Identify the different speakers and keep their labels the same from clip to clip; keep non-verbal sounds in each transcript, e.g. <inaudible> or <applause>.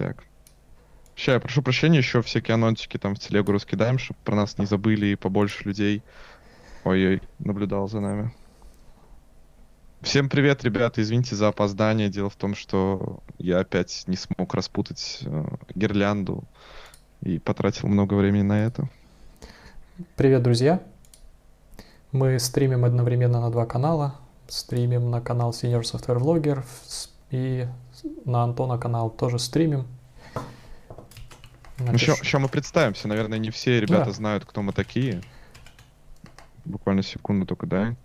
Speaker 1: ништяк. Сейчас я прошу прощения, еще всякие анонсики там в телегу раскидаем, чтобы про нас не забыли и побольше людей. Ой-ой, наблюдал за нами. Всем привет, ребята, извините за опоздание. Дело в том, что я опять не смог распутать э, гирлянду и потратил много времени на это.
Speaker 2: Привет, друзья! Мы стримим одновременно на два канала. Стримим на канал Senior Software Vlogger и на Антона канал тоже стримим.
Speaker 1: Ну, сейчас, сейчас мы представимся. Наверное, не все ребята да. знают, кто мы такие. Буквально секунду только, да?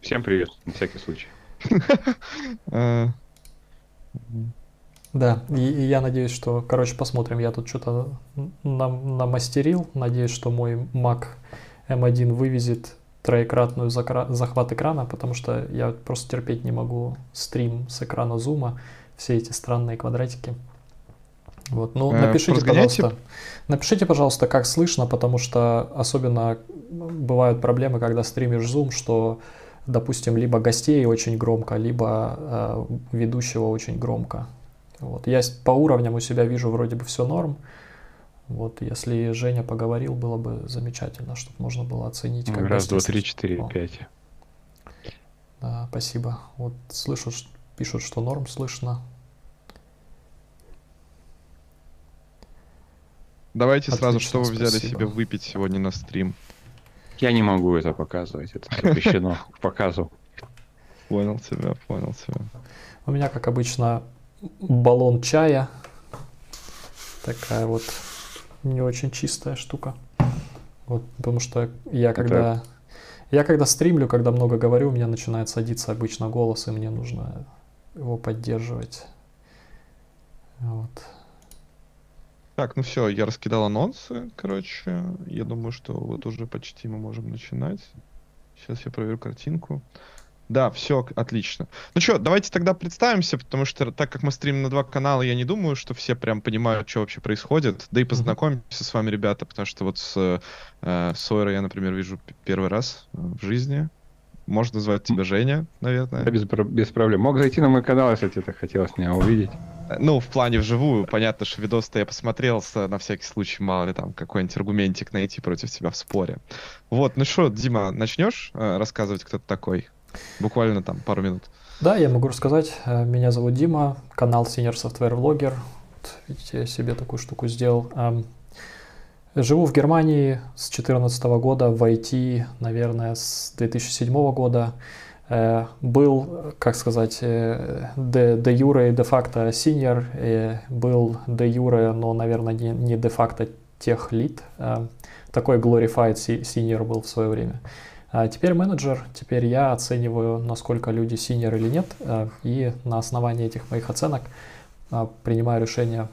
Speaker 3: Всем привет, на всякий случай.
Speaker 2: А. <laughs> Да, и, и я надеюсь, что, короче, посмотрим. Я тут что-то нам намастерил. Надеюсь, что мой Mac M1 вывезет троекратную захват экрана, потому что я просто терпеть не могу стрим с экрана зума, все эти странные квадратики. Вот, ну, э, напишите, пожалуйста, напишите, пожалуйста, как слышно, потому что особенно бывают проблемы, когда стримишь Zoom, что, допустим, либо гостей очень громко, либо э, ведущего очень громко. Вот. Я по уровням у себя вижу вроде бы все норм, вот, если Женя поговорил, было бы замечательно, чтобы можно было оценить.
Speaker 3: Как Раз, два, три, четыре, пять.
Speaker 2: Да, спасибо. Вот слышат, пишут, что норм слышно.
Speaker 1: Давайте Отлично, сразу, что вы взяли спасибо. себе выпить сегодня на стрим?
Speaker 3: Я не могу это показывать, это запрещено к показу.
Speaker 1: Понял тебя, понял тебя.
Speaker 2: У меня, как обычно, баллон чая. Такая вот не очень чистая штука. Вот, потому что я когда... Так. Я когда стримлю, когда много говорю, у меня начинает садиться обычно голос, и мне нужно его поддерживать. Вот.
Speaker 1: Так, ну все, я раскидал анонсы, короче. Я думаю, что вот уже почти мы можем начинать. Сейчас я проверю картинку. Да, все отлично. Ну что, давайте тогда представимся, потому что так как мы стримим на два канала, я не думаю, что все прям понимают, что вообще происходит. Да и познакомимся с вами, ребята, потому что вот с э, Сойра я, например, вижу первый раз э, в жизни. Можно назвать тебя Женя, наверное.
Speaker 3: Да, без, без проблем. Мог зайти на мой канал, если тебе хотелось меня увидеть.
Speaker 1: Э, ну, в плане вживую, понятно, что видос-то я посмотрел, на всякий случай, мало ли там, какой-нибудь аргументик найти против тебя в споре. Вот, ну что, Дима, начнешь э, рассказывать, кто ты такой? Буквально там пару минут.
Speaker 2: Да, я могу рассказать. Э, меня зовут Дима, канал Senior Software Vlogger. Вот, видите, я себе такую штуку сделал. Живу в Германии с 2014 года, в IT, наверное, с 2007 года. Э, был, как сказать, де, де юре и де факто senior, был де юре, но, наверное, не, не де факто тех лид. Э, такой glorified senior был в свое время. А теперь менеджер, теперь я оцениваю, насколько люди синер или нет, э, и на основании этих моих оценок э, принимаю решение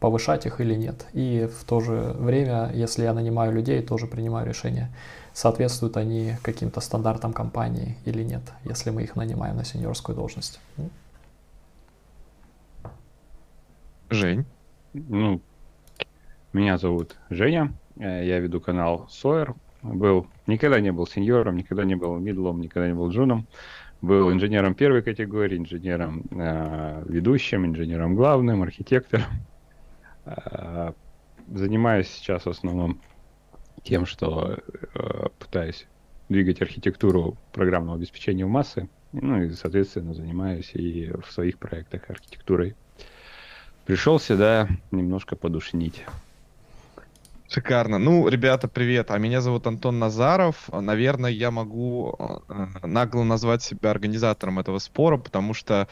Speaker 2: повышать их или нет. И в то же время, если я нанимаю людей, тоже принимаю решение, соответствуют они каким-то стандартам компании или нет, если мы их нанимаем на сеньорскую должность.
Speaker 3: Жень. Ну, меня зовут Женя, э, я веду канал Sawyer, был, никогда не был сеньором, никогда не был мидлом, никогда не был джуном. Был инженером первой категории, инженером э, ведущим, инженером главным, архитектором. Э, занимаюсь сейчас в основном тем, что э, пытаюсь двигать архитектуру программного обеспечения в массы. Ну и, соответственно, занимаюсь и в своих проектах архитектурой. Пришел сюда немножко подушнить.
Speaker 1: Шикарно. Ну, ребята, привет. А меня зовут Антон Назаров. Наверное, я могу э, нагло назвать себя организатором этого спора, потому что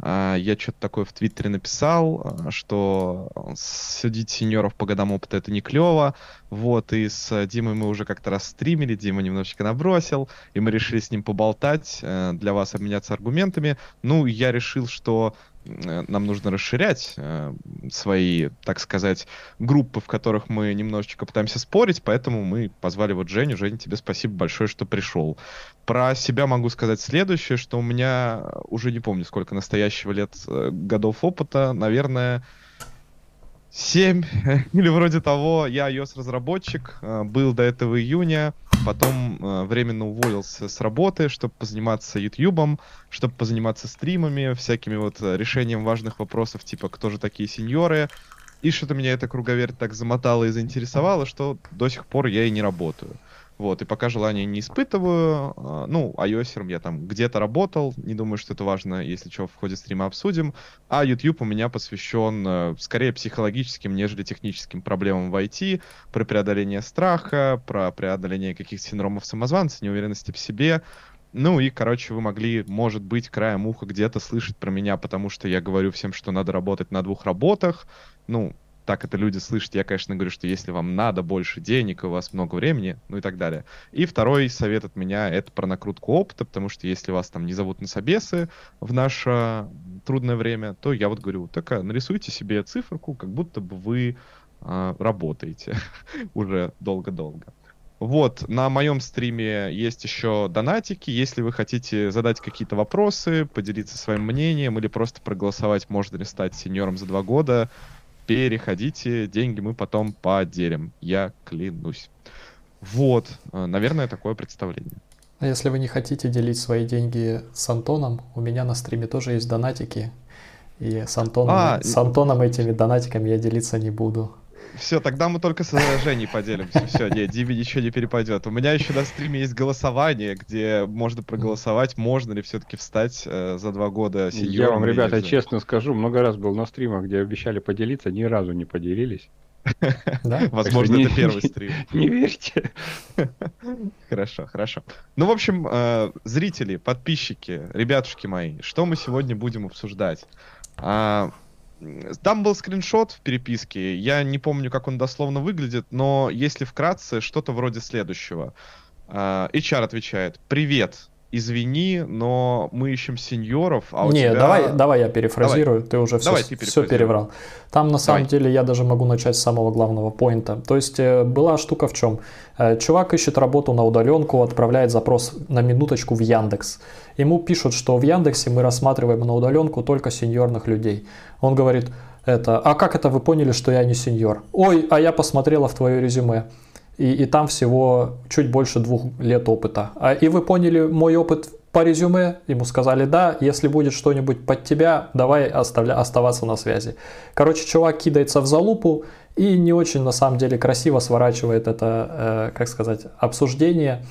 Speaker 1: э, я что-то такое в Твиттере написал, э, что судить сеньоров по годам опыта это не клево. Вот, и с Димой мы уже как-то раз стримили, Дима немножечко набросил, и мы решили с ним поболтать, э, для вас обменяться аргументами. Ну, я решил, что нам нужно расширять э, свои, так сказать, группы, в которых мы немножечко пытаемся спорить, поэтому мы позвали вот Женю. Женя, тебе спасибо большое, что пришел. Про себя могу сказать следующее, что у меня уже не помню, сколько настоящего лет э, годов опыта, наверное, 7 <laughs> или вроде того. Я iOS-разработчик, э, был до этого июня. потом э, временно уволился с работы, чтобы позаниматься ютубом, чтобы позаниматься стримами, всякими вот э, решением важных вопросов, типа, кто же такие сеньоры. И что-то меня эта круговерть так замотала и заинтересовала, что до сих пор я и не работаю. Вот, и пока желания не испытываю, а, ну, iOS я там где-то работал, не думаю, что это важно, если что, в ходе стрима обсудим, а YouTube у меня посвящен э, скорее психологическим, нежели техническим проблемам в IT, про преодоление страха, про преодоление каких-то синдромов самозванца, неуверенности в себе, ну и, короче, вы могли, может быть, краем уха где-то слышать про меня, потому что я говорю всем, что надо работать на двух работах. Ну, так это люди слышат. Я, конечно, говорю, что если вам надо больше денег, у вас много времени, ну и так далее. И второй совет от меня — это про накрутку опыта, потому что если вас там не зовут на собесы в наше трудное время, то я вот говорю, так а, нарисуйте себе циферку, как будто бы вы э, работаете <laughs> уже долго-долго. Вот, на моем стриме есть еще донатики. Если вы хотите задать какие-то вопросы, поделиться своим мнением или просто проголосовать, можно ли стать сеньором за два года, переходите, деньги мы потом поделим, я клянусь. Вот, э, наверное, такое представление.
Speaker 2: А если вы не хотите делить свои деньги с Антоном, у меня на стриме тоже есть донатики, и с Антоном, а, с Антоном этими донатиками я делиться не буду.
Speaker 1: Все, тогда мы только с Женей поделимся. Все, нет, Диме ничего не перепадет. У меня еще на стриме есть голосование, где можно проголосовать, можно ли все-таки встать э, за два года
Speaker 3: сеньором. Я вам, ребята, нельзя. честно скажу, много раз был на стримах, где обещали поделиться, ни разу не поделились.
Speaker 1: Да? <laughs> Возможно, это первый стрим. <laughs>
Speaker 3: Не верьте.
Speaker 1: Хорошо, хорошо. Ну, в общем, э, зрители, подписчики, ребятушки мои, что мы сегодня будем обсуждать? А, там был скриншот в переписке, я не помню, как он дословно выглядит, но если вкратце, что-то вроде следующего. Uh, HR отвечает, привет, извини, но мы ищем сеньоров, а у
Speaker 2: Не,
Speaker 1: тебя...
Speaker 2: давай, давай я перефразирую, давай. ты уже давай, все, ты все переврал. Там на самом давай. деле я даже могу начать с самого главного поинта. То есть э, была штука в чем? Э, чувак ищет работу на удаленку, отправляет запрос на минуточку в Яндекс. Ему пишут, что в Яндексе мы рассматриваем на удаленку только сеньорных людей. Он говорит, это, а как это вы поняли, что я не сеньор? Ой, а я посмотрела в твое резюме и, и там всего чуть больше двух лет опыта. А, и вы поняли мой опыт по резюме? Ему сказали, да, если будет что-нибудь под тебя, давай оставля, оставаться на связи. Короче, чувак кидается в залупу и не очень на самом деле красиво сворачивает это, э, как сказать, обсуждение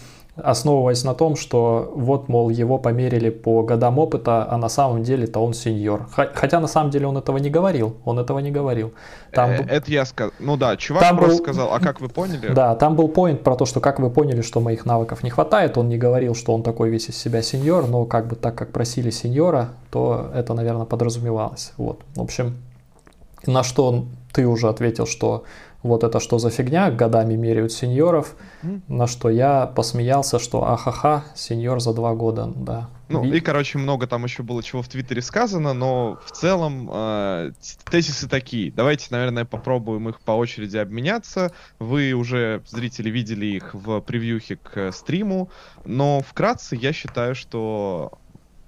Speaker 2: основываясь на том, что вот, мол, его померили по годам опыта, а на самом деле-то он сеньор. Хотя на самом деле он этого не говорил, он этого не говорил.
Speaker 1: Там... Э, это я сказал, ну да, чувак там просто был... сказал, а как вы поняли?
Speaker 2: Да, там был поинт про то, что как вы поняли, что моих навыков не хватает, он не говорил, что он такой весь из себя сеньор, но как бы так как просили сеньора, то это, наверное, подразумевалось. Вот, в общем, на что ты уже ответил, что вот это что за фигня, годами меряют сеньоров, mm. на что я посмеялся, что ахаха, сеньор за два года, да.
Speaker 1: Ну и, короче, много там еще было чего в Твиттере сказано, но в целом э, тезисы такие. Давайте, наверное, попробуем их по очереди обменяться. Вы уже, зрители, видели их в превьюхе к стриму, но вкратце я считаю, что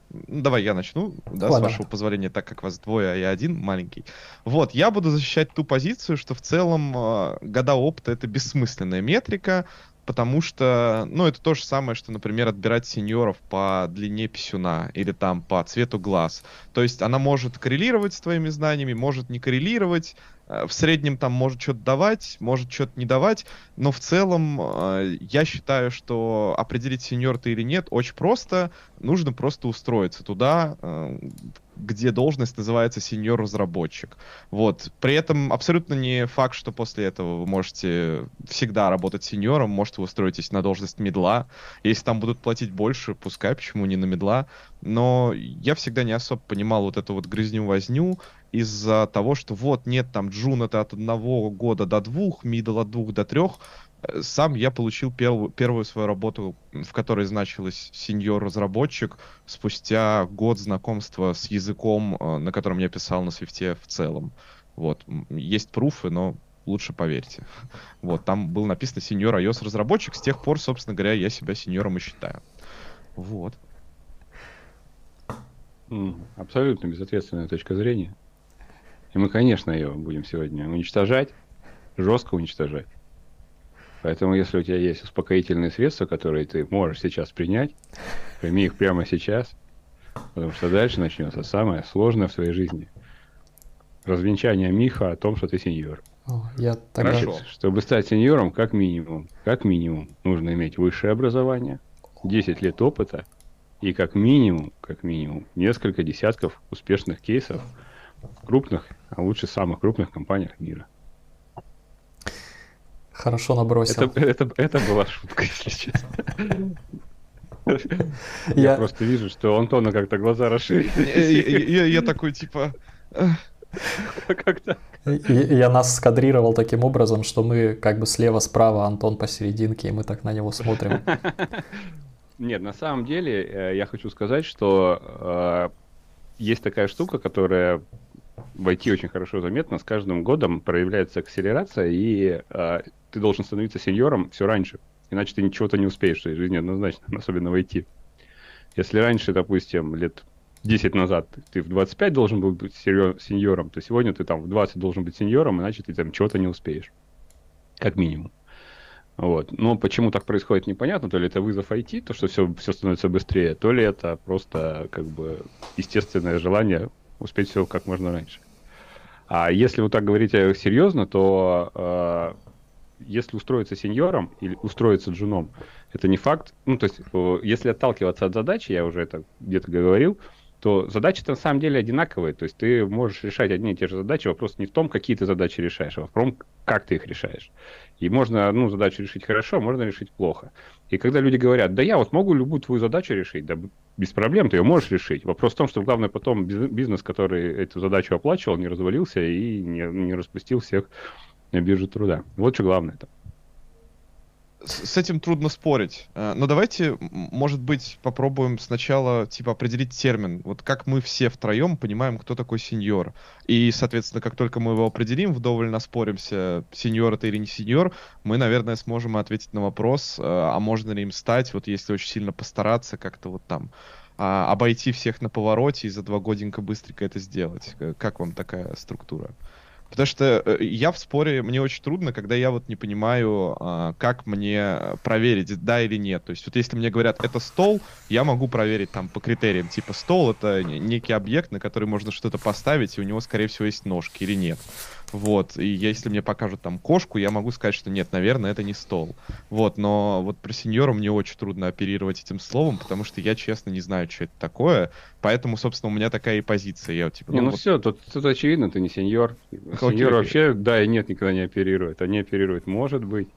Speaker 1: давай я начну, да, Ладно. с вашего позволения, так как вас двое, а я один маленький. Вот, я буду защищать ту позицию, что в целом э, года опыта это бессмысленная метрика, потому что, ну, это то же самое, что, например, отбирать сеньоров по длине писюна или там по цвету глаз. То есть она может коррелировать с твоими знаниями, может не коррелировать, в среднем там может что-то давать, может что-то не давать, но в целом э, я считаю, что определить сеньор ты или нет очень просто, нужно просто устроиться туда, э, где должность называется сеньор-разработчик. Вот. При этом абсолютно не факт, что после этого вы можете всегда работать сеньором, может вы устроитесь на должность медла. Если там будут платить больше, пускай, почему не на медла. Но я всегда не особо понимал вот эту вот грызню-возню, из-за того, что вот нет там джун это от одного года до двух, мидл от двух до трех. Э, сам я получил первую, первую свою работу, в которой значилась сеньор-разработчик, спустя год знакомства с языком, э, на котором я писал на свифте в целом. Вот. Есть пруфы, но лучше поверьте. <laughs> Вот, там было написано сеньор iOS разработчик. С тех пор, собственно говоря, я себя сеньором и считаю. Вот.
Speaker 3: Абсолютно безответственная точка зрения. И мы, конечно, ее будем сегодня уничтожать, жестко уничтожать. Поэтому, если у тебя есть успокоительные средства, которые ты можешь сейчас принять, прими их прямо сейчас, потому что дальше начнется самое сложное в своей жизни. Развенчание мифа о том, что ты сеньор.
Speaker 2: я тогда...
Speaker 3: Значит, чтобы стать сеньором, как минимум, как минимум, нужно иметь высшее образование, 10 лет опыта и как минимум, как минимум, несколько десятков успешных кейсов в крупных, а лучше самых крупных компаниях мира.
Speaker 2: Хорошо набросил.
Speaker 3: Это, это, это была шутка, если честно. Я просто вижу, что у Антона как-то глаза расширились.
Speaker 1: Я такой, типа...
Speaker 2: Как так? Я нас скадрировал таким образом, что мы как бы слева-справа, Антон посерединке, и мы так на него смотрим. <laughs>
Speaker 3: Нет, на самом деле э, я хочу сказать, что э, есть такая штука, которая в IT очень хорошо заметна. С каждым годом проявляется акселерация, и э, ты должен становиться сеньором все раньше. Иначе ты ничего-то не успеешь в своей жизни однозначно, <laughs> особенно в IT. Если раньше, допустим, лет 10 назад ты в 25 должен был быть сеньором, то сегодня ты там в 20 должен быть сеньором, иначе ты там чего-то не успеешь. Как минимум. Вот. Но почему так происходит, непонятно. То ли это вызов IT, то, что все, все становится быстрее, то ли это просто как бы естественное желание успеть все как можно раньше. А если вы так говорите серьезно, то э, если устроиться сеньором или устроиться джуном, это не факт. Ну, то есть, э, если отталкиваться от задачи, я уже это где-то говорил, то задачи на самом деле одинаковые. То есть ты можешь решать одни и те же задачи. Вопрос не в том, какие ты задачи решаешь, а в том, как ты их решаешь. И можно одну задачу решить хорошо, а можно решить плохо. И когда люди говорят, да я вот могу любую твою задачу решить, да без проблем, ты ее можешь решить. Вопрос в том, что главное потом бизнес, который эту задачу оплачивал, не развалился и не, не распустил всех на бирже труда. Вот что главное это
Speaker 1: с этим трудно спорить. Э, но давайте, может быть, попробуем сначала, типа, определить термин. Вот как мы все втроем понимаем, кто такой сеньор. И, соответственно, как только мы его определим, вдоволь наспоримся, сеньор это или не сеньор, мы, наверное, сможем ответить на вопрос, э, а можно ли им стать, вот если очень сильно постараться, как-то вот там а, обойти всех на повороте и за два годинка быстренько это сделать. Как вам такая структура? Потому что э, я в споре, мне очень трудно, когда я вот не понимаю, а, как мне проверить, да или нет. То есть вот если мне говорят, это стол, я могу проверить там по критериям. Типа стол — это некий объект, на который можно что-то поставить, и у него, скорее всего, есть ножки или нет. Вот, и если мне покажут там кошку, я могу сказать, что нет, наверное, это не стол. Вот, но вот про сеньора мне очень трудно оперировать этим словом, потому что я, честно, не знаю, что это такое. Поэтому, собственно, у меня такая и позиция. Я, типа,
Speaker 3: ну, не, ну вот... все, тут, тут очевидно, ты не сеньор. Сеньор вообще, да и нет, никогда не оперирует. Они оперируют, может быть.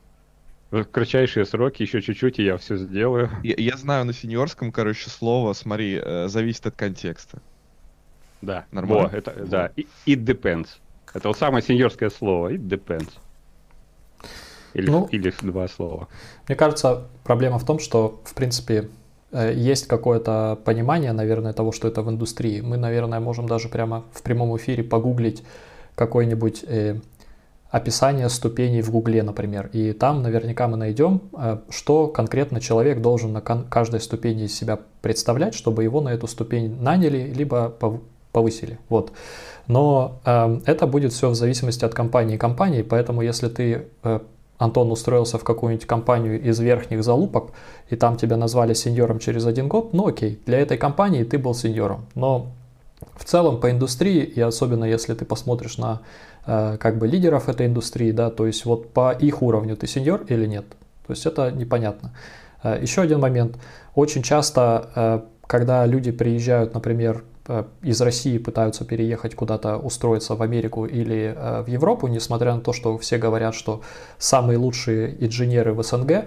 Speaker 3: В кратчайшие сроки, еще чуть-чуть, и я все сделаю.
Speaker 1: Я, я знаю на сеньорском, короче, слово, смотри, э, зависит от контекста.
Speaker 3: Да, нормально. Во, это, да, it depends. Это вот самое сеньорское слово. It depends. Или, ну, или два слова.
Speaker 2: Мне кажется, проблема в том, что, в принципе, э, есть какое-то понимание, наверное, того, что это в индустрии. Мы, наверное, можем даже прямо в прямом эфире погуглить какое-нибудь э, описание ступеней в Гугле, например. И там наверняка мы найдем, э, что конкретно человек должен на каждой ступени себя представлять, чтобы его на эту ступень наняли, либо повысили. Вот. Но э, это будет все в зависимости от компании и компании, поэтому если ты, э, Антон, устроился в какую-нибудь компанию из верхних залупок, и там тебя назвали сеньором через один год, ну окей, для этой компании ты был сеньором. Но в целом по индустрии, и особенно если ты посмотришь на э, как бы лидеров этой индустрии, да, то есть вот по их уровню ты сеньор или нет, то есть это непонятно. Э, еще один момент. Очень часто, э, когда люди приезжают, например, из России пытаются переехать куда-то, устроиться в Америку или э, в Европу, несмотря на то, что все говорят, что самые лучшие инженеры в СНГ,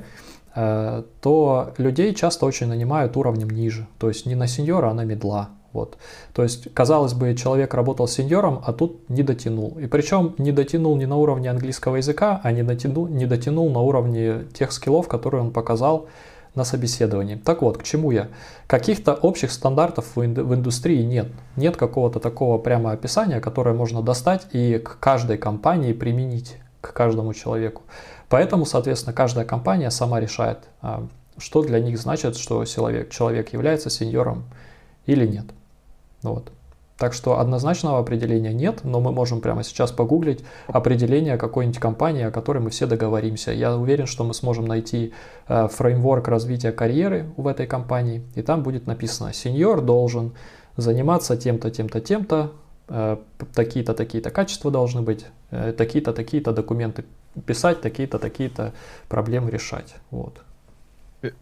Speaker 2: э, то людей часто очень нанимают уровнем ниже, то есть не на сеньора, а на медла. Вот. То есть, казалось бы, человек работал сеньором, а тут не дотянул. И причем не дотянул не на уровне английского языка, а не дотянул, не дотянул на уровне тех скиллов, которые он показал на собеседовании. Так вот, к чему я? Каких-то общих стандартов в, индустрии нет. Нет какого-то такого прямо описания, которое можно достать и к каждой компании применить, к каждому человеку. Поэтому, соответственно, каждая компания сама решает, а, что для них значит, что человек, человек является сеньором или нет. Вот. Так что однозначного определения нет, но мы можем прямо сейчас погуглить определение какой-нибудь компании, о которой мы все договоримся. Я уверен, что мы сможем найти э, фреймворк развития карьеры в этой компании, и там будет написано, сеньор должен заниматься тем-то, тем-то, тем-то, э, такие-то, такие-то качества должны быть, э, такие-то, такие-то документы писать, такие-то, такие-то проблемы решать. Вот.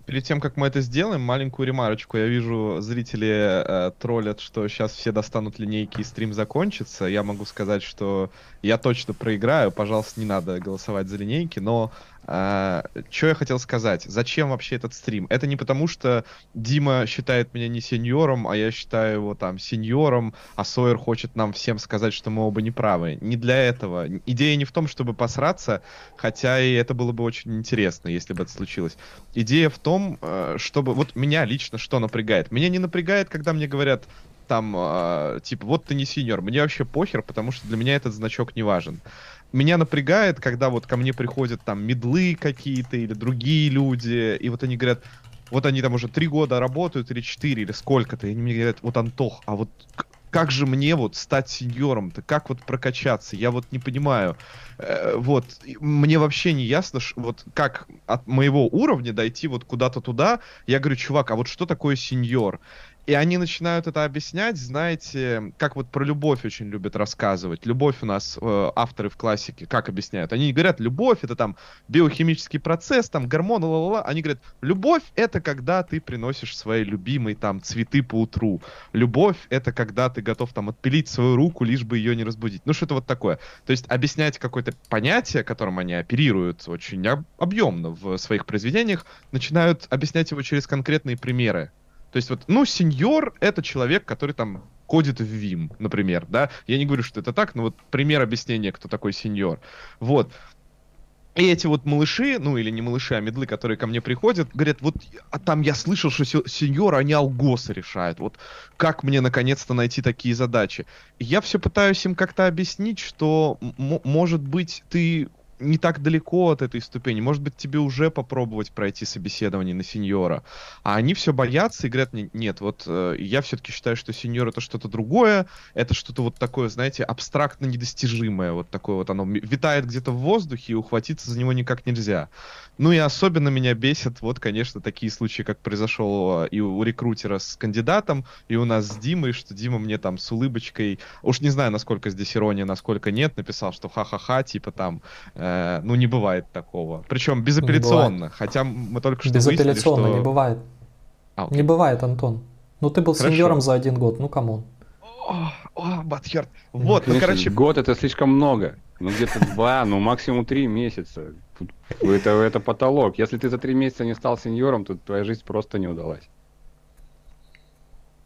Speaker 1: Перед тем, как мы это сделаем, маленькую ремарочку. Я вижу, зрители э, троллят, что сейчас все достанут линейки и стрим закончится. Я могу сказать, что я точно проиграю. Пожалуйста, не надо голосовать за линейки. Но а, что я хотел сказать? Зачем вообще этот стрим? Это не потому, что Дима считает меня не сеньором, а я считаю его там сеньором, а Сойер хочет нам всем сказать, что мы оба неправы. Не для этого. Идея не в том, чтобы посраться, хотя и это было бы очень интересно, если бы это случилось. Идея в том, э, чтобы... Вот меня лично что напрягает? Меня не напрягает, когда мне говорят, там, э, типа, вот ты не сеньор. Мне вообще похер, потому что для меня этот значок не важен меня напрягает, когда вот ко мне приходят там медлы какие-то или другие люди, и вот они говорят, вот они там уже три года работают, или четыре, или сколько-то, и они мне говорят, вот Антох, а вот как же мне вот стать сеньором-то, как вот прокачаться, я вот не понимаю. Э, вот, мне вообще не ясно, ш, вот как от моего уровня дойти вот куда-то туда. Я говорю, чувак, а вот что такое сеньор? И они начинают это объяснять, знаете, как вот про любовь очень любят рассказывать. Любовь у нас э, авторы в классике как объясняют? Они говорят, любовь это там биохимический процесс, там гормоны, ла-ла-ла. Они говорят, любовь это когда ты приносишь своей любимой там цветы по утру. Любовь это когда ты готов там отпилить свою руку, лишь бы ее не разбудить. Ну что-то вот такое. То есть объяснять какое-то понятие, которым они оперируют очень объемно в своих произведениях, начинают объяснять его через конкретные примеры то есть вот, ну, сеньор — это человек, который там кодит в Vim, например, да. Я не говорю, что это так, но вот пример объяснения, кто такой сеньор. Вот. И эти вот малыши, ну или не малыши, а медлы, которые ко мне приходят, говорят, вот а там я слышал, что сеньоры, они алгосы решают. Вот как мне наконец-то найти такие задачи? Я все пытаюсь им как-то объяснить, что, может быть, ты не так далеко от этой ступени. Может быть, тебе уже попробовать пройти собеседование на сеньора. А они все боятся и говорят, нет, вот э, я все-таки считаю, что сеньор это что-то другое, это что-то вот такое, знаете, абстрактно недостижимое, вот такое вот оно витает где-то в воздухе, и ухватиться за него никак нельзя. Ну и особенно меня бесит, вот, конечно, такие случаи, как произошел э, и у рекрутера с кандидатом, и у нас с Димой, что Дима мне там с улыбочкой, уж не знаю, насколько здесь ирония, насколько нет, написал, что ха-ха-ха, типа там, э, ну не бывает такого. Причем безапелляционно, хотя мы только что
Speaker 2: Безапелляционно что... не бывает. А, не бывает, Антон. Ну ты был Хорошо. сеньором за один год, ну come on.
Speaker 1: О, о, Баттхерт. Вот,
Speaker 3: ну, короче... Год это слишком много. Ну, где-то два, ну, максимум три месяца. Это, это потолок. Если ты за три месяца не стал сеньором, то твоя жизнь просто не удалась.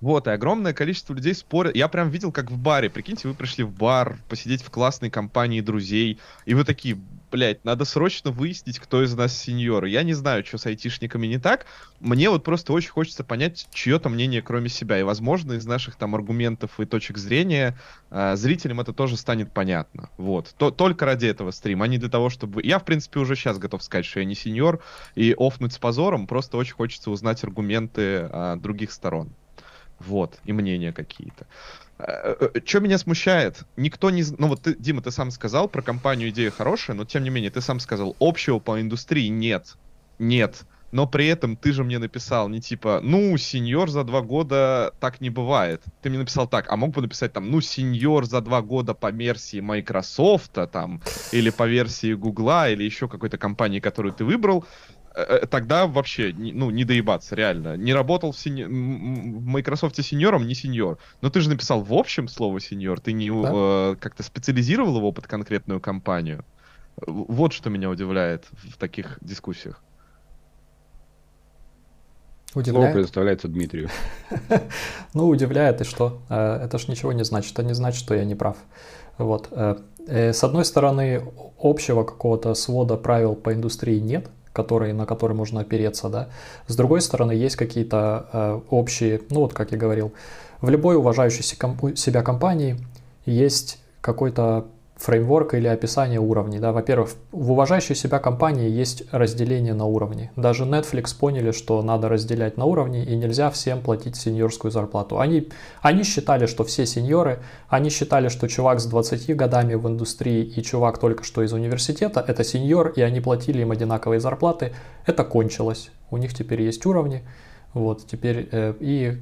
Speaker 1: Вот, и огромное количество людей спорят. Я прям видел, как в баре. Прикиньте, вы пришли в бар, посидеть в классной компании друзей, и вы такие, блядь, надо срочно выяснить, кто из нас сеньор. Я не знаю, что с айтишниками не так. Мне вот просто очень хочется понять чье-то мнение, кроме себя. И, возможно, из наших там аргументов и точек зрения э, зрителям это тоже станет понятно. Вот. То, только ради этого стрима, а не для того, чтобы... Я, в принципе, уже сейчас готов сказать, что я не сеньор, и офнуть с позором. Просто очень хочется узнать аргументы э, других сторон. Вот. И мнения какие-то. Э, э, что меня смущает? Никто не... Ну вот ты, Дима, ты сам сказал, про компанию идея хорошая, но тем не менее, ты сам сказал, общего по индустрии нет. Нет. Но при этом ты же мне написал не типа, ну, сеньор за два года так не бывает. Ты мне написал так, а мог бы написать там, ну, сеньор за два года по версии Microsoft, там, или по версии Гугла, или еще какой-то компании, которую ты выбрал. Э, э, тогда вообще, ну, не доебаться, реально. Не работал в, сени... в Microsoft сеньором, не сеньор. Но ты же написал в общем слово сеньор, ты не да? э, как-то специализировал его под конкретную компанию. Вот что меня удивляет в таких дискуссиях.
Speaker 3: Удивляет? Слово предоставляется Дмитрию. <laughs>
Speaker 2: ну, удивляет, и что? Э, это ж ничего не значит. Это не значит, что я не прав. Вот. С одной стороны, общего какого-то свода правил по индустрии нет, который, на который можно опереться, да. С другой стороны, есть какие-то э, общие, ну вот как я говорил, в любой уважающей себя компании есть какой-то фреймворка или описания уровней. Да? Во-первых, в уважающей себя компании есть разделение на уровни. Даже Netflix поняли, что надо разделять на уровни и нельзя всем платить сеньорскую зарплату. Они, они считали, что все сеньоры, они считали, что чувак с 20 годами в индустрии и чувак только что из университета – это сеньор, и они платили им одинаковые зарплаты. Это кончилось. У них теперь есть уровни, вот, теперь э, и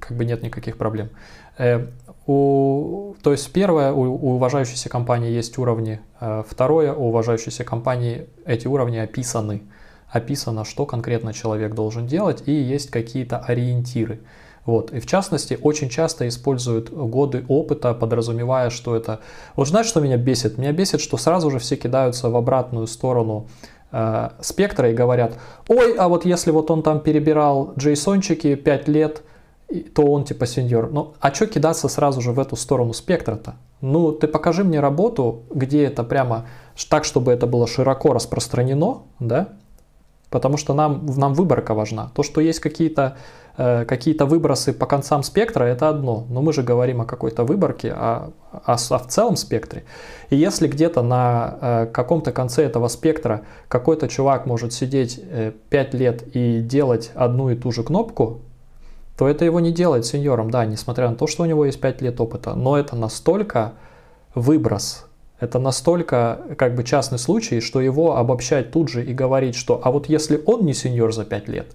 Speaker 2: как бы нет никаких проблем. Э, у, то есть первое, у, у уважающейся компании есть уровни, э, второе, у уважающейся компании эти уровни описаны. Описано, что конкретно человек должен делать, и есть какие-то ориентиры. Вот. И в частности, очень часто используют годы опыта, подразумевая, что это... Вот знаешь, что меня бесит? Меня бесит, что сразу же все кидаются в обратную сторону э, спектра и говорят, ой, а вот если вот он там перебирал джейсончики 5 лет, то он типа сеньор. Ну, а что кидаться сразу же в эту сторону спектра-то? Ну, ты покажи мне работу, где это прямо так, чтобы это было широко распространено, да? Потому что нам, нам выборка важна. То, что есть какие-то э, какие выбросы по концам спектра, это одно. Но мы же говорим о какой-то выборке, а, а, а в целом спектре. И если где-то на э, каком-то конце этого спектра какой-то чувак может сидеть э, 5 лет и делать одну и ту же кнопку, то это его не делает сеньором, да, несмотря на то, что у него есть 5 лет опыта. Но это настолько выброс, это настолько как бы частный случай, что его обобщать тут же и говорить, что а вот если он не сеньор за 5 лет,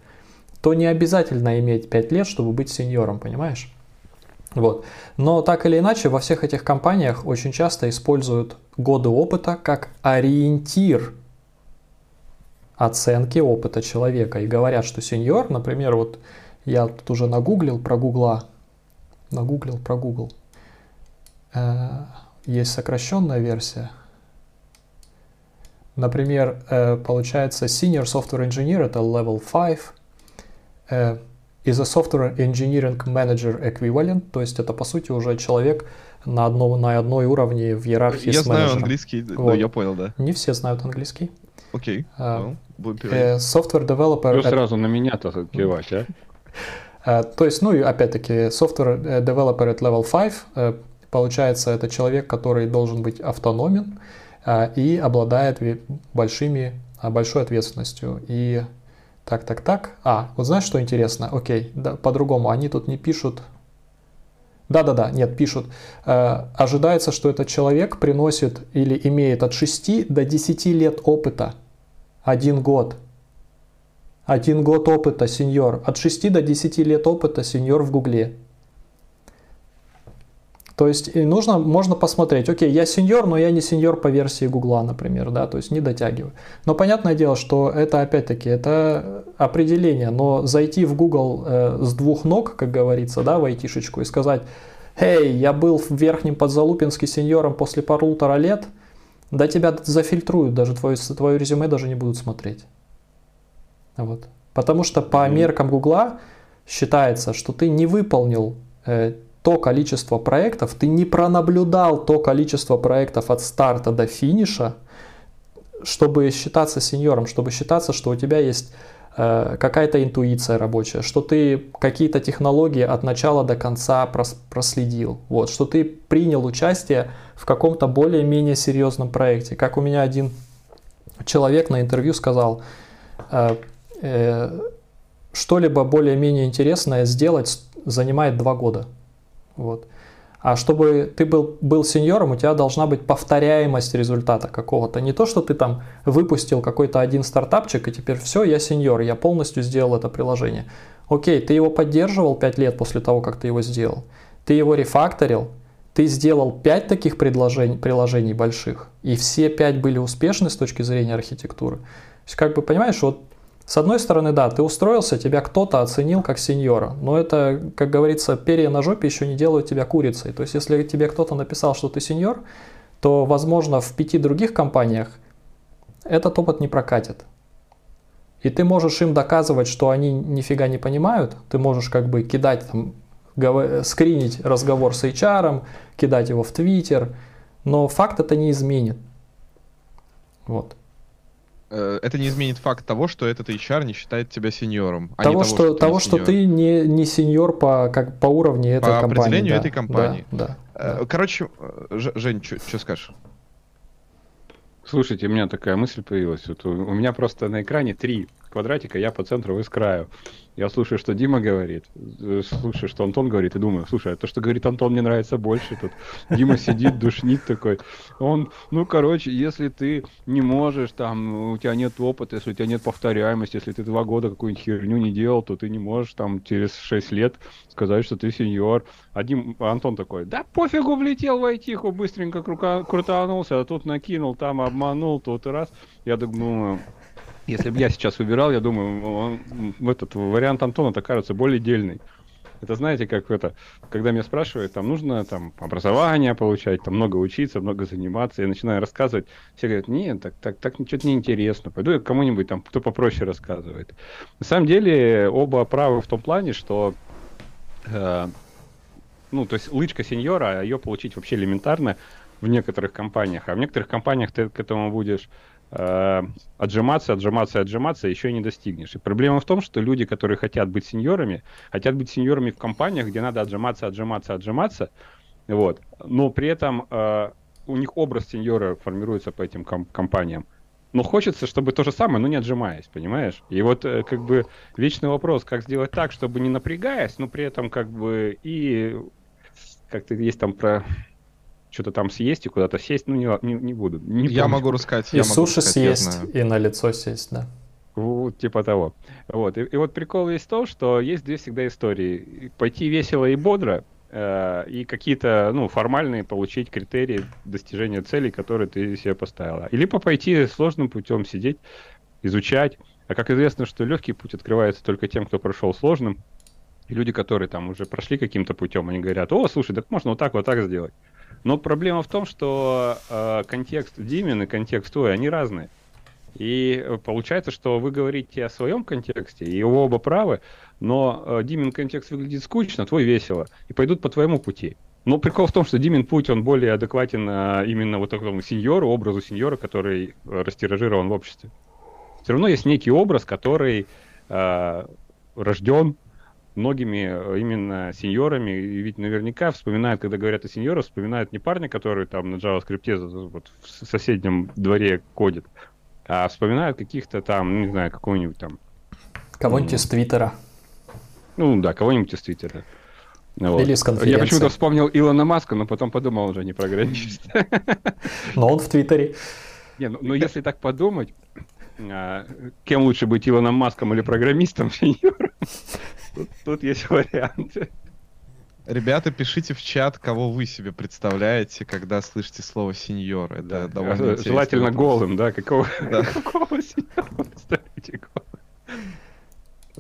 Speaker 2: то не обязательно иметь 5 лет, чтобы быть сеньором, понимаешь? Вот. Но так или иначе, во всех этих компаниях очень часто используют годы опыта как ориентир оценки опыта человека. И говорят, что сеньор, например, вот я тут уже нагуглил про Гугла. Нагуглил про Google. Э, есть сокращенная версия. Например, э, получается Senior Software Engineer это level 5. Э, is a Software Engineering Manager Equivalent, то есть это по сути уже человек на, одном, на одной уровне в иерархии
Speaker 1: Я
Speaker 2: с знаю
Speaker 1: менеджером. английский, вот. да, я понял, да.
Speaker 2: Не все знают английский.
Speaker 1: Окей, okay. well,
Speaker 2: будем Software Developer...
Speaker 3: Ну сразу на меня-то кивать, а?
Speaker 2: Э, то есть, ну и опять-таки, software э, developer at level 5, э, получается, это человек, который должен быть автономен и обладает большими, большой ответственностью. И так, так, так. А, вот знаешь, что интересно? Окей, да, по-другому. Они тут не пишут да-да-да, нет, пишут. ожидается, что этот человек приносит или имеет от 6 до 10 лет опыта. Один год. Один год опыта сеньор. От 6 до 10 лет опыта сеньор в Гугле. То есть и нужно, можно посмотреть, окей, я сеньор, но я не сеньор по версии Гугла, например, да, то есть не дотягиваю. Но понятное дело, что это опять-таки, это определение, но зайти в Google э, с двух ног, как говорится, да, в айтишечку и сказать, «Эй, я был в Верхнем Подзалупинске сеньором после полутора лет», да тебя зафильтруют, даже твое, твое резюме даже не будут смотреть. Вот. Потому что по меркам Гугла считается, что ты не выполнил э, то количество проектов, ты не пронаблюдал то количество проектов от старта до финиша, чтобы считаться сеньором, чтобы считаться, что у тебя есть э, какая-то интуиция рабочая, что ты какие-то технологии от начала до конца прос проследил, вот, что ты принял участие в каком-то более-менее серьезном проекте. Как у меня один человек на интервью сказал, э, что-либо более-менее интересное сделать занимает два года. Вот. А чтобы ты был, был сеньором, у тебя должна быть повторяемость результата какого-то. Не то, что ты там выпустил какой-то один стартапчик, и теперь все, я сеньор, я полностью сделал это приложение. Окей, ты его поддерживал 5 лет после того, как ты его сделал. Ты его рефакторил, ты сделал 5 таких предложений, приложений больших, и все 5 были успешны с точки зрения архитектуры. То есть, как бы, понимаешь, вот с одной стороны, да, ты устроился, тебя кто-то оценил как сеньора, но это, как говорится, перья на жопе еще не делают тебя курицей. То есть, если тебе кто-то написал, что ты сеньор, то, возможно, в пяти других компаниях этот опыт не прокатит. И ты можешь им доказывать, что они нифига не понимают, ты можешь как бы кидать там, скринить разговор с HR, кидать его в Твиттер, но факт это не изменит. Вот.
Speaker 1: Э, это не изменит факт того, что этот HR не считает тебя сеньором.
Speaker 2: А того, того, что, что, того, что ты не, не сеньор по, как, по уровню этой
Speaker 1: по
Speaker 2: компании.
Speaker 1: По определению
Speaker 2: да,
Speaker 1: этой компании.
Speaker 2: Да, да,
Speaker 1: э, Короче, Жень, что скажешь?
Speaker 3: Слушайте, у меня такая мысль появилась. Вот у, у меня просто на экране три квадратика, я по центру, вы с краю. Я слушаю, что Дима говорит, э, слушаю, что Антон говорит, и думаю, слушай, а то, что говорит Антон, мне нравится больше. Тут Дима сидит, душнит такой. Он, ну, короче, если ты не можешь, там, у тебя нет опыта, если у тебя нет повторяемости, если ты два года какую-нибудь херню не делал, то ты не можешь там через шесть лет сказать, что ты сеньор. А Дим, а Антон такой, да пофигу, влетел в айтиху, быстренько крука, крутанулся, а тут накинул, там обманул, тут раз. Я думаю, если бы я сейчас выбирал, я думаю, он, этот вариант Антона-то кажется более дельный. Это знаете, как это, когда меня спрашивают, там нужно там образование получать, там много учиться, много заниматься, я начинаю рассказывать, все говорят, нет, так, так, так что-то неинтересно, пойду я кому-нибудь там, кто попроще рассказывает. На самом деле оба правы в том плане, что э, ну, то есть лычка сеньора, а ее получить вообще элементарно в некоторых компаниях, а в некоторых компаниях ты к этому будешь э, отжиматься, отжиматься, отжиматься, еще не достигнешь. И проблема в том, что люди, которые хотят быть сеньорами, хотят быть сеньорами в компаниях, где надо отжиматься, отжиматься, отжиматься, вот, но при этом э, у них образ сеньора формируется по этим ком- компаниям. Но хочется, чтобы то же самое, но не отжимаясь, понимаешь? И вот э, как бы вечный вопрос, как сделать так, чтобы не напрягаясь, но при этом как бы и как-то есть там про что-то там съесть и куда-то сесть, ну не, не, не буду. Не
Speaker 1: я помню. могу рассказать.
Speaker 2: И
Speaker 1: я
Speaker 2: суши
Speaker 1: рассказать,
Speaker 2: съесть, и на лицо сесть, да.
Speaker 3: Вот, типа того. Вот. И, и вот прикол есть в том, что есть две всегда истории. Пойти весело и бодро, э, и какие-то, ну, формальные получить критерии достижения целей, которые ты себе поставила. Или пойти сложным путем сидеть, изучать. А как известно, что легкий путь открывается только тем, кто прошел сложным. И люди, которые там уже прошли каким-то путем, они говорят, о, слушай, так можно вот так, вот так сделать. Но проблема в том, что э, контекст Димин и контекст твой, они разные. И получается, что вы говорите о своем контексте, и вы оба правы, но э, Димин контекст выглядит скучно, твой весело, и пойдут по твоему пути. Но прикол в том, что Димин путь, он более адекватен э, именно вот такому сеньору, образу сеньора, который э, растиражирован в обществе. Все равно есть некий образ, который э, рожден многими э, именно сеньорами, и ведь наверняка вспоминают, когда говорят о сеньорах, вспоминают не парня, который там на JavaScript вот, в соседнем дворе кодит, а вспоминают каких-то там, ну, не знаю, какого-нибудь там...
Speaker 2: Кого-нибудь из Твиттера.
Speaker 3: Ну да, кого-нибудь из Твиттера.
Speaker 2: Вот. Или с конференции.
Speaker 3: Я почему-то вспомнил Илона Маска, но потом подумал, уже не программист.
Speaker 2: Но он в Твиттере.
Speaker 3: Не, ну, ну если так подумать, а, кем лучше быть Илоном Маском или программистом, <laughs> сеньором? Тут, тут есть <laughs> варианты.
Speaker 1: Ребята, пишите в чат, кого вы себе представляете, когда слышите слово сеньор. Это да. довольно
Speaker 3: Желательно голым, да? Какого, да. <laughs> какого сеньора представляете голым?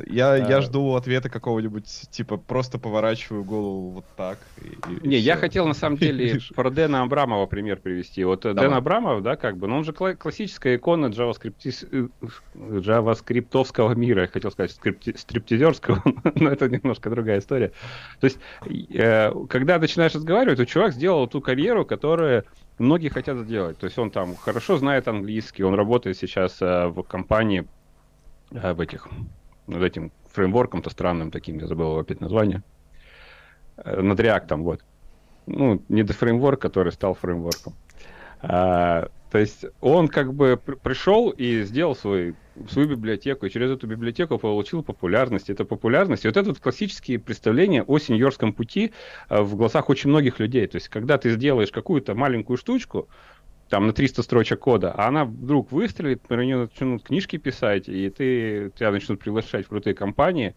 Speaker 1: Я, а... я жду ответа какого-нибудь, типа, просто поворачиваю голову вот так.
Speaker 3: И, и не, все. я хотел на самом деле <laughs> про Дэна Абрамова пример привести. Вот э, Давай. Дэн Абрамов, да, как бы, ну он же классическая икона JavaScript, JavaScriptовского мира, я хотел сказать, стриптизерского, <laughs> но это немножко другая история. То есть, э, когда начинаешь разговаривать, то чувак сделал ту карьеру, которая многие хотят сделать. То есть он там хорошо знает английский, он работает сейчас э, в компании в этих над этим фреймворком-то странным таким, я забыл опять название, э, над React, вот. Ну, не до фреймворк, который стал фреймворком. А, то есть он как бы пришел и сделал свой, свою библиотеку, и через эту библиотеку получил популярность. Это популярность. И вот это вот классические представления о сеньорском пути э, в глазах очень многих людей. То есть когда ты сделаешь какую-то маленькую штучку, там на 300 строчек кода, а она вдруг выстрелит, про нее начнут книжки писать, и ты, тебя начнут приглашать в крутые компании.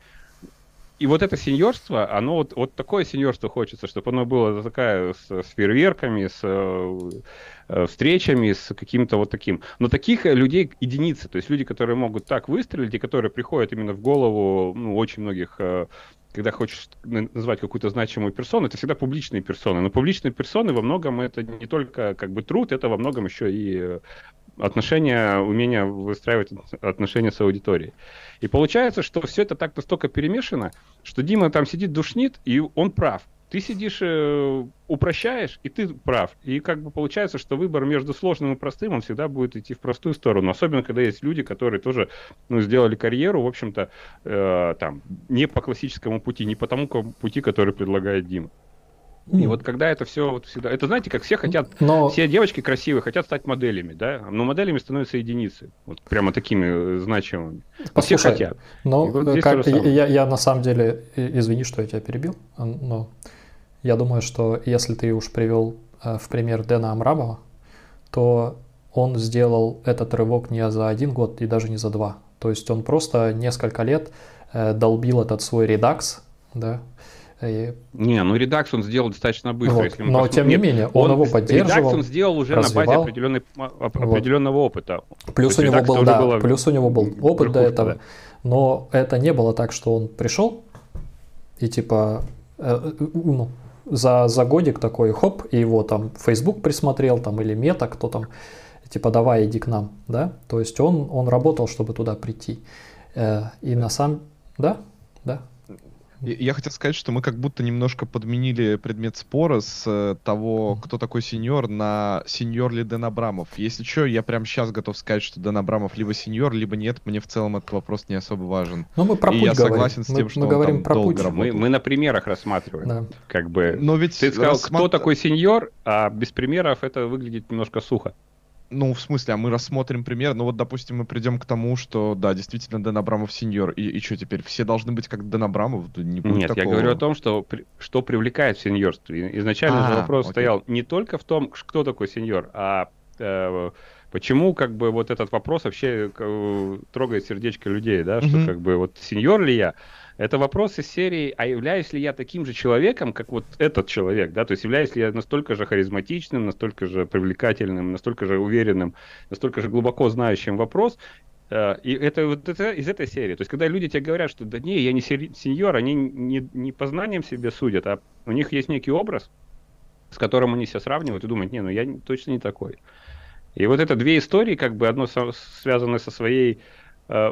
Speaker 3: И вот это сеньорство, оно вот, вот такое сеньорство хочется, чтобы оно было такая с, с фейерверками, с э, встречами, с каким-то вот таким. Но таких людей единицы, то есть люди, которые могут так выстрелить, и которые приходят именно в голову ну, очень многих э, когда хочешь назвать какую-то значимую персону, это всегда публичные персоны. Но публичные персоны во многом это не только как бы труд, это во многом еще и э, отношения, умение выстраивать отношения с аудиторией. И получается, что все это так настолько перемешано, что Дима там сидит, душнит, и он прав ты сидишь, э, упрощаешь, и ты прав. И как бы получается, что выбор между сложным и простым, он всегда будет идти в простую сторону. Особенно, когда есть люди, которые тоже ну, сделали карьеру, в общем-то, э, там, не по классическому пути, не по тому пути, который предлагает Дима. И вот когда это все вот всегда... Это знаете, как все хотят... Но... Все девочки красивые хотят стать моделями, да? Но моделями становятся единицы. Вот прямо такими э, значимыми.
Speaker 2: Послушай, все хотят. Но вот как, я, я на самом деле... Извини, что я тебя перебил, но я думаю, что если ты уж привел э, в пример Дэна Амрабова, то он сделал этот рывок не за один год и даже не за два. То есть он просто несколько лет э, долбил этот свой редакс, да,
Speaker 3: и... Не, ну редакс он сделал достаточно быстро.
Speaker 2: Вот. Если но тем не менее, он, он его поддерживал. Редакс
Speaker 3: он сделал уже развивал. на базе определенной, определенного вот. опыта.
Speaker 2: Плюс у, него был, да, плюс у него был опыт верхушка, до этого. Да. Но это не было так, что он пришел и типа э, ну, за, за годик такой хоп, и его там Facebook присмотрел, там или Мета, кто там, типа давай иди к нам, да. То есть он, он работал, чтобы туда прийти. Э, и на самом... Да? Да.
Speaker 1: Я хотел сказать, что мы как будто немножко подменили предмет спора с э, того, кто такой сеньор, на сеньор ли Дэн Абрамов. Если что, я прямо сейчас готов сказать, что Дэн Абрамов либо сеньор, либо нет. Мне в целом этот вопрос не особо важен.
Speaker 2: Но мы про
Speaker 1: И
Speaker 2: путь
Speaker 1: я
Speaker 2: говорим.
Speaker 1: согласен с тем,
Speaker 2: мы,
Speaker 1: что
Speaker 2: мы
Speaker 1: он
Speaker 2: говорим
Speaker 1: там
Speaker 2: про
Speaker 1: долго
Speaker 2: путь.
Speaker 3: Мы, мы на примерах рассматриваем. Да. Как бы. Но ведь ты сказал, рассмат... кто такой сеньор, а без примеров это выглядит немножко сухо.
Speaker 1: Ну, в смысле, а мы рассмотрим пример. Ну вот, допустим, мы придем к тому, что, да, действительно, Дэн Абрамов сеньор. И, и что теперь? Все должны быть как Дэн Абрамов?
Speaker 3: Не будет Нет, такого. я говорю о том, что, что привлекает в сеньорстве. Изначально а, же вопрос окей. стоял не только в том, кто такой сеньор, а э, почему как бы вот этот вопрос вообще э, трогает сердечко людей, да, что mm-hmm. как бы вот сеньор ли я? Это вопрос из серии, а являюсь ли я таким же человеком, как вот этот человек, да, то есть являюсь ли я настолько же харизматичным, настолько же привлекательным, настолько же уверенным, настолько же глубоко знающим вопрос, э, и это вот это из этой серии. То есть, когда люди тебе говорят, что да не, я не сеньор, они не, не по знаниям себе судят, а у них есть некий образ, с которым они себя сравнивают и думают, не, ну я точно не такой. И вот это две истории, как бы одно связано со своей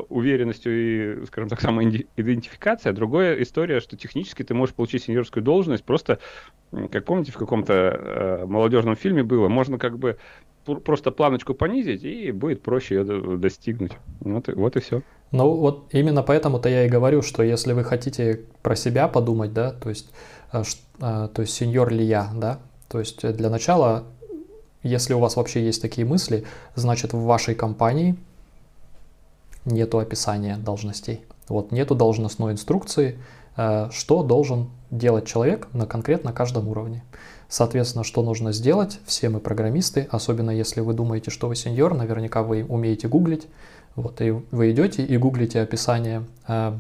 Speaker 3: уверенностью и, скажем так, самоидентификация. Другая история, что технически ты можешь получить сеньорскую должность просто, как помните, в каком-то э, молодежном фильме было, можно как бы просто планочку понизить, и будет проще ее достигнуть. Вот, вот и все.
Speaker 2: Ну вот именно поэтому-то я и говорю, что если вы хотите про себя подумать, да, то есть, э, то есть сеньор ли я, да, то есть для начала, если у вас вообще есть такие мысли, значит в вашей компании нету описания должностей. Вот нету должностной инструкции, э, что должен делать человек на конкретно каждом уровне. Соответственно, что нужно сделать, все мы программисты, особенно если вы думаете, что вы сеньор, наверняка вы умеете гуглить. Вот, и вы идете и гуглите описание э,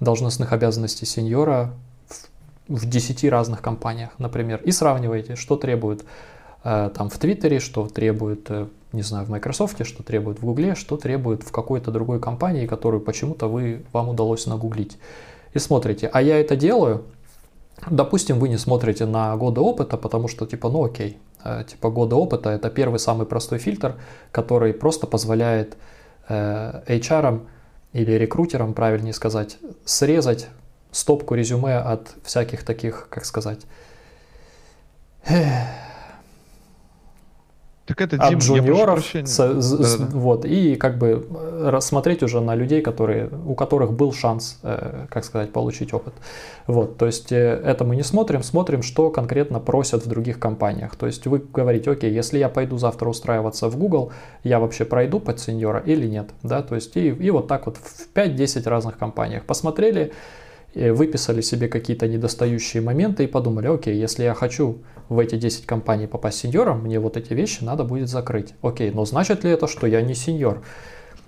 Speaker 2: должностных обязанностей сеньора в, в 10 разных компаниях, например, и сравниваете, что требует э, там в Твиттере, что требует не знаю, в Microsoft, что требует в Гугле, что требует в какой-то другой компании, которую почему-то вы, вам удалось нагуглить. И смотрите, а я это делаю, допустим, вы не смотрите на годы опыта, потому что типа, ну окей, э, типа годы опыта это первый самый простой фильтр, который просто позволяет э, HR или рекрутерам, правильнее сказать, срезать стопку резюме от всяких таких, как сказать, так это, от Дим, джуниоров, с, да, с, да. вот, и как бы э, рассмотреть уже на людей, которые, у которых был шанс, э, как сказать, получить опыт. Вот, то есть э, это мы не смотрим, смотрим, что конкретно просят в других компаниях. То есть вы говорите, окей, если я пойду завтра устраиваться в Google, я вообще пройду под сеньора или нет, да, то есть и, и вот так вот в 5-10 разных компаниях посмотрели, выписали себе какие-то недостающие моменты и подумали, окей, если я хочу в эти 10 компаний попасть сеньором, мне вот эти вещи надо будет закрыть. Окей, но значит ли это, что я не сеньор?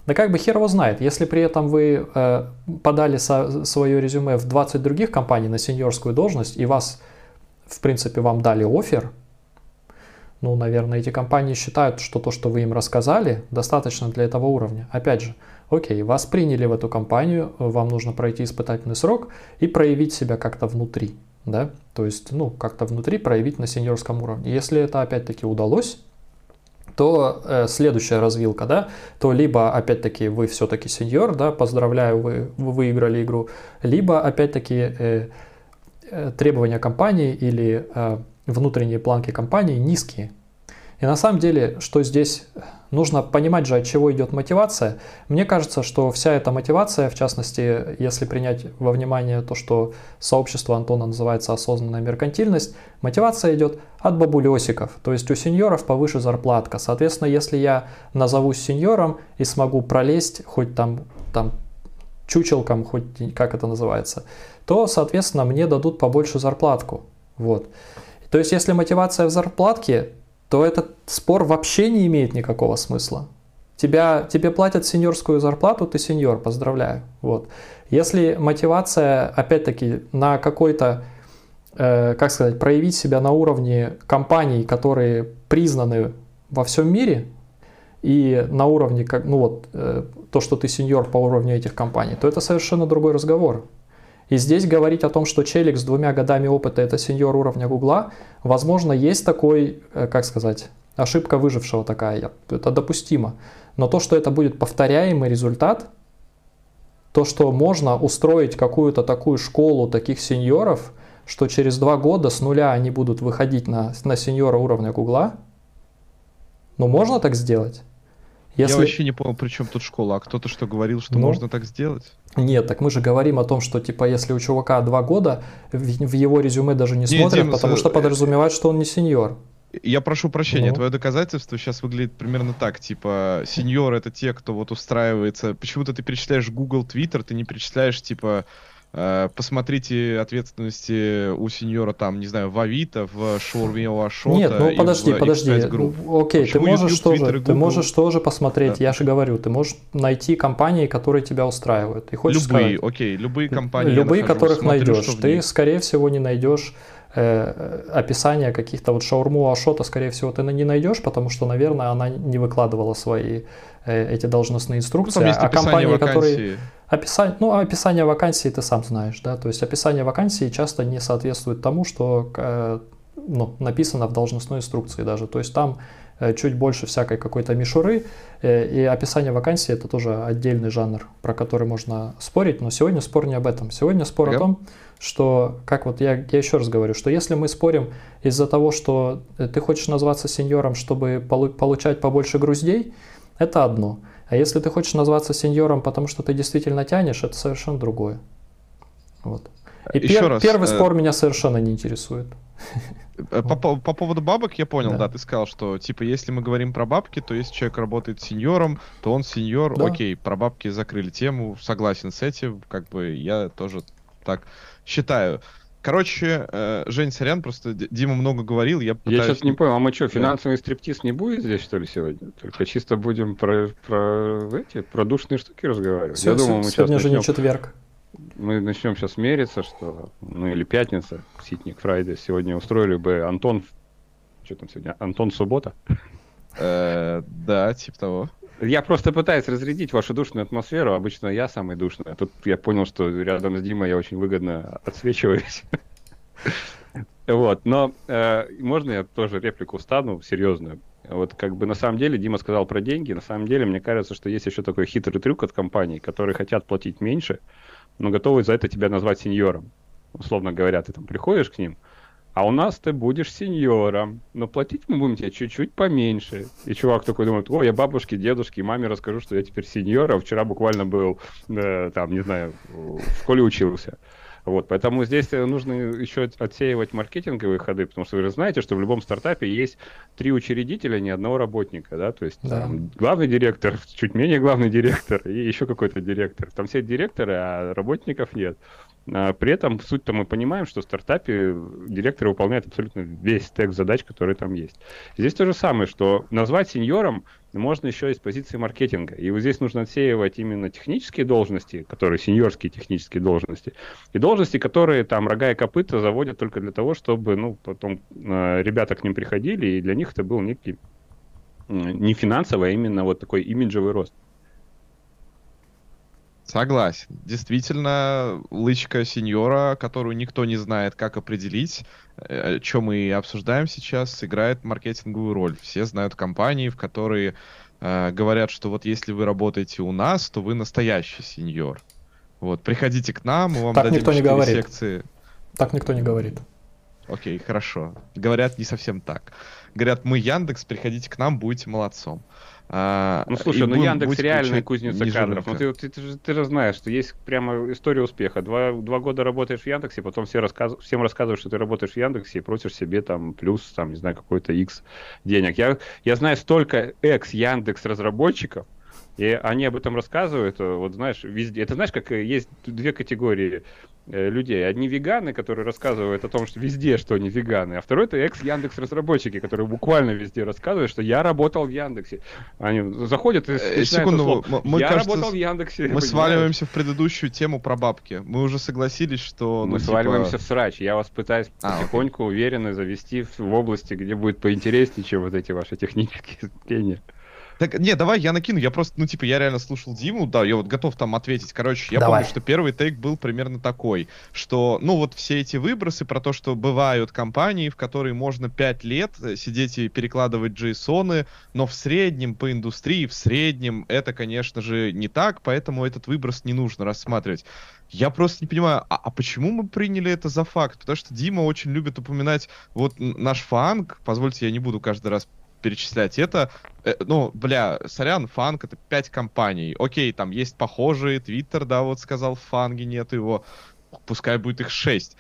Speaker 2: Да как бы хер его знает, если при этом вы э, подали со, свое резюме в 20 других компаний на сеньорскую должность и вас, в принципе, вам дали офер, ну, наверное, эти компании считают, что то, что вы им рассказали, достаточно для этого уровня. Опять же, окей, вас приняли в эту компанию, вам нужно пройти испытательный срок и проявить себя как-то внутри да, то есть, ну, как-то внутри проявить на сеньорском уровне. Если это опять-таки удалось, то э, следующая развилка, да, то либо опять-таки вы все-таки сеньор, да, поздравляю, вы, вы выиграли игру, либо опять-таки э, э, требования компании или э, внутренние планки компании низкие. И на самом деле, что здесь нужно понимать же, от чего идет мотивация. Мне кажется, что вся эта мотивация, в частности, если принять во внимание то, что сообщество Антона называется осознанная меркантильность, мотивация идет от бабулесиков, то есть у сеньоров повыше зарплатка. Соответственно, если я назовусь сеньором и смогу пролезть хоть там, там чучелком, хоть как это называется, то, соответственно, мне дадут побольше зарплатку. Вот. То есть, если мотивация в зарплатке, то этот спор вообще не имеет никакого смысла. Тебя, тебе платят сеньорскую зарплату, ты сеньор, поздравляю. Вот. Если мотивация, опять-таки, на какой-то, э, как сказать, проявить себя на уровне компаний, которые признаны во всем мире, и на уровне, как, ну вот, э, то, что ты сеньор по уровню этих компаний, то это совершенно другой разговор. И здесь говорить о том, что челик с двумя годами опыта это сеньор уровня Гугла, возможно, есть такой, э, как сказать, ошибка выжившего такая, это допустимо. Но то, что это будет повторяемый результат, то, что можно устроить какую-то такую школу таких сеньоров, что через два года с нуля они будут выходить на, на сеньора уровня Гугла, ну можно так сделать?
Speaker 1: Если... Я вообще не понял, при чем тут школа. А кто-то что говорил, что ну, можно так сделать?
Speaker 2: Нет, так мы же говорим о том, что типа если у чувака два года, в, его резюме даже не, не смотрят, Дима, потому что э, подразумевает, что он не сеньор.
Speaker 1: Я прошу прощения, ну. твое доказательство сейчас выглядит примерно так, типа, сеньор это те, кто вот устраивается. Почему-то ты перечисляешь Google, Twitter, ты не перечисляешь, типа, посмотрите ответственности у сеньора там, не знаю, в Авито, в Шаурме Ашота.
Speaker 2: Нет, ну подожди, подожди. Окей, ты можешь, YouTube, тоже, Twitter, ты можешь тоже посмотреть, да. я же говорю, ты можешь найти компании, которые тебя устраивают. И хочешь
Speaker 1: любые,
Speaker 2: сказать,
Speaker 1: окей, любые компании.
Speaker 2: Любые, нахожу, которых смотрю, найдешь. Ты, скорее всего, не найдешь э, описание каких-то вот шаурму Ашота, скорее всего, ты не найдешь, потому что, наверное, она не выкладывала свои э, эти должностные инструкции. Ну,
Speaker 1: а компании, вакансии. которые
Speaker 2: Описание, ну, описание вакансии ты сам знаешь, да, то есть описание вакансии часто не соответствует тому, что э, ну, написано в должностной инструкции даже, то есть там э, чуть больше всякой какой-то мишуры, э, и описание вакансии это тоже отдельный жанр, про который можно спорить, но сегодня спор не об этом, сегодня спор yep. о том, что, как вот я, я еще раз говорю, что если мы спорим из-за того, что ты хочешь назваться сеньором, чтобы получать побольше груздей, это одно. А если ты хочешь назваться сеньором, потому что ты действительно тянешь, это совершенно другое. Вот. И Еще пер, раз, первый э... спор меня совершенно не интересует.
Speaker 1: Э, по, по, по поводу бабок я понял, да. да, ты сказал, что типа если мы говорим про бабки, то если человек работает сеньором, то он сеньор, да. окей, про бабки закрыли тему, согласен с этим, как бы я тоже так считаю. Короче, э, Жень, сорян, просто Дима много говорил, я
Speaker 3: пытаюсь... Я сейчас не понял, а мы что, финансовый стриптиз не будет здесь, что ли, сегодня? Только чисто будем про, про эти, про душные штуки разговаривать?
Speaker 2: Все, я думал, мы сегодня сейчас же начнем... не четверг.
Speaker 3: Мы начнем сейчас мериться, что... Ну, или пятница, Ситник Фрайде. Сегодня устроили бы Антон... Что там сегодня? Антон Суббота?
Speaker 1: Э, да, типа того.
Speaker 3: Я просто пытаюсь разрядить вашу душную атмосферу. Обычно я самый душный. А тут я понял, что рядом с Димой я очень выгодно отсвечиваюсь. <laughs> Вот, но э, можно я тоже реплику встану серьезную? Вот как бы на самом деле Дима сказал про деньги. На самом деле мне кажется, что есть еще такой хитрый трюк от компаний, которые хотят платить меньше, но готовы за это тебя назвать сеньором. Условно говоря, ты там приходишь к ним, а у нас ты будешь сеньором, но платить мы будем тебе чуть-чуть поменьше. И чувак такой думает, о, я бабушке, дедушке, маме расскажу, что я теперь сеньор, а вчера буквально был, э, там, не знаю, в школе учился. Вот, поэтому здесь нужно еще отсеивать маркетинговые ходы, потому что вы же знаете, что в любом стартапе есть три учредителя, ни одного работника, да, то есть да. там, главный директор, <laughs> чуть менее главный директор и еще какой-то директор. Там все директоры, а работников нет. А при этом суть-то мы понимаем, что в стартапе директор выполняет абсолютно весь стек задач, которые там есть. Здесь то же самое, что назвать сеньором можно еще из позиции маркетинга. И вот здесь нужно отсеивать именно технические должности, которые сеньорские технические должности, и должности, которые там рога и копыта заводят только для того, чтобы ну, потом э, ребята к ним приходили, и для них это был некий э, не финансовый, а именно вот такой имиджевый рост.
Speaker 1: Согласен. Действительно, лычка сеньора, которую никто не знает, как определить, э, что мы обсуждаем сейчас, играет маркетинговую роль. Все знают компании, в которые э, говорят, что вот если вы работаете у нас, то вы настоящий сеньор. Вот, приходите к нам, мы вам
Speaker 2: так
Speaker 1: дадим
Speaker 2: никто не говорит.
Speaker 1: секции.
Speaker 2: Так никто не говорит.
Speaker 1: окей, хорошо. Говорят не совсем так. Говорят, мы Яндекс, приходите к нам, будете молодцом.
Speaker 3: А, ну слушай, ну Яндекс реальная кузница кадров. Ну, ты, ты, ты, ты же знаешь, что есть прямо история успеха. Два, два года работаешь в Яндексе, потом все рассказ, всем рассказываешь, что ты работаешь в Яндексе и просишь себе там плюс, там, не знаю, какой-то X денег. Я, я знаю столько экс Яндекс разработчиков, и они об этом рассказывают, вот знаешь, везде. Это знаешь, как есть две категории людей. Одни веганы, которые рассказывают о том, что везде, что они веганы, а второй это экс-Яндекс разработчики, которые буквально везде рассказывают, что я работал в Яндексе. Они заходят и
Speaker 1: э, Секунду, мы, я кажется, работал в Яндексе. Мы <laughs> сваливаемся в предыдущую тему про бабки. Мы уже согласились, что...
Speaker 3: Мы ну, типа... сваливаемся в срач. Я вас пытаюсь а, потихоньку, окей. уверенно завести в области, где будет поинтереснее, чем вот эти ваши технические <laughs> пения.
Speaker 1: Так, не, давай я накину. Я просто, ну, типа, я реально слушал Диму, да, я вот готов там ответить. Короче, я давай. помню, что первый тейк был примерно такой, что, ну, вот все эти выбросы про то, что бывают компании, в которые можно 5 лет э, сидеть и перекладывать джейсоны, но в среднем по индустрии, в среднем это, конечно же, не так, поэтому этот выброс не нужно рассматривать. Я просто не понимаю, а, а почему мы приняли это за факт? Потому что Дима очень любит упоминать вот наш фанк, позвольте, я не буду каждый раз перечислять. Это, э, ну, бля, сорян, фанк это пять компаний. Окей, там есть похожие, Твиттер, да, вот сказал, в фанге нет его. Пускай будет их шесть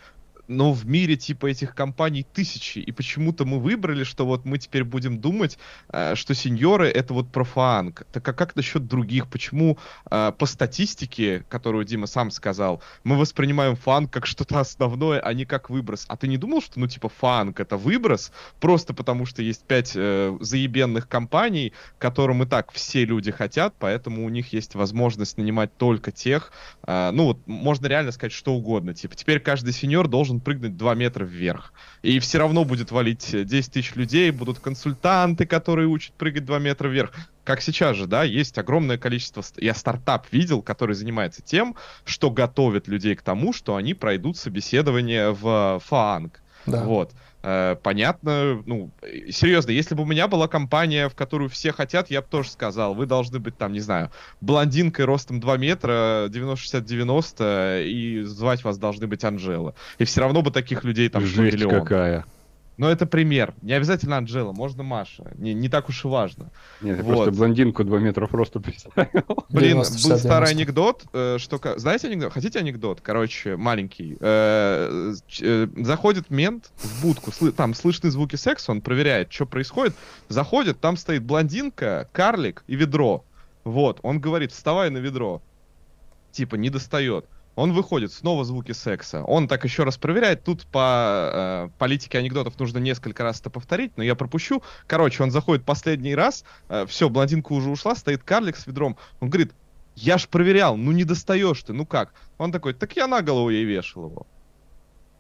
Speaker 1: но в мире типа этих компаний тысячи, и почему-то мы выбрали, что вот мы теперь будем думать, э, что сеньоры это вот про фанк. Так а как насчет других? Почему э, по статистике, которую Дима сам сказал, мы воспринимаем фанк как что-то основное, а не как выброс? А ты не думал, что ну типа фанк это выброс, просто потому что есть пять э, заебенных компаний, которым и так все люди хотят, поэтому у них есть возможность нанимать только тех, э, ну вот можно реально сказать что угодно. Типа теперь каждый сеньор должен прыгнуть 2 метра вверх. И все равно будет валить 10 тысяч людей, будут консультанты, которые учат прыгать 2 метра вверх. Как сейчас же, да, есть огромное количество... Я стартап видел, который занимается тем, что готовит людей к тому, что они пройдут собеседование в ФААНГ. Да. Вот. Э, понятно, ну, серьезно, если бы у меня была компания, в которую все хотят, я бы тоже сказал, вы должны быть там, не знаю, блондинкой ростом 2 метра, 90-60-90, и звать вас должны быть Анжела. И все равно бы таких людей там
Speaker 3: Жесть миллион. какая.
Speaker 1: Но это пример. Не обязательно Анжела, можно Маша. Не, не так уж и важно.
Speaker 3: Нет, я вот. просто блондинку 2 метра просто представил. <laughs>
Speaker 1: Блин, был старый анекдот, э, что... Знаете анекдот? Хотите анекдот? Короче, маленький. Э, э, заходит мент в будку, там слышны звуки секса, он проверяет, что происходит. Заходит, там стоит блондинка, карлик и ведро. Вот, он говорит, вставай на ведро. Типа, не достает. Он выходит, снова звуки секса. Он так еще раз проверяет. Тут по э, политике анекдотов нужно несколько раз это повторить, но я пропущу. Короче, он заходит последний раз. Э, все, блондинка уже ушла, стоит карлик с ведром. Он говорит, я ж проверял, ну не достаешь ты, ну как? Он такой, так я на голову ей вешал его.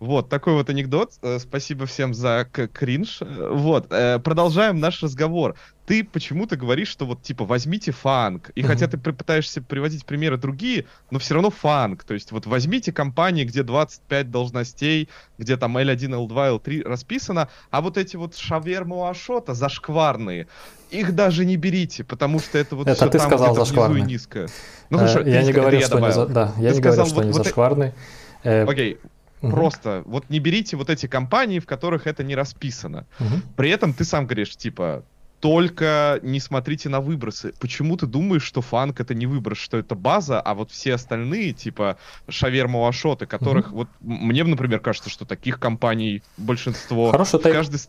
Speaker 1: Вот, такой вот анекдот. Э, спасибо всем за кринж. Э, вот, э, продолжаем наш разговор. Ты почему-то говоришь, что вот, типа, возьмите фанк. И mm-hmm. хотя ты пытаешься приводить примеры другие, но все равно фанк. То есть вот возьмите компании, где 25 должностей, где там L1, L2, L3 расписано, а вот эти вот шаверму Ашота зашкварные, их даже не берите, потому что это вот
Speaker 2: это
Speaker 1: все
Speaker 2: ты
Speaker 1: там
Speaker 2: сказал и
Speaker 1: низко.
Speaker 2: Ну, слушай, я не говорю, что не за... да, я не говорю, что они зашкварные.
Speaker 1: Окей, Угу. Просто вот не берите вот эти компании, в которых это не расписано. Угу. При этом ты сам говоришь, типа, только не смотрите на выбросы. Почему ты думаешь, что фанк это не выброс, что это база, а вот все остальные, типа шаверма Ашоты, которых угу. вот мне, например, кажется, что таких компаний большинство.
Speaker 2: Хороший тейк. Каждый...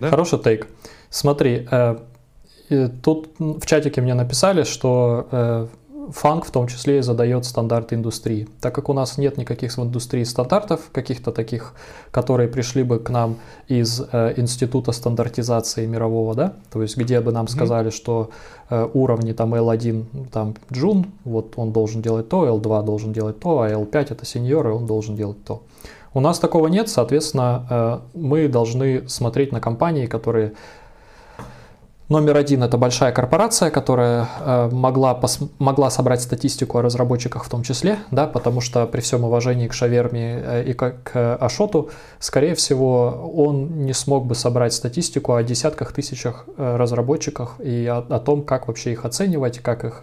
Speaker 2: Да? Хороший тейк. Смотри, э, тут в чатике мне написали, что э, Фанк в том числе и задает стандарты индустрии. Так как у нас нет никаких в индустрии стандартов, каких-то таких, которые пришли бы к нам из э, института стандартизации мирового, да, то есть где бы нам сказали, mm-hmm. что э, уровни там L1, там Джун, вот он должен делать то, L2 должен делать то, а L5 это сеньор, и он должен делать то. У нас такого нет, соответственно, э, мы должны смотреть на компании, которые Номер один – это большая корпорация, которая э, могла, могла собрать статистику о разработчиках в том числе, да, потому что при всем уважении к Шаверме э, и к, Ашоту, скорее всего, он не смог бы собрать статистику о десятках тысячах э, разработчиках и о, о том, как вообще их оценивать, как их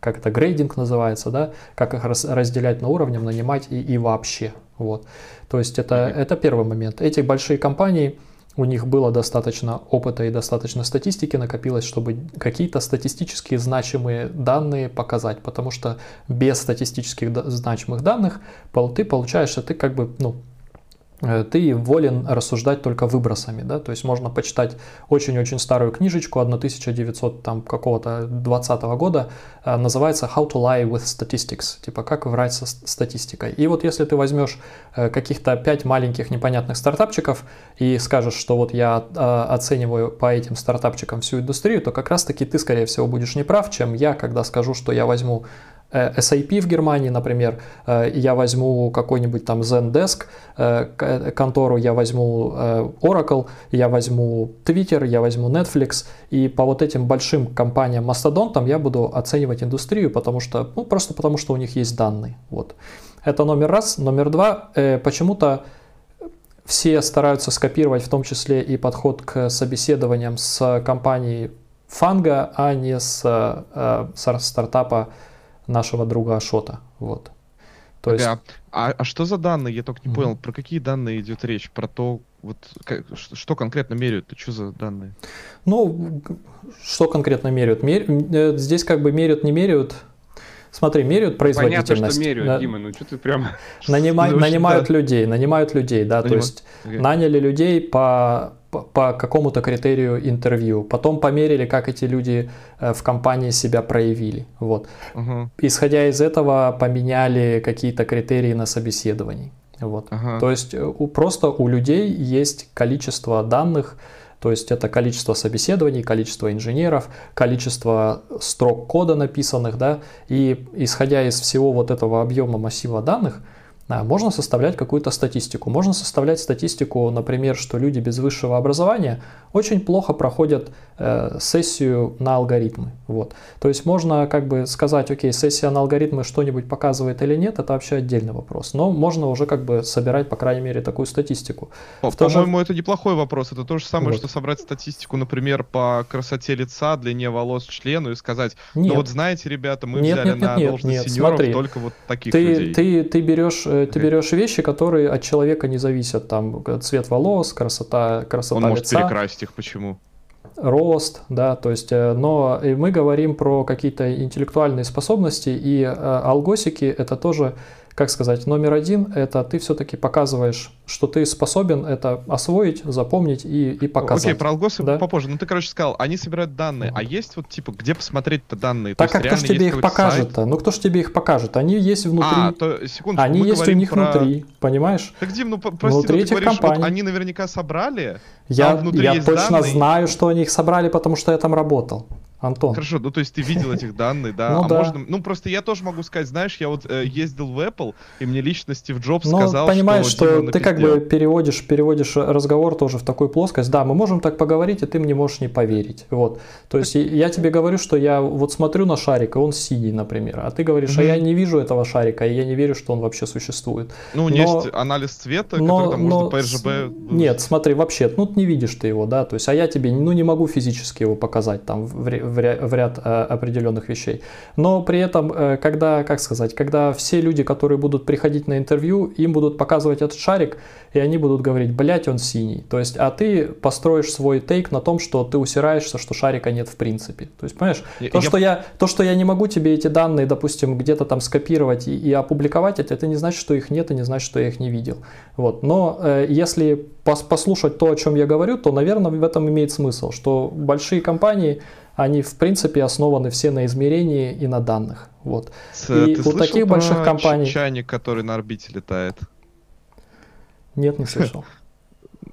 Speaker 2: как это грейдинг называется, да, как их раз, разделять на уровням, нанимать и, и вообще. Вот. То есть это, это первый момент. Эти большие компании, у них было достаточно опыта и достаточно статистики накопилось, чтобы какие-то статистически значимые данные показать, потому что без статистических значимых данных ты получаешь, что ты как бы ну, ты волен рассуждать только выбросами, да, то есть можно почитать очень-очень старую книжечку 1900 там какого-то 20 года, э, называется How to Lie with Statistics, типа как врать со статистикой. И вот если ты возьмешь э, каких-то 5 маленьких непонятных стартапчиков и скажешь, что вот я оцениваю по этим стартапчикам всю индустрию, то как раз-таки ты, скорее всего, будешь неправ, чем я, когда скажу, что я возьму Э, SAP в Германии, например, э, я возьму какой-нибудь там Zendesk э, контору, я возьму Oracle, я возьму Twitter, я возьму Netflix, и по вот этим большим компаниям мастодонтам я буду оценивать индустрию, потому что, ну, просто потому что у них есть данные. Вот. Это номер раз. Номер два, почему-то все стараются скопировать в том числе и подход к собеседованиям с компанией Фанга, а не с, с стартапа нашего друга Ашота. Вот.
Speaker 1: То ага. есть... а, а что за данные? Я только не mm-hmm. понял, про какие данные идет речь? Про то, вот как, что конкретно меряют? Это что за данные?
Speaker 2: Ну, что конкретно меряют? Мер... Э, здесь как бы меряют, не меряют. Смотри, меряют производительность. Понятно, что
Speaker 3: меряют, да. Дима, ну что ты прям...
Speaker 2: Нанима... <laughs> Нанимают людей, нанимают людей, да, Нанимают. то есть okay. наняли людей по по какому-то критерию интервью. Потом померили, как эти люди э, в компании себя проявили. Вот. Угу. Исходя из этого, поменяли какие-то критерии на собеседовании. Вот. Ага. То есть э, у, просто у людей есть количество данных, то есть это количество собеседований, количество инженеров, количество строк кода написанных, да, и исходя из всего вот этого объема массива данных, можно составлять какую-то статистику. Можно составлять статистику, например, что люди без высшего образования очень плохо проходят э, сессию на алгоритмы. Вот. То есть можно как бы сказать, окей, сессия на алгоритмы что-нибудь показывает или нет, это вообще отдельный вопрос. Но можно уже как бы собирать, по крайней мере, такую статистику.
Speaker 1: По-моему, же... это неплохой вопрос. Это то же самое, вот. что собрать статистику, например, по красоте лица, длине волос, члену и сказать, «Ну нет. ну вот знаете, ребята, мы нет, взяли нет, нет, на нет, должность нет, сеньоров смотри, только вот таких
Speaker 2: ты,
Speaker 1: людей.
Speaker 2: Ты, ты берешь э, ты берешь вещи, которые от человека не зависят, там цвет волос, красота, красота
Speaker 1: Он
Speaker 2: лица.
Speaker 1: может перекрасить их, почему?
Speaker 2: рост, да, то есть, э, но мы говорим про какие-то интеллектуальные способности, и э, алгосики это тоже как сказать, номер один – это ты все-таки показываешь, что ты способен это освоить, запомнить и, и показать.
Speaker 1: Окей, про алгосы да? попозже. Ну, ты, короче, сказал, они собирают данные, вот. а есть вот, типа, где посмотреть-то данные?
Speaker 2: Так, а кто ж тебе их покажет-то? Ну, кто ж тебе их покажет? Они есть внутри. А, то, секундочку, Они есть у них про... внутри, понимаешь?
Speaker 1: Так, Дим, ну, прости, внутри ну, этих говоришь, компаний. Вот они наверняка собрали,
Speaker 2: я, я точно данные. знаю, что они их собрали, потому что я там работал. Антон.
Speaker 1: Хорошо, ну то есть ты видел этих данных, да? <laughs> Ну, а да. можно. Ну просто я тоже могу сказать, знаешь, я вот э, ездил в Apple, и мне лично Стив Джобс ну, сказал,
Speaker 2: понимаешь,
Speaker 1: что.
Speaker 2: что ты как бы переводишь, переводишь разговор тоже в такую плоскость. Да, мы можем так поговорить, и ты мне можешь не поверить. Вот. То есть я тебе говорю, что я вот смотрю на шарик, и он синий, например. А ты говоришь, а я не вижу этого шарика, и я не верю, что он вообще существует.
Speaker 1: Ну, но, есть анализ цвета, но, который там но, можно по RGB.
Speaker 2: Нет, смотри, вообще, ну не видишь ты его, да. То есть, а я тебе ну, не могу физически его показать там в, в, в ряд Э, определенных вещей. Но при этом, э, когда, как сказать, когда все люди, которые будут приходить на интервью, им будут показывать этот шарик, и они будут говорить, блять, он синий. То есть, а ты построишь свой тейк на том, что ты усираешься, что шарика нет в принципе. То есть, понимаешь, я, то, я... Что я, то, что я не могу тебе эти данные, допустим, где-то там скопировать и, и опубликовать, это, это не значит, что их нет, и не значит, что я их не видел. Вот. Но э, если послушать то, о чем я говорю, то, наверное, в этом имеет смысл, что большие компании они в принципе основаны все на измерении и на данных. Вот.
Speaker 1: С, и ты у таких больших компаний... чайник, который на орбите летает?
Speaker 2: Нет, не слышал. <laughs>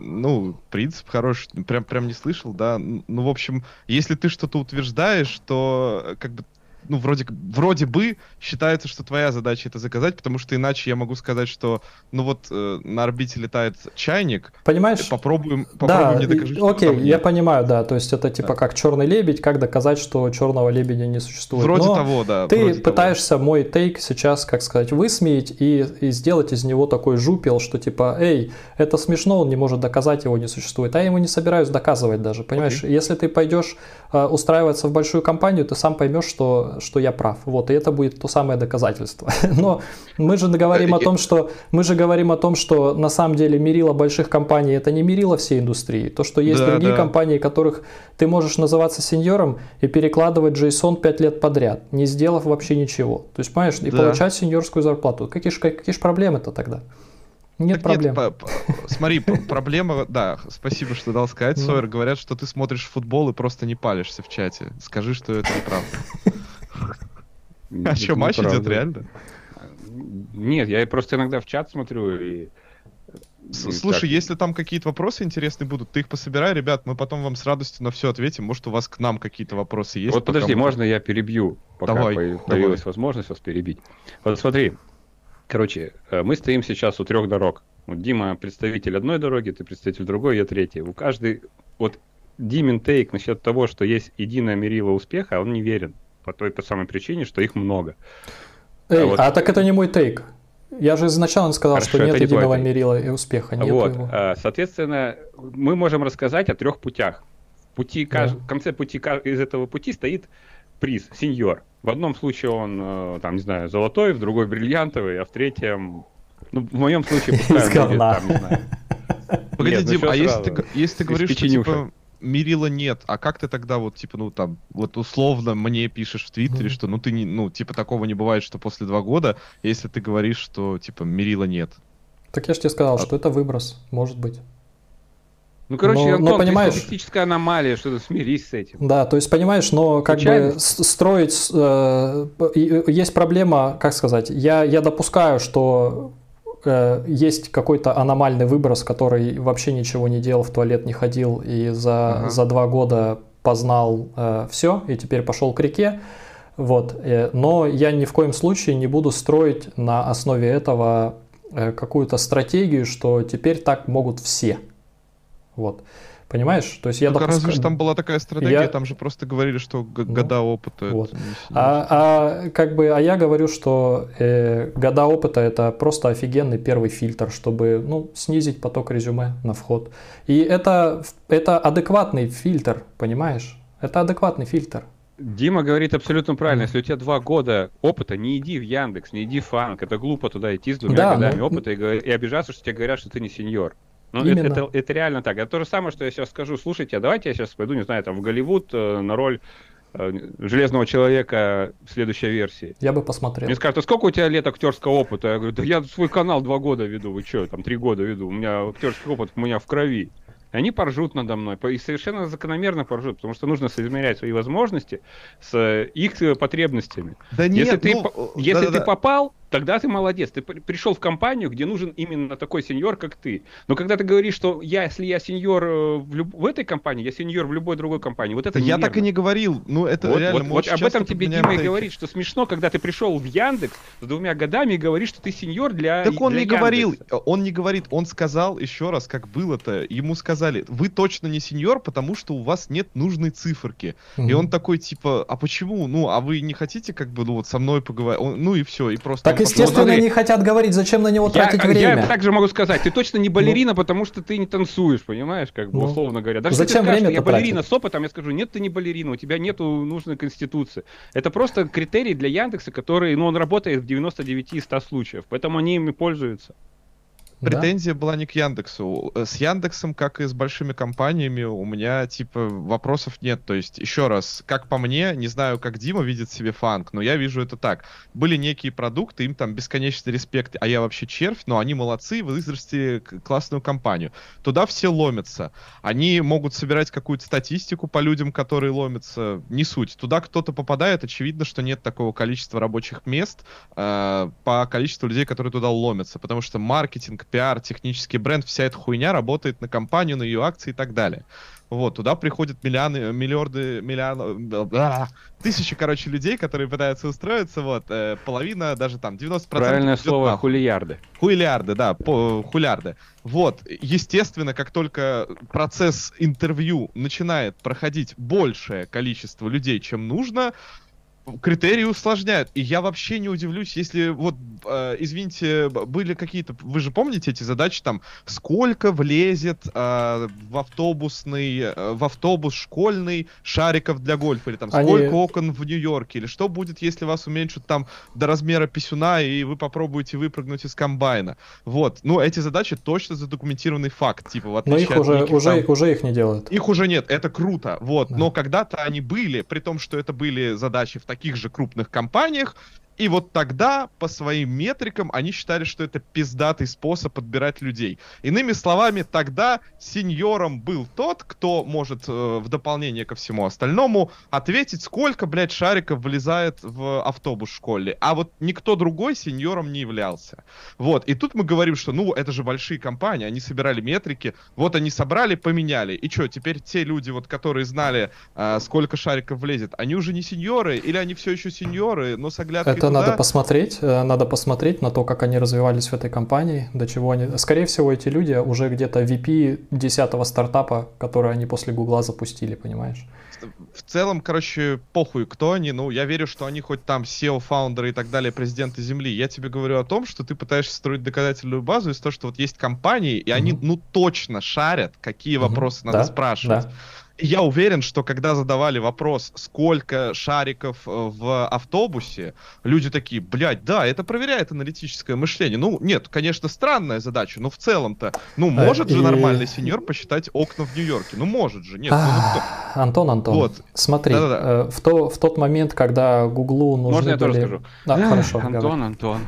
Speaker 1: Ну, принцип хороший, прям, прям не слышал, да. Ну, в общем, если ты что-то утверждаешь, то как бы ну, вроде, вроде бы считается, что твоя задача это заказать, потому что иначе я могу сказать, что, ну вот, э, на орбите летает чайник.
Speaker 2: Понимаешь?
Speaker 1: Попробуем, попробуем
Speaker 2: да, мне докажи, что окей, я нет. понимаю, да, то есть это типа да. как черный лебедь, как доказать, что черного лебедя не существует.
Speaker 1: Вроде Но того, да.
Speaker 2: Ты пытаешься того. мой тейк сейчас, как сказать, высмеять и, и сделать из него такой жупел, что типа, эй, это смешно, он не может доказать, его не существует. А я ему не собираюсь доказывать даже, понимаешь? Okay. Если ты пойдешь э, устраиваться в большую компанию, ты сам поймешь, что что, что я прав. Вот, и это будет то самое доказательство. <laughs> Но мы же говорим о том, что мы же говорим о том, что на самом деле мерило больших компаний это не мерило всей индустрии. То, что есть да, другие да. компании, которых ты можешь называться сеньором и перекладывать JSON 5 лет подряд, не сделав вообще ничего. То есть, понимаешь, и да. получать сеньорскую зарплату. Какие же какие проблемы-то тогда? Нет так проблем. Нет,
Speaker 1: смотри, проблема, да, спасибо, что дал сказать, ну. Сойер. Говорят, что ты смотришь футбол и просто не палишься в чате. Скажи, что это неправда. А что, матч идет реально?
Speaker 3: Нет, я просто иногда в чат смотрю и...
Speaker 1: Слушай, если там какие-то вопросы интересные будут, ты их пособирай, ребят, мы потом вам с радостью на все ответим. Может, у вас к нам какие-то вопросы есть?
Speaker 3: Вот подожди, можно я перебью, пока давай, появилась давай. возможность вас перебить. Вот смотри, Короче, э, мы стоим сейчас у трех дорог. Вот Дима представитель одной дороги, ты представитель другой, я третий. У каждой... Вот Димин тейк насчет того, что есть единое мерило успеха, он не верен. По той по самой причине, что их много.
Speaker 2: Эй, а, вот... а так это не мой тейк. Я же изначально сказал, Хорошо, что нет единого не мерила и успеха. Нет
Speaker 3: вот, его. А, соответственно, мы можем рассказать о трех путях. Пути, да. В конце пути из этого пути стоит приз, сеньор. В одном случае он, э, там, не знаю, золотой, в другой бриллиантовый, а в третьем, ну, в моем случае, <laughs> пускай будет, там, не знаю.
Speaker 1: Погоди, ну Дим, а если ты, если ты говоришь, что, типа, Мирила нет, а как ты тогда вот, типа, ну, там, вот условно мне пишешь в Твиттере, что, ну, ты не, ну, типа, такого не бывает, что после два года, если ты говоришь, что, типа, Мирила нет?
Speaker 2: Так я же тебе сказал, а... что это выброс, может быть.
Speaker 3: Ну, короче, но, Антон, но понимаешь, статистическая аномалия, что-то смирись с этим.
Speaker 2: Да, то есть, понимаешь, но как Случайно? бы строить... Э, есть проблема, как сказать, я, я допускаю, что есть какой-то аномальный выброс, который вообще ничего не делал, в туалет не ходил и за, ага. за два года познал э, все и теперь пошел к реке. Вот. Э, но я ни в коем случае не буду строить на основе этого э, какую-то стратегию, что теперь так могут все. Вот. Понимаешь? То есть я
Speaker 1: Только допускаю... разве же там была такая стратегия, я... там же просто говорили, что ну, года опыта.
Speaker 2: Вот. А, а как бы, а я говорю, что э, года опыта это просто офигенный первый фильтр, чтобы ну снизить поток резюме на вход. И это это адекватный фильтр, понимаешь? Это адекватный фильтр.
Speaker 3: Дима говорит абсолютно правильно. Если у тебя два года опыта, не иди в Яндекс, не иди в Фанк. Это глупо туда идти с двумя да, годами ну... опыта и, и обижаться, что тебе говорят, что ты не сеньор. Ну, это, это, это реально так. Это то же самое, что я сейчас скажу. Слушайте, а давайте я сейчас пойду, не знаю, там в Голливуд э, на роль э, Железного человека в следующей версии.
Speaker 2: Я бы посмотрел.
Speaker 3: Мне скажут, а сколько у тебя лет актерского опыта? Я говорю, да я свой канал два года веду. Вы что, там три года веду. У меня актерский опыт у меня в крови. И они поржут надо мной. И совершенно закономерно поржут, потому что нужно соизмерять свои возможности с э, их э, потребностями. Да нет, если ты, ну, если да, ты да. попал, тогда ты молодец. Ты пришел в компанию, где нужен именно такой сеньор, как ты. Но когда ты говоришь, что я, если я сеньор э, в, люб... в этой компании, я сеньор в любой другой компании, вот это
Speaker 1: Я так и не говорил. Ну, это
Speaker 3: вот,
Speaker 1: реально...
Speaker 3: Вот, вот об этом тебе Дима и говорит, что смешно, когда ты пришел в Яндекс с двумя годами и говоришь, что ты сеньор для
Speaker 1: Так он
Speaker 3: для
Speaker 1: не Яндекса. говорил, он не говорит, он сказал еще раз, как было-то. Ему сказали, вы точно не сеньор, потому что у вас нет нужной циферки. Mm-hmm. И он такой, типа, а почему? Ну, а вы не хотите, как бы, ну, вот со мной поговорить? ну и все, и просто...
Speaker 2: Так, естественно, не хотят говорить, зачем на него я, тратить время.
Speaker 3: Я также могу сказать, ты точно не балерина, ну. потому что ты не танцуешь, понимаешь, как бы, ну. условно говоря. Даже
Speaker 2: зачем
Speaker 3: если
Speaker 2: ты
Speaker 3: скажешь, я балерина с опытом, я скажу, нет, ты не балерина, у тебя нету нужной конституции. Это просто критерий для Яндекса, который, ну, он работает в 99 из 100 случаев, поэтому они ими пользуются.
Speaker 1: Претензия да? была не к Яндексу. С Яндексом, как и с большими компаниями, у меня, типа, вопросов нет. То есть, еще раз, как по мне, не знаю, как Дима видит себе фанк, но я вижу это так. Были некие продукты, им там бесконечный респект, а я вообще червь, но они молодцы, вы вырастили классную компанию. Туда все ломятся. Они могут собирать какую-то статистику по людям, которые ломятся, не суть. Туда кто-то попадает, очевидно, что нет такого количества рабочих мест э, по количеству людей, которые туда ломятся, потому что маркетинг, пиар, технический бренд, вся эта хуйня работает на компанию, на ее акции и так далее. Вот, туда приходят миллионы, миллиарды, миллион, тысячи, короче, людей, которые пытаются устроиться, вот, э, половина, даже там, 90%.
Speaker 3: Правильное слово, нахуй. хулиярды.
Speaker 1: Хулиярды, да, по, хулиарды. Вот, естественно, как только процесс интервью начинает проходить большее количество людей, чем нужно, критерии усложняют. И я вообще не удивлюсь, если вот, э, извините, были какие-то, вы же помните эти задачи там, сколько влезет э, в автобусный, э, в автобус школьный шариков для гольфа, или там Они... сколько окон в Нью-Йорке, или что будет, если вас уменьшат там до размера писюна, и вы попробуете выпрыгнуть из комбайна. Вот, ну эти задачи точно задокументированный факт, типа в
Speaker 2: отличие Но их уже, неких, уже, там... уже их не делают.
Speaker 1: Их уже нет, это круто, вот. Да. Но когда-то они были, при том, что это были задачи в таких же крупных компаниях, и вот тогда, по своим метрикам, они считали, что это пиздатый способ подбирать людей. Иными словами, тогда сеньором был тот, кто может э, в дополнение ко всему остальному ответить, сколько, блядь, шариков влезает в автобус в школе. А вот никто другой сеньором не являлся. Вот. И тут мы говорим, что, ну, это же большие компании, они собирали метрики, вот они собрали, поменяли. И что, теперь те люди, вот, которые знали, э, сколько шариков влезет, они уже не сеньоры, или они все еще сеньоры, но с оглядкой
Speaker 2: это надо посмотреть, э, надо посмотреть на то, как они развивались в этой компании, до чего они... Скорее всего, эти люди уже где-то VP 10 стартапа, который они после Гугла запустили, понимаешь?
Speaker 1: В целом, короче, похуй, кто они. Ну, я верю, что они хоть там SEO, фаундеры и так далее, президенты Земли. Я тебе говорю о том, что ты пытаешься строить доказательную базу из того, что вот есть компании, и mm-hmm. они, ну, точно шарят, какие mm-hmm. вопросы надо да, спрашивать. Да я уверен, что когда задавали вопрос, сколько шариков э, в автобусе, люди такие, блядь, да, это проверяет аналитическое мышление. Ну, нет, конечно, странная задача, но в целом-то, ну, э, может же нормальный сеньор посчитать окна в Нью-Йорке? Ну, может же, нет. Ну,
Speaker 2: кто? Антон, Антон, вот. смотри, э, в, то, в тот момент, когда Гуглу нужны
Speaker 3: Можно я
Speaker 2: были...
Speaker 3: тоже скажу?
Speaker 2: Да, хорошо.
Speaker 3: Антон. Антон,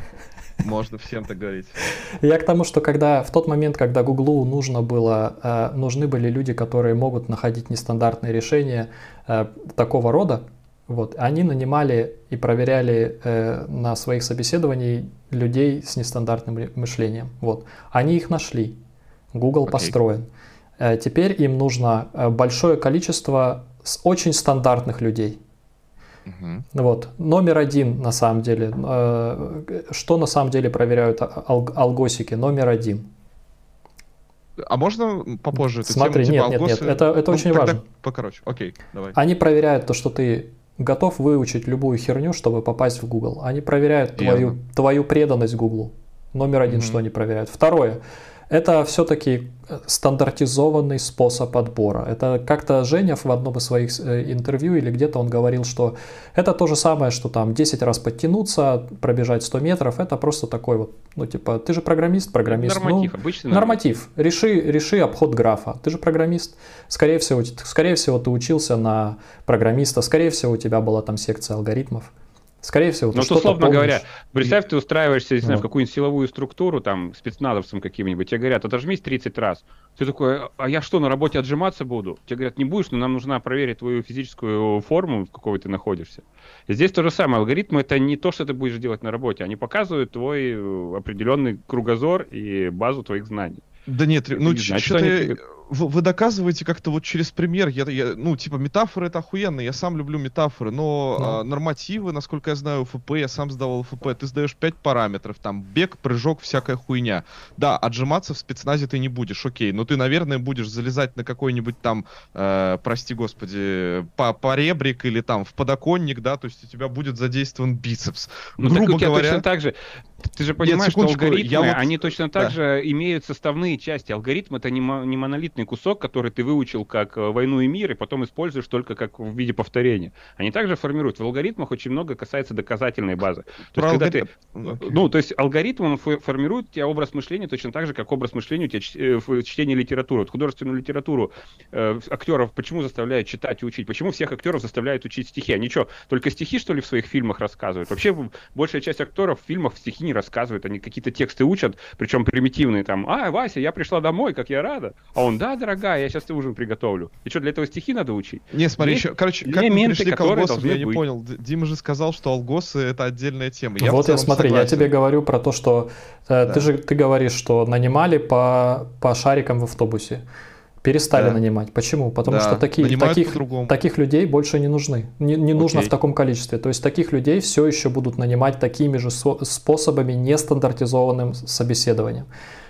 Speaker 1: можно всем так говорить.
Speaker 2: Я к тому, что когда в тот момент, когда Гуглу нужно было, э, нужны были люди, которые могут находить нестандартные решения э, такого рода, вот, они нанимали и проверяли э, на своих собеседованиях людей с нестандартным мышлением. Вот. Они их нашли. Google okay. построен. Теперь им нужно большое количество очень стандартных людей. Угу. Вот. Номер один, на самом деле, э, что на самом деле проверяют ал- алгосики? Номер один.
Speaker 1: А можно попозже
Speaker 2: эту Смотри, тему, типа нет, алгосы... нет, нет, это, это ну, очень важно.
Speaker 1: Покороче, окей, давай.
Speaker 2: Они проверяют то, что ты готов выучить любую херню, чтобы попасть в Google. Они проверяют твою, твою преданность Google. Номер один, угу. что они проверяют. Второе. Это все-таки э, стандартизованный способ отбора. Это как-то Женя в одном из своих э, интервью или где-то он говорил, что это то же самое, что там 10 раз подтянуться, пробежать 100 метров. Это просто такой вот, ну типа, ты же программист, программист.
Speaker 3: Норматив,
Speaker 2: ну,
Speaker 3: обычный
Speaker 2: норматив. норматив. Реши, реши обход графа. Ты же программист. Скорее всего, скорее всего, ты учился на программиста. Скорее всего, у тебя была там секция алгоритмов. Скорее всего, ты
Speaker 3: Ну, условно помнишь. говоря, представь, ты устраиваешься, не знаю, в какую-нибудь силовую структуру, там, спецназовцем каким-нибудь, тебе говорят, отожмись 30 раз. Ты такой, а я что, на работе отжиматься буду? Тебе говорят, не будешь, но нам нужно проверить твою физическую форму, в какой ты находишься. И здесь то же самое. Алгоритмы — это не то, что ты будешь делать на работе. Они показывают твой э, определенный кругозор и базу твоих знаний.
Speaker 1: Да нет, ну, что-то вы, вы доказываете как-то вот через пример. Я, я, ну, типа, метафоры это охуенно, я сам люблю метафоры, но да. а, нормативы, насколько я знаю, ФП, я сам сдавал ФП, ты сдаешь 5 параметров, там, бег, прыжок, всякая хуйня. Да, отжиматься в спецназе ты не будешь, окей, но ты, наверное, будешь залезать на какой-нибудь там, э, прости господи, по, по ребрик или там в подоконник, да, то есть у тебя будет задействован бицепс.
Speaker 3: Ну, Грубо так, говоря... точно так же, ты же понимаешь, Нет, что алгоритмы, я вот... они точно так да. же имеют составные части. Алгоритм это не, не монолитный кусок, который ты выучил как э, войну и мир, и потом используешь только как в виде повторения. Они также формируют. В алгоритмах очень много касается доказательной базы. То есть, когда ты, okay. ну, то есть алгоритм он формирует у тебя образ мышления точно так же, как образ мышления у тебя э, в чтении литературы. Вот художественную литературу э, актеров почему заставляют читать и учить? Почему всех актеров заставляют учить стихи? Они что, только стихи, что ли, в своих фильмах рассказывают? Вообще, большая часть актеров в фильмах стихи не рассказывают, они какие-то тексты учат, причем примитивные, там, а, Вася, я пришла домой, как я рада. А он, да, дорогая, я сейчас тебе ужин приготовлю. И что, для этого стихи надо учить?
Speaker 1: Не, смотри, Есть еще, короче, как мы пришли к алгосам, я не быть. понял. Дима же сказал, что алгосы — это отдельная тема.
Speaker 2: Я вот я смотри, согласен. я тебе говорю про то, что э, да. ты же ты говоришь, что нанимали по, по шарикам в автобусе. Перестали да. нанимать. Почему? Потому да. что такие, таких, таких людей больше не нужны. Не, не нужно в таком количестве. То есть таких людей все еще будут нанимать такими же способами, нестандартизованным собеседованием.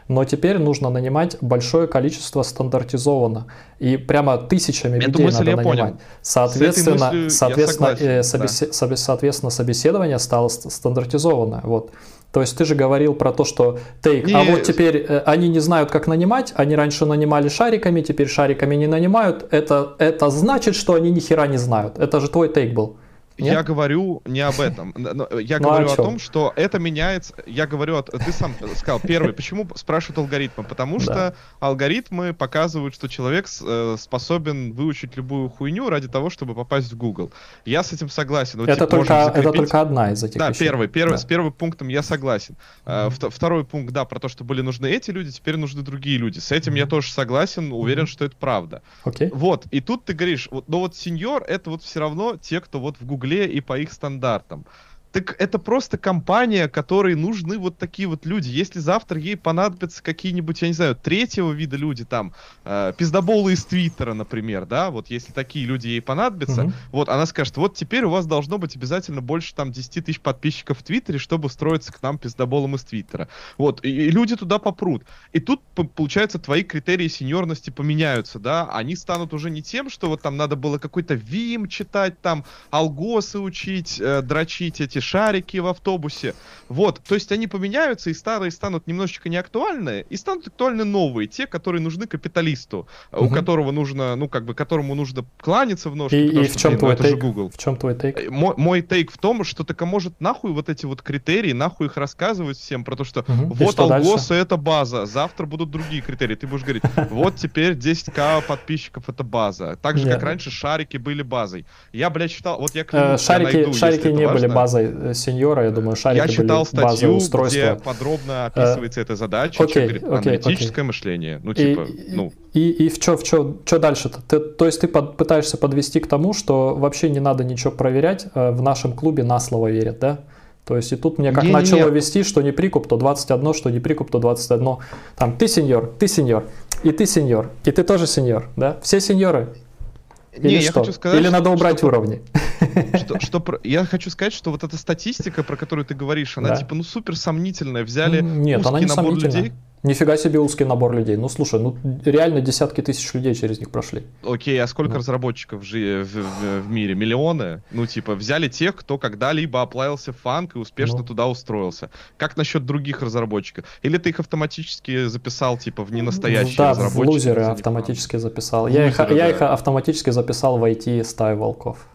Speaker 2: но теперь нужно нанимать большое количество стандартизованно. И прямо тысячами
Speaker 1: Эту
Speaker 2: людей
Speaker 1: мысль
Speaker 2: надо
Speaker 1: я
Speaker 2: нанимать.
Speaker 1: понял.
Speaker 2: Соответственно, соответственно,
Speaker 1: согласен,
Speaker 2: э,
Speaker 1: да.
Speaker 2: собесе- собе- соответственно, собеседование стало ст- стандартизованное. Вот. То есть ты же говорил про то, что тейк, а вот теперь э, они не знают, как нанимать, они раньше нанимали шариками, теперь шариками не нанимают. Это, это значит, что они ни хера не знают. Это же твой тейк был. Нет?
Speaker 1: Я говорю не об этом. Но Я
Speaker 2: Ну, а
Speaker 1: говорю
Speaker 2: о
Speaker 1: том, что это меняется. Я говорю, о- ты сам сказал, первый, почему спрашивают алгоритмы? Потому
Speaker 2: Да.
Speaker 1: что алгоритмы показывают, что человек э, способен выучить любую хуйню ради того, чтобы попасть в Google. Я с этим согласен. Вот,
Speaker 2: это,
Speaker 1: типа,
Speaker 2: только, это
Speaker 1: закрепить-
Speaker 2: только одна из этих
Speaker 1: Да,
Speaker 2: вещей.
Speaker 1: первый, первый,
Speaker 2: Да.
Speaker 1: с первым пунктом я согласен. Э, Второй пункт, да, про то, что были нужны эти люди, теперь нужны другие люди. С этим я тоже согласен, уверен, что это правда.
Speaker 2: Окей.
Speaker 1: Вот, и тут ты говоришь, вот, но вот сеньор это вот все равно те, кто вот в Гугле и по их стандартам. Так это просто компания, которой нужны вот такие вот люди. Если завтра ей понадобятся какие-нибудь, я не знаю, третьего вида люди, там, э, пиздоболы из Твиттера, например, да, вот если такие люди ей понадобятся,
Speaker 2: Мгм.
Speaker 1: вот она скажет, вот теперь у вас должно быть обязательно больше там 10 тысяч подписчиков в Твиттере, чтобы устроиться к нам пиздоболом из Твиттера. Вот, и, и люди туда попрут. И тут, получается, твои критерии сеньорности поменяются, да, они станут уже не тем, что вот там надо было какой-то ВИМ читать, там, алгосы учить, э, дрочить эти шарики в автобусе. Вот, то есть они поменяются, и старые станут немножечко неактуальны, и станут актуальны новые, те, которые нужны капиталисту, э, у которого нужно, ну, как бы, которому нужно кланяться в ножки,
Speaker 2: И,
Speaker 1: потому
Speaker 2: и
Speaker 1: что,
Speaker 2: в чем
Speaker 1: блин, ну,
Speaker 2: твой
Speaker 1: же
Speaker 2: тейк?
Speaker 1: Google.
Speaker 2: В чем твой тейк?
Speaker 1: Э, Мой, мой тейк в том, что так а может нахуй вот эти вот критерии, нахуй их рассказывать всем про то, что.
Speaker 2: И
Speaker 1: вот
Speaker 2: что дальше?
Speaker 1: это база, завтра будут другие критерии. Ты будешь говорить, <laughs> вот теперь 10к подписчиков это база. Так же, как раньше шарики были базой. Я, блядь, читал, вот я
Speaker 2: Э, Шарики, шарики не были базой э, сеньора, я думаю, шарики
Speaker 1: Я читал статью,
Speaker 2: устройства.
Speaker 1: где подробно описывается эта задача,
Speaker 2: окей,
Speaker 1: что говорит аналитическое мышление. Ну,
Speaker 2: И-
Speaker 1: типа,
Speaker 2: и,
Speaker 1: ну,
Speaker 2: и, и в чё, в чё, чё дальше-то? Ты, то есть ты под- пытаешься подвести к тому, что вообще не надо ничего проверять, э, в нашем клубе на слово верят, да? То есть и тут мне как
Speaker 1: Не-не-не.
Speaker 2: начало вести, что не прикуп, то 21, что не прикуп, то 21. Там ты сеньор, ты сеньор, и ты сеньор, и ты тоже сеньор, да? Все сеньоры? Или
Speaker 1: не, я
Speaker 2: что?
Speaker 1: хочу сказать,
Speaker 2: Или надо убрать
Speaker 1: что-
Speaker 2: уровни?
Speaker 1: что, что я хочу сказать, что вот эта статистика, про которую ты говоришь, она
Speaker 2: Да.
Speaker 1: типа ну супер сомнительная. Взяли
Speaker 2: Нет, она
Speaker 1: узкий набор людей.
Speaker 2: Нифига себе узкий набор людей. Ну слушай, ну реально десятки тысяч людей через них прошли.
Speaker 1: Окей, а сколько
Speaker 2: Ну.
Speaker 1: разработчиков жи- в, в- в мире? Миллионы? Ну, типа, взяли тех, кто когда-либо оплавился в фанк и успешно
Speaker 2: Ну.
Speaker 1: туда устроился. Как насчет других разработчиков? Или ты их автоматически записал, типа, в ненастоящие
Speaker 2: Да, в
Speaker 1: разработчики?
Speaker 2: лузеры
Speaker 1: за них
Speaker 2: автоматически записал. Я, их,
Speaker 1: Лузеры,
Speaker 2: я
Speaker 1: да.
Speaker 2: их автоматически записал в IT стаю волков.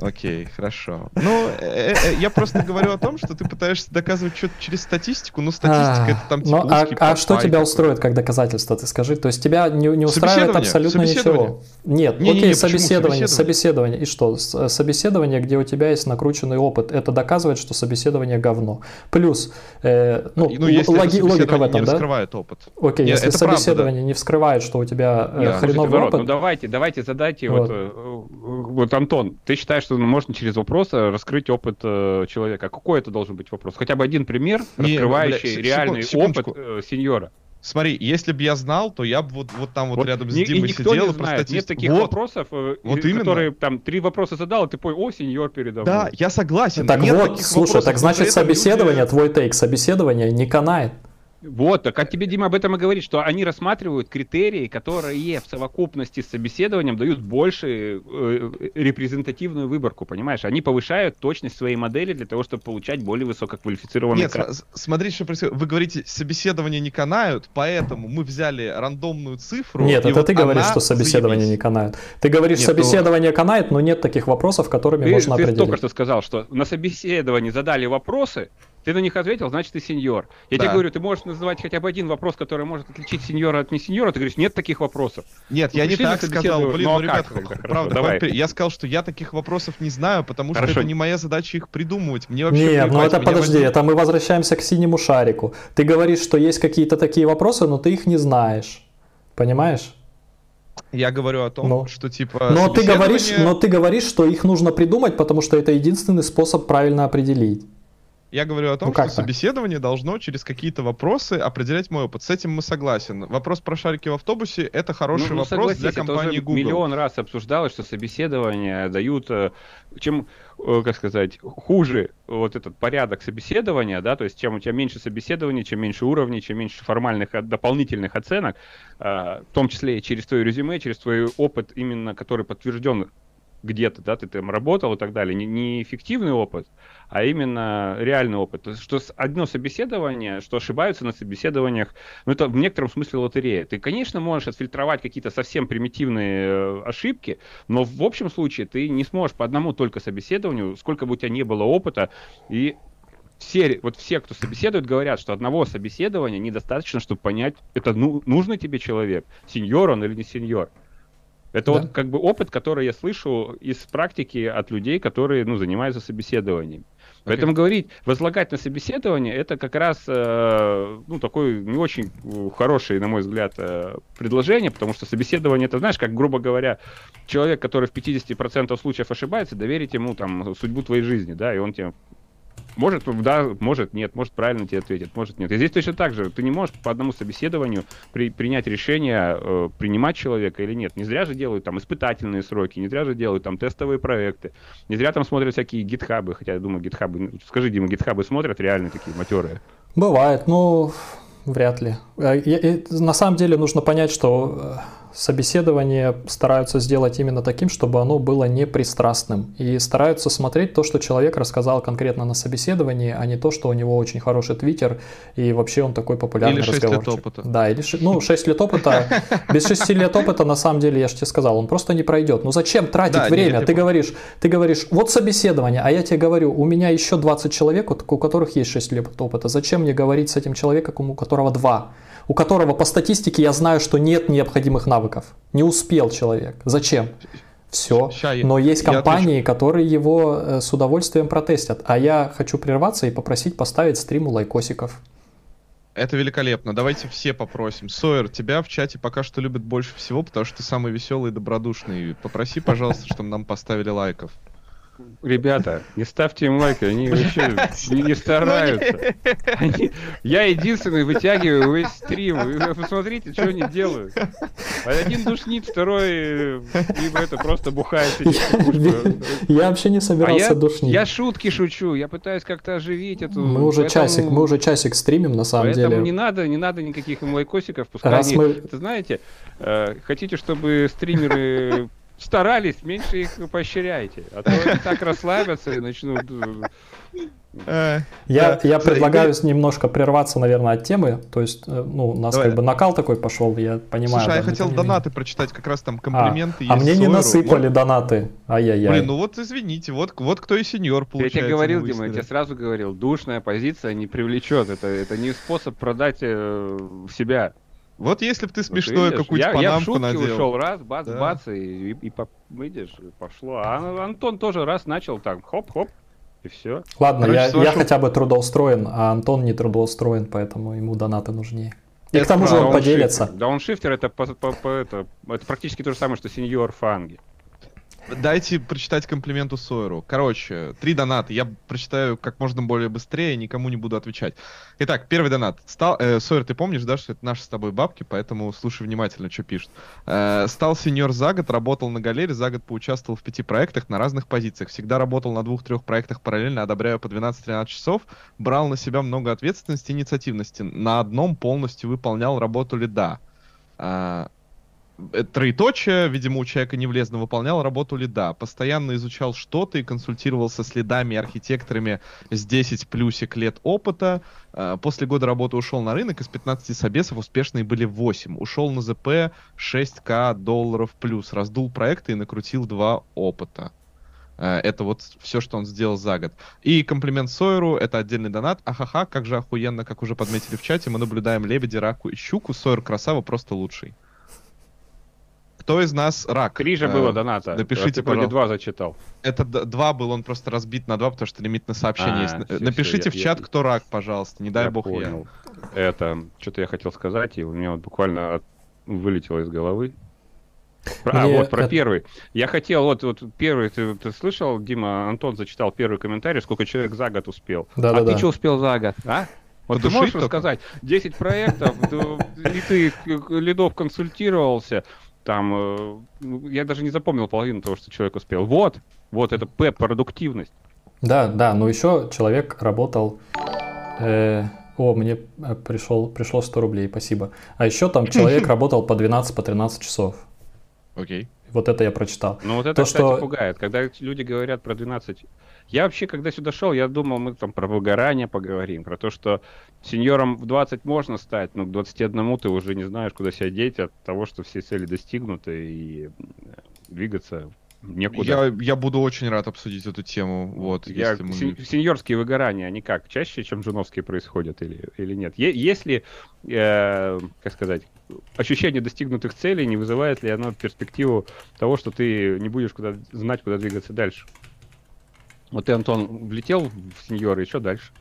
Speaker 1: Окей, хорошо. Ну, э, э, я просто говорю о том, что ты пытаешься доказывать что-то через статистику, но статистика это там типа
Speaker 2: Ну, а,
Speaker 1: узкий
Speaker 2: а что тебя устроит как доказательство, ты скажи? То есть тебя не, не устраивает абсолютно ничего? Нет, окей, собеседование,
Speaker 1: собеседование?
Speaker 2: собеседование. И что? Собеседование, где у тебя есть накрученный опыт, это доказывает, что собеседование говно. Плюс, э, ну,
Speaker 1: Ну, если
Speaker 2: логи-
Speaker 1: это
Speaker 2: логика в этом,
Speaker 1: не
Speaker 2: да?
Speaker 1: раскрывает опыт.
Speaker 2: Окей,
Speaker 1: Нет,
Speaker 2: если
Speaker 1: правда,
Speaker 2: собеседование не вскрывает, что у тебя э, хреновый опыт,
Speaker 3: ну давайте, давайте задайте
Speaker 2: Вот.
Speaker 3: вот, э, вот Антон, ты считаешь, что можно через вопросы раскрыть опыт э, человека? Какой это должен быть вопрос? Хотя бы один пример,
Speaker 1: Не,
Speaker 3: раскрывающий
Speaker 1: бля,
Speaker 3: реальный
Speaker 1: секундочку.
Speaker 3: опыт э, сеньора.
Speaker 1: Смотри, если бы я знал, то я бы вот, вот там вот,
Speaker 3: Вот
Speaker 1: рядом с
Speaker 3: и
Speaker 1: Димой
Speaker 3: никто
Speaker 1: сидел
Speaker 3: не знает, нет
Speaker 1: статистику.
Speaker 3: таких
Speaker 1: Вот,
Speaker 3: вопросов, э,
Speaker 1: Вот
Speaker 3: и-
Speaker 1: именно.
Speaker 3: которые там три вопроса задал, и ты понял, о, сеньор передо мной.
Speaker 1: Да, я согласен.
Speaker 2: Так
Speaker 1: нет
Speaker 2: вот, слушай,
Speaker 1: вопросов,
Speaker 2: так значит
Speaker 1: этом люди-
Speaker 2: собеседование, твой тейк, собеседование не канает.
Speaker 3: Вот, так а тебе Дима об этом и говорит, что они рассматривают критерии, которые в совокупности с собеседованием дают больше э, репрезентативную выборку, понимаешь? Они повышают точность своей модели для того, чтобы получать более высококвалифицированный
Speaker 1: Нет, см- с- смотри, что происходит. Вы говорите, собеседования не канают, поэтому мы взяли рандомную цифру.
Speaker 2: Нет, это
Speaker 1: вот
Speaker 2: ты говоришь, что собеседование не
Speaker 1: заебись.
Speaker 2: канает. Ты говоришь,
Speaker 1: Нет, ну-
Speaker 2: собеседование канает, но нет таких вопросов, которыми
Speaker 3: Ты,
Speaker 2: можно
Speaker 3: ты
Speaker 2: определить.
Speaker 3: только что сказал, что на собеседовании задали вопросы, ты на них ответил, значит, ты сеньор. Я
Speaker 1: Да.
Speaker 3: тебе говорю, ты можешь называть хотя бы один вопрос, который может отличить сеньора от не сеньора. Ты говоришь, нет таких вопросов.
Speaker 1: Нет,
Speaker 3: Ну,
Speaker 1: я не так сказал. Блин,
Speaker 3: Ну,
Speaker 1: ну,
Speaker 3: а
Speaker 1: ребят,
Speaker 3: как тогда?
Speaker 1: Правда,
Speaker 3: давай.
Speaker 1: давай. я сказал, что я таких вопросов не знаю, потому что
Speaker 3: Хорошо.
Speaker 1: это не моя задача их придумывать. Мне вообще
Speaker 2: Нет, ну это подожди,
Speaker 1: возьмут-
Speaker 2: это мы возвращаемся к синему шарику. Ты говоришь, что есть какие-то такие вопросы, но ты их не знаешь. Понимаешь?
Speaker 1: Я говорю о том,
Speaker 2: Ну.
Speaker 1: что типа.
Speaker 2: Но ты, говоришь, но ты говоришь, что их нужно придумать, потому что это единственный способ правильно определить.
Speaker 1: Я говорю о том, ну, что собеседование должно через какие-то вопросы определять мой опыт. С этим мы согласен. Вопрос про шарики в автобусе — это хороший ну, ну, вопрос для компании
Speaker 3: это
Speaker 1: Google.
Speaker 3: миллион раз обсуждалось, что собеседование дают... Э, чем, э, как сказать, хуже вот этот порядок собеседования, да, то есть чем у тебя меньше собеседований, чем меньше уровней, чем меньше формальных дополнительных оценок, э, в том числе и через твое резюме, через твой опыт именно, который подтвержден где-то, да, ты там работал и так далее, не, не эффективный опыт, а именно реальный опыт. То есть, что одно собеседование, что ошибаются на собеседованиях, ну это в некотором смысле лотерея. Ты, конечно, можешь отфильтровать какие-то совсем примитивные э, ошибки, но в общем случае ты не сможешь по одному только собеседованию, сколько бы у тебя не было опыта, и все, вот все, кто собеседует, говорят, что одного собеседования недостаточно, чтобы понять, это ну, нужный тебе человек, сеньор он или не сеньор. Это да. вот как бы опыт, который я слышу из практики от людей, которые ну, занимаются собеседованием. Okay. Поэтому говорить, возлагать на собеседование, это как раз э, ну, такое не очень хорошее, на мой взгляд, э, предложение, потому что собеседование, это, знаешь, как, грубо говоря, человек, который в 50% случаев ошибается, доверить ему там судьбу твоей жизни, да, и он тебе может, да, может, нет, может, правильно тебе ответит, может, нет. И здесь точно так же. Ты не можешь по одному собеседованию при, принять решение, э, принимать человека или нет. Не зря же делают там испытательные сроки, не зря же делают там тестовые проекты, не зря там смотрят всякие гитхабы, хотя я думаю, гитхабы... Ну, скажи, Дима, гитхабы смотрят реально такие матерые?
Speaker 2: Бывает, ну, вряд ли. Э, на самом деле нужно понять, что э, собеседование стараются сделать именно таким, чтобы оно было непристрастным. И стараются смотреть то, что человек рассказал конкретно на собеседовании, а не то, что у него очень хороший твиттер и вообще он такой популярный или 6 лет опыта. Да, или ну, 6 лет опыта. Без 6 лет опыта, на самом деле, я же тебе сказал, он просто не пройдет. Ну зачем тратить да, время? ты говоришь, ты говоришь, вот собеседование, а я тебе говорю, у меня еще 20 человек, у которых есть 6 лет опыта. Зачем мне говорить с этим человеком, у которого 2? У которого по статистике я знаю, что нет необходимых навыков. Не успел человек. Зачем? Все. Но есть компании, которые его э, с удовольствием протестят. А я хочу прерваться и попросить поставить стриму лайкосиков.
Speaker 1: Это великолепно. Давайте все попросим. Сойер, тебя в чате пока что любят больше всего, потому что ты самый веселый и добродушный. Попроси, пожалуйста, чтобы нам поставили лайков.
Speaker 3: Ребята, не ставьте им лайки, они <laughs> вообще не, стараются. Они, я единственный вытягиваю весь стрим. Вы посмотрите, что они делают. Один душнит, второй либо это просто бухает.
Speaker 2: Я вообще не собирался а душнить.
Speaker 3: Я шутки шучу, я пытаюсь как-то оживить эту...
Speaker 2: Мы уже часик, мы уже часик стримим на самом деле.
Speaker 3: Поэтому не надо, не надо никаких им лайкосиков. Пускай Раз они, мы... знаете, э, хотите, чтобы стримеры старались, меньше их поощряйте. А то они так расслабятся и начнут...
Speaker 2: Э, я, я предлагаю немножко прерваться, наверное, от темы. То есть, э, ну, у нас как бы накал такой пошел, я понимаю.
Speaker 1: Слушай, а я хотел донаты прочитать, как раз там а, комплименты
Speaker 2: А, мне не насыпали донаты. Ай-яй-яй.
Speaker 1: Блин, ну вот извините, вот, вот кто и сеньор получается.
Speaker 3: Я тебе говорил, Дима, я тебе сразу говорил, душная позиция не привлечет. Это, это не способ продать э, себя.
Speaker 1: Вот если бы ты смешную вот какую-то панамку
Speaker 3: я в шутки
Speaker 1: надел.
Speaker 3: ушел, раз, бац, да. бац, и, и, и видишь, пошло. А Антон тоже раз начал так, хоп-хоп, и все.
Speaker 2: Ладно, Короче, я, я хотя бы трудоустроен, а Антон не трудоустроен, поэтому ему донаты нужнее. И это к тому же он поделится.
Speaker 3: Дауншифтер это, по, по, по, это, это практически то же самое, что сеньор фанги.
Speaker 1: Дайте прочитать комплименту Сойеру. Короче, три доната. Я прочитаю как можно более быстрее, никому не буду отвечать. Итак, первый донат. Стал, э, Сойер, ты помнишь, да, что это наши с тобой бабки, поэтому слушай внимательно, что пишут. Э, стал сеньор за год, работал на галере, за год поучаствовал в пяти проектах на разных позициях. Всегда работал на двух-трех проектах параллельно, одобряю по 12-13 часов. Брал на себя много ответственности и инициативности. На одном полностью выполнял работу лида. Э, троеточие, видимо, у человека не влезно выполнял работу лида. Постоянно изучал что-то и консультировался с лидами и архитекторами с 10 плюсик лет опыта. Э, после года работы ушел на рынок, из 15 собесов успешные были 8. Ушел на ЗП 6к долларов плюс. Раздул проекты и накрутил 2 опыта. Э, это вот все, что он сделал за год. И комплимент Сойеру, это отдельный донат. Ахаха, как же охуенно, как уже подметили в чате, мы наблюдаем лебеди, раку и щуку. Сойер красава, просто лучший. Кто из нас рак?
Speaker 3: Три же было э, доната.
Speaker 1: Напишите,
Speaker 3: а два зачитал.
Speaker 1: Это два был, он просто разбит на два, потому что лимит на сообщение а, есть. Все, Напишите все, в чат, я, кто рак, пожалуйста, не дай я бог понял.
Speaker 3: я. Это, что-то я хотел сказать, и у меня вот буквально от, вылетело из головы. А, Мне вот про первый. Я хотел, вот, вот первый, ты, ты слышал, Дима, Антон зачитал первый комментарий, сколько человек за год успел. Да, а да, ты да. что успел за год, а? Вот ты можешь только? рассказать, 10 проектов, и ты лидов консультировался, там, э, ну, я даже не запомнил половину того, что человек успел. Вот, вот это П, продуктивность.
Speaker 2: Да, да, но еще человек работал... Э, о, мне э, пришел, пришло 100 рублей, спасибо. А еще там <laughs> человек работал по 12-13 по 13 часов.
Speaker 1: Окей.
Speaker 2: Вот это я прочитал.
Speaker 3: Ну вот это, То, кстати, что... пугает. Когда люди говорят про 12... Я вообще, когда сюда шел, я думал, мы там про выгорание поговорим, про то, что сеньором в 20 можно стать, но к 21 ты уже не знаешь, куда себя деть от того, что все цели достигнуты и э, двигаться некуда.
Speaker 1: Я, я буду очень рад обсудить эту тему. Вот,
Speaker 3: я, если мы... Сеньорские выгорания, они как, чаще, чем женовские происходят или, или нет? Е- если, э, как сказать, ощущение достигнутых целей не вызывает ли оно перспективу того, что ты не будешь куда, знать, куда двигаться дальше? Вот ты, Антон, влетел в сеньоры, что дальше?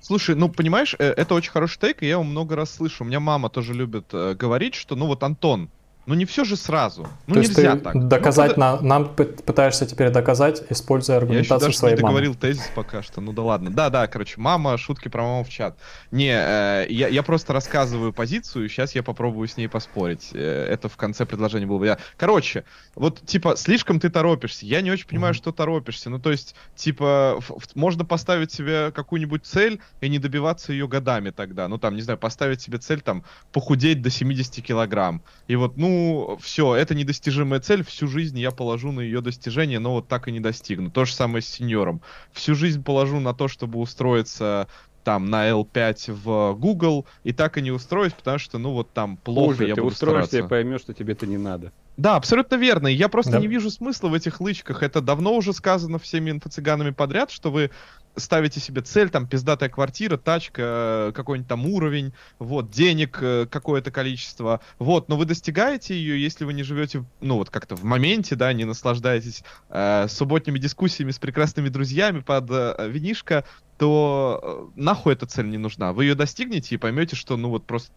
Speaker 1: Слушай, ну понимаешь, э, это очень хороший тейк, и я его много раз слышу. У меня мама тоже любит э, говорить, что ну вот Антон, ну не все же сразу. Ну
Speaker 2: То
Speaker 1: нельзя
Speaker 2: ты так. Доказать ну, на, нам пытаешься теперь доказать, используя аргументацию я еще своей
Speaker 1: даже не договорил тезис пока что. Ну да ладно. Да, да, короче, мама, шутки про маму в чат. Не, э, я, я просто рассказываю позицию, сейчас я попробую с ней поспорить. Э, это в конце предложения было бы. Я... Короче, вот типа слишком ты торопишься. Я не очень понимаю, mm-hmm. что торопишься. Ну то есть, типа, можно поставить себе какую-нибудь цель и не добиваться ее годами тогда. Ну там, не знаю, поставить себе цель там похудеть до 70 килограмм. И вот, ну, все, это недостижимая цель, всю жизнь я положу на ее достижение, но вот так и не достигну. То же самое с сеньором. Всю жизнь положу на то, чтобы устроиться там на L5 в Google, и так и не устроюсь, потому что, ну, вот там плохо Хуже, я
Speaker 3: ты
Speaker 1: буду
Speaker 3: устроишься
Speaker 1: стараться.
Speaker 3: и поймешь, что тебе это не надо.
Speaker 1: Да, абсолютно верно. Я просто да. не вижу смысла в этих лычках. Это давно уже сказано всеми инфо-цыганами подряд, что вы ставите себе цель, там, пиздатая квартира, тачка, э, какой-нибудь там уровень, вот, денег э, какое-то количество, вот, но вы достигаете ее, если вы не живете, ну, вот, как-то в моменте, да, не наслаждаетесь э, субботними дискуссиями с прекрасными друзьями под э, винишко, то э, нахуй эта цель не нужна. Вы ее достигнете и поймете, что, ну, вот, просто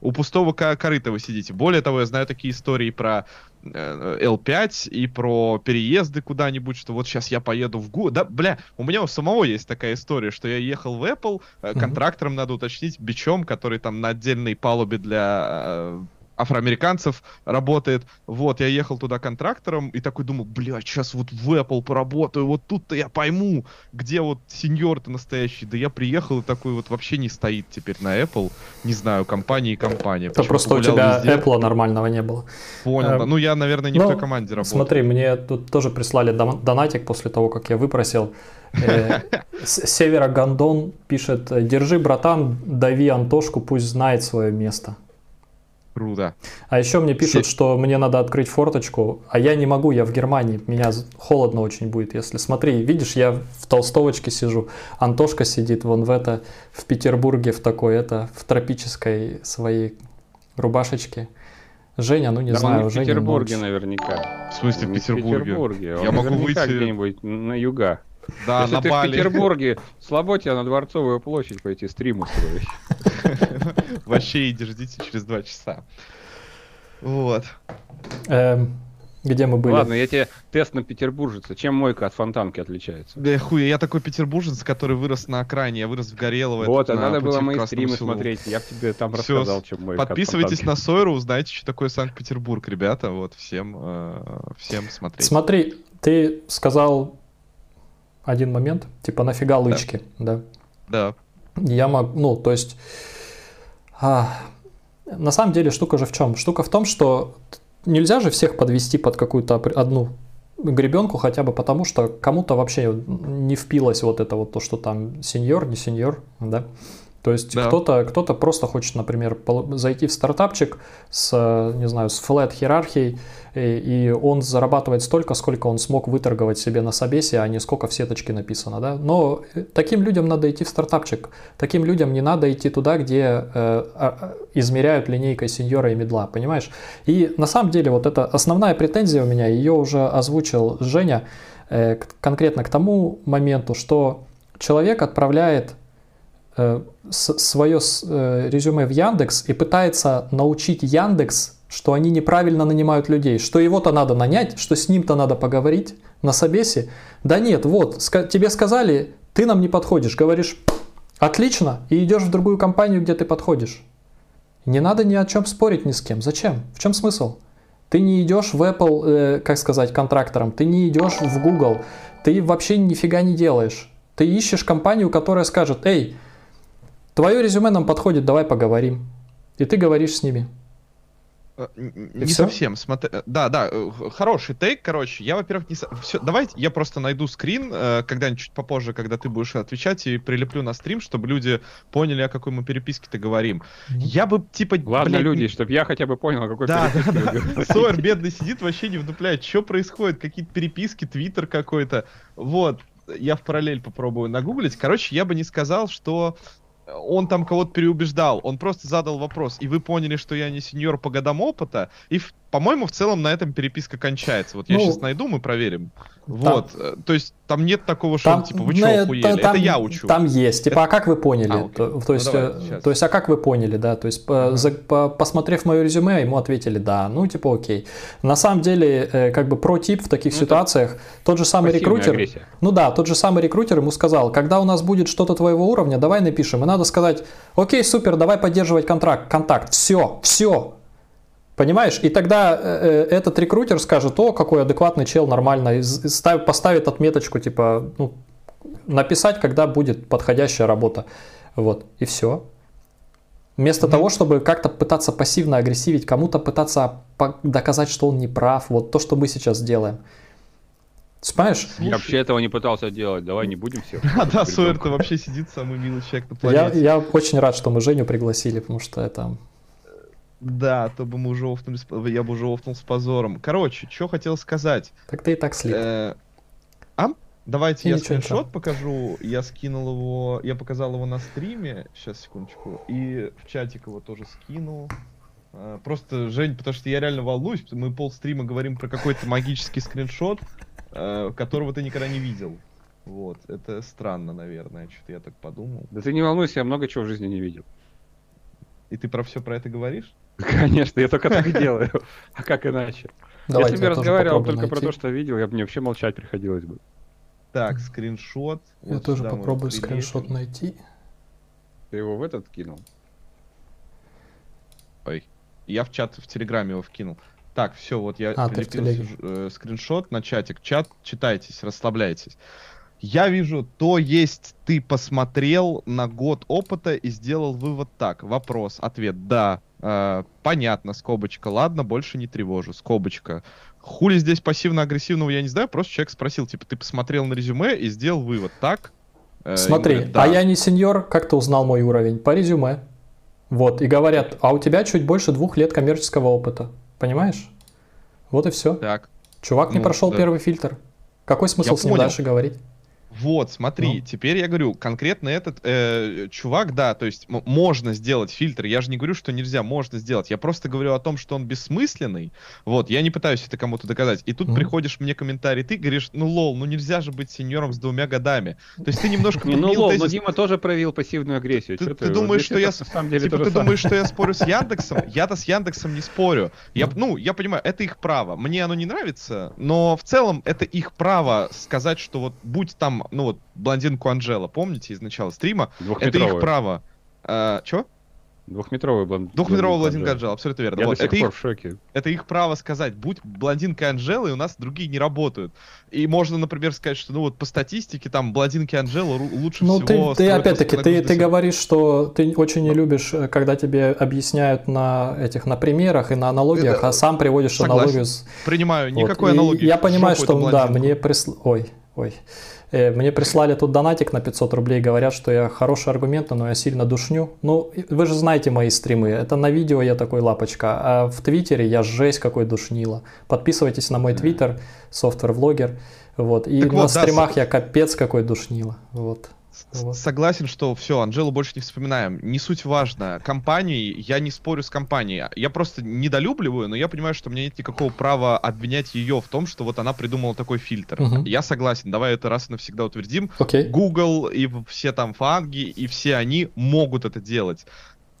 Speaker 1: у пустого корыта вы сидите. Более того, я знаю такие истории про э, L5 и про переезды куда-нибудь, что вот сейчас я поеду в ГУ. Да, бля, у меня у самого есть такая история, что я ехал в Apple, э, контрактором надо уточнить, бичом, который там на отдельной палубе для э, афроамериканцев работает. Вот, я ехал туда контрактором и такой думал, блядь, сейчас вот в Apple поработаю, вот тут-то я пойму, где вот сеньор-то настоящий. Да я приехал и такой вот вообще не стоит теперь на Apple. Не знаю, компания и компания.
Speaker 2: Это просто у тебя везде. Apple нормального не было.
Speaker 1: Понял. Эм, ну, я, наверное, не ну, в той команде работал.
Speaker 2: Смотри, мне тут тоже прислали донатик после того, как я выпросил. Э, <laughs> Севера Гондон пишет, держи, братан, дави Антошку, пусть знает свое место.
Speaker 1: Круто.
Speaker 2: А еще мне пишут, Все... что мне надо открыть форточку, а я не могу, я в Германии, меня холодно очень будет, если... Смотри, видишь, я в толстовочке сижу, Антошка сидит вон в это, в Петербурге, в такой, это, в тропической своей рубашечке. Женя, ну не да знаю,
Speaker 3: он в Петербурге наверняка.
Speaker 1: В смысле в Петербурге? В
Speaker 3: Петербурге. Я могу выйти где-нибудь на юга.
Speaker 1: Да,
Speaker 3: Если
Speaker 1: на
Speaker 3: ты
Speaker 1: Бали.
Speaker 3: в Петербурге, слабо тебе на Дворцовую площадь пойти стримы строить. <laughs>
Speaker 1: Вообще иди, ждите через два часа. Вот.
Speaker 2: Эм, где мы были?
Speaker 3: Ладно, я тебе тест на петербуржца. Чем мойка от фонтанки отличается?
Speaker 1: Да хуй, я такой петербуржец, который вырос на окраине, я вырос в Горелово.
Speaker 3: Вот, а надо было мои стримы селу. смотреть, я тебе там Все, рассказал, чем мойка
Speaker 1: Подписывайтесь на Сойру, узнаете, что такое Санкт-Петербург, ребята, вот, всем, э, всем смотреть.
Speaker 2: Смотри, ты сказал один момент, типа нафига лычки, да?
Speaker 1: Да.
Speaker 2: Я могу, ну, то есть, а, на самом деле штука же в чем? Штука в том, что нельзя же всех подвести под какую-то одну гребенку хотя бы потому, что кому-то вообще не впилось вот это вот то, что там сеньор, не сеньор, да? То есть да. кто-то кто просто хочет, например, зайти в стартапчик с, не знаю, с flat иерархией, и он зарабатывает столько, сколько он смог выторговать себе на собесе, а не сколько в сеточке написано. Да? Но э, таким людям надо идти в стартапчик. Таким людям не надо идти туда, где э, а, измеряют линейкой сеньора и медла, понимаешь? И на самом деле вот это основная претензия у меня, ее уже озвучил Женя, э, конкретно к тому моменту, что человек отправляет свое э, резюме в Яндекс и пытается научить Яндекс что они неправильно нанимают людей, что его-то надо нанять, что с ним-то надо поговорить на собесе. Да нет, вот, тебе сказали, ты нам не подходишь, говоришь, отлично, и идешь в другую компанию, где ты подходишь. Не надо ни о чем спорить ни с кем. Зачем? В чем смысл? Ты не идешь в Apple, э, как сказать, контрактором, ты не идешь в Google, ты вообще нифига не делаешь. Ты ищешь компанию, которая скажет, эй, твое резюме нам подходит, давай поговорим. И ты говоришь с ними.
Speaker 1: Э, не все? совсем. Смотри, э, да, да, э, хороший тейк, короче. Я, во-первых, не... Все, давайте я просто найду скрин когда-нибудь чуть попозже, когда ты будешь отвечать, и прилеплю на стрим, чтобы люди поняли, о какой мы переписке-то говорим. Mm-hmm. Я бы, типа...
Speaker 3: Ладно, блядь, люди, чтобы я хотя бы понял, о какой да,
Speaker 1: переписке да, да. Сойер бедный сидит, вообще не вдупляет, что происходит, какие-то переписки, твиттер какой-то. Вот, я в параллель попробую нагуглить. Короче, я бы не сказал, что он там кого-то переубеждал, он просто задал вопрос, и вы поняли, что я не сеньор по годам опыта, и, по-моему, в целом на этом переписка кончается. Вот я ну, сейчас найду, мы проверим. Там, вот, э, то есть там нет такого, что, там, типа, вы что, охуели? Там,
Speaker 2: это
Speaker 1: я учу.
Speaker 2: Там есть, типа, это... а как вы поняли? А, то, то, есть, ну, давай, то есть, а как вы поняли, да? То есть, uh-huh. за, по, посмотрев мое резюме, ему ответили да, ну, типа, окей. На самом деле, э, как бы про тип в таких ну, ситуациях, тот же самый рекрутер, агрессия. ну да, тот же самый рекрутер ему сказал, когда у нас будет что-то твоего уровня, давай напишем, и надо сказать, окей, супер, давай поддерживать контракт, контакт, все, все, Понимаешь? И тогда э, э, этот рекрутер скажет, о, какой адекватный чел, нормально, поставит отметочку, типа, ну, написать, когда будет подходящая работа. Вот, и все. Вместо mm-hmm. того, чтобы как-то пытаться пассивно агрессивить, кому-то пытаться доказать, что он не прав, вот то, что мы сейчас делаем. Понимаешь?
Speaker 3: Я вообще этого не пытался делать, давай не будем все.
Speaker 1: А, <laughs> да, Сойер-то вообще сидит самый милый человек на планете.
Speaker 2: Я, я очень рад, что мы Женю пригласили, потому что это
Speaker 1: да, то бы мы уже офнули, я бы уже офнул с позором. Короче, что хотел сказать.
Speaker 2: Так ты и так слит.
Speaker 1: Э, а? Давайте и я скриншот покажу. Я скинул его, я показал его на стриме. Сейчас, секундочку. И в чатик его тоже скинул. Э, просто, Жень, потому что я реально волнуюсь. Мы пол стрима говорим про какой-то магический скриншот, э, которого ты никогда не видел. Вот, это странно, наверное, что-то я так подумал.
Speaker 3: Да ты не волнуйся, я много чего в жизни не видел.
Speaker 1: И ты про все про это говоришь? <laughs>
Speaker 3: Конечно, я только так и делаю. <laughs> А как иначе? Если бы я разговаривал только про то, что видел, я бы мне вообще молчать приходилось бы.
Speaker 1: Так, скриншот.
Speaker 2: Я тоже попробую скриншот найти.
Speaker 3: Ты его в этот кинул?
Speaker 1: Ой. Я в чат в Телеграме его вкинул. Так, все, вот я а, прилепил э, скриншот на чатик. Чат, читайтесь, расслабляйтесь. Я вижу, то есть ты посмотрел на год опыта и сделал вывод так. Вопрос, ответ, да. Э, понятно, скобочка. Ладно, больше не тревожу. Скобочка. Хули здесь пассивно-агрессивного, я не знаю. Просто человек спросил, типа, ты посмотрел на резюме и сделал вывод, так?
Speaker 2: Э, Смотри, говорят, да. а я не сеньор, как ты узнал мой уровень? По резюме. Вот, и говорят, а у тебя чуть больше двух лет коммерческого опыта. Понимаешь? Вот и все. Так. Чувак не ну, прошел да. первый фильтр. Какой смысл я с ним понял. дальше говорить?
Speaker 1: Вот, смотри, ну. теперь я говорю, конкретно этот э, чувак, да, то есть можно сделать фильтр, я же не говорю, что нельзя, можно сделать, я просто говорю о том, что он бессмысленный, вот, я не пытаюсь это кому-то доказать, и тут mm. приходишь мне комментарий, ты говоришь, ну лол, ну нельзя же быть сеньором с двумя годами, то есть ты немножко... <laughs>
Speaker 3: Ну лол, но Дима тоже проявил пассивную агрессию,
Speaker 1: ты думаешь, что я... Типа ты думаешь, что я спорю с <laughs> Яндексом? Я-то с Яндексом не спорю, я, ну, я понимаю, это их право, мне оно не нравится, но в целом это их право сказать, что вот будь там ну вот, блондинку Анжела, помните, из начала стрима? Это их право. А, чё?
Speaker 3: Двухметровый блонд...
Speaker 1: Двухметровый блондинка Анжела, абсолютно верно.
Speaker 3: Я
Speaker 1: вот,
Speaker 3: до сих
Speaker 1: это
Speaker 3: пор
Speaker 1: их,
Speaker 3: в шоке.
Speaker 1: Это их право сказать, будь блондинкой Анжелы, и у нас другие не работают. И можно, например, сказать, что, ну вот по статистике, там, блондинки Анжелы лучше ну,
Speaker 2: всего... Ты, ты опять-таки, ты, ты говоришь, что ты очень не любишь, э, когда тебе объясняют на этих, на примерах и на аналогиях, это... а сам приводишь Согласен. аналогию с...
Speaker 1: Принимаю, никакой вот. аналогии.
Speaker 2: И я понимаю, что, да, мне прислал... Ой, ой. Э, мне прислали тут донатик на 500 рублей, говорят, что я хороший аргумент, но я сильно душню. Ну, вы же знаете мои стримы, это на видео я такой лапочка, а в Твиттере я жесть какой душнила. Подписывайтесь на мой Твиттер, софтвер-влогер, вот. И так на вот, стримах да, я капец какой душнила, вот.
Speaker 1: Вот. Согласен, что все, Анжелу больше не вспоминаем. Не суть важно. Компании, я не спорю с компанией. Я просто недолюбливаю, но я понимаю, что у меня нет никакого права обвинять ее в том, что вот она придумала такой фильтр. Угу. Я согласен, давай это раз и навсегда утвердим.
Speaker 2: Okay.
Speaker 1: Google и все там фанги, и все они могут это делать.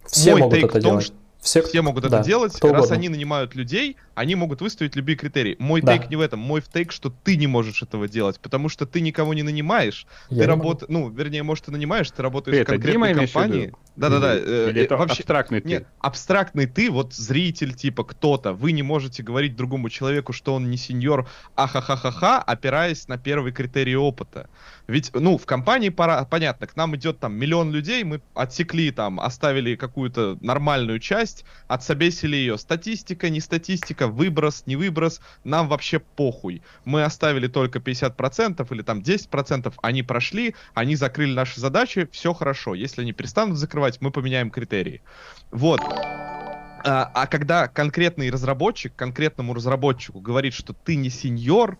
Speaker 2: Все Мой могут это делать.
Speaker 1: Все, все могут да, это делать. Раз угодно. они нанимают людей, они могут выставить любые критерии. Мой да. тейк не в этом. Мой тейк, что ты не можешь этого делать, потому что ты никого не нанимаешь. Я ты работаешь, ну, вернее, может, ты нанимаешь, ты работаешь ты в конкретной компании. Да-да-да.
Speaker 3: Э, Или это вообще абстрактный ты?
Speaker 1: Нет, абстрактный ты, вот зритель, типа кто-то. Вы не можете говорить другому человеку, что он не сеньор, ахахахаха, опираясь на первый критерий опыта. Ведь, ну, в компании пора, понятно, к нам идет там миллион людей, мы отсекли там, оставили какую-то нормальную часть, отсобесили ее. Статистика, не статистика, выброс, не выброс, нам вообще похуй. Мы оставили только 50% или там 10%, они прошли, они закрыли наши задачи, все хорошо. Если они перестанут закрывать, мы поменяем критерии. Вот. А, а когда конкретный разработчик конкретному разработчику говорит, что ты не сеньор,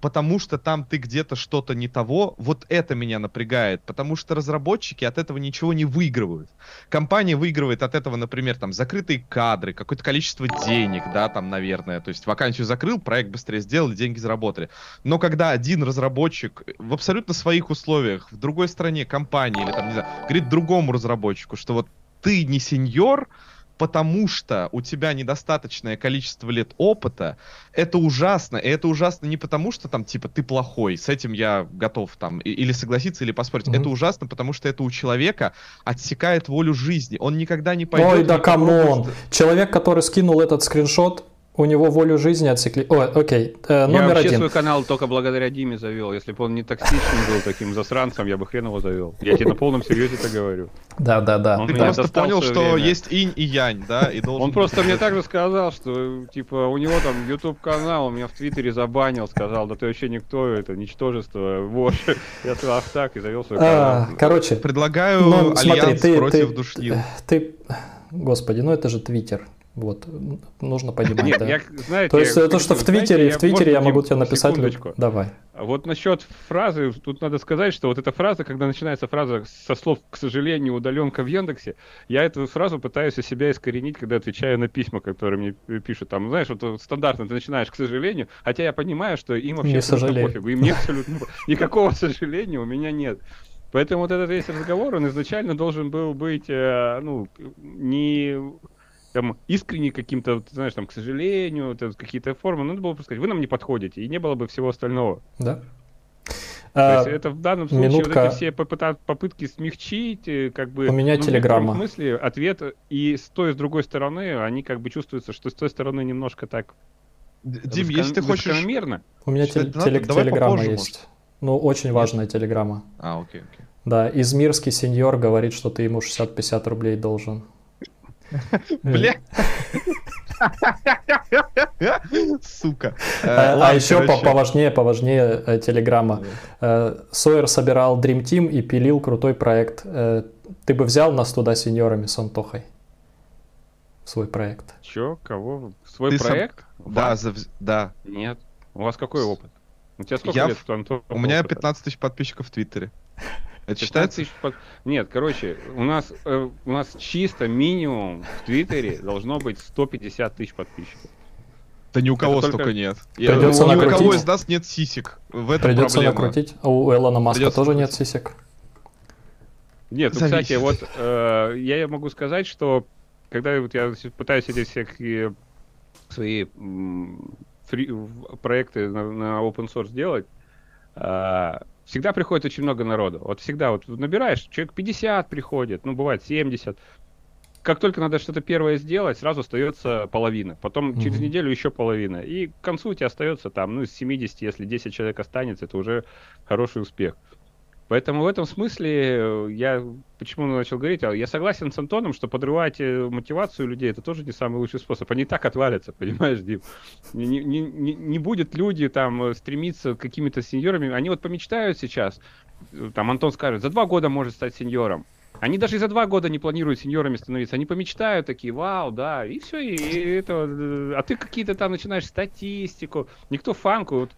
Speaker 1: потому что там ты где-то что-то не того, вот это меня напрягает, потому что разработчики от этого ничего не выигрывают. Компания выигрывает от этого, например, там, закрытые кадры, какое-то количество денег, да, там, наверное, то есть вакансию закрыл, проект быстрее сделали, деньги заработали. Но когда один разработчик в абсолютно своих условиях, в другой стране компании или там, не знаю, говорит другому разработчику, что вот ты не сеньор, потому что у тебя недостаточное количество лет опыта, это ужасно. И это ужасно не потому, что там, типа, ты плохой, с этим я готов там или согласиться, или поспорить. Mm-hmm. Это ужасно, потому что это у человека отсекает волю жизни. Он никогда не пойдет...
Speaker 2: Ой, да come on! Человек, который скинул этот скриншот, у него волю жизни отсекли. О, окей.
Speaker 3: Э, номер я вообще один. свой канал только благодаря Диме завел. Если бы он не токсичным был таким засранцем, я бы хрен его завел. Я тебе на полном серьезе это говорю.
Speaker 2: Да, да, да.
Speaker 1: Ты просто понял, что есть инь и янь, да? И
Speaker 3: должен... Он просто мне также сказал, что типа у него там YouTube канал, он меня в Твиттере забанил, сказал, да ты вообще никто, это ничтожество, вор. <laughs> Я сказал, ах так, и завел свой
Speaker 2: а, канал. Короче,
Speaker 1: предлагаю ну, альянс против душнил.
Speaker 2: Ты, господи, ну это же Твиттер. Вот, нужно понимать, Нет, да. Я, знаете, То есть я, то, что в Твиттере, знаете, в Твиттере я, я могу тебе написать... Секундочку.
Speaker 3: Давай. Вот насчет фразы, тут надо сказать, что вот эта фраза, когда начинается фраза со слов «к сожалению, удаленка в Яндексе», я эту фразу пытаюсь у себя искоренить, когда отвечаю на письма, которые мне пишут. Там, знаешь, вот стандартно ты начинаешь «к сожалению», хотя я понимаю, что им вообще
Speaker 2: не абсолютно
Speaker 3: пофигу, им не абсолютно никакого сожаления у меня нет. Поэтому вот этот весь разговор, он изначально должен был быть, э, ну, не там искренне каким-то, знаешь, там, к сожалению, какие-то формы, ну, надо было бы сказать, вы нам не подходите, и не было бы всего остального.
Speaker 2: Да.
Speaker 3: То есть а, это в данном случае Минутка. вот эти все попытки смягчить, э, как бы...
Speaker 2: У меня ну, телеграмма. В
Speaker 3: смысле, ответ и с той, и с другой стороны, они как бы чувствуются, что с той стороны немножко так...
Speaker 1: Дим, выско... если ты хочешь...
Speaker 2: У меня тел- теле- телеграмма есть. Может. Ну, очень важная телеграмма.
Speaker 1: А, окей, окей.
Speaker 2: Да, измирский сеньор говорит, что ты ему 60-50 рублей должен.
Speaker 1: Бля. Сука.
Speaker 2: А, а еще поважнее, поважнее э, телеграмма. Э, Сойер собирал Dream Team и пилил крутой проект. Э, ты бы взял нас туда сеньорами с Антохой? Свой проект.
Speaker 3: Че? Кого? Свой проект?
Speaker 1: Да, да.
Speaker 3: Нет. У вас какой опыт?
Speaker 1: У тебя сколько лет, У меня 15 тысяч подписчиков в Твиттере. Это считается?
Speaker 3: Под... Нет, короче, у нас, э, у нас чисто минимум в Твиттере должно быть 150 тысяч подписчиков.
Speaker 1: Да ни у кого только... столько нет. Придется Я, ни у кого из нас нет сисек. В этом
Speaker 2: Придется проблема. накрутить. А у Элона Маска Придется тоже накрутить. нет сисек.
Speaker 3: Нет, ну, кстати, вот э, я могу сказать, что когда вот я пытаюсь эти всякие свои фри, проекты на, на open source делать, э, всегда приходит очень много народу. Вот всегда вот набираешь, человек 50 приходит, ну, бывает 70. Как только надо что-то первое сделать, сразу остается половина. Потом mm-hmm. через неделю еще половина. И к концу у тебя остается там, ну, из 70, если 10 человек останется, это уже хороший успех. Поэтому в этом смысле э, я почему начал говорить, а я согласен с Антоном, что подрывать э, мотивацию людей это тоже не самый лучший способ. Они так отвалятся, <laughs> понимаешь, Дим? Не, не, не, не будет люди там э, стремиться к какими-то сеньорами. Они вот помечтают сейчас, там Антон скажет, за два года может стать сеньором. Они даже и за два года не планируют сеньорами становиться. Они помечтают такие, вау, да, и все, и это. А ты какие-то там начинаешь статистику. Никто фанку. Вот,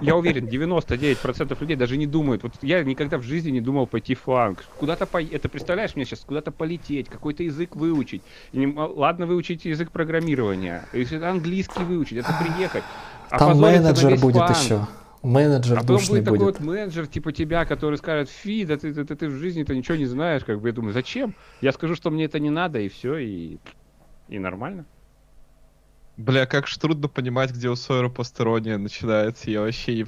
Speaker 3: я уверен, 99% людей даже не думают. Вот я никогда в жизни не думал пойти в фланг. Куда-то по... Это представляешь мне сейчас, куда-то полететь, какой-то язык выучить. И не... Ладно выучить язык программирования. Если это английский выучить, это приехать.
Speaker 2: А Там менеджер будет фланг. еще. Менеджер
Speaker 3: а потом
Speaker 2: душный
Speaker 3: будет такой
Speaker 2: будет.
Speaker 3: вот менеджер типа тебя, который скажет, фи, да ты, ты, ты, ты в жизни-то ничего не знаешь, как бы я думаю, зачем? Я скажу, что мне это не надо, и все, и, и нормально.
Speaker 1: Бля, как же трудно понимать, где у Сойера постерония начинается. Я вообще не...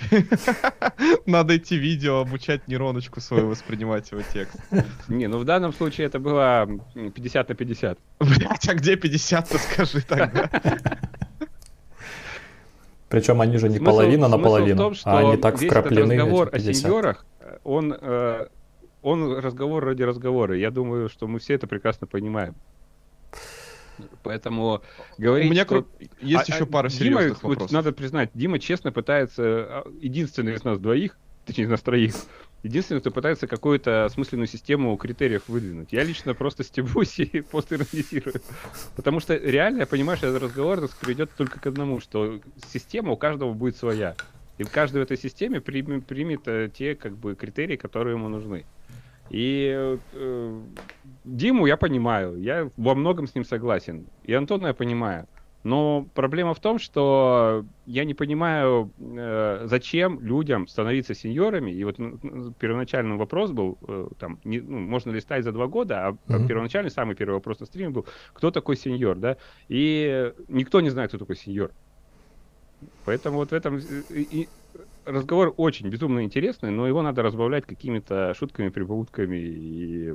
Speaker 1: <laughs> Надо идти видео, обучать нейроночку свою воспринимать его текст.
Speaker 3: Не, ну в данном случае это было м, 50 на 50.
Speaker 1: Блять, а где 50-то, скажи тогда.
Speaker 2: Причем они же не
Speaker 3: Смысл-
Speaker 2: половина на половину,
Speaker 3: том, что
Speaker 2: а они так вкраплены в
Speaker 3: разговор
Speaker 2: эти
Speaker 3: о
Speaker 2: 50.
Speaker 3: сеньорах, э, он, э, он разговор ради разговора. Я думаю, что мы все это прекрасно понимаем. Поэтому говорить,
Speaker 1: У меня
Speaker 3: что-
Speaker 1: есть
Speaker 3: А-
Speaker 1: еще
Speaker 3: а
Speaker 1: пара
Speaker 3: Дима,
Speaker 1: серьезных
Speaker 3: вот
Speaker 1: вопросов.
Speaker 3: надо признать, Дима честно пытается, а, единственный из нас двоих, точнее из нас троих, единственный, кто пытается какую-то осмысленную систему критериев выдвинуть. Я лично просто стебусь <laughs> и постиронизирую. Потому что реально, я понимаю, что этот разговор нас приведет только к одному, что система у каждого будет своя. И каждый в этой системе примет, примет э, те как бы критерии, которые ему нужны. И э, Диму я понимаю, я во многом с ним согласен. И Антона я понимаю. Но проблема в том, что я не понимаю, э, зачем людям становиться сеньорами. И вот первоначальный вопрос был, э, там, не- ну, можно ли стать за два года, а
Speaker 2: Мгм.
Speaker 3: первоначальный, самый первый вопрос на стриме был, кто такой сеньор, да? И никто не знает, кто такой сеньор. Поэтому вот в этом э, и- и разговор очень безумно интересный, но его надо разбавлять какими-то шутками, прибаутками и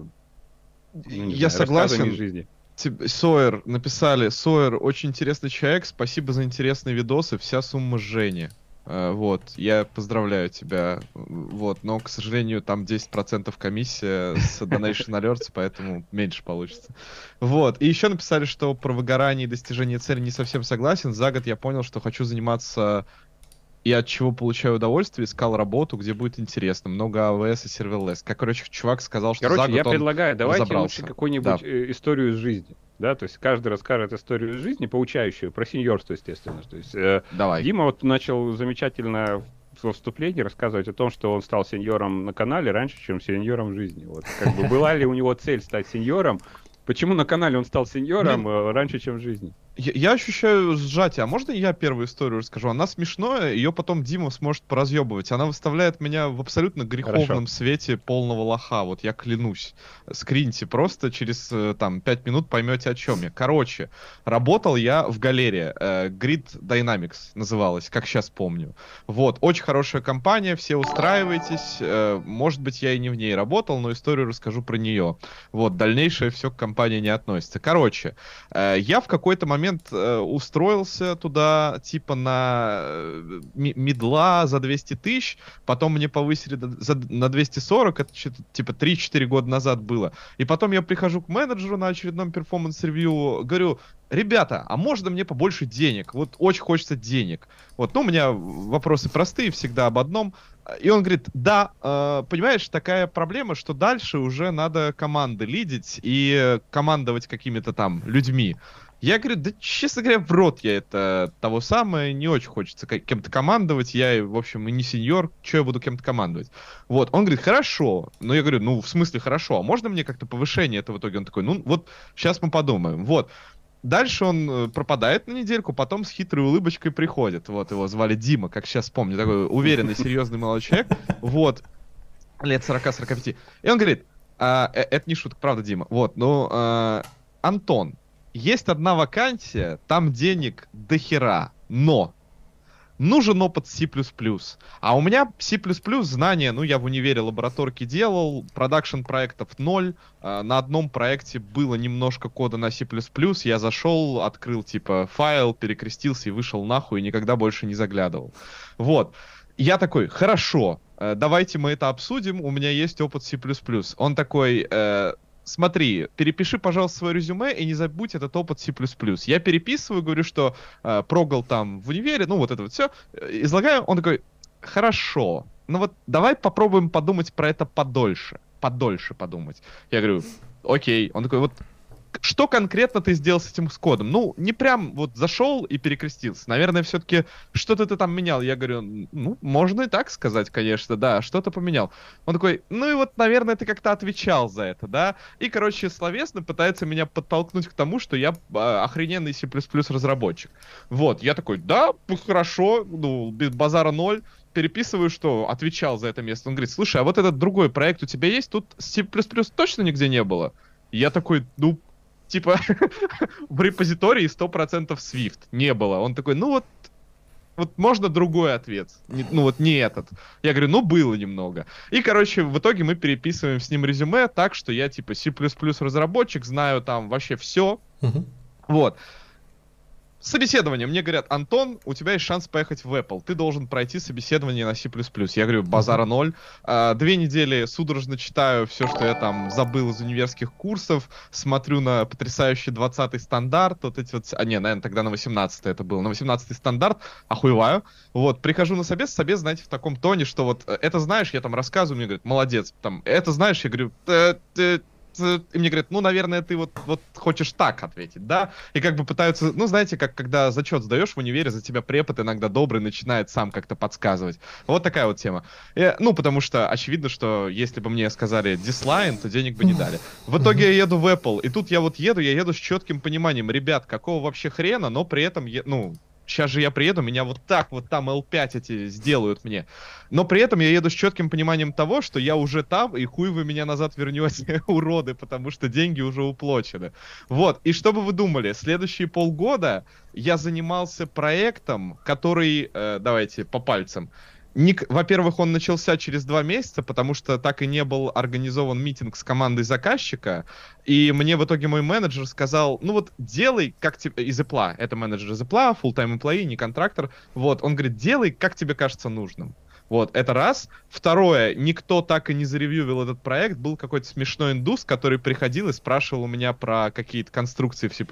Speaker 3: ну,
Speaker 1: Я
Speaker 3: знаю,
Speaker 1: согласен.
Speaker 3: из жизни.
Speaker 1: Сойер написали, Сойер очень интересный человек, спасибо за интересные видосы, вся сумма Жени. Э, Вот, я поздравляю тебя. Вот, но, к сожалению, там 10% комиссия с Donation Alerts, поэтому меньше получится. Вот, и еще написали, что про выгорание и достижение цели не совсем согласен. За год я понял, что хочу заниматься и от чего получаю удовольствие, искал работу, где будет интересно. Много AWS и serverless. Как, короче, чувак сказал, что
Speaker 3: Короче, я предлагаю, давайте
Speaker 1: разобрался.
Speaker 3: лучше какую-нибудь
Speaker 1: Да.
Speaker 3: э, историю из жизни. Да, то есть каждый расскажет историю из жизни, поучающую, про сеньорство, естественно. То есть э,
Speaker 1: Давай.
Speaker 3: Дима вот начал замечательно во вступлении рассказывать о том, что он стал сеньором на канале раньше, чем сеньором в жизни. Вот как бы была ли у него цель стать сеньором? Почему на канале он стал сеньором э, раньше, чем в жизни?
Speaker 1: Я, я ощущаю сжатие. А можно я первую историю расскажу? Она смешная, ее потом Дима сможет поразъебывать. Она выставляет меня в абсолютно греховном
Speaker 3: Хорошо.
Speaker 1: свете полного лоха. Вот я клянусь. Скриньте просто через э, там 5 минут поймете о чем я. Короче, работал я в галерее. э, Grid Dynamics называлась, как сейчас помню. Вот, очень хорошая компания, все устраивайтесь. Э, Может быть, я и не в ней работал, но историю расскажу про нее. Вот, дальнейшее все к компании не относится. Короче, Я в какой-то момент э, устроился туда, типа, на э, мидла за 200 тысяч, потом мне повысили за- на 240, это типа 3-4 года назад было. И потом я прихожу к менеджеру на очередном performance review, говорю, ребята, а можно мне побольше денег? Вот очень хочется денег. Вот, ну, у меня вопросы простые, всегда об одном. И он говорит, да, э, понимаешь, такая проблема, что дальше уже надо команды лидить и э, командовать какими-то там людьми. Я говорю, да, честно говоря, в рот я это того самое, не очень хочется кем-то командовать, я, в общем, и не сеньор, что я буду кем-то командовать? Вот, он говорит, хорошо, но я говорю, ну, в смысле хорошо, а можно мне как-то повышение это в итоге? Он такой, ну, вот, сейчас мы подумаем, вот. Дальше он э, пропадает на недельку, потом с хитрой улыбочкой приходит. Вот его звали Дима, как сейчас помню, такой уверенный, серьезный молодой человек. Вот, лет 40-45. И он говорит, «А, э, это не шутка, правда, Дима. Вот, ну, а, Антон, есть одна вакансия, там денег до хера, но нужен опыт C++. А у меня C++ знания, ну, я в универе лабораторки делал, продакшн проектов ноль, а, на одном проекте было немножко кода на C++, я зашел, открыл, типа, файл, перекрестился и вышел нахуй, и никогда больше не заглядывал. Вот. Я такой, хорошо, э, давайте мы это обсудим, у меня есть опыт C++. Он такой, э, смотри, перепиши, пожалуйста, свое резюме и не забудь этот опыт C++. Я переписываю, говорю, что э, прогал там в универе, ну вот это вот все, излагаю, он такой, хорошо, ну вот давай попробуем подумать про это подольше, подольше подумать. Я говорю, окей. Он такой, вот что конкретно ты сделал с этим с кодом? Ну, не прям вот зашел и перекрестился. Наверное, все-таки что-то ты там менял. Я говорю, ну, можно и так сказать, конечно, да, что-то поменял. Он такой, ну и вот, наверное, ты как-то отвечал за это, да? И, короче, словесно пытается меня подтолкнуть к тому, что я а, охрененный C++ разработчик. Вот, я такой, да, хорошо, ну, без базара ноль переписываю, что отвечал за это место. Он говорит, слушай, а вот этот другой проект у тебя есть? Тут C++ точно нигде не было. я такой, ну, типа, <laughs> в репозитории 100% Swift не было. Он такой, ну вот, вот можно другой ответ. Не, ну вот не этот. Я говорю, ну было немного. И, короче, в итоге мы переписываем с ним резюме так, что я типа C++ разработчик, знаю там вообще все. Uh-huh. Вот. Собеседование. Мне говорят, Антон, у тебя есть шанс поехать в Apple. Ты должен пройти собеседование на C++. Я говорю, базара ноль. А, две недели судорожно читаю все, что я там забыл из универских курсов. Смотрю на потрясающий 20-й стандарт. Вот эти вот... А, не, наверное, тогда на 18 это было. На 18-й стандарт. Охуеваю. Вот, прихожу на собес. Собес, знаете, в таком тоне, что вот э, это знаешь, я там рассказываю, мне говорят, молодец. Там, это знаешь, я говорю, и мне говорят, ну, наверное, ты вот, вот хочешь так ответить, да? И как бы пытаются, ну, знаете, как когда зачет сдаешь в универе, за тебя препод иногда добрый начинает сам как-то подсказывать. Вот такая вот тема. И, ну, потому что очевидно, что если бы мне сказали дислайн, то денег бы не дали. В итоге я еду в Apple, и тут я вот еду, я еду с четким пониманием, ребят, какого вообще хрена, но при этом, ну, сейчас же я приеду, меня вот так вот там L5 эти сделают мне. Но при этом я еду с четким пониманием того, что я уже там, и хуй вы меня назад вернете, <laughs> уроды, потому что деньги уже уплочены. Вот, и что бы вы думали, следующие полгода я занимался проектом, который, э, давайте по пальцам, Ник, во-первых, он начался через два месяца, потому что так и не был организован митинг с командой заказчика. И мне в итоге мой менеджер сказал, ну вот делай как тебе... Из Apple. Это менеджер из Apple, full-time employee, не контрактор. Вот, он говорит, делай как тебе кажется нужным. Вот, это раз. Второе, никто так и не заревьювил этот проект. Был какой-то смешной индус, который приходил и спрашивал у меня про какие-то конструкции в C++,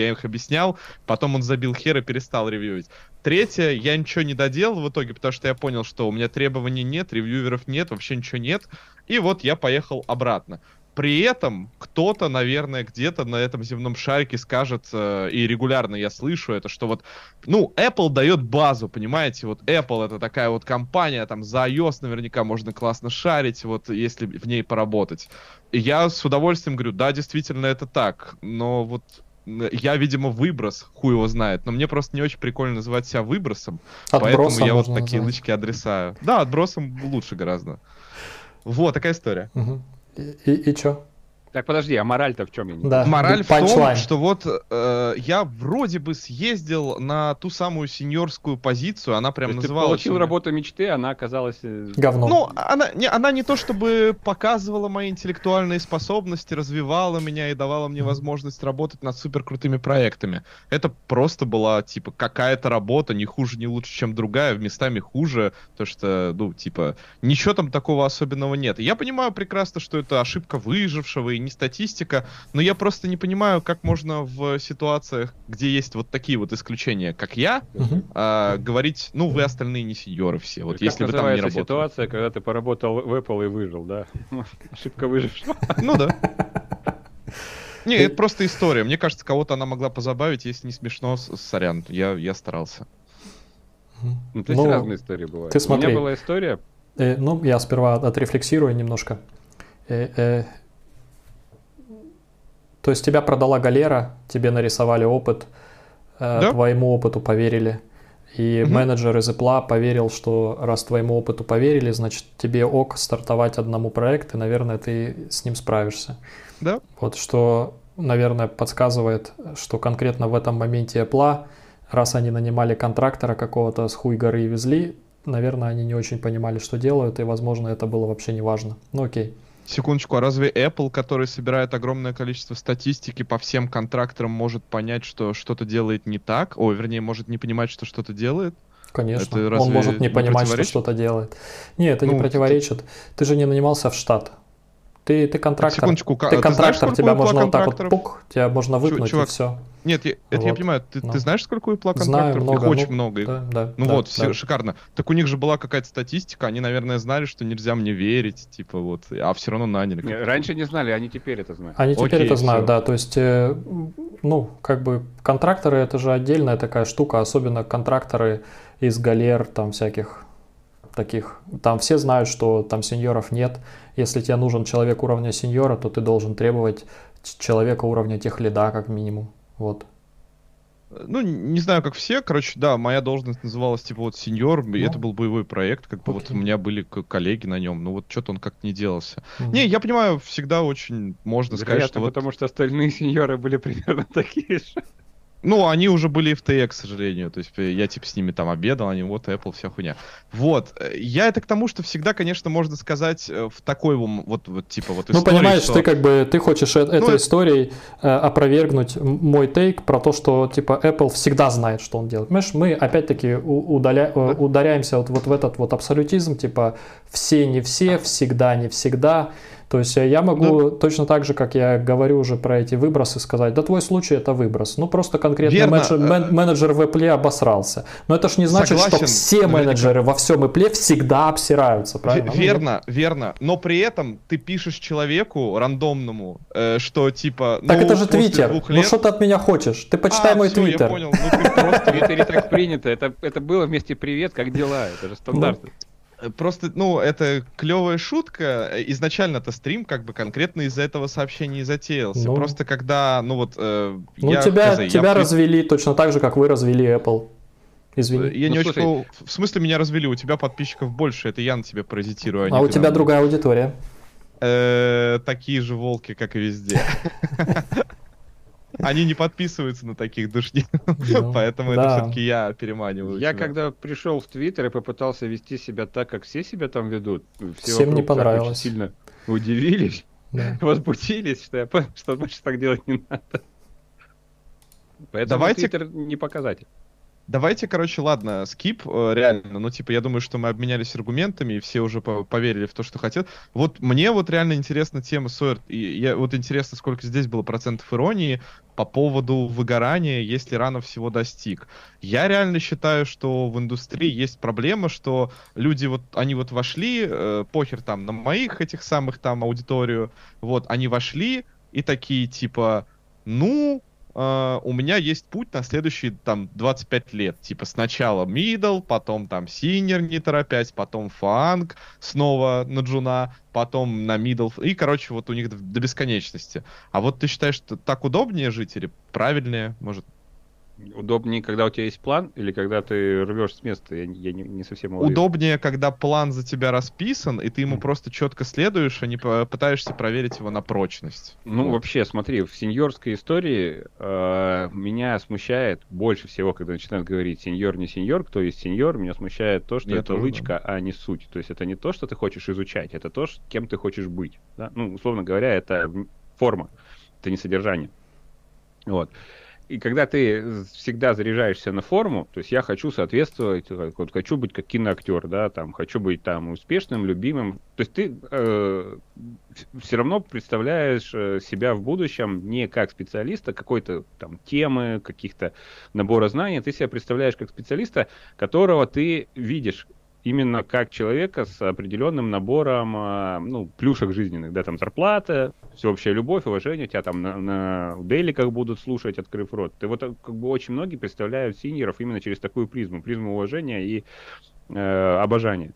Speaker 1: я их объяснял, потом он забил хер и перестал ревьюить. Третье, я ничего не доделал в итоге, потому что я понял, что у меня требований нет, ревьюверов нет, вообще ничего нет. И вот я поехал обратно. При этом кто-то, наверное, где-то на этом земном шарике скажет, э, и регулярно я слышу это, что вот, ну, Apple дает базу, понимаете, вот Apple это такая вот компания, там за iOS наверняка можно классно шарить, вот если в ней поработать. И я с удовольствием говорю, да, действительно это так, но вот я, видимо, выброс, хуй его знает, но мне просто не очень прикольно называть себя выбросом, Отбросом поэтому я вот такие назвать. лычки адресаю. Да, отбросом лучше гораздо. Вот, такая история.
Speaker 2: Угу. И, и чё?
Speaker 3: Так, подожди, а мораль-то в чем? Я
Speaker 1: не да. Мораль в том, что вот э, я вроде бы съездил на ту самую сеньорскую позицию, она прям то называлась...
Speaker 3: Ты получил работу мечты, она оказалась... Э,
Speaker 2: Говном.
Speaker 1: Ну, она не, она не то чтобы показывала мои интеллектуальные способности, развивала меня и давала мне возможность работать над супер крутыми проектами. Это просто была, типа, какая-то работа, не хуже, не лучше, чем другая, в местами хуже, то что, ну, типа, ничего там такого особенного нет. я понимаю прекрасно, что это ошибка выжившего и не статистика, но я просто не понимаю, как можно в ситуациях, где есть вот такие вот исключения, как я, а, говорить, ну, вы остальные не сеньоры все, вот как если вы там не работали.
Speaker 3: ситуация, когда ты поработал в Apple и выжил, да? <laughs> Ошибка выжившего.
Speaker 1: Ну да. <laughs> Не, это просто история. Мне кажется, кого-то она могла позабавить, если не смешно, сорян, я, я старался.
Speaker 3: Ну, то есть ну, разные истории бывают.
Speaker 2: Ты смотри.
Speaker 3: У меня была история...
Speaker 2: Э, ну, я сперва отрефлексирую немножко. Э, э, то есть тебя продала галера, тебе нарисовали опыт, э, да? твоему опыту поверили. И угу. менеджер из Apple поверил, что раз твоему опыту поверили, значит тебе ок стартовать одному проект, и, наверное, ты с ним справишься.
Speaker 1: Да.
Speaker 2: Вот что, наверное, подсказывает, что конкретно в этом моменте Apple, раз они нанимали контрактора какого-то с хуй горы и везли, наверное, они не очень понимали, что делают, и, возможно, это было вообще не важно. Ну окей.
Speaker 1: Секундочку, а разве Apple, который собирает огромное количество статистики по всем контракторам, может понять, что что-то делает не так? Ой, вернее, может не понимать, что что-то делает?
Speaker 2: Конечно, это он может не, не понимать, что что-то делает. Не, это ну, не противоречит. Ты... ты же не нанимался в штат. Ты, ты контрактор. Секундочку, ты, ты контрактор, знаешь, тебя можно вот так вот пук, тебя можно выпнуть Чувак, и все.
Speaker 1: Нет, я, это вот. я понимаю. Ты, ну. ты знаешь, сколько у Apple контракторов? Знаю, много, Их очень ну, много. Да, да, ну да, вот, да. Все, шикарно. Так у них же была какая-то статистика, они, наверное, знали, что нельзя мне верить, типа вот, а все равно наняли.
Speaker 3: Не, раньше не знали, они теперь это знают.
Speaker 2: Они теперь Окей, это знают, все. да. То есть, э, ну, как бы контракторы это же отдельная такая штука, особенно контракторы из галер, там всяких таких. Там все знают, что там сеньоров нет. Если тебе нужен человек уровня сеньора, то ты должен требовать человека уровня тех лида, как минимум. Вот.
Speaker 1: Ну, не знаю, как все. Короче, да, моя должность называлась типа вот сеньор, ну, и это был боевой проект, как бы вот у меня были коллеги на нем, но вот что-то он как-то не делался. Mm-hmm. Не, я понимаю, всегда очень можно Вероятно, сказать, что
Speaker 3: потому
Speaker 1: вот...
Speaker 3: что остальные сеньоры были примерно <laughs> такие же.
Speaker 1: Ну, они уже были FTX, к сожалению. То есть э, я типа с ними там обедал, они вот Apple, вся хуйня. Вот. Э, я это к тому, что всегда, конечно, можно сказать э, в такой вот, вот типа вот
Speaker 2: Ну, понимаешь, что... ты как бы, ты хочешь ну, этой это... историей э, опровергнуть мой тейк про то, что типа Apple всегда знает, что он делает. Понимаешь, мы опять-таки удаля... да. ударяемся вот, вот в этот вот абсолютизм, типа все не все, всегда не всегда. То есть э, я могу да. точно так же, как я говорю уже про эти выбросы, сказать, да твой случай это выброс. Ну просто конкретно менеджер, мен, менеджер в Apple обосрался. Но это ж не значит, Согласен. что все менеджеры во всем Apple всегда обсираются, правильно?
Speaker 1: Верно, верно. Но при этом ты пишешь человеку рандомному, э, что типа...
Speaker 2: Так ну, это же Твиттер. Ну, лет... Ну что ты от меня хочешь? Ты почитай а, мой Твиттер. я понял. Ну
Speaker 3: ты просто... В Твиттере так принято. Это, это было вместе привет, как дела? Это же стандарт.
Speaker 1: Э, просто, ну, это клевая шутка. Изначально-то стрим как бы конкретно из-за этого сообщения и затеялся. Ну, Просто когда, ну вот... Э,
Speaker 2: ну, я, тебя, хз, тебя я... развели точно так же, как вы развели Apple. Извини.
Speaker 1: Я ну, не слушай... очень... В смысле меня развели? У тебя подписчиков больше, это я на тебе паразитирую.
Speaker 2: А, а у тебя другая аудитория.
Speaker 1: Э, такие же волки, как и везде. <laughs> Они не подписываются на таких душни, ну, <laughs> поэтому это все-таки я переманиваю.
Speaker 3: Я когда пришел в Твиттер и попытался вести себя так, как все себя там ведут,
Speaker 2: все Всем не понравилось.
Speaker 3: сильно удивились, <laughs> возбудились, что я понял, что больше так делать не надо. Поэтому Давайте... Твиттер не показатель.
Speaker 1: Давайте, короче, ладно, скип, э, реально, ну, типа, я думаю, что мы обменялись аргументами, и все уже поверили в то, что хотят. Вот мне вот реально интересна тема Сойер, и я, вот интересно, сколько здесь было процентов иронии по поводу выгорания, если рано всего достиг. Я реально считаю, что в индустрии есть проблема, что люди вот, они вот вошли, э, похер там на моих этих самых там аудиторию, вот, они вошли и такие, типа, ну, Uh, у меня есть путь на следующие там 25 лет. Типа сначала middle, потом там senior не торопясь, потом фанк, снова на джуна, потом на middle. И, короче, вот у них до бесконечности. А вот ты считаешь, что так удобнее жить или правильнее? Может,
Speaker 3: Удобнее, когда у тебя есть план, или когда ты рвешь с места? Я, я не, не совсем
Speaker 1: уловил. Удобнее, когда план за тебя расписан, и ты ему просто четко следуешь, а не пытаешься проверить его на прочность.
Speaker 3: Ну, вот. вообще, смотри, в сеньорской истории э, меня смущает больше всего, когда начинают говорить сеньор, не сеньор, кто есть сеньор, меня смущает то, что я это лычка, да. а не суть. То есть это не то, что ты хочешь изучать, это то, кем ты хочешь быть. Да? Ну, условно говоря, это форма, это не содержание. Вот и когда ты всегда заряжаешься на форму, то есть я хочу соответствовать, вот хочу быть как киноактер, да, там, хочу быть там успешным, любимым, то есть ты э, все равно представляешь э, себя в будущем не как специалиста какой-то там темы, каких-то набора знаний, ты себя представляешь как специалиста, которого ты видишь именно как человека с определенным набором а, ну, плюшек жизненных, да, там зарплата, всеобщая любовь, уважение, тебя там на, на дейликах будут слушать, открыв рот. Ты вот как бы очень многие представляют синьоров именно через такую призму, призму уважения и э, обожания.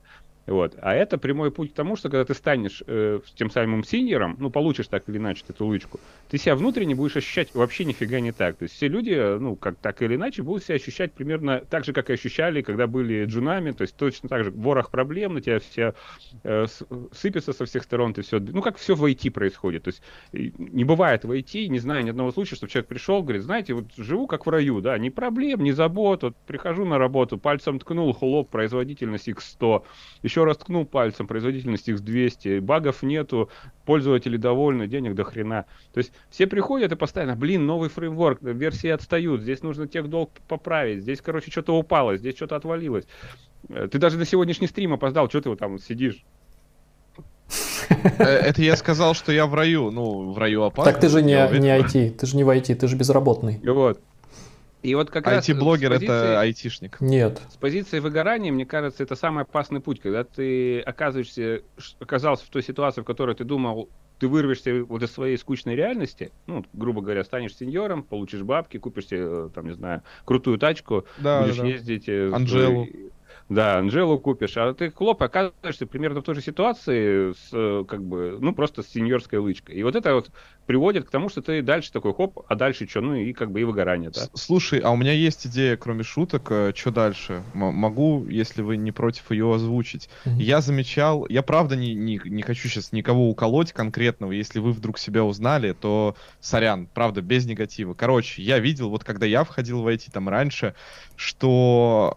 Speaker 3: Вот. А это прямой путь к тому, что когда ты станешь э, тем самым синьором, ну, получишь так или иначе эту лычку, ты себя внутренне будешь ощущать вообще нифига не так. То есть все люди, ну, как так или иначе, будут себя ощущать примерно так же, как и ощущали, когда были джунами. То есть точно так же ворох проблем, на тебя все э, сыпется со всех сторон, ты все... Ну, как все в IT происходит. То есть не бывает в IT, не знаю ни одного случая, чтобы человек пришел, говорит, знаете, вот живу как в раю, да, ни проблем, ни забот, вот прихожу на работу, пальцем ткнул, хлоп, производительность x100, еще еще раз ткнул пальцем, производительность X200, багов нету, пользователи довольны, денег до хрена. То есть все приходят и постоянно, блин, новый фреймворк, версии отстают, здесь нужно тех долг поправить, здесь, короче, что-то упало, здесь что-то отвалилось. Э, ты даже на сегодняшний стрим опоздал, что ты вот там сидишь?
Speaker 1: Э, это я сказал, что я в раю. Ну, в раю опасно.
Speaker 2: Так ты же не, не IT, ты же не в IT, ты же безработный.
Speaker 3: Вот. И вот как
Speaker 1: раз... IT-блогер позиции... это айтишник.
Speaker 2: Нет.
Speaker 3: С позиции выгорания, мне кажется, это самый опасный путь, когда ты оказываешься, оказался в той ситуации, в которой ты думал, ты вырвешься вот из своей скучной реальности, ну, грубо говоря, станешь сеньором, получишь бабки, купишь себе, э, там, не знаю, крутую тачку, да, будешь да. ездить...
Speaker 1: Э, Анжелу.
Speaker 3: Да, Анжелу купишь, а ты хлоп, оказываешься примерно в той же ситуации с, э, как бы, ну, просто с сеньорской лычкой. И вот это вот приводит к тому, что ты дальше такой хоп, а дальше что? Ну и как бы и выгорание, да.
Speaker 1: Слушай, а у меня есть идея, кроме шуток, э, что дальше? М- могу, если вы не против ее озвучить. Mm-hmm. Я замечал, я правда не, не, не хочу сейчас никого уколоть конкретного, если вы вдруг себя узнали, то сорян, правда, без негатива. Короче, я видел, вот когда я входил в IT там раньше, что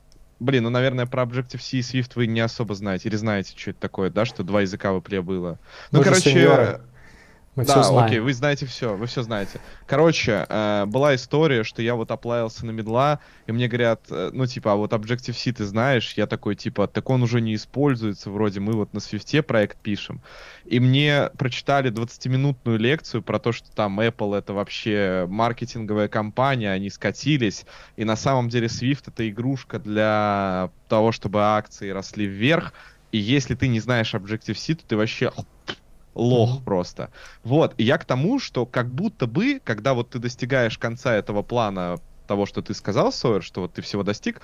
Speaker 1: э, Блин, ну, наверное, про Objective-C и Swift вы не особо знаете. Или знаете, что это такое, да, что два языка в было. Ну,
Speaker 2: мы короче... Мы
Speaker 1: да, все знаем. окей, вы знаете все, вы все знаете. Короче, э, была история, что я вот оплавился на медла, и мне говорят, э, ну, типа, а вот Objective-C ты знаешь? Я такой, типа, так он уже не используется, вроде мы вот на Swift проект пишем. И мне прочитали 20-минутную лекцию про то, что там Apple это вообще маркетинговая компания, они скатились, и на самом деле Swift это игрушка для того, чтобы акции росли вверх, и если ты не знаешь Objective-C, то ты вообще лох mm-hmm. просто. Вот, и я к тому, что как будто бы, когда вот ты достигаешь конца этого плана того, что ты сказал, Сойер, что вот ты всего достиг,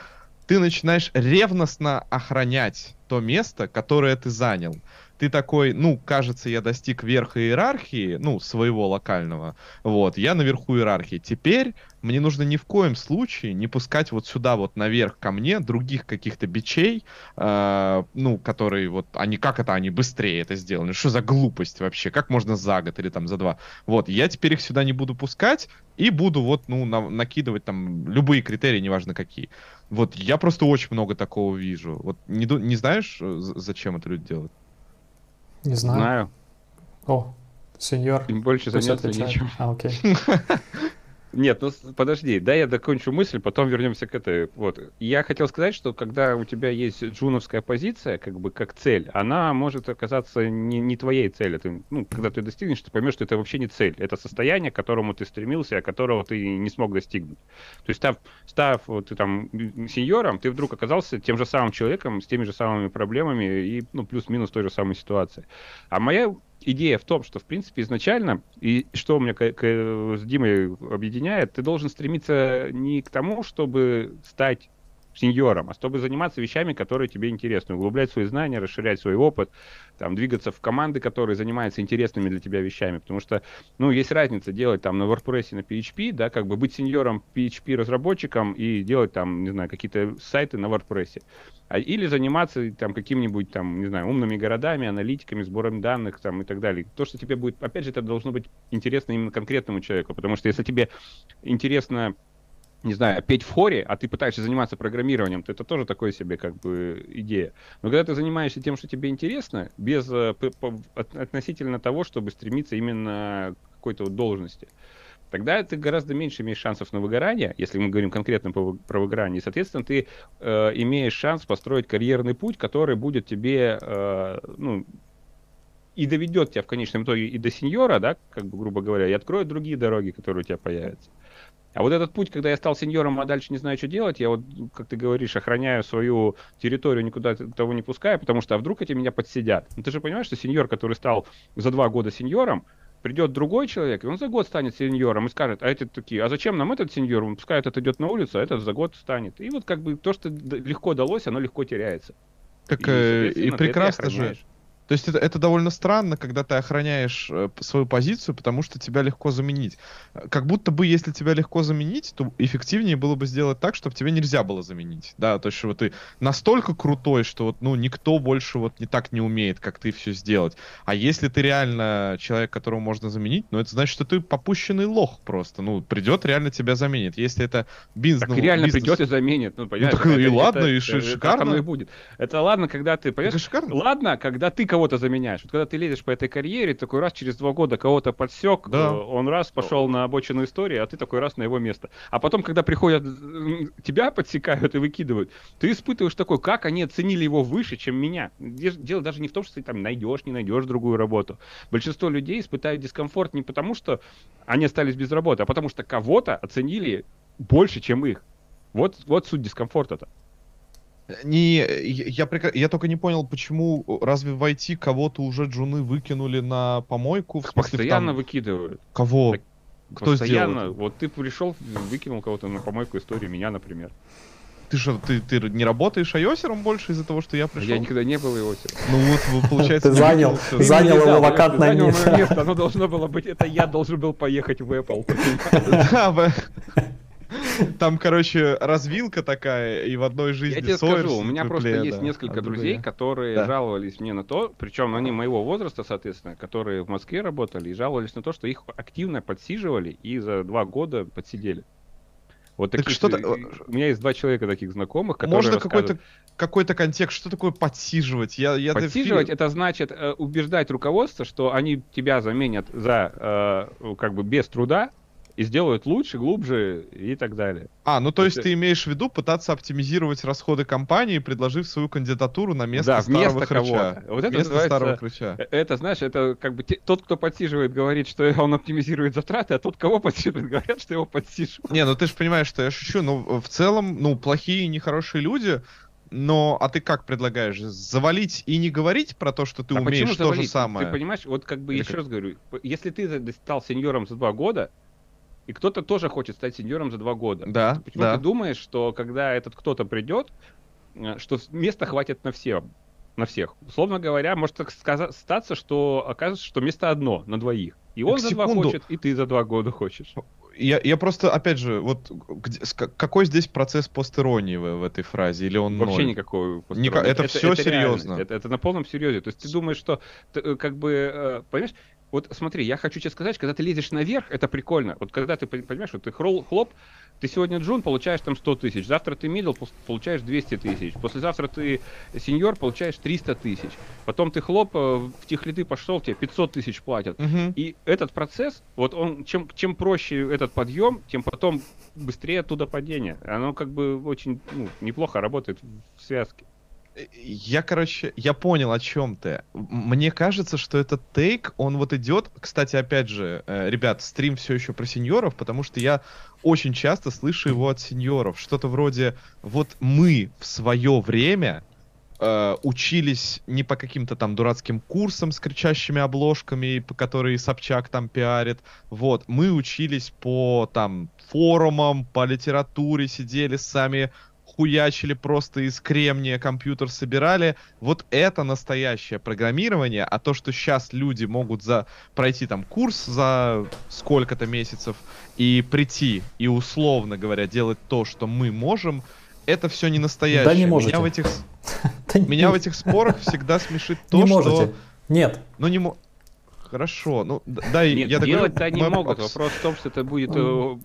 Speaker 1: ты начинаешь ревностно охранять то место, которое ты занял ты такой, ну, кажется, я достиг верха иерархии, ну, своего локального, вот, я наверху иерархии. Теперь мне нужно ни в коем случае не пускать вот сюда вот наверх ко мне других каких-то бичей, э, ну, которые вот, они, как это они быстрее это сделали? Что за глупость вообще? Как можно за год или там за два? Вот, я теперь их сюда не буду пускать и буду вот, ну, на, накидывать там любые критерии, неважно какие. Вот, я просто очень много такого вижу. Вот, не, не знаешь, э, зачем это люди делают?
Speaker 2: Не знаю.
Speaker 3: Знаю.
Speaker 2: О, сеньор.
Speaker 3: Им больше заняться нечем.
Speaker 2: А, окей. <laughs>
Speaker 3: Нет, ну подожди, да, я докончу мысль, потом вернемся к этой. Вот. Я хотел сказать, что когда у тебя есть джуновская позиция, как бы как цель, она может оказаться не, не твоей целью. Ты, ну, когда ты достигнешь, ты поймешь, что это вообще не цель. Это состояние, к которому ты стремился, а которого ты не смог достигнуть. То есть, став, став вот, ты там сеньором, ты вдруг оказался тем же самым человеком, с теми же самыми проблемами и ну, плюс-минус той же самой ситуации. А моя идея в том, что, в принципе, изначально, и что у меня с Димой объединяет, ты должен стремиться не к тому, чтобы стать сеньором, а чтобы заниматься вещами, которые тебе интересны, углублять свои знания, расширять свой опыт, там, двигаться в команды, которые занимаются интересными для тебя вещами, потому что, ну, есть разница делать там на WordPress на PHP, да, как бы быть сеньором PHP-разработчиком и делать там, не знаю, какие-то сайты на WordPress. А, или заниматься там какими-нибудь там, не знаю, умными городами, аналитиками, сбором данных там и так далее. То, что тебе будет, опять же, это должно быть интересно именно конкретному человеку, потому что если тебе интересно не знаю, петь в хоре, а ты пытаешься заниматься программированием, то это тоже такое себе как бы идея. Но когда ты занимаешься тем, что тебе интересно, без э, относительно того, чтобы стремиться именно к какой-то вот должности, тогда ты гораздо меньше имеешь шансов на выгорание, если мы говорим конкретно про выгорание. Соответственно, ты э, имеешь шанс построить карьерный путь, который будет тебе, э, ну, и доведет тебя в конечном итоге и до сеньора, да, как бы, грубо говоря, и откроет другие дороги, которые у тебя появятся. А вот этот путь, когда я стал сеньором, а дальше не знаю, что делать, я вот, как ты говоришь, охраняю свою территорию, никуда того не пускаю, потому что а вдруг эти меня подсидят. Ну ты же понимаешь, что сеньор, который стал за два года сеньором, придет другой человек, и он за год станет сеньором и скажет, а эти такие, а зачем нам этот сеньор? Он пускай этот идет на улицу, а этот за год станет. И вот как бы то, что легко далось, оно легко теряется.
Speaker 1: Так и, э, и прекрасно же. То есть это, это довольно странно, когда ты охраняешь э, свою позицию, потому что тебя легко заменить. Как будто бы, если тебя легко заменить, то эффективнее было бы сделать так, чтобы тебе нельзя было заменить. Да, то есть, вот ты настолько крутой, что вот, ну, никто больше вот не так не умеет, как ты все сделать. А если ты реально человек, которого можно заменить, ну, это значит, что ты попущенный лох просто. Ну, придет, реально тебя заменит. Если это бизнес...
Speaker 3: Так реально бизнес... придет и заменит. Ну,
Speaker 1: понятно, ну, так, и это, ладно, это, и шикарно.
Speaker 3: Это, и будет. Это ладно, когда ты...
Speaker 1: Это шикарно.
Speaker 3: Ладно, когда ты кого кого-то заменяешь. Вот когда ты лезешь по этой карьере, такой раз через два года кого-то подсек, да. Э, он раз пошел на обочину истории, а ты такой раз на его место. А потом, когда приходят, тебя подсекают и выкидывают, ты испытываешь такой, как они оценили его выше, чем меня. Дело даже не в том, что ты там найдешь, не найдешь другую работу. Большинство людей испытают дискомфорт не потому, что они остались без работы, а потому что кого-то оценили больше, чем их. Вот, вот суть дискомфорта-то.
Speaker 1: Не, я, я, я только не понял, почему разве в IT кого-то уже джуны выкинули на помойку?
Speaker 3: В смысле, постоянно там... выкидывают.
Speaker 1: Кого? Так,
Speaker 3: Кто постоянно. сделал? Вот ты пришел, выкинул кого-то на помойку историю, меня, например.
Speaker 1: Ты что, ты, ты не работаешь айосером больше из-за того, что я пришел?
Speaker 3: Я никогда не был айосером.
Speaker 1: Ну вот, <laughs> получается...
Speaker 2: Ты занял, занял его вакантное
Speaker 3: место. Оно должно было быть, это я должен был поехать в Apple. <laughs>
Speaker 1: Там, короче, развилка такая, и в одной жизни
Speaker 3: Я тебе скажу, у меня просто есть несколько друзей, которые жаловались мне на то, причем они моего возраста, соответственно, которые в Москве работали, и жаловались на то, что их активно подсиживали и за два года подсидели. Вот так таких, что у меня есть два человека таких знакомых, которые
Speaker 1: Можно какой-то какой-то контекст, что такое подсиживать?
Speaker 3: Я, я подсиживать это значит э, убеждать руководство, что они тебя заменят за э, как бы без труда, и сделают лучше, глубже и так далее.
Speaker 1: А, ну то есть ты имеешь в виду пытаться оптимизировать расходы компании, предложив свою кандидатуру на место да, старого вместо хрыча.
Speaker 3: Вот это место старого хрыча. Э, это, знаешь, это как бы те, тот, кто подсиживает, говорит, что <laughs> он оптимизирует затраты, а тот, кого подсиживает, <laughs> говорят, что его подсиживают.
Speaker 1: Не, ну ты же понимаешь, что я шучу, но в целом, ну, плохие и нехорошие люди, но, а ты как предлагаешь? Завалить и не говорить про то, что ты а умеешь то же самое?
Speaker 3: Ты понимаешь, вот как бы Или еще как? раз говорю, если ты стал сеньором за два года, и кто-то тоже хочет стать сеньором за два года.
Speaker 1: Да.
Speaker 3: Почему
Speaker 1: да.
Speaker 3: ты думаешь, что когда этот кто-то придет, э, что места хватит на всех? На всех. Условно говоря, может так сказать, статься, что окажется, что место одно на двоих. И он за два хочет, и ты за два года хочешь.
Speaker 1: Я, я просто, опять же, вот где, какой здесь процесс постеронии в, в этой фразе? Или он
Speaker 3: Вообще ноль? никакой
Speaker 1: Ника, это, это все это серьезно.
Speaker 3: Это, это на полном серьезе. То есть ты думаешь, что, ты, э, как бы, э, понимаешь, вот смотри, я хочу тебе сказать, когда ты лезешь наверх, это прикольно. Вот когда ты, понимаешь, вот ты хрол, хлоп, ты сегодня джун, получаешь там 100 тысяч, завтра ты мидл, получаешь 200 тысяч, послезавтра ты сеньор, получаешь 300 тысяч, потом ты хлоп, э, в техлиды пошел, тебе 500 тысяч платят. Угу. И этот процесс, вот он, чем, чем проще этот подъем, тем потом быстрее оттуда падение. Оно как бы очень ну, неплохо работает в связке.
Speaker 1: Я, короче, я понял, о чем ты. Мне кажется, что этот тейк, он вот идет. Кстати, опять же, э, ребят, стрим все еще про сеньоров, потому что я очень часто слышу его от сеньоров. Что-то вроде, вот мы в свое время э, учились не по каким-то там дурацким курсам с кричащими обложками, по которые Собчак там пиарит. Вот, мы учились по там форумам, по литературе, сидели сами хуячили просто из кремния компьютер собирали. Вот это настоящее программирование, а то, что сейчас люди могут за пройти там курс за сколько-то месяцев и прийти и условно говоря делать то, что мы можем, это все не настоящее. Да
Speaker 2: не можете.
Speaker 1: Меня в этих, <laughs> меня в этих спорах всегда смешит <laughs> то, что...
Speaker 2: Нет.
Speaker 1: Ну не Хорошо, ну
Speaker 3: да, Нет, я делать-то не могут. Вопрос в том, что это будет, э,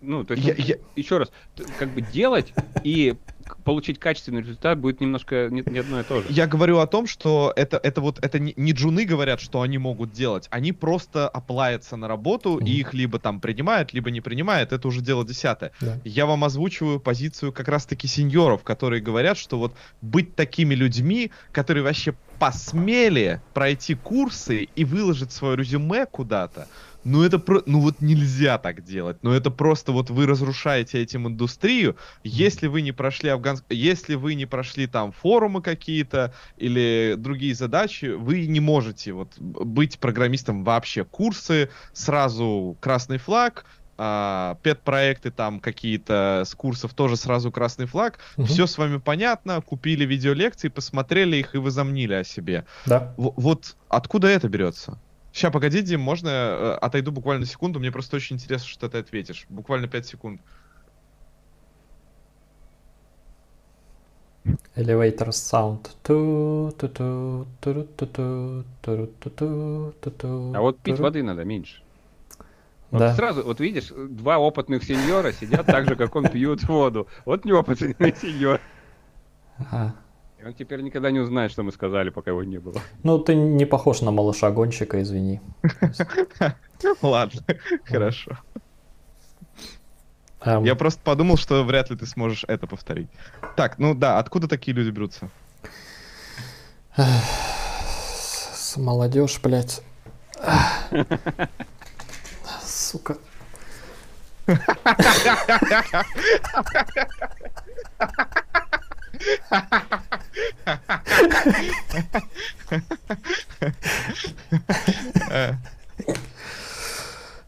Speaker 3: ну, то есть, еще раз, как бы делать и получить качественный результат будет немножко не, не одно и то же.
Speaker 1: Я говорю о том, что это, это вот это не, не джуны говорят, что они могут делать, они просто оплавятся на работу, mm-hmm. и их либо там принимают, либо не принимают, это уже дело десятое. Yeah. Я вам озвучиваю позицию как раз-таки сеньоров, которые говорят, что вот быть такими людьми, которые вообще посмели пройти курсы и выложить свое резюме куда-то, ну это про... ну вот нельзя так делать. Ну это просто вот вы разрушаете этим индустрию. Если вы не прошли афганск... если вы не прошли там форумы какие-то или другие задачи, вы не можете вот быть программистом вообще. Курсы сразу красный флаг, а, пет-проекты там какие-то с курсов тоже сразу красный флаг. Угу. Все с вами понятно, купили видеолекции, посмотрели их и возомнили о себе.
Speaker 2: Да.
Speaker 1: В- вот откуда это берется? Сейчас, погоди, Дим, можно э, отойду буквально секунду? Мне просто очень интересно, что ты ответишь. Буквально 5 секунд.
Speaker 2: Elevator sound.
Speaker 3: А вот пить воды надо меньше. Вот да. сразу, вот видишь, два опытных сеньора сидят так же, как он, пьют воду. Вот неопытный <laughs> сеньор.
Speaker 2: Ага.
Speaker 3: Он теперь никогда не узнает, что мы сказали, пока его не было.
Speaker 2: Ну, ты не похож на малыша-гонщика, извини.
Speaker 1: Ладно, хорошо. Эм. Я просто подумал, что вряд ли ты сможешь это повторить. Так, ну да, откуда такие люди берутся?
Speaker 2: С молодежь, блядь. Сука. <laughs>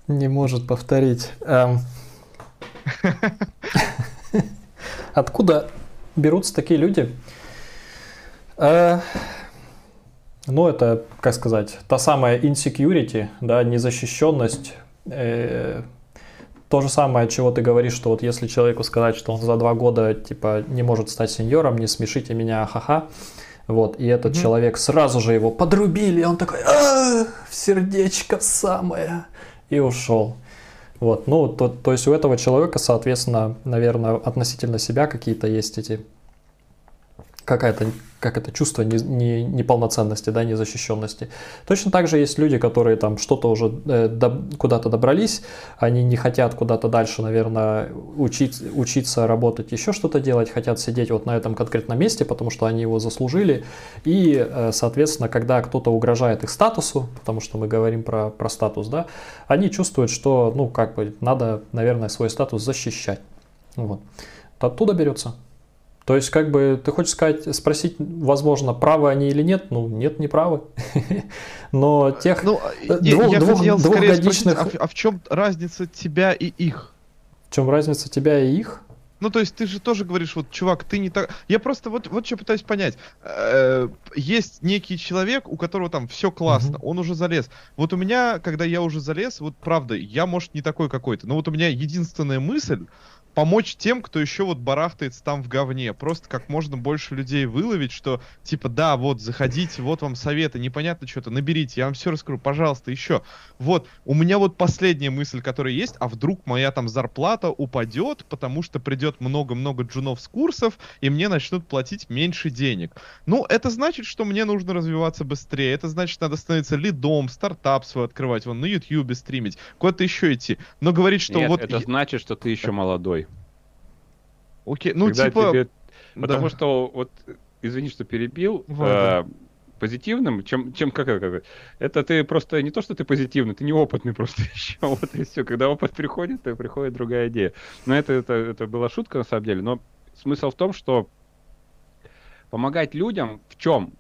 Speaker 2: Не может повторить. Эм. Откуда берутся такие люди? Э, ну, это, как сказать, та самая insecurity, да, незащищенность. То же самое, чего ты говоришь, что вот если человеку сказать, что он за два года, типа, не может стать сеньором, не смешите меня, ха-ха, вот, и этот mm-hmm. человек сразу же его подрубили, он такой, а, в сердечко самое, и ушел. Вот, ну, то, то есть у этого человека, соответственно, наверное, относительно себя какие-то есть эти какая-то как это чувство не, не, неполноценности, да, незащищенности. Точно так же есть люди, которые там что-то уже э, до, куда-то добрались, они не хотят куда-то дальше, наверное, учить, учиться работать, еще что-то делать, хотят сидеть вот на этом конкретном месте, потому что они его заслужили. И, э, соответственно, когда кто-то угрожает их статусу, потому что мы говорим про, про статус, да, они чувствуют, что, ну, как бы, надо, наверное, свой статус защищать. Вот. Оттуда берется. То есть, как бы, ты хочешь сказать, спросить, возможно, правы они или нет? Ну, нет, не правы. <laughs> Но тех ну,
Speaker 1: двух, я двух, хотел двухгодичных... Спросить, а, а в чем разница тебя и их?
Speaker 2: В чем разница тебя и их?
Speaker 1: Ну, то есть ты же тоже говоришь, вот, чувак, ты не так... Я просто вот, вот что пытаюсь понять. Э, есть некий человек, у которого там все классно, он уже залез. Вот у меня, когда я уже залез, вот правда, я, может, не такой какой-то, но вот у меня единственная мысль, помочь тем, кто еще вот барахтается там в говне. Просто как можно больше людей выловить, что типа, да, вот, заходите, вот вам советы, непонятно что-то, наберите, я вам все расскажу, пожалуйста, еще. Вот, у меня вот последняя мысль, которая есть, а вдруг моя там зарплата упадет, потому что придет много-много джунов с курсов, и мне начнут платить меньше денег. Ну, это значит, что мне нужно развиваться быстрее, это значит, надо становиться лидом, стартап свой открывать, вон на YouTube стримить, куда-то еще идти. Но говорить, что
Speaker 3: Нет,
Speaker 1: вот...
Speaker 3: это значит, что ты еще молодой.
Speaker 1: Окей, ну Когда типа... Тебе...
Speaker 3: Потому да. что, вот, извини, что перебил, вот, а, позитивным, чем, чем как это, это ты просто не то, что ты позитивный, ты неопытный просто <laughs> еще, вот и все. Когда опыт приходит, то приходит другая идея. Но это, это, это была шутка на самом деле, но смысл в том, что помогать людям в чем?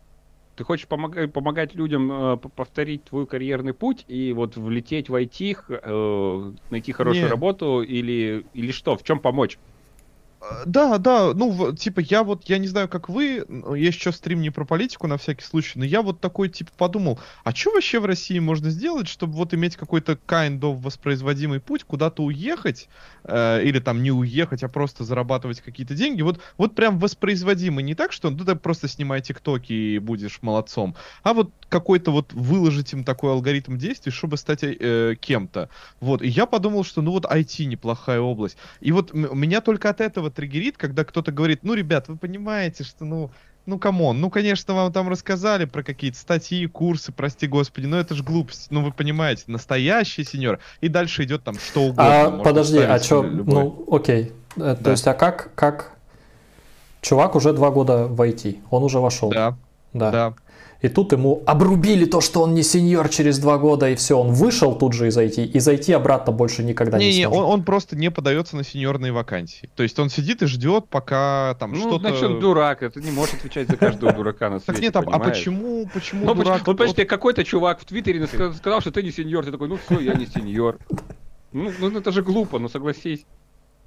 Speaker 3: Ты хочешь помогать, помогать людям э, повторить твой карьерный путь и вот влететь в IT, э, найти хорошую Нет. работу или, или что? В чем помочь?
Speaker 1: Э, да, да, ну, типа, я вот, я не знаю, как вы, я еще стрим не про политику на всякий случай, но я вот такой, типа, подумал, а что вообще в России можно сделать, чтобы вот иметь какой-то kind of воспроизводимый путь, куда-то уехать, э, или там не уехать, а просто зарабатывать какие-то деньги, вот, вот прям воспроизводимый, не так, что, ну, ты просто снимай тиктоки и будешь молодцом, а вот какой-то вот выложить им такой алгоритм действий, чтобы стать э, кем-то, вот, и я подумал, что, ну, вот IT неплохая область, и вот меня только от этого триггерит, когда кто-то говорит, ну, ребят, вы понимаете, что, ну, ну, come on, ну, конечно, вам там рассказали про какие-то статьи, курсы, прости господи, но это же глупость, ну, вы понимаете, настоящий сеньор, и дальше идет там что угодно.
Speaker 2: А, подожди, а что, ну, окей, э, да. то есть, а как, как, чувак уже два года в IT, он уже вошел.
Speaker 1: Да, да. да.
Speaker 2: И тут ему обрубили то, что он не сеньор через два года, и все, он вышел тут же из IT, и зайти обратно больше никогда не, не сможет.
Speaker 1: Не, он, он просто не подается на сеньорные вакансии. То есть он сидит и ждет, пока там ну, что-то...
Speaker 3: значит, он дурак, это не может отвечать за каждого дурака на <laughs> свете,
Speaker 1: Так нет, а, а почему, почему ну,
Speaker 3: дурак? Вот, понимаешь, какой-то чувак в Твиттере сказал, что ты не сеньор, ты такой, ну все, я не сеньор. Ну, ну это же глупо, ну согласись.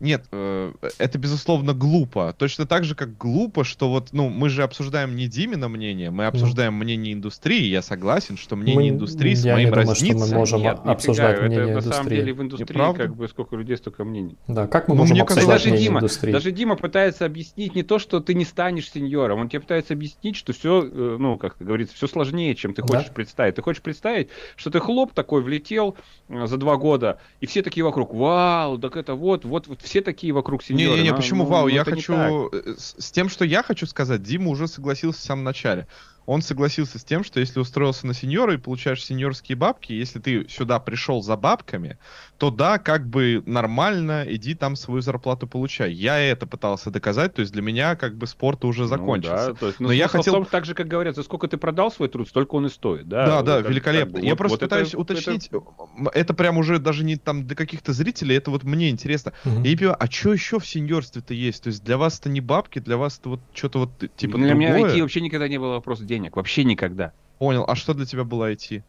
Speaker 1: Нет, э, это безусловно глупо. Точно так же, как глупо, что вот, ну, мы же обсуждаем не Димина мнение, мы обсуждаем ну. мнение индустрии. Я согласен, что мнение мы, индустрии с моим думаю, разнится.
Speaker 2: Что мы можем Нет, обсуждать
Speaker 3: это,
Speaker 2: мнение
Speaker 3: это,
Speaker 2: индустрии.
Speaker 3: На самом деле в индустрии Неправда? как бы сколько людей, столько мнений.
Speaker 2: Да, как мы ну, можем обсуждать
Speaker 3: даже
Speaker 2: мнение
Speaker 3: Дима,
Speaker 2: индустрии?
Speaker 3: Даже Дима пытается объяснить не то, что ты не станешь сеньором, он тебе пытается объяснить, что все, э, ну, как говорится, все сложнее, чем ты хочешь да? представить. Ты хочешь представить, что ты хлоп такой влетел э, за два года, и все такие вокруг, вау, так это вот, вот, вот все такие вокруг сеньора.
Speaker 1: Не-не-не, почему ну, вау? Я хочу... Э, с, с тем, что я хочу сказать, Дима уже согласился в самом начале он согласился с тем, что если устроился на сеньора и получаешь сеньорские бабки, если ты сюда пришел за бабками, то да, как бы нормально, иди там свою зарплату получай. Я это пытался доказать, то есть для меня как бы спорт уже закончился. Ну, да, то есть,
Speaker 3: ну, Но я хотел... Том, так же, как говорят, за сколько ты продал свой труд, столько он и стоит, да?
Speaker 1: Да, да, как, великолепно. Как бы, я вот, просто вот пытаюсь это, уточнить, это... это прям уже даже не там для каких-то зрителей, это вот мне интересно. Угу. Я понимаю, а что еще в сеньорстве-то есть? То есть для вас это не бабки, для вас это вот что-то вот типа
Speaker 3: Для другое? меня IT вообще никогда не было вопроса денег, вообще никогда.
Speaker 1: Понял. А что для тебя было IT?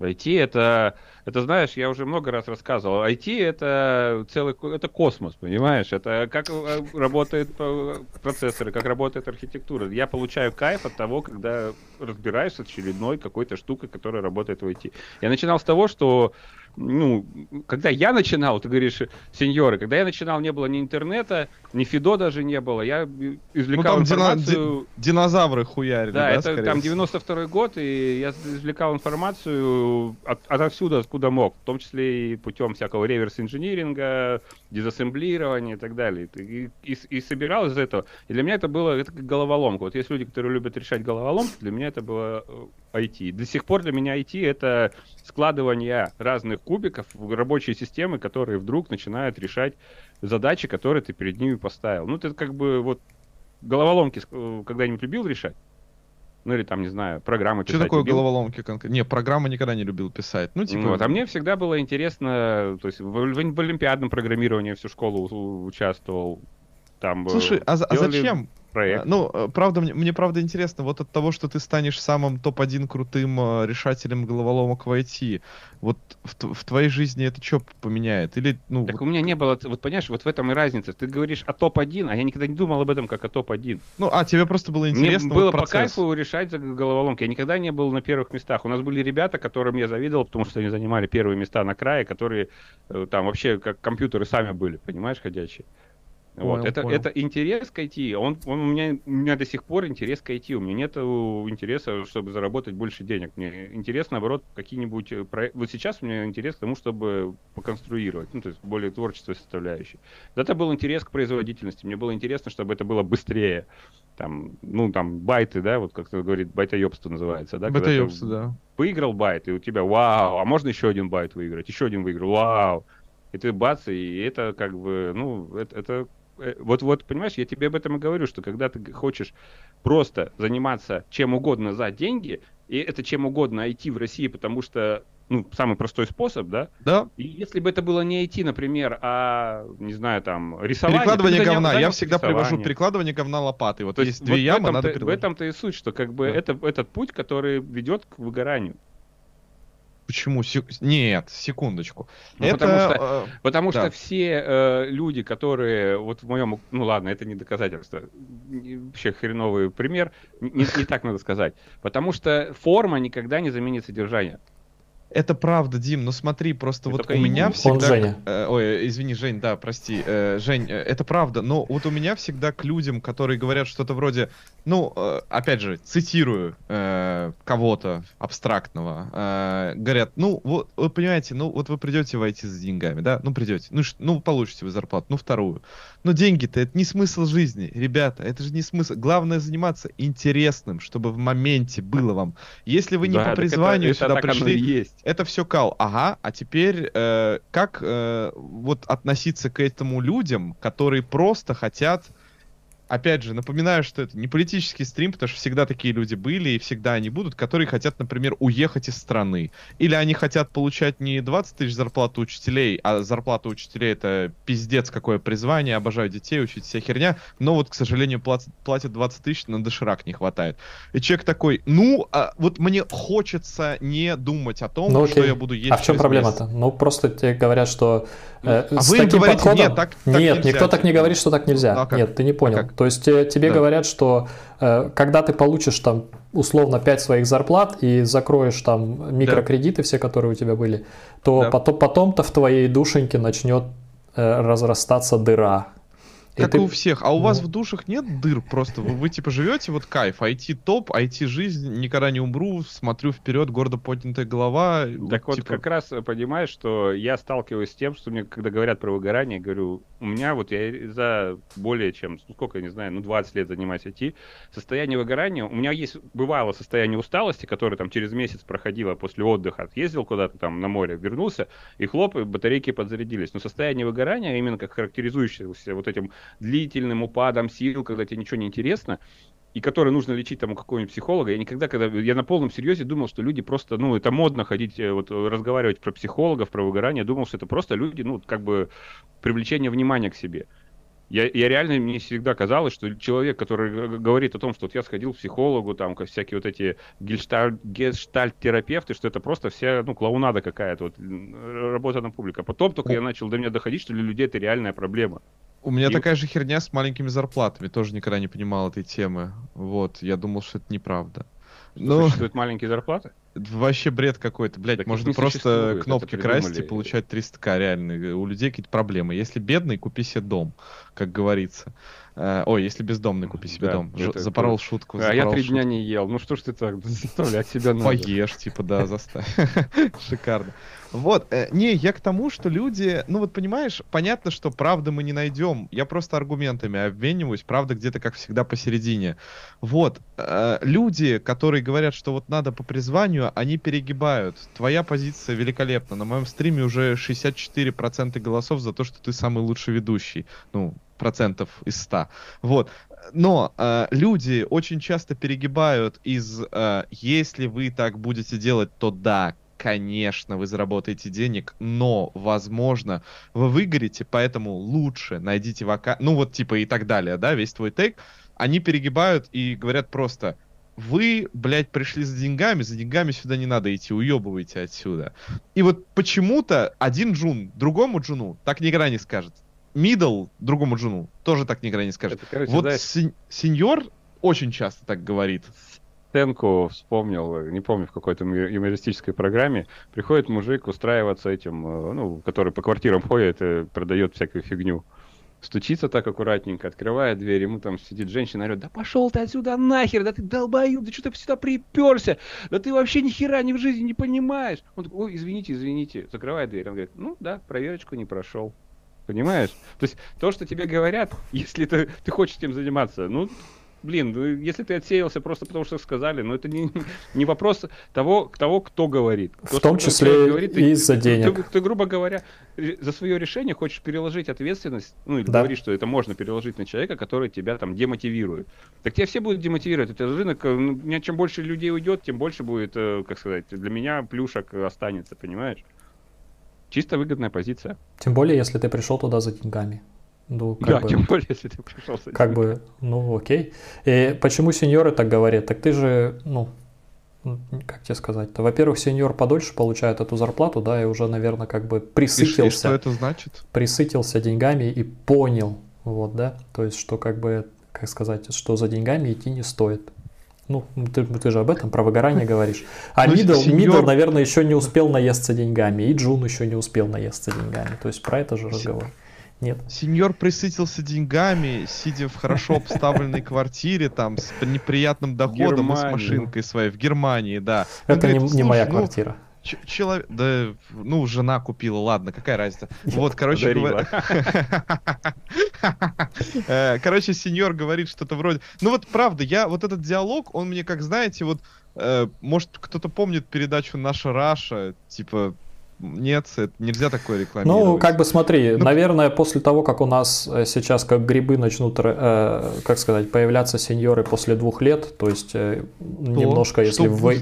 Speaker 3: IT это, это знаешь, я уже много раз рассказывал. IT это целый, это космос, понимаешь? Это как э, работают процессоры, как работает архитектура. Я получаю кайф от того, когда разбираешься с очередной какой-то штукой, которая работает в IT. Я начинал с того, что ну, когда я начинал, ты говоришь, сеньоры, когда я начинал, не было ни интернета, ни Фидо даже не было. Я извлекал ну, там информацию...
Speaker 1: динозавры хуярили,
Speaker 3: да? Да, это там 92 год, и я извлекал информацию от, отовсюду, откуда мог, в том числе и путем всякого реверс-инжиниринга, дезассемблирования и так далее. И, и, и собирал из этого. И для меня это было это как головоломка. Вот есть люди, которые любят решать головоломки, для меня это было IT. Э, До сих пор для меня IT это складывание разных кубиков в рабочие системы, которые вдруг начинают решать задачи, которые ты перед ними поставил. Ну, ты как бы вот головоломки э, когда-нибудь любил решать? Ну или там, не знаю, программы
Speaker 1: писать. Что такое любил? головоломки конкретно? Не, программы никогда не любил писать. Ну, типа... Вот,
Speaker 3: а мне всегда было интересно, то есть в, в, в олимпиадном программировании всю школу участвовал. Там,
Speaker 1: э, Слушай, а, а зачем? Проект. Ну, э, правда, мне, мне правда интересно, вот от того, что ты станешь самым топ-1 крутым э, решателем головоломок в IT, вот в, в твоей жизни это что поменяет? Или, ну,
Speaker 3: так вот... у меня не было, вот понимаешь, вот в этом и разница. Ты говоришь о топ-1, а я никогда не думал об этом как о топ-1.
Speaker 1: Ну, а тебе просто было интересно
Speaker 3: Мне было вот по кайфу решать головоломки. Я никогда не был на первых местах. У нас были ребята, которым я завидовал, потому что они занимали первые места на крае, которые э, там вообще как компьютеры сами были, понимаешь, ходячие. Понял, вот, это, понял. это интерес к IT, он, он у, меня, у меня до сих пор интерес к IT, у меня нет интереса, чтобы заработать больше денег. Мне интерес, наоборот, какие-нибудь э, проекты. Вот сейчас у меня интерес к тому, чтобы поконструировать, ну, то есть более творчество составляющей. Это был интерес к производительности, мне было интересно, чтобы это было быстрее. Там, ну, там, байты, да, вот как говорит, байтоебство называется, да?
Speaker 1: Байтоебство, да.
Speaker 3: Выиграл байт, и у тебя, вау, а можно еще один байт выиграть, еще один выиграл, вау. И ты бац, и это как бы, ну, это, это вот, вот, понимаешь, я тебе об этом и говорю, что когда ты хочешь просто заниматься чем угодно за деньги, и это чем угодно IT в России, потому что ну, самый простой способ, да?
Speaker 1: Да.
Speaker 3: И если бы это было не IT, например, а, не знаю, там, рисование...
Speaker 1: Перекладывание говна. Я всегда привожу перекладывание говна лопатой. Вот То есть, есть две вот ямы,
Speaker 3: надо В этом-то и суть, что как бы да. это, этот путь, который ведет к выгоранию.
Speaker 1: Почему? Сек... Нет, секундочку.
Speaker 3: Ну, это... Потому, что, э, потому да. что все э, люди, которые вот в моем, ну ладно, это не доказательство, вообще хреновый пример, не, не так надо сказать, потому что форма никогда не заменит содержание.
Speaker 1: Это правда, Дим, но смотри, просто вот у меня всегда... Женя. Э, ой, извини, Жень, да, прости. Э, Жень, э, это правда, но вот у меня всегда к людям, которые говорят что-то вроде, ну, э, опять же, цитирую э, кого-то абстрактного, э, говорят, ну, вот, вы понимаете, ну, вот вы придете войти с деньгами, да, ну, придете, ну, ну получите вы зарплату, ну, вторую. Но деньги-то это не смысл жизни, ребята, это же не смысл. Главное заниматься интересным, чтобы в моменте было вам. Если вы не да, по призванию это, сюда это пришли... есть это все кал. Ага, а теперь э, как э, вот относиться к этому людям, которые просто хотят опять же, напоминаю, что это не политический стрим, потому что всегда такие люди были и всегда они будут, которые хотят, например, уехать из страны. Или они хотят получать не 20 тысяч зарплату учителей, а зарплата учителей это пиздец какое призвание, обожаю детей, учить вся херня, но вот, к сожалению, платят, платят 20 тысяч, на доширак не хватает. И человек такой, ну, а вот мне хочется не думать о том, ну, что я буду есть
Speaker 2: А в чем проблема-то? Ну, просто тебе говорят, что
Speaker 1: э, а вы говорите, подходом...
Speaker 2: нет, так, так Нет, нельзя, никто так не говорит, что так нельзя. Ну, а нет, ты не понял. А То есть э, тебе да. говорят, что э, когда ты получишь там условно 5 своих зарплат и закроешь там микрокредиты да. все, которые у тебя были, то да. потом, потом-то в твоей душеньке начнет э, разрастаться дыра.
Speaker 1: Как и у всех. А у ну... вас в душах нет дыр просто? Вы, вы типа живете вот кайф, IT топ, IT жизнь, никогда не умру, смотрю вперед, гордо поднятая голова.
Speaker 3: Так вот, типа... как раз понимаешь, что я сталкиваюсь с тем, что мне, когда говорят про выгорание, говорю, у меня вот я за более чем, ну сколько, я не знаю, ну 20 лет занимаюсь IT, состояние выгорания, у меня есть, бывало состояние усталости, которое там через месяц проходило после отдыха, ездил куда-то там на море, вернулся, и хлоп, и батарейки подзарядились. Но состояние выгорания, именно как характеризующееся вот этим длительным упадом сил, когда тебе ничего не интересно, и который нужно лечить там у какого-нибудь психолога. Я никогда, когда я на полном серьезе думал, что люди просто, ну, это модно ходить, э, вот разговаривать про психологов, про выгорание, думал, что это просто люди, ну, как бы привлечение внимания к себе. Я, я реально, мне всегда казалось, что человек, который говорит о том, что вот я сходил к психологу, там, всякие вот эти гештальт-терапевты, что это просто вся, ну, клоунада какая-то, вот, работа на публику. А потом только я начал до меня доходить, что для людей это реальная проблема.
Speaker 1: У меня и... такая же херня с маленькими зарплатами. Тоже никогда не понимал этой темы. Вот, я думал, что это неправда.
Speaker 3: Ну, существуют маленькие зарплаты?
Speaker 1: Вообще бред какой-то, блядь, так можно просто кнопки красить и получать 300к, реально. У людей какие-то проблемы. Если бедный, купи себе дом, как говорится. Э, ой, если бездомный, купи себе да, дом. Это, запорол это... шутку.
Speaker 3: А я три шутку. дня не ел. Ну что ж ты так <laughs> заставлять себя надо?
Speaker 1: Поешь, типа, да, заставь. <laughs> Шикарно. Вот, э, не, я к тому, что люди, ну вот понимаешь, понятно, что правды мы не найдем. Я просто аргументами обмениваюсь, правда где-то, как всегда, посередине. Вот, э, люди, которые говорят, что вот надо по призванию, они перегибают. Твоя позиция великолепна. На моем стриме уже 64% голосов за то, что ты самый лучший ведущий. Ну, процентов из 100. Вот. Но э, люди очень часто перегибают из э, «если вы так будете делать, то да, конечно, вы заработаете денег, но, возможно, вы выгорите, поэтому лучше найдите вака... Ну, вот, типа, и так далее, да, весь твой тейк. Они перегибают и говорят просто, вы, блядь, пришли за деньгами, за деньгами сюда не надо идти, уебывайте отсюда. И вот почему-то один джун другому джуну так никогда не скажет мидл другому джуну тоже так никогда не скажет. Это, короче, вот да, сеньор очень часто так говорит.
Speaker 3: Сценку вспомнил, не помню, в какой-то юмористической программе. Приходит мужик устраиваться этим, э, ну, который по квартирам ходит и продает всякую фигню. Стучится так аккуратненько, открывает дверь, ему там сидит женщина, орет, да пошел ты отсюда нахер, да ты долбоеб, да что ты сюда приперся, да ты вообще ни хера ни в жизни не понимаешь. Он такой, ой, извините, извините, закрывает дверь, он говорит, ну да, проверочку не прошел. Понимаешь? То есть то, что тебе говорят, если ты, ты хочешь этим заниматься, ну, блин, ну, если ты отсеялся просто потому, что сказали, ну, это не, <laughs> не вопрос того, того, кто говорит.
Speaker 2: В том числе говорит, из-за денег.
Speaker 3: Ты, ты, ты, грубо говоря, за свое решение хочешь переложить ответственность, ну, или да. говоришь, что это можно переложить на человека, который тебя там демотивирует. Так тебя все будут демотивировать. Это рынок, э, ну, чем больше людей уйдет, тем больше будет, э, как сказать, для меня плюшек останется, понимаешь? Чисто выгодная позиция.
Speaker 2: Тем более, если ты пришел туда за деньгами.
Speaker 3: Ну, как да, бы, тем более, если ты пришел за
Speaker 2: Как бы, ну, окей. И почему сеньоры так говорят? Так ты же, ну, как тебе сказать-то? Во-первых, сеньор подольше получает эту зарплату, да, и уже, наверное, как бы присытился. И, и
Speaker 1: что это значит?
Speaker 2: Присытился деньгами и понял, вот, да, то есть, что как бы, как сказать, что за деньгами идти не стоит. Ну, ты, ты же об этом, про выгорание говоришь. А ну, Мидл, сеньор... Мидл, наверное, еще не успел наесться деньгами, и Джун еще не успел наесться деньгами. То есть про это же разговор. Нет.
Speaker 1: Сеньор присытился деньгами, сидя в хорошо <laughs> обставленной квартире, там, с неприятным доходом и с машинкой своей в Германии, да.
Speaker 2: Это не, не моя ну, квартира
Speaker 1: человек, да, ну, жена купила, ладно, какая разница. Вот, короче говоря... <laughs> Э, короче, сеньор говорит что-то вроде... Ну вот, правда, я, вот этот диалог, он мне, как знаете, вот, э, может, кто-то помнит передачу «Наша Раша», типа, нет, это нельзя такое рекламировать.
Speaker 2: Ну, как бы смотри, ну, наверное, после того, как у нас э, сейчас как грибы начнут, э, как сказать, появляться сеньоры после двух лет, то есть э, немножко, если в,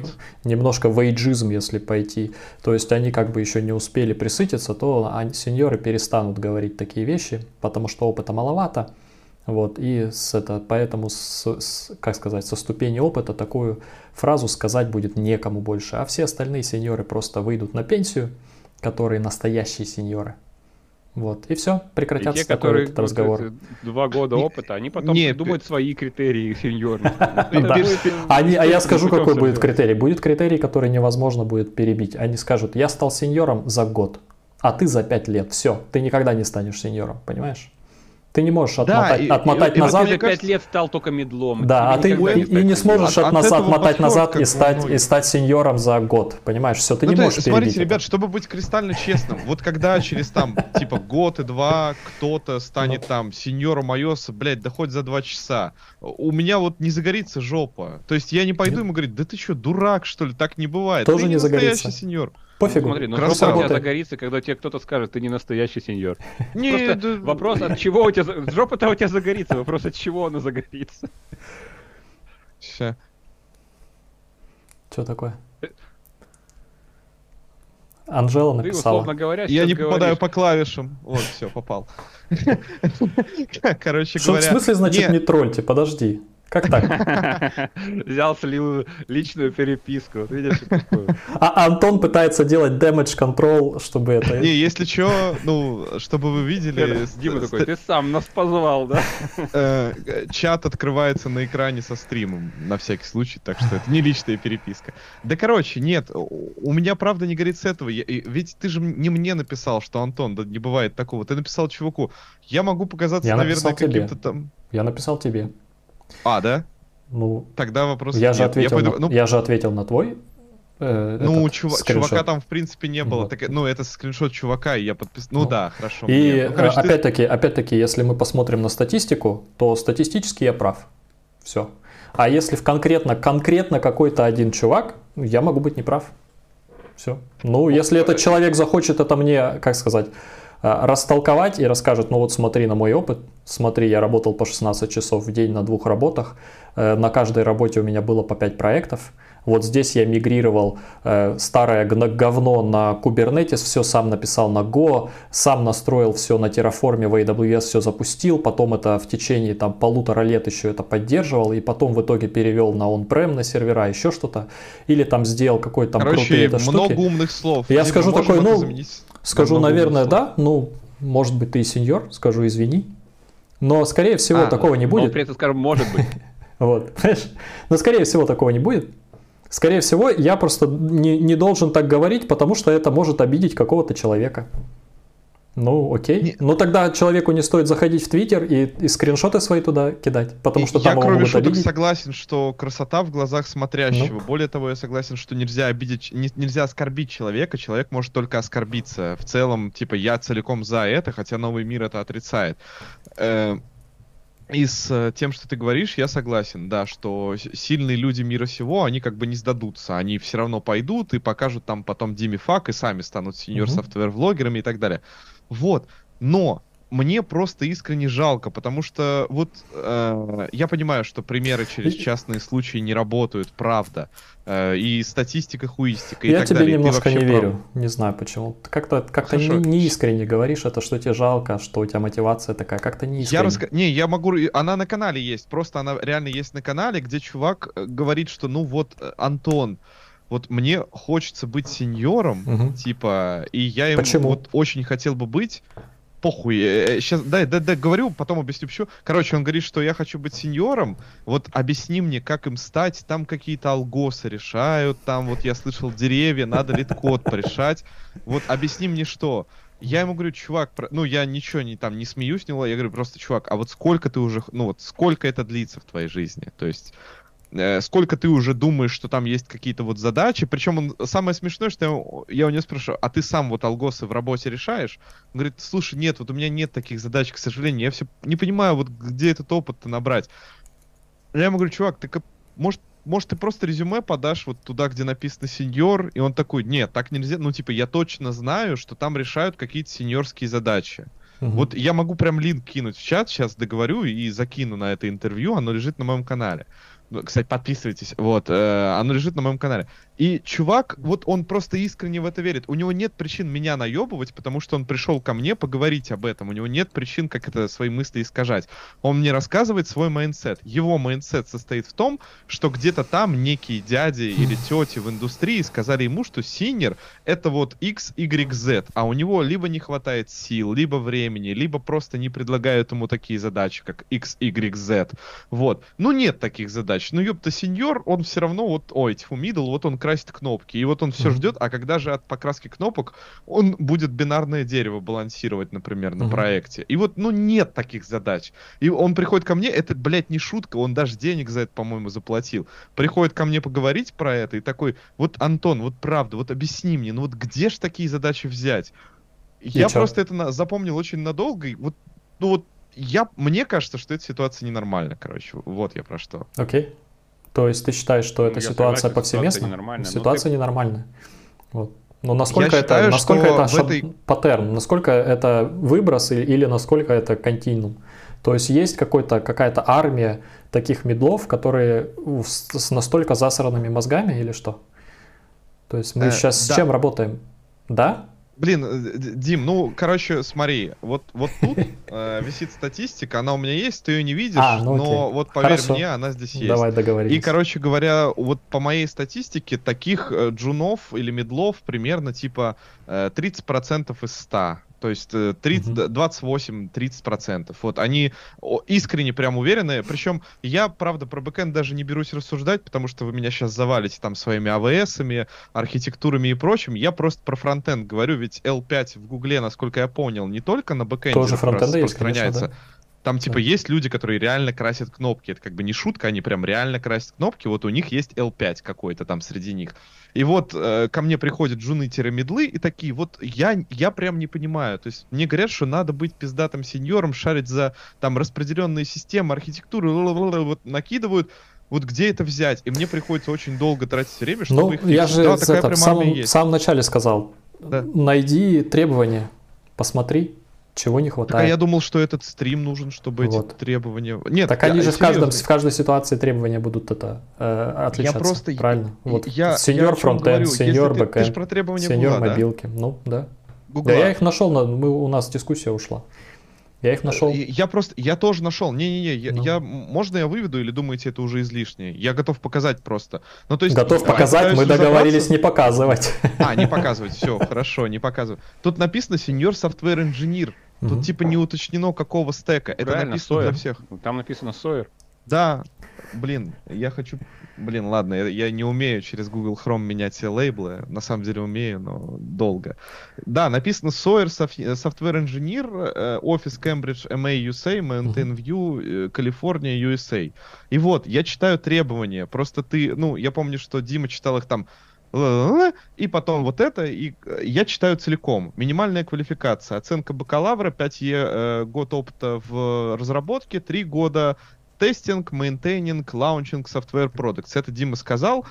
Speaker 2: немножко в эйджизм, если пойти, то есть они как бы еще не успели присытиться, то они, сеньоры перестанут говорить такие вещи, потому что опыта маловато. Вот, и с это, поэтому, с, с, как сказать, со ступени опыта такую фразу сказать будет некому больше, а все остальные сеньоры просто выйдут на пенсию, которые настоящие сеньоры. Вот, и все, прекратятся и те, такой которые, этот разговор.
Speaker 3: Два года опыта, они потом Нет, придумают свои критерии сеньорных. <laughs>
Speaker 2: Они, а я скажу, какой будет критерий. Будет критерий, который невозможно будет перебить. Они скажут, я стал сеньором за год, а ты за пять лет. Все, ты никогда не станешь сеньором, понимаешь? Ты не можешь отмотать,
Speaker 3: и,
Speaker 2: отмотать
Speaker 3: и,
Speaker 2: назад.
Speaker 3: Ты за пять лет стал только медлом.
Speaker 2: Да, а ты и, и не сможешь от, от назад отмотать назад и стать,
Speaker 1: и
Speaker 2: стать сеньором за год. Понимаешь, все, ты ну, не
Speaker 1: то,
Speaker 2: можешь
Speaker 1: Смотрите,
Speaker 2: ребят,
Speaker 1: это. чтобы быть кристально честным, вот когда через там, типа, год и два кто-то станет там сеньором iOS, блядь, да хоть за два часа, у меня вот не загорится жопа. То есть я не пойду ему говорить, да ты что, дурак, что ли, так не бывает.
Speaker 2: Тоже не,
Speaker 1: не
Speaker 2: загорится.
Speaker 1: сеньор.
Speaker 2: Пофигу.
Speaker 3: Ну, смотри, ну жопа у тебя загорится, когда тебе кто-то скажет, ты <laughs> не настоящий сеньор.
Speaker 1: Не, да...
Speaker 3: вопрос, от чего у тебя... Жопа-то у тебя загорится, вопрос, от чего она загорится.
Speaker 1: Все.
Speaker 2: Что такое? Анжела написала.
Speaker 3: Ты, условно говоря,
Speaker 1: Я не
Speaker 3: говоришь...
Speaker 1: попадаю по клавишам. Вот, все, попал. <laughs> Короче говоря...
Speaker 2: в смысле, значит, не тролльте? Подожди. Как так? <laughs>
Speaker 3: Взял, слил личную переписку. Вот видишь,
Speaker 2: а Антон пытается делать damage control, чтобы это...
Speaker 1: Не, если что, ну, чтобы вы видели...
Speaker 3: Дима такой, ты сам нас позвал, да? <laughs>
Speaker 1: Э, чат открывается на экране со стримом, на всякий случай, так что это не личная переписка. Да, короче, нет, у меня правда не горит с этого. Ведь ты же не мне написал, что Антон, да не бывает такого. Ты написал чуваку. Я могу показаться, наверное, каким-то там...
Speaker 2: Я написал тебе.
Speaker 1: А, да?
Speaker 2: Ну,
Speaker 1: тогда вопрос.
Speaker 2: Я же ответил. Я, на... ну... я же ответил на твой.
Speaker 1: Э, ну, чув... чувака там в принципе не было. Вот. Так, ну, это скриншот чувака, и я подписал. Ну, ну да, хорошо.
Speaker 2: И ну, короче, опять-таки, ты... опять-таки, если мы посмотрим на статистику, то статистически я прав. Все. А если в конкретно, конкретно какой-то один чувак, я могу быть неправ. Все. Ну, если этот человек захочет это мне, как сказать, растолковать и расскажет, ну вот смотри на мой опыт, смотри, я работал по 16 часов в день на двух работах, э, на каждой работе у меня было по 5 проектов, вот здесь я мигрировал э, старое говно на Kubernetes, все сам написал на Go, сам настроил все на Terraform, в AWS все запустил, потом это в течение там полутора лет еще это поддерживал, и потом в итоге перевел на on-prem, на сервера, еще что-то, или там сделал какой-то там
Speaker 1: Короче, много штуки. умных слов.
Speaker 2: Я скажу такой, ну, Скажу, наверное, да. Ну, может быть, ты и сеньор, скажу извини. Но, скорее всего, а, такого не будет. Но
Speaker 3: при этом скажем, может быть. <laughs>
Speaker 2: Вот, понимаешь? Но, скорее всего, такого не будет. Скорее всего, я просто не, не должен так говорить, потому что это может обидеть какого-то человека. Ну, окей. Не... Ну, тогда человеку не стоит заходить в Твиттер и, и скриншоты свои туда кидать, потому что там
Speaker 1: Я,
Speaker 2: кроме
Speaker 1: шуток,
Speaker 2: обидеть.
Speaker 1: согласен, что красота в глазах смотрящего. Ну. Более того, я согласен, что нельзя обидеть, не, нельзя оскорбить человека, человек может только оскорбиться. В целом, типа, я целиком за это, хотя новый мир это отрицает. Э, и с э, тем, что ты говоришь, я согласен, да, что сильные люди мира сего, они как бы не сдадутся, они все равно пойдут и покажут там потом Диме фак и сами станут сеньор-софтвер-влогерами и так далее. Вот. Но мне просто искренне жалко, потому что вот э, я понимаю, что примеры через частные случаи не работают, правда. Э, и статистика хуистика.
Speaker 2: Я
Speaker 1: и так
Speaker 2: тебе
Speaker 1: далее.
Speaker 2: немножко не прав. верю. Не знаю почему. Как-то как не, не искренне говоришь это, что тебе жалко, что у тебя мотивация такая. Как-то не искренне.
Speaker 1: Я раска... Не, я могу. Она на канале есть. Просто она реально есть на канале, где чувак э, говорит, что ну вот, э, Антон вот мне хочется быть сеньором, угу. типа, и я ему Почему? вот очень хотел бы быть. Похуй, сейчас, да, да, да, говорю, потом объясню почему. Короче, он говорит, что я хочу быть сеньором, вот объясни мне, как им стать, там какие-то алгосы решают, там вот я слышал деревья, надо LeetCode порешать, вот объясни мне что. Я ему говорю, чувак, ну я ничего не там не смеюсь, не я говорю просто, чувак, а вот сколько ты уже, ну вот сколько это длится в твоей жизни? То есть Э, сколько ты уже думаешь, что там есть какие-то вот задачи. Причем он, самое смешное, что я, я у него спрашиваю, а ты сам вот алгосы в работе решаешь? Он говорит, слушай, нет, вот у меня нет таких задач, к сожалению. Я все не понимаю, вот где этот опыт-то набрать. Я ему говорю, чувак, ты может, может, ты просто резюме подашь вот туда, где написано сеньор, и он такой, нет, так нельзя. Ну, типа, я точно знаю, что там решают какие-то сеньорские задачи. Угу. Вот я могу прям линк кинуть в чат, сейчас договорю и закину на это интервью, оно лежит на моем канале. Кстати, подписывайтесь. Вот, э, оно лежит на моем канале. И чувак, вот он просто искренне в это верит. У него нет причин меня наебывать, потому что он пришел ко мне поговорить об этом. У него нет причин, как это свои мысли искажать. Он мне рассказывает свой mindset. Его mindset состоит в том, что где-то там некие дяди или тети в индустрии сказали ему, что сеньор это вот X, Y, Z, а у него либо не хватает сил, либо времени, либо просто не предлагают ему такие задачи, как X, Y, Z. Вот. Ну, нет таких задач. Ну, ёпта, сеньор, он все равно вот, ой, тьфу, мидл, вот он красит кнопки, и вот он все ждет, а когда же от покраски кнопок он будет бинарное дерево балансировать, например, на проекте. И вот, ну, нет таких задач. И он приходит ко мне, это, блядь, не шутка, он даже денег за это, по-моему, заплатил. Приходит ко мне поговорить про это и такой, вот, Антон, вот правда, вот объясни мне, ну вот где же такие задачи взять? Я чё? просто это на, запомнил очень надолго, и вот, ну вот я, мне кажется, что эта ситуация ненормальная, короче. Вот я про что.
Speaker 2: Окей. Okay. То есть ты считаешь, что эта ситуация повсеместная? Ситуация, ситуация ты... ненормальная. Вот. Но насколько я это, считаю, насколько это шаб... этой... паттерн, насколько это выброс или, или насколько это континуум? То есть есть какой-то, какая-то армия таких медлов, которые с, с настолько засранными мозгами или что? То есть мы э, сейчас да. с чем работаем? Да?
Speaker 1: Блин, э, Дим, ну, короче, смотри, вот, вот тут <laughs> э, висит статистика, она у меня есть, ты ее не видишь, а, ну, но окей. вот поверь Хорошо. мне, она здесь есть.
Speaker 2: Давай договоримся.
Speaker 1: И, короче говоря, вот по моей статистике, таких э, джунов или медлов примерно типа э, 30% из 100. То есть 30, угу. 28-30%. Вот они искренне прям уверены. Причем я, правда, про бэкэнд даже не берусь рассуждать, потому что вы меня сейчас завалите там своими AWS ами, архитектурами и прочим. Я просто про фронтенд говорю, ведь L5 в Гугле, насколько я понял, не только на бэкэнде
Speaker 2: Тоже распространяется. Есть, да?
Speaker 1: Там, типа, есть люди, которые реально красят кнопки. Это как бы не шутка, они прям реально красят кнопки. Вот у них есть L5 какой-то там среди них. И вот э, ко мне приходят джуны-мидлы и такие, вот я, я прям не понимаю. То есть мне говорят, что надо быть пиздатым сеньором, шарить за там распределенные системы, архитектуру, вот накидывают вот где это взять? И мне приходится очень долго тратить время, чтобы
Speaker 2: ну, их... я же да, это, в, самом, в самом начале сказал, да. найди требования, посмотри, чего не хватает? Так,
Speaker 1: а я думал, что этот стрим нужен, чтобы вот. эти требования...
Speaker 2: Нет, так они же в, каждом, в каждой ситуации требования будут это э, отличаться. Я просто... Правильно. Вот. Я, сеньор фронтенд, сеньор бэкэнд, сеньор мобилки. Да? Ну, да. Гугла. Да, я их нашел, мы, у нас дискуссия ушла. Я их нашел.
Speaker 1: Я просто, я тоже нашел. Не-не-не, я, ну. я, можно я выведу или думаете это уже излишнее? Я готов показать просто.
Speaker 2: Ну то есть. Готов показать, мы договорились не показывать.
Speaker 1: А, не показывать, все, хорошо, не показывать. Тут написано Senior Software Engineer. Тут типа не уточнено какого стека. Это написано для всех.
Speaker 3: Там написано Sawyer.
Speaker 1: Да, блин, я хочу... Блин, ладно, я, я не умею через Google Chrome менять все лейблы. На самом деле умею, но долго. Да, написано Senior Software Engineer, э, офис Cambridge, MA USA, Mountain View, Калифорния, USA. И вот, я читаю требования. Просто ты, ну, я помню, что Дима читал их там и потом вот это, и э, я читаю целиком. Минимальная квалификация, оценка бакалавра, 5 э, год опыта в разработке, 3 года testing, maintaining, launching, software products. Это Дима сказал.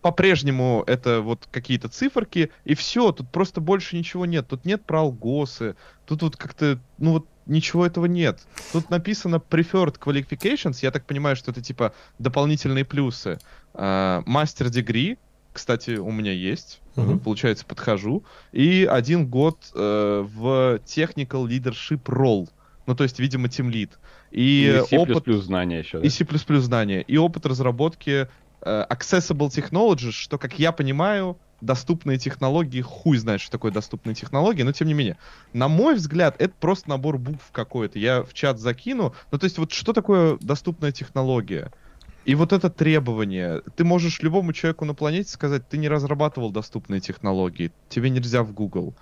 Speaker 1: По-прежнему это вот какие-то циферки, и все, тут просто больше ничего нет. Тут нет про алгосы, тут вот как-то, ну вот ничего этого нет. Тут написано preferred qualifications, я так понимаю, что это типа дополнительные плюсы. Мастер uh, degree, кстати, у меня есть, uh-huh. получается, подхожу. И один год э, в Technical Leadership Role. Ну, то есть, видимо, Team Lead.
Speaker 3: И, и опыт... знания еще. Да?
Speaker 1: И C++ знания. И опыт разработки э, Accessible Technologies, что, как я понимаю, доступные технологии, хуй знает, что такое доступные технологии, но тем не менее. На мой взгляд, это просто набор букв какой-то. Я в чат закину. Ну, то есть, вот что такое доступная технология? И вот это требование. Ты можешь любому человеку на планете сказать, ты не разрабатывал доступные технологии, тебе нельзя в Google.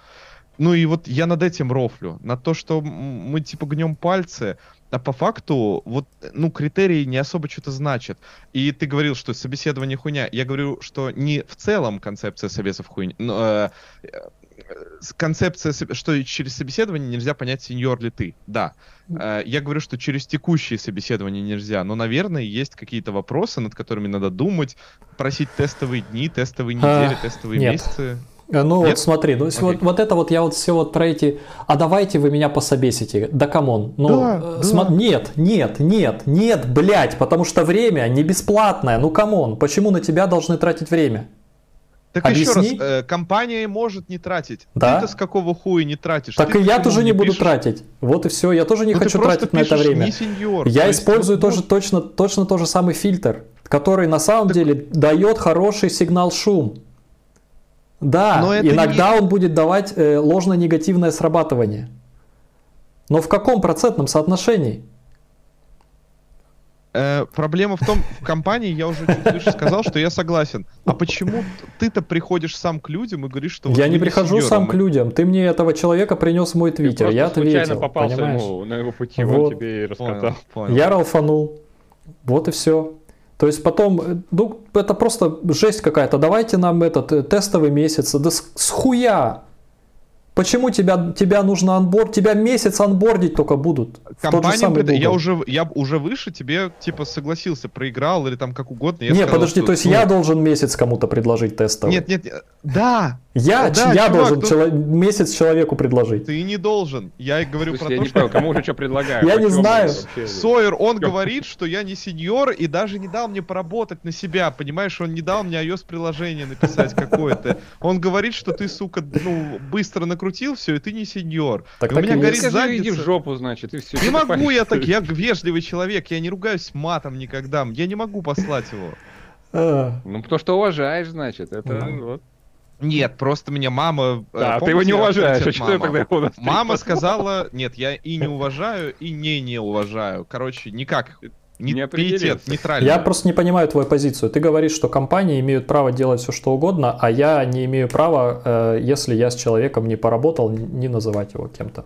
Speaker 1: Ну и вот я над этим рофлю, на то, что мы типа гнем пальцы, а по факту вот, ну, критерии не особо что-то значат. И ты говорил, что собеседование хуйня. Я говорю, что не в целом концепция собесов хуйня, но, э, концепция, что через собеседование нельзя понять, сеньор ли ты. Да. Э, я говорю, что через текущие собеседования нельзя, но, наверное, есть какие-то вопросы, над которыми надо думать, просить тестовые дни, тестовые недели, а, тестовые нет. месяцы.
Speaker 2: Э, ну Нет? вот смотри, ну, okay. вот, вот это вот я вот все вот про эти, а давайте вы меня пособесите, да come on, ну да, э, да. нет, нет, нет, нет, блядь, потому что время не бесплатное, ну come on, почему на тебя должны тратить время?
Speaker 1: Так Объясни. еще раз, э, компания может не тратить. Да? Ты-то с какого хуя не тратишь?
Speaker 2: Так
Speaker 1: ты
Speaker 2: и я тоже не буду тратить. Вот и все. Я тоже не ну, хочу тратить на это время. Не сеньор. Я то использую есть, тоже вот... точно, точно тот же самый фильтр, который на самом так... деле дает хороший сигнал шум. Да, Но иногда не... он будет давать э, ложно-негативное срабатывание. Но в каком процентном соотношении?
Speaker 1: Э, проблема в том, в компании я уже чуть выше сказал, что я согласен. А почему ты-то приходишь сам к людям и говоришь, что...
Speaker 2: Вот я не прихожу сам к людям. Ты мне этого человека принес в мой твиттер, я ответил.
Speaker 3: попался понимаешь? ему на его пути, вот. он тебе и рассказал. Понял,
Speaker 2: понял. Я ралфанул. Вот и все. То есть потом, э, ну, это просто жесть какая-то. Давайте нам этот э, тестовый месяц. Да с, с хуя! Почему тебя, тебя нужно анборд, тебя месяц анбордить только будут?
Speaker 1: Компания, пред... я уже, я уже выше тебе типа согласился, проиграл или там как угодно.
Speaker 2: Я не, сказал, подожди, что, то есть ну... я должен месяц кому-то предложить тестовый?
Speaker 1: Нет, нет, да.
Speaker 2: Я, да, я чувак, должен тут... чело... месяц человеку предложить.
Speaker 1: Ты не должен. Я говорю
Speaker 3: про
Speaker 1: я
Speaker 3: то,
Speaker 1: не
Speaker 3: что... Понял, кому уже что предлагаю.
Speaker 2: Я не знаю.
Speaker 1: Сойер, он говорит, что я не сеньор и даже не дал мне поработать на себя, понимаешь? Он не дал мне iOS-приложение написать какое-то. Он говорит, что ты, сука, ну, быстро накрутил накрутил все, и ты не сеньор.
Speaker 3: Так, и так у меня и горит задница. иди в жопу, значит, и все.
Speaker 1: Не могу я так, я вежливый человек, я не ругаюсь матом никогда, я не могу послать его.
Speaker 3: А. Ну, потому что уважаешь, значит, это вот.
Speaker 1: Нет, просто меня мама...
Speaker 3: Э, да, ты его не уважаешь, а что тогда его
Speaker 1: Мама сказала, нет, я и не уважаю, и не не уважаю. Короче, никак не, не пиетет, нейтрально.
Speaker 2: Я просто не понимаю твою позицию. Ты говоришь, что компании имеют право делать все, что угодно, а я не имею права, э, если я с человеком не поработал, не называть его кем-то.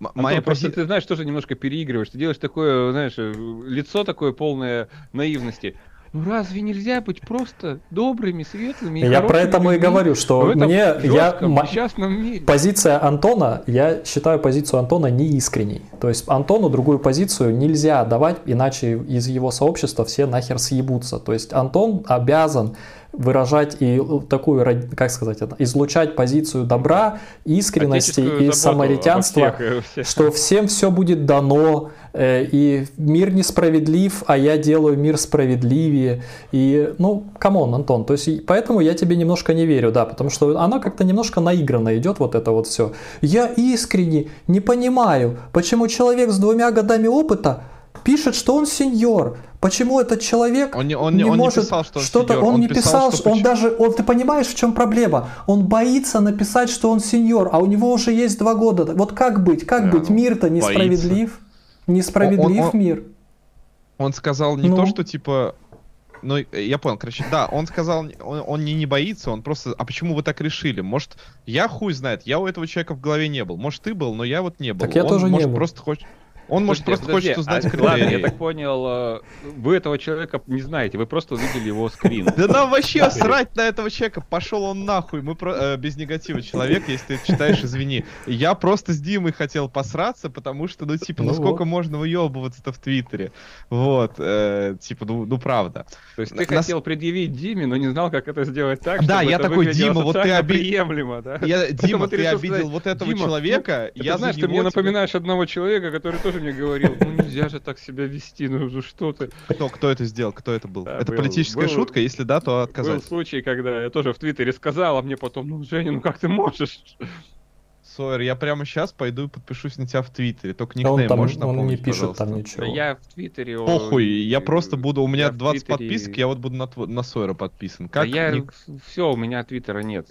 Speaker 3: Моя Антон, пози... просто ты знаешь, тоже немножко переигрываешь. Ты делаешь такое, знаешь, э, лицо такое полное наивности. Ну разве нельзя быть просто добрыми, светлыми?
Speaker 2: И я про это и говорю, что мне я мире. позиция Антона, я считаю позицию Антона неискренней. То есть Антону другую позицию нельзя давать, иначе из его сообщества все нахер съебутся. То есть Антон обязан выражать и такую, как сказать это, излучать позицию добра, искренности и самаритянства, что всем все будет дано, э, и мир несправедлив, а я делаю мир справедливее. И, ну, come on, Антон, то есть, поэтому я тебе немножко не верю, да, потому что она как-то немножко наигранно идет вот это вот все. Я искренне не понимаю, почему человек с двумя годами опыта пишет, что он сеньор. Почему этот человек
Speaker 1: он не, он, не, он может не писал, что он что-то,
Speaker 2: он, он не писал, что он даже, он, ты понимаешь, в чем проблема? Он боится написать, что он сеньор, а у него уже есть два года. Вот как быть, как да, быть? Мир-то несправедлив, боится. несправедлив он, он, мир.
Speaker 1: Он сказал не ну. то, что типа ну, я понял, короче, да, он сказал, он, он не, не боится, он просто, а почему вы так решили? Может, я хуй знает, я у этого человека в голове не был. Может, ты был, но я вот не был.
Speaker 2: Так я
Speaker 1: он,
Speaker 2: тоже
Speaker 1: может,
Speaker 2: не был.
Speaker 1: просто хочет... Он, может, просто подожди, хочет узнать а, критерии.
Speaker 3: Ладно, я так понял, э, вы этого человека не знаете, вы просто увидели его скрин.
Speaker 1: Да нам вообще срать на этого человека, пошел он нахуй, мы про, э, без негатива человек, если ты читаешь, извини. Я просто с Димой хотел посраться, потому что, ну, типа, ну, ну сколько вот. можно выебываться-то в Твиттере? Вот, э, типа, ну, ну, правда.
Speaker 3: То есть ты Нас... хотел предъявить Диме, но не знал, как это сделать так,
Speaker 1: Да, я такой, Дима, вот ты
Speaker 3: обидел...
Speaker 1: да? Я, <laughs> Дима, ты обидел вот этого человека,
Speaker 3: ну, я знаешь, ты мне напоминаешь одного человека, который тоже мне говорил, ну, нельзя же так себя вести, ну, что ты.
Speaker 1: Кто, кто это сделал, кто это был? Да, это был, политическая был, шутка, если да, то отказать.
Speaker 3: Был случай, когда я тоже в Твиттере сказал, а мне потом, ну, Женя, ну как ты можешь?
Speaker 1: Сойер, я прямо сейчас пойду и подпишусь на тебя в Твиттере. Только никнейм он там, можешь напомнить,
Speaker 2: Он не пишет
Speaker 1: пожалуйста.
Speaker 2: там ничего. Да
Speaker 3: я в Твиттере...
Speaker 1: Похуй, я просто буду... У меня 20 Твиттере... подписок, я вот буду на, на Сойера подписан.
Speaker 3: Как? Да я... Ник... Все, у меня Твиттера нет.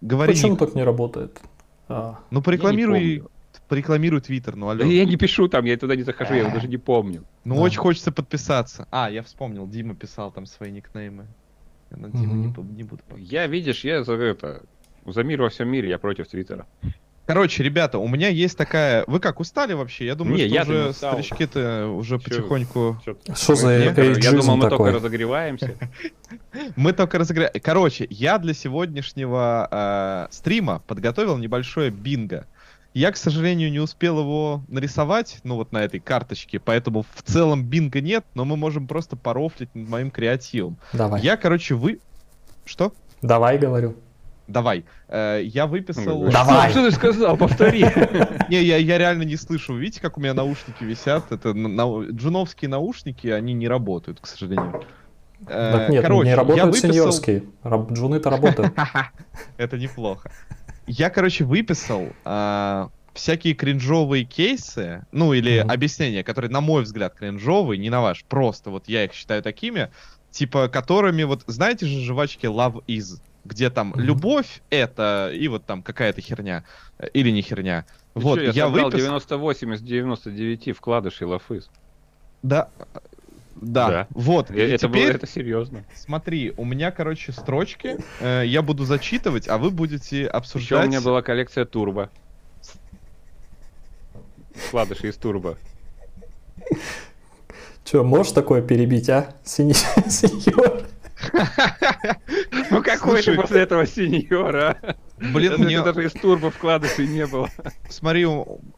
Speaker 2: Говори Почему ник... так не работает?
Speaker 1: А. Ну, порекламируй порекламируй Твиттер, ну алло.
Speaker 3: Да я не пишу там, я туда не захожу, я его даже не помню.
Speaker 1: Ну, очень хочется подписаться. А, я вспомнил, Дима писал там свои никнеймы. Я на Диму не, не буду.
Speaker 3: Я, видишь, я за это, за мир во всем мире, я против Твиттера.
Speaker 1: Короче, ребята, у меня есть такая... Вы как, устали вообще? Я думаю, не, что я уже старички-то уже Чё? потихоньку...
Speaker 2: Что за
Speaker 3: Я думал, мы только разогреваемся. <laughs>
Speaker 1: Мы только разогреваемся. Короче, я для сегодняшнего э, стрима подготовил небольшое бинго. Я, к сожалению, не успел его нарисовать, ну вот на этой карточке, поэтому в целом бинга нет, но мы можем просто порофлить над моим креативом.
Speaker 2: Давай.
Speaker 1: Я, короче, вы... Что?
Speaker 2: Давай, говорю.
Speaker 1: Давай. Э, я выписал...
Speaker 2: Давай!
Speaker 3: Что ты сказал? Повтори. <laughs>
Speaker 1: Не, я, я реально не слышу. Видите, как у меня наушники висят? Это на, джуновские наушники, они не работают, к сожалению.
Speaker 2: Э, так нет, Короче, не работают выписал... сеньорские. Джуны-то работают. <laughs>
Speaker 1: Это неплохо. Я, короче, выписал а, всякие кринжовые кейсы, ну или mm-hmm. объяснения, которые, на мой взгляд, кринжовые, не на ваш, просто вот я их считаю такими, типа которыми, вот знаете же жвачки Love Is, где там mm-hmm. любовь это и вот там какая-то херня э, или не херня.
Speaker 3: И вот что, я, я выписал 98 из 99 вкладышей Love Is.
Speaker 1: Да, Да,
Speaker 3: Да.
Speaker 1: вот. и
Speaker 3: Это было
Speaker 1: теперь,
Speaker 3: это серьезно.
Speaker 1: смотри, у меня, короче, строчки, э, я буду зачитывать, а вы будете
Speaker 3: Еще
Speaker 1: обсуждать.
Speaker 3: у меня была коллекция турбо. Вкладыши из турбо.
Speaker 2: Че, можешь такое перебить, а, <laughs> сеньор? <laughs>
Speaker 3: Ну какой ты после этого сеньора? а?
Speaker 1: Блин,
Speaker 3: Это
Speaker 1: мне,
Speaker 3: даже из турбо вкладышей не было.
Speaker 1: смотри,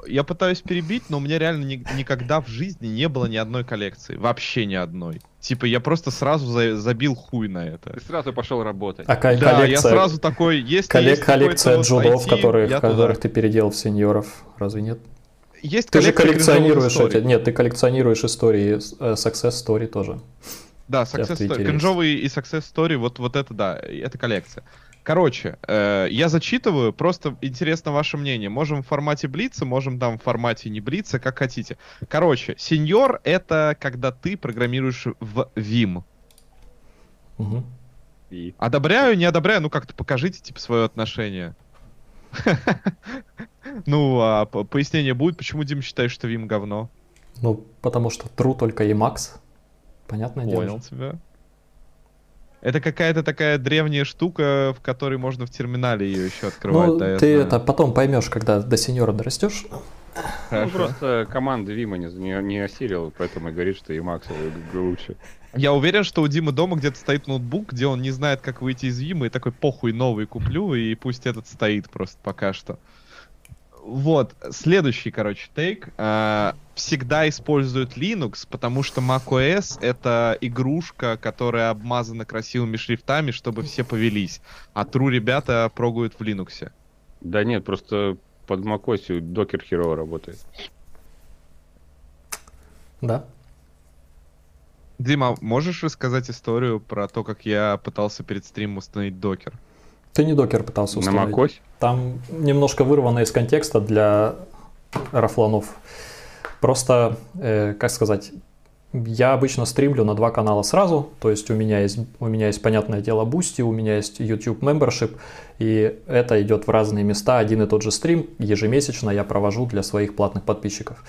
Speaker 1: я пытаюсь перебить, но у меня реально ни- никогда в жизни не было ни одной коллекции. Вообще ни одной. Типа, я просто сразу за- забил хуй на это.
Speaker 3: Ты сразу пошел работать.
Speaker 2: А ко-
Speaker 1: Да, я
Speaker 2: коллекция,
Speaker 1: сразу такой, есть
Speaker 2: коллекция
Speaker 1: какой-то вот
Speaker 2: джудов,
Speaker 1: IT,
Speaker 2: которые,
Speaker 1: я туда.
Speaker 2: которых ты переделал в сеньоров, разве нет?
Speaker 1: Есть
Speaker 2: Ты же
Speaker 1: коллекция
Speaker 2: коллекционируешь эти, нет, ты коллекционируешь истории, э, success story тоже.
Speaker 1: Да, success story. Кринжовый и success story, вот, вот это да, это коллекция. Короче, э, я зачитываю, просто интересно ваше мнение. Можем в формате блица, можем там в формате не блица, как хотите. Короче, сеньор — это когда ты программируешь в Vim.
Speaker 2: Мгм.
Speaker 3: И
Speaker 1: Одобряю, не одобряю, ну как-то покажите, типа, свое отношение. <laughs> Ну, а по- пояснение будет, почему Дим считает, что Vim говно.
Speaker 2: Ну, потому что true только Emacs. Понятное дело.
Speaker 1: Понял тебя. Это какая-то такая древняя штука, в которой можно в терминале ее еще открывать.
Speaker 2: Ну,
Speaker 1: да,
Speaker 2: ты
Speaker 1: знаю.
Speaker 2: это потом поймешь, когда до сеньора дорастешь.
Speaker 3: ну,
Speaker 1: Хорошо.
Speaker 3: просто команда Вима не, не, не осилил, поэтому и говорит, что и Макс лучше.
Speaker 1: Я уверен, что у Димы дома где-то стоит ноутбук, где он не знает, как выйти из Вима, и такой похуй новый куплю, и пусть этот стоит просто пока что. Вот, следующий, короче, тейк. А, всегда используют Linux, потому что macOS — это игрушка, которая обмазана красивыми шрифтами, чтобы все повелись. А true ребята прогуют в Linux.
Speaker 3: Да нет, просто под macOS Docker Hero работает.
Speaker 2: Да.
Speaker 1: Дима, можешь рассказать историю про то, как я пытался перед стримом установить докер?
Speaker 2: Ты не докер пытался
Speaker 3: На
Speaker 2: установить.
Speaker 3: macOS?
Speaker 2: Там немножко вырвано из контекста для рафланов. Просто, э, как сказать, я обычно стримлю на два канала сразу, то есть у меня есть, у меня есть, понятное дело, Boosty, у меня есть YouTube Membership, и это идет в разные места, один и тот же стрим ежемесячно я провожу для своих платных подписчиков.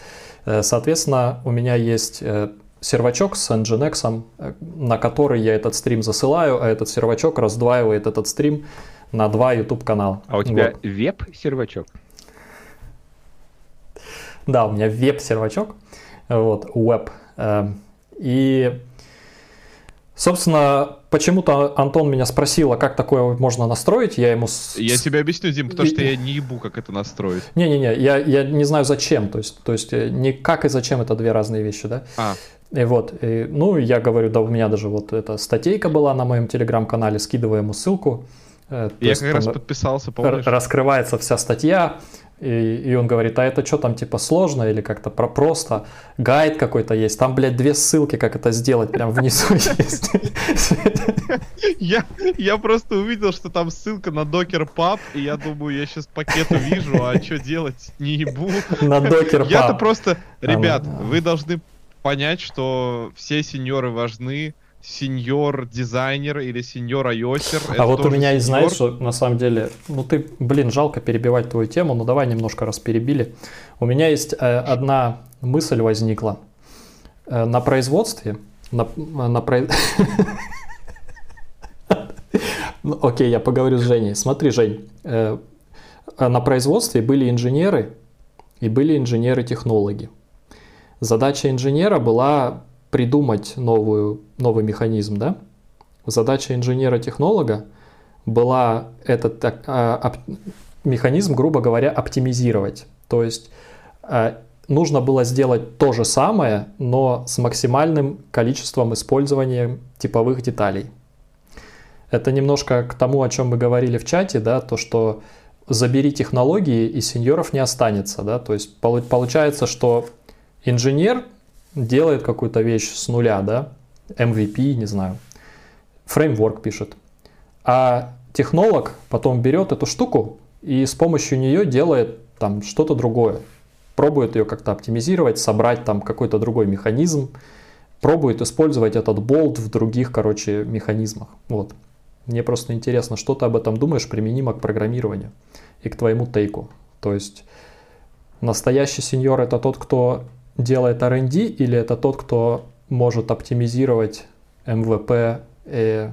Speaker 2: Э, Соответственно, у меня есть э, сервачок с Nginx, э, на который я этот стрим засылаю, а этот сервачок раздваивает этот стрим на два YouTube канала.
Speaker 3: А у тебя
Speaker 2: Вот.
Speaker 3: веб-сервачок?
Speaker 2: Да, у меня веб-сервачок, вот, веб. эм, И, собственно, почему-то Антон меня спросил, а как такое можно настроить, я ему...
Speaker 1: Я тебе объясню, Дим, потому что я не ебу, как это настроить.
Speaker 2: Не-не-не, я, я не знаю зачем, то есть, то есть э, не как и зачем это две разные вещи, да?
Speaker 1: А,
Speaker 2: И вот, и, ну, я говорю, да, у меня даже вот эта статейка была на моем телеграм-канале, скидываю ему ссылку. Э, то
Speaker 1: я
Speaker 2: есть
Speaker 1: как раз подписался, помнишь?
Speaker 2: раскрывается вся статья, и, и он говорит, а это что там, типа, сложно или как-то про просто? Гайд какой-то есть, там, блядь, две ссылки, как это сделать, прям внизу <laughs> есть.
Speaker 1: Я, я просто увидел, что там ссылка на докер паб, и я думаю, я сейчас пакет увижу, а что делать? Не ебу.
Speaker 2: На докер
Speaker 1: Я-то просто, ребят,
Speaker 2: ну, да.
Speaker 1: вы должны понять, что все сеньоры важны. Сеньор дизайнер или сеньор айосер.
Speaker 2: А вот у меня есть, знаешь, что на самом деле, ну ты, блин, жалко перебивать твою тему, но давай немножко раз перебили. У меня есть э, одна мысль возникла. Э, на производстве, на, на <laughs> Ну, Окей, я поговорю с Женей. Смотри, Жень, э, на производстве были инженеры и были инженеры-технологи. Задача инженера была придумать новую, новый механизм, да? Задача инженера-технолога была этот так, а, оп- механизм, грубо говоря, оптимизировать. То есть а, нужно было сделать то же самое, но с максимальным количеством использования типовых деталей. Это немножко к тому, о чем мы говорили в чате, да, то, что забери технологии, и сеньоров не останется, да, то есть полу- получается, что инженер делает какую-то вещь с нуля, да, MVP, не знаю, фреймворк пишет, а технолог потом берет эту штуку и с помощью нее делает там что-то другое, пробует ее как-то оптимизировать, собрать там какой-то другой механизм, пробует использовать этот болт в других, короче, механизмах, вот. Мне просто интересно, что ты об этом думаешь применимо к программированию и к твоему тейку. То есть настоящий сеньор это тот, кто делает R&D или это тот, кто может оптимизировать МВП э,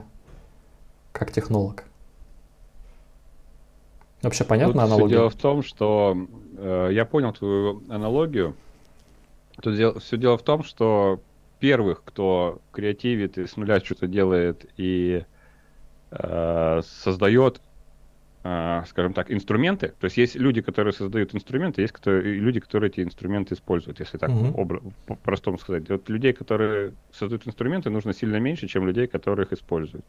Speaker 2: как технолог? Вообще понятна Тут аналогия?
Speaker 3: Дело в том, что э, я понял твою аналогию. Тут дел, все дело в том, что первых, кто креативит и с нуля что-то делает и э, создает, скажем так, инструменты. То есть есть люди, которые создают инструменты, есть которые, люди, которые эти инструменты используют, если так mm-hmm. обра- по-простому сказать. Вот людей, которые создают инструменты, нужно сильно меньше, чем людей, которые их используют.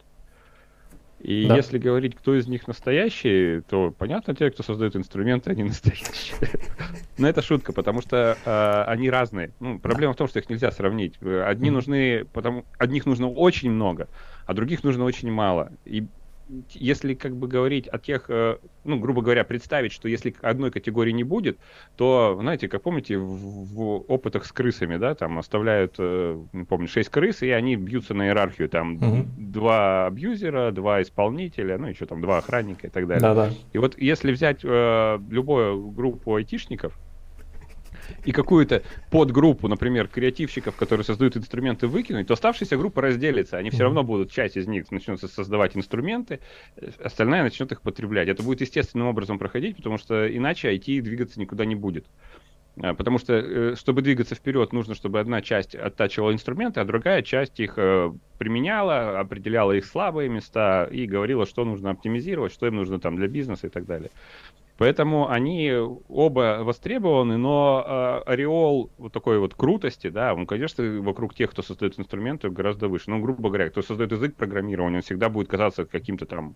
Speaker 3: И да. если говорить, кто из них настоящий, то понятно, те, кто создают инструменты, они <laughs> настоящие. Но это шутка, потому что э, они разные. Ну, проблема в том, что их нельзя сравнить. Одни нужны, потому одних нужно очень много, а других нужно очень мало. И если как бы говорить о тех, э, ну, грубо говоря, представить, что если одной категории не будет, то, знаете, как помните, в, в опытах с крысами, да, там оставляют, э, не помню, 6 крыс, и они бьются на иерархию, там, угу. два абьюзера, два исполнителя, ну, еще там два охранника и так далее. Да-да. И вот если взять э, любую группу айтишников, и какую-то подгруппу, например, креативщиков, которые создают инструменты, выкинуть, то оставшаяся группа разделится. Они все равно будут, часть из них начнут создавать инструменты, остальная начнет их потреблять. Это будет естественным образом проходить, потому что иначе IT двигаться никуда не будет. А, потому что, э, чтобы двигаться вперед, нужно, чтобы одна часть оттачивала инструменты, а другая часть их э, применяла, определяла их слабые места и говорила, что нужно оптимизировать, что им нужно там для бизнеса и так далее. Поэтому они оба востребованы, но э, ореол вот такой вот крутости, да, он, конечно, вокруг тех, кто создает инструменты, гораздо выше. Ну, грубо говоря, кто создает язык программирования, он всегда будет казаться каким-то там,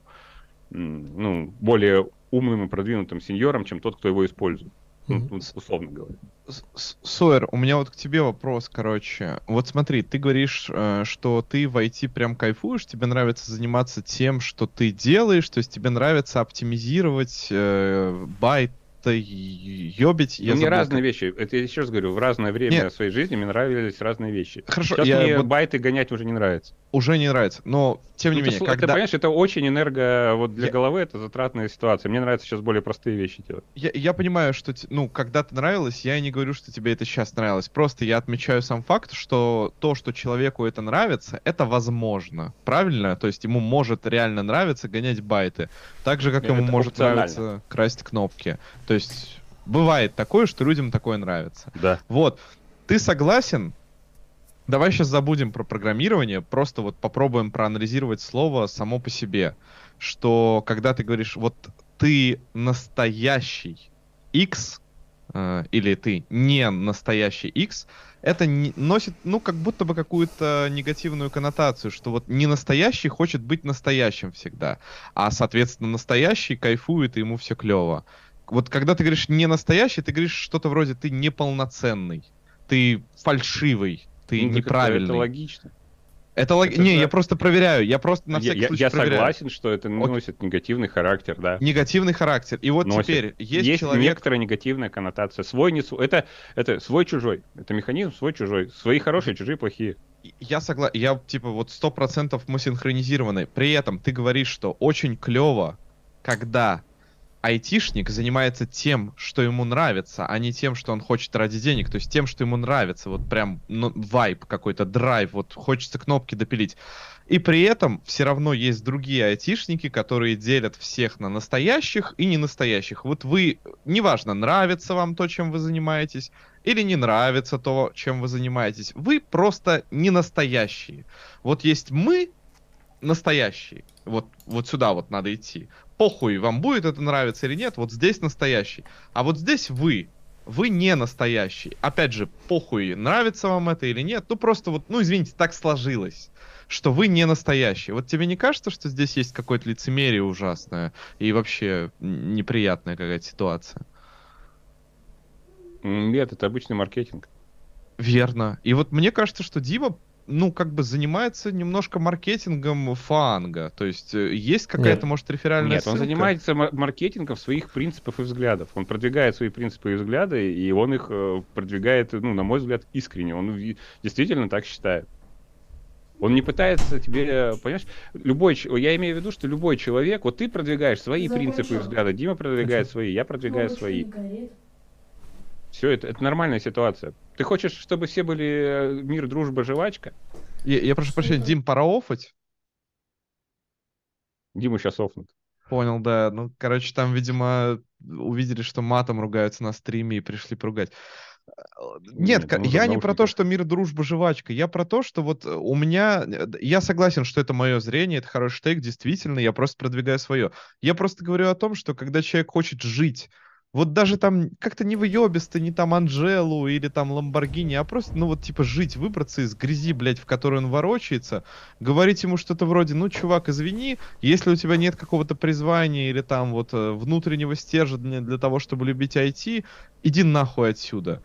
Speaker 3: ну, более умным и продвинутым сеньором, чем тот, кто его использует. Ну, условно говоря.
Speaker 1: Сойер, у меня вот к тебе вопрос, короче. Вот смотри, ты говоришь, э, что ты в IT прям кайфуешь, тебе нравится заниматься тем, что ты делаешь, то есть тебе нравится оптимизировать э, байт это ёбить.
Speaker 3: Я мне разные вещи. Это я еще раз говорю, в разное время Нет. своей жизни мне нравились разные вещи.
Speaker 1: Хорошо,
Speaker 3: Сейчас я мне вот... байты гонять уже не нравится.
Speaker 1: Уже не нравится, но тем не ну, менее,
Speaker 3: ты, когда... Ты понимаешь, это очень энерго... Вот для я... головы это затратная ситуация. Мне нравится сейчас более простые вещи делать.
Speaker 1: Я, я понимаю, что, ну, когда-то нравилось, я не говорю, что тебе это сейчас нравилось. Просто я отмечаю сам факт, что то, что человеку это нравится, это возможно. Правильно? То есть ему может реально нравиться гонять байты. Так же, как ему может нравиться красть кнопки. То есть бывает такое, что людям такое нравится.
Speaker 3: Да.
Speaker 1: Вот. Ты согласен? Давай сейчас забудем про программирование, просто вот попробуем проанализировать слово само по себе. Что когда ты говоришь, вот ты настоящий X, э, или ты не настоящий X, это не, носит, ну, как будто бы какую-то негативную коннотацию, что вот не настоящий хочет быть настоящим всегда, а, соответственно, настоящий кайфует, и ему все клево вот когда ты говоришь не настоящий, ты говоришь что-то вроде ты неполноценный, ты фальшивый, ты ну, неправильный. Это,
Speaker 3: это логично.
Speaker 1: Это лог... Не, я просто проверяю. Я просто на всякий
Speaker 3: я,
Speaker 1: случай
Speaker 3: Я
Speaker 1: проверяю.
Speaker 3: согласен, что это носит Окей. негативный характер, да.
Speaker 1: Негативный характер. И вот носит. теперь есть,
Speaker 3: есть
Speaker 1: человек...
Speaker 3: некоторая негативная коннотация. Свой не свой. Это, это свой-чужой. Это механизм свой-чужой. Свои хорошие, чужие плохие.
Speaker 1: Я согласен. Я типа вот сто процентов мы синхронизированы. При этом ты говоришь, что очень клево, когда айтишник занимается тем, что ему нравится, а не тем, что он хочет ради денег, то есть тем, что ему нравится, вот прям ну, вайп какой-то, драйв, вот хочется кнопки допилить. И при этом все равно есть другие айтишники, которые делят всех на настоящих и не настоящих. Вот вы, неважно, нравится вам то, чем вы занимаетесь, или не нравится то, чем вы занимаетесь, вы просто не настоящие. Вот есть мы, настоящие. Вот, вот сюда вот надо идти похуй, вам будет это нравиться или нет, вот здесь настоящий. А вот здесь вы, вы не настоящий. Опять же, похуй, нравится вам это или нет, ну просто вот, ну извините, так сложилось что вы не настоящий. Вот тебе не кажется, что здесь есть какое-то лицемерие ужасное и вообще неприятная какая-то ситуация?
Speaker 3: Нет, это обычный маркетинг.
Speaker 1: Верно. И вот мне кажется, что Дима ну, как бы занимается немножко маркетингом фанга. То есть э, есть какая-то, может, реферальная
Speaker 3: Нет, ссылка? он занимается маркетингом своих принципов и взглядов. Он продвигает свои принципы и взгляды, и он их э, продвигает, ну, на мой взгляд, искренне. Он действительно так считает. Он не пытается тебе, понимаешь, любой, я имею в виду, что любой человек, вот ты продвигаешь свои Закончил. принципы и взгляды, Дима продвигает свои, я продвигаю свои. Все, это, это нормальная ситуация. Ты хочешь, чтобы все были э, мир, дружба, жвачка?
Speaker 1: Я, я прошу прощения, Дим, пора офать?
Speaker 3: Диму сейчас офнут.
Speaker 1: Понял, да. Ну, короче, там, видимо, увидели, что матом ругаются на стриме и пришли поругать. Нет, Нет ну, я не про то, что мир, дружба, жвачка. Я про то, что вот у меня... Я согласен, что это мое зрение, это хороший тейк, действительно, я просто продвигаю свое. Я просто говорю о том, что когда человек хочет жить вот даже там как-то не выебисто, не там Анжелу или там Ламборгини, а просто, ну вот типа жить, выбраться из грязи, блядь, в которой он ворочается, говорить ему что-то вроде, ну, чувак, извини, если у тебя нет какого-то призвания или там вот э, внутреннего стержня для того, чтобы любить IT, иди нахуй отсюда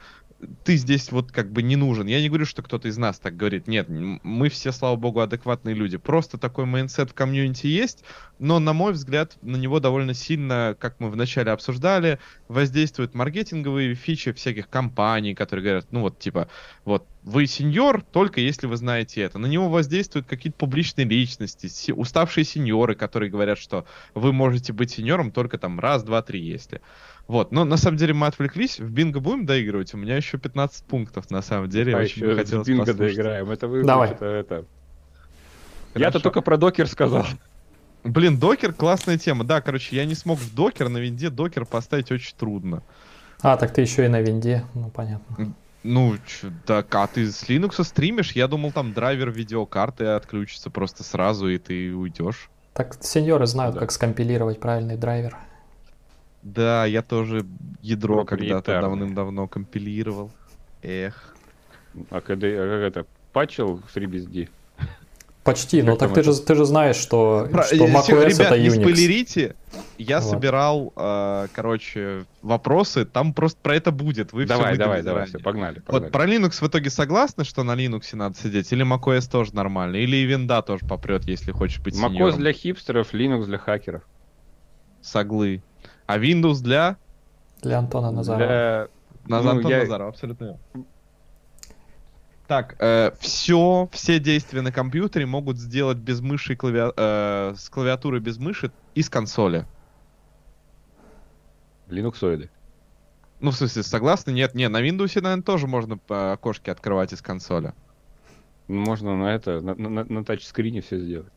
Speaker 1: ты здесь вот как бы не нужен. Я не говорю, что кто-то из нас так говорит. Нет, мы все, слава богу, адекватные люди. Просто такой mindset в комьюнити есть, но, на мой взгляд, на него довольно сильно, как мы вначале обсуждали, воздействуют маркетинговые фичи всяких компаний, которые говорят, ну вот, типа, вот, вы сеньор только если вы знаете это. На него воздействуют какие-то публичные личности, уставшие сеньоры, которые говорят, что вы можете быть сеньором только там раз, два, три, если. Вот, но на самом деле мы отвлеклись. В бинго будем доигрывать? У меня еще 15 пунктов, на самом деле.
Speaker 3: А очень еще хотелось бинго послушать. доиграем. Это вы...
Speaker 2: Давай.
Speaker 3: Это, это... Я-то только про докер сказал.
Speaker 1: Блин, докер классная тема. Да, короче, я не смог в докер, на винде докер поставить очень трудно.
Speaker 2: А, так ты еще и на винде, ну понятно.
Speaker 1: Ну, так, а ты с Linux стримишь? Я думал, там драйвер видеокарты отключится просто сразу, и ты уйдешь.
Speaker 2: Так сеньоры знают, да. как скомпилировать правильный драйвер.
Speaker 1: Да, я тоже ядро когда-то давным-давно компилировал. Эх.
Speaker 3: А когда а как это патчил FreeBSD?
Speaker 2: Почти, но так ты же, ты же знаешь, что, Про, что macOS ребят, это Unix. не
Speaker 1: спойлерите, я вот. собирал, э, короче, вопросы, там просто про это будет. Вы
Speaker 3: давай, все давай, давай, все, погнали,
Speaker 1: погнали. Вот про Linux в итоге согласны, что на Linux надо сидеть? Или macOS тоже нормально? Или и винда тоже попрет, если хочешь быть
Speaker 3: macOS сеньором? для хипстеров, Linux для хакеров.
Speaker 1: Соглы. А Windows для?
Speaker 2: Для Антона Назарова. Для...
Speaker 1: На ну, Антона я... Назарова, абсолютно. Так, э, все, все действия на компьютере могут сделать без мыши и клави... э, с клавиатуры без мыши и с консоли.
Speaker 3: Линуксоиды.
Speaker 1: Ну, в смысле, согласны? Нет, не, на Windows, наверное, тоже можно окошки открывать из консоли.
Speaker 3: Можно на это, на, на, на тачскрине все сделать.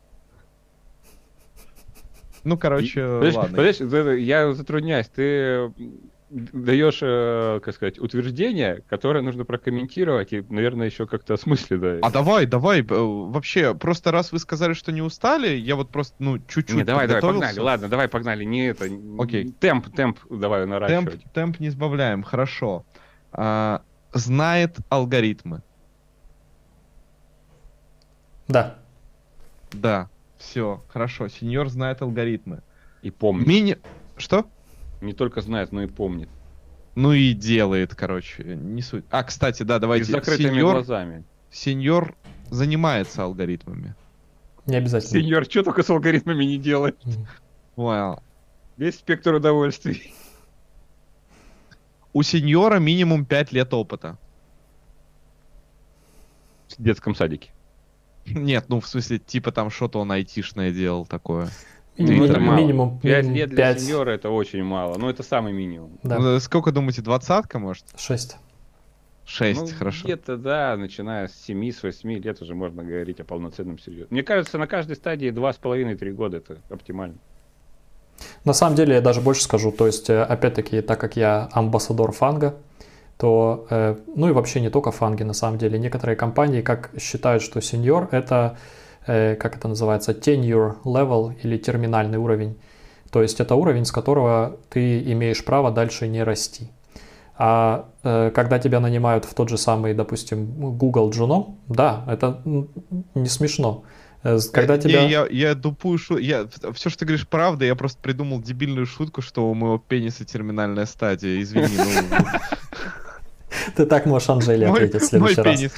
Speaker 1: Ну, короче, подожди, ладно.
Speaker 3: Подожди, я затрудняюсь. Ты даешь, э, как сказать, утверждение, которое нужно прокомментировать и, наверное, еще как-то осмысленно.
Speaker 1: А давай, давай, э, вообще, просто раз вы сказали, что не устали, я вот просто, ну, чуть-чуть Не,
Speaker 3: давай, давай, погнали, ладно, давай, погнали, не это,
Speaker 1: Окей.
Speaker 3: темп, темп давай наращивать.
Speaker 1: Темп, темп не сбавляем, хорошо. А, знает алгоритмы.
Speaker 2: Да.
Speaker 1: Да. Все, хорошо. Сеньор знает алгоритмы.
Speaker 3: И помнит.
Speaker 1: Мини... Что?
Speaker 3: Не только знает, но и помнит.
Speaker 1: Ну и делает, короче. Не суть. А, кстати, да, давайте. И
Speaker 3: с закрытыми сеньор... глазами.
Speaker 1: Сеньор занимается алгоритмами.
Speaker 2: Не обязательно.
Speaker 3: Сеньор, что только с алгоритмами не делает?
Speaker 1: Well.
Speaker 3: Весь спектр удовольствий.
Speaker 1: У сеньора минимум 5 лет опыта.
Speaker 3: В детском садике.
Speaker 1: Нет, ну в смысле, типа там что-то он айтишное делал такое.
Speaker 2: Минимум, это мало. минимум
Speaker 3: 5 лет для 5. сеньора это очень мало. Ну, это самый минимум.
Speaker 1: Да. Ну, сколько думаете, двадцатка, может?
Speaker 2: 6.
Speaker 1: 6, ну, хорошо.
Speaker 3: Где-то, да, начиная с 7, с 8 лет уже можно говорить о полноценном серьезе. Мне кажется, на каждой стадии 2,5-3 года это оптимально.
Speaker 2: На самом деле, я даже больше скажу. То есть, э, опять-таки, так как я амбассадор фанга, то, э, ну и вообще не только фанги, на самом деле, некоторые компании как считают, что сеньор это, э, как это называется, tenure level или терминальный уровень. То есть это уровень, с которого ты имеешь право дальше не расти. А э, когда тебя нанимают в тот же самый, допустим, Google Juno, да, это не смешно. Когда
Speaker 1: не, тебя... Я, я тупую шутку. Я... Все, что ты говоришь, правда. Я просто придумал дебильную шутку, что у моего пениса терминальная стадия. Извини, ну... <laughs> <laughs>
Speaker 2: Ты так можешь Анжеле ответить в следующий раз. <laughs>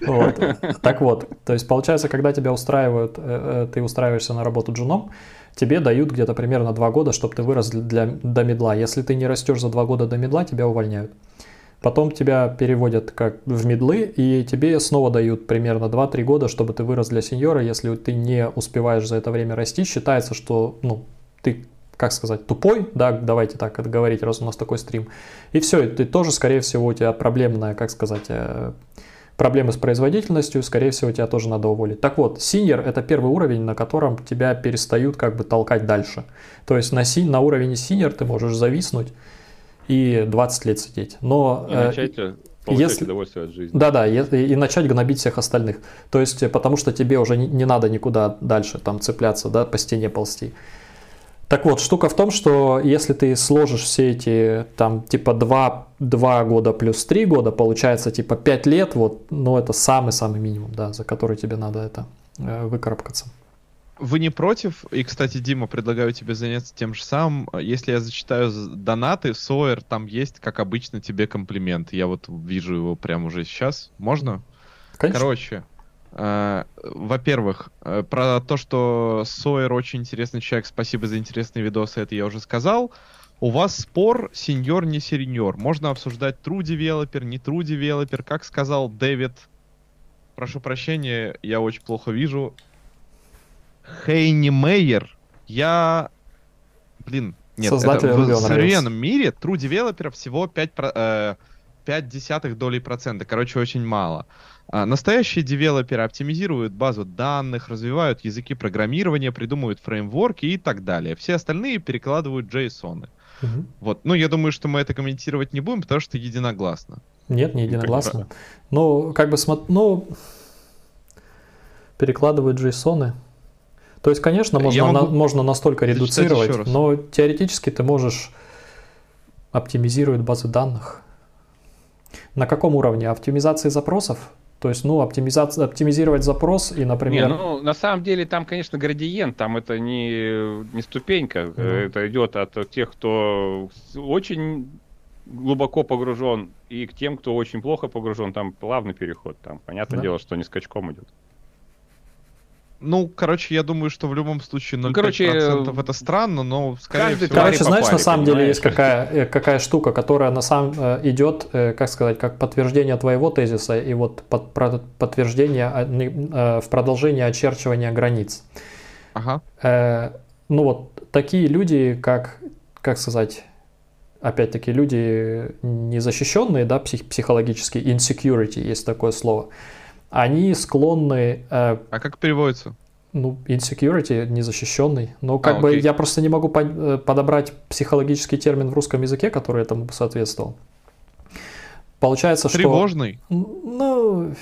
Speaker 2: Вот. Так вот, то есть получается, когда тебя устраивают, э, э, ты устраиваешься на работу джуном, тебе дают где-то примерно два года, чтобы ты вырос для, до медла. Если ты не растешь за два года до медла, тебя увольняют. Потом тебя переводят как в медлы, и тебе снова дают примерно 2-3 года, чтобы ты вырос для сеньора. Если ты не успеваешь за это время расти, считается, что ну, ты как сказать, тупой, да, давайте так это говорить, раз у нас такой стрим. И все, ты тоже, скорее всего, у тебя проблемная, как сказать, э, проблемы с производительностью, скорее всего, тебя тоже надо уволить. Так вот, синьор – это первый уровень, на котором тебя перестают как бы толкать дальше. То есть на, си, на уровне синьор ты можешь зависнуть и 20 лет сидеть. Но,
Speaker 3: и начать э, если... удовольствие от жизни.
Speaker 2: Да-да, и, и начать гнобить всех остальных. То есть, э, потому что тебе уже не, не надо никуда дальше там цепляться, да, по стене ползти. Так вот, штука в том, что если ты сложишь все эти, там, типа 2, 2 года плюс 3 года, получается, типа 5 лет, вот, ну, это самый-самый минимум, да, за который тебе надо это э, выкарабкаться.
Speaker 1: Вы не против? И, кстати, Дима, предлагаю тебе заняться тем же самым. Если я зачитаю донаты, Сойер, там есть, как обычно, тебе комплимент. Я вот вижу его прямо уже сейчас. Можно?
Speaker 2: Конечно.
Speaker 1: Короче, во-первых, э, про то, что Сойер очень интересный человек, спасибо за интересные видосы, это я уже сказал. У вас спор сеньор не сеньор. Можно обсуждать true developer, не true developer. Как сказал Дэвид, прошу прощения, я очень плохо вижу. Хейни Мейер, я... Блин, нет,
Speaker 2: Создатель
Speaker 1: это в современном мире true developer всего 5, э, 5 десятых долей процента. Короче, очень мало. А, настоящие девелоперы оптимизируют базу данных, развивают языки программирования, придумывают фреймворки и так далее. Все остальные перекладывают JSON. Угу. Вот. Ну, я думаю, что мы это комментировать не будем, потому что единогласно.
Speaker 2: Нет, не единогласно. Ну, как бы, ну, перекладывают JSON. То есть, конечно, можно, могу... на, можно настолько редуцировать, но теоретически ты можешь оптимизировать базы данных. На каком уровне? Оптимизации запросов? То есть, ну, оптимизация, оптимизировать запрос и, например...
Speaker 3: Не, ну, на самом деле там, конечно, градиент, там это не, не ступенька, mm-hmm. это идет от тех, кто очень глубоко погружен, и к тем, кто очень плохо погружен, там плавный переход, там, понятное да. дело, что не скачком идет.
Speaker 1: Ну, короче, я думаю, что в любом случае 0,5% ну, короче, это странно, но скорее
Speaker 2: всего... Короче, знаешь, попали, на самом деле есть какая, э, какая штука, которая на самом э, идет, э, как сказать, как подтверждение твоего тезиса и вот под, подтверждение в продолжение очерчивания границ.
Speaker 1: Ага.
Speaker 2: Ну вот, такие люди, как, как сказать, опять-таки, люди незащищенные, да, псих, психологически, insecurity, есть такое слово, они склонны...
Speaker 1: Э, а как переводится?
Speaker 2: Ну, insecurity, незащищенный. Но как а, бы окей. я просто не могу по- э, подобрать психологический термин в русском языке, который этому бы соответствовал. Получается,
Speaker 1: Тревожный?
Speaker 2: что... Ну,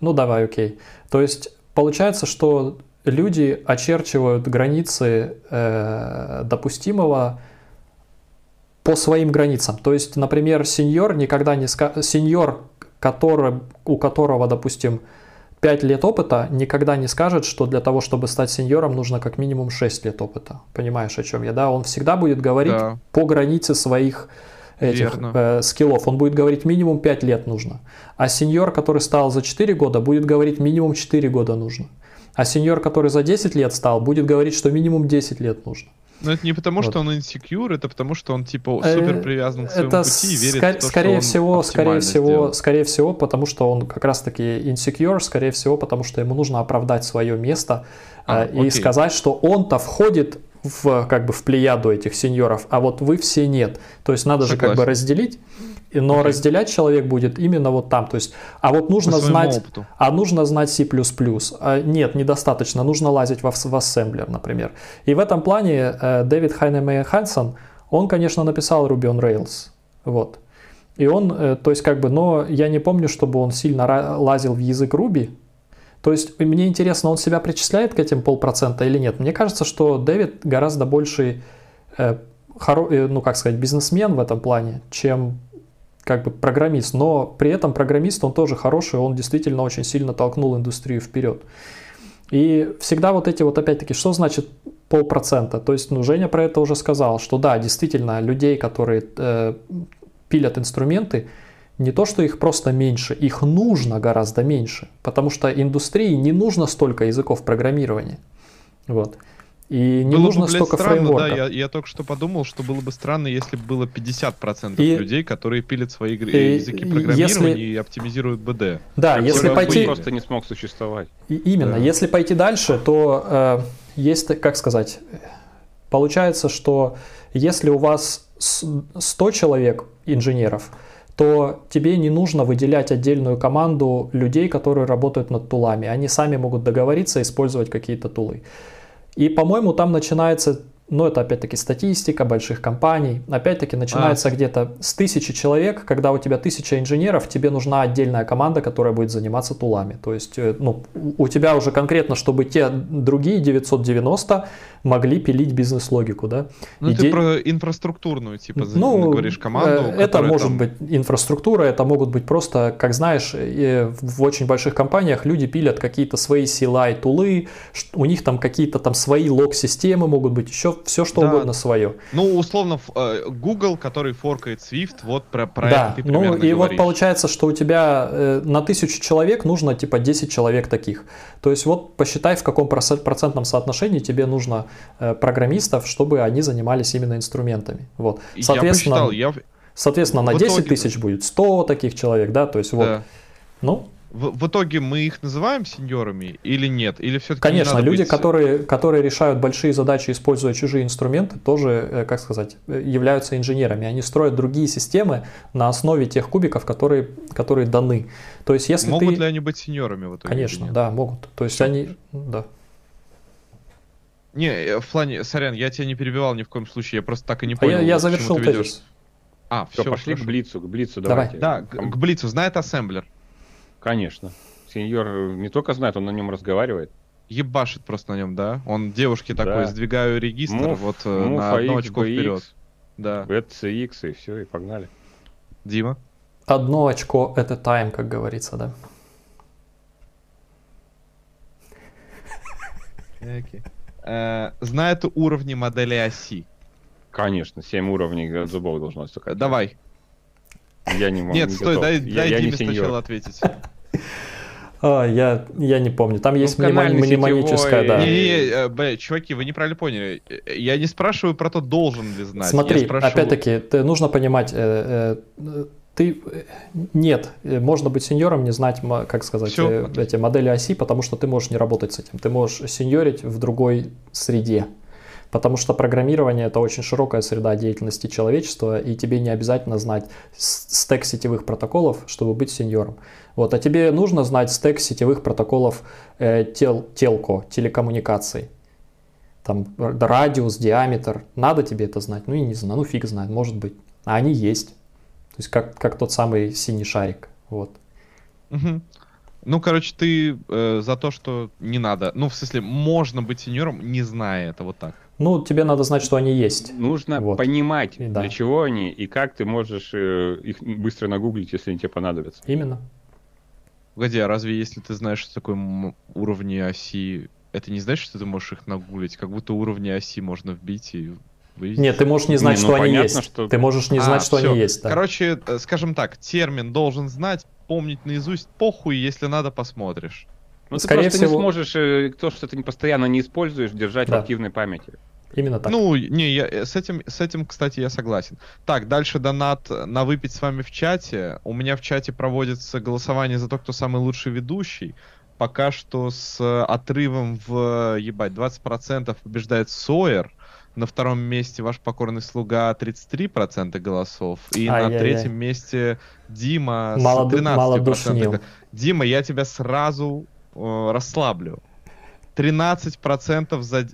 Speaker 2: ну давай, окей. То есть получается, что люди очерчивают границы э, допустимого по своим границам. То есть, например, сеньор никогда не скажет... Сеньор который, у которого, допустим, 5 лет опыта, никогда не скажет, что для того, чтобы стать сеньором, нужно как минимум 6 лет опыта. Понимаешь, о чем я, да? Он всегда будет говорить да. по границе своих этих э, скиллов. Он будет говорить минимум 5 лет нужно. А сеньор, который стал за 4 года, будет говорить минимум 4 года нужно. А сеньор, который за 10 лет стал, будет говорить, что минимум 10 лет нужно.
Speaker 1: Но это не потому, вот. что он insecure, это потому, что он типа э, супер привязан к своему это пути и верит
Speaker 2: ск- в то, скорее что всего, он скорее всего, сделал. скорее всего, потому что он как раз-таки insecure, скорее всего, потому что ему нужно оправдать свое место а, э, и окей. сказать, что он-то входит в как бы в плеяду этих сеньоров, а вот вы все нет. То есть надо Согласен. же как бы разделить но okay. разделять человек будет именно вот там. То есть, а вот нужно знать, опыту. а нужно знать C++. А нет, недостаточно, нужно лазить в, в ассемблер, например. И в этом плане э, Дэвид Хайнемейер Хансон, он, конечно, написал Ruby on Rails. Вот. И он, э, то есть как бы, но я не помню, чтобы он сильно лазил в язык Ruby. То есть мне интересно, он себя причисляет к этим полпроцента или нет. Мне кажется, что Дэвид гораздо больше, э, хоро, э, ну как сказать, бизнесмен в этом плане, чем как бы программист, но при этом программист, он тоже хороший, он действительно очень сильно толкнул индустрию вперед. И всегда вот эти вот опять-таки, что значит полпроцента? То есть, ну, Женя про это уже сказал, что да, действительно, людей, которые э, пилят инструменты, не то, что их просто меньше, их нужно гораздо меньше, потому что индустрии не нужно столько языков программирования. Вот. И не было нужно бы, блядь, столько странно, фреймворков.
Speaker 1: Да, я, я только что подумал, что было бы странно, если бы было 50% и, людей, которые пилят свои и, языки программирования если, и оптимизируют БД.
Speaker 2: Да, как если пойти...
Speaker 3: просто не смог существовать.
Speaker 2: И, именно. Да. Если пойти дальше, то э, есть, как сказать, Получается, что если у вас 100 человек инженеров, то тебе не нужно выделять отдельную команду людей, которые работают над тулами. Они сами могут договориться использовать какие-то тулы. И, по-моему, там начинается но это опять-таки статистика больших компаний. Опять-таки начинается а. где-то с тысячи человек, когда у тебя тысяча инженеров, тебе нужна отдельная команда, которая будет заниматься тулами. То есть э, ну, у тебя уже конкретно, чтобы те другие 990 могли пилить бизнес-логику, да.
Speaker 1: Ну, Иде... ты про инфраструктурную, типа, ну, говоришь, команду.
Speaker 2: Э, это может там... быть инфраструктура, это могут быть просто, как знаешь, в очень больших компаниях люди пилят какие-то свои CLI тулы, у них там какие-то там свои лог-системы могут быть, еще все что да. угодно свое.
Speaker 1: Ну, условно, э, Google, который форкает Swift, вот про, про да. это ты
Speaker 2: ну, и
Speaker 1: говоришь.
Speaker 2: вот получается, что у тебя э, на тысячу человек нужно типа 10 человек таких. То есть вот посчитай, в каком процентном соотношении тебе нужно Э, программистов, чтобы они занимались именно инструментами. Вот. Соответственно, я посчитал, я... соответственно на 10 тысяч будет 100 таких человек, да, то есть вот. Да. Ну,
Speaker 1: в, в итоге мы их называем сеньорами или нет? Или все-таки
Speaker 2: Конечно, люди, быть... которые, которые решают большие задачи, используя чужие инструменты, тоже, э, как сказать, э, являются инженерами. Они строят другие системы на основе тех кубиков, которые, которые даны. То есть, если
Speaker 1: могут
Speaker 2: ты...
Speaker 1: ли они быть сеньорами в итоге?
Speaker 2: Конечно, да, могут. То есть они, да.
Speaker 1: Не, э, в плане, сорян, я тебя не перебивал ни в коем случае, я просто так и не понял.
Speaker 2: А я, я завершил тезис.
Speaker 3: А, все, все пошли хорошо. к Блицу, к Блицу давайте.
Speaker 1: Давай. Да, к, к Блицу. Знает ассемблер?
Speaker 3: Конечно. Сеньор не только знает, он на нем разговаривает.
Speaker 1: Ебашит просто на нем, да? Он девушке да. такой, сдвигаю регистр move, вот э, move на одно очко вперед.
Speaker 3: Да. BTCX и все, и погнали.
Speaker 1: Дима?
Speaker 2: Одно очко это тайм, как говорится, да?
Speaker 1: Okay э, знает уровни модели оси?
Speaker 3: Конечно, 7 уровней зубов должно столько.
Speaker 1: Давай.
Speaker 3: Я не могу.
Speaker 1: Нет, не стой, готов. дай, я, дай я Диме сначала ответить. <laughs>
Speaker 2: А, я, я не помню. Там есть ну, мнемоническая, да.
Speaker 1: Не, не, не, чуваки, вы неправильно поняли. Я не спрашиваю про то, должен ли знать.
Speaker 2: Смотри, спрашиваю... опять-таки, нужно понимать, э, э, ты нет, можно быть сеньором, не знать, как сказать, Все. Э, эти модели оси, потому что ты можешь не работать с этим. Ты можешь сеньорить в другой среде. Потому что программирование это очень широкая среда деятельности человечества, и тебе не обязательно знать стек сетевых протоколов, чтобы быть сеньором. Вот, а тебе нужно знать стек сетевых протоколов э, тел, телко, телекоммуникаций. Там радиус, диаметр. Надо тебе это знать? Ну и не знаю, ну фиг знает, может быть. А они есть. То есть как, как тот самый синий шарик. Вот.
Speaker 1: Угу. Ну, короче, ты э, за то, что не надо. Ну, в смысле, можно быть сеньором, не зная это вот так.
Speaker 2: Ну, тебе надо знать, что они есть.
Speaker 3: Нужно вот. понимать, и, да. для чего они и как ты можешь э, их быстро нагуглить, если они тебе понадобятся.
Speaker 2: Именно.
Speaker 1: Погоди, а разве если ты знаешь, что такое уровни оси, это не значит, что ты можешь их нагуглить? Как будто уровни оси можно вбить и
Speaker 2: вы... Нет, ты можешь не знать, не, ну, что понятно, они есть. Что... Ты можешь не а, знать, что все. они есть.
Speaker 1: Да. Короче, э, скажем так, термин должен знать, помнить наизусть, похуй, если надо, посмотришь.
Speaker 3: Ну, Скорее ты просто всего... не сможешь э, то, что ты постоянно не используешь, держать да. в активной памяти.
Speaker 2: Именно так.
Speaker 1: Ну, не, я, э, с, этим, с этим, кстати, я согласен. Так, дальше донат на выпить с вами в чате. У меня в чате проводится голосование за то, кто самый лучший ведущий. Пока что с отрывом в, ебать, 20% побеждает Сойер. На втором месте ваш покорный слуга 33% голосов. И Ай-яй-яй. на третьем месте Дима
Speaker 2: Мало, с 13%.
Speaker 1: Дима, я тебя сразу э, расслаблю. 13% за...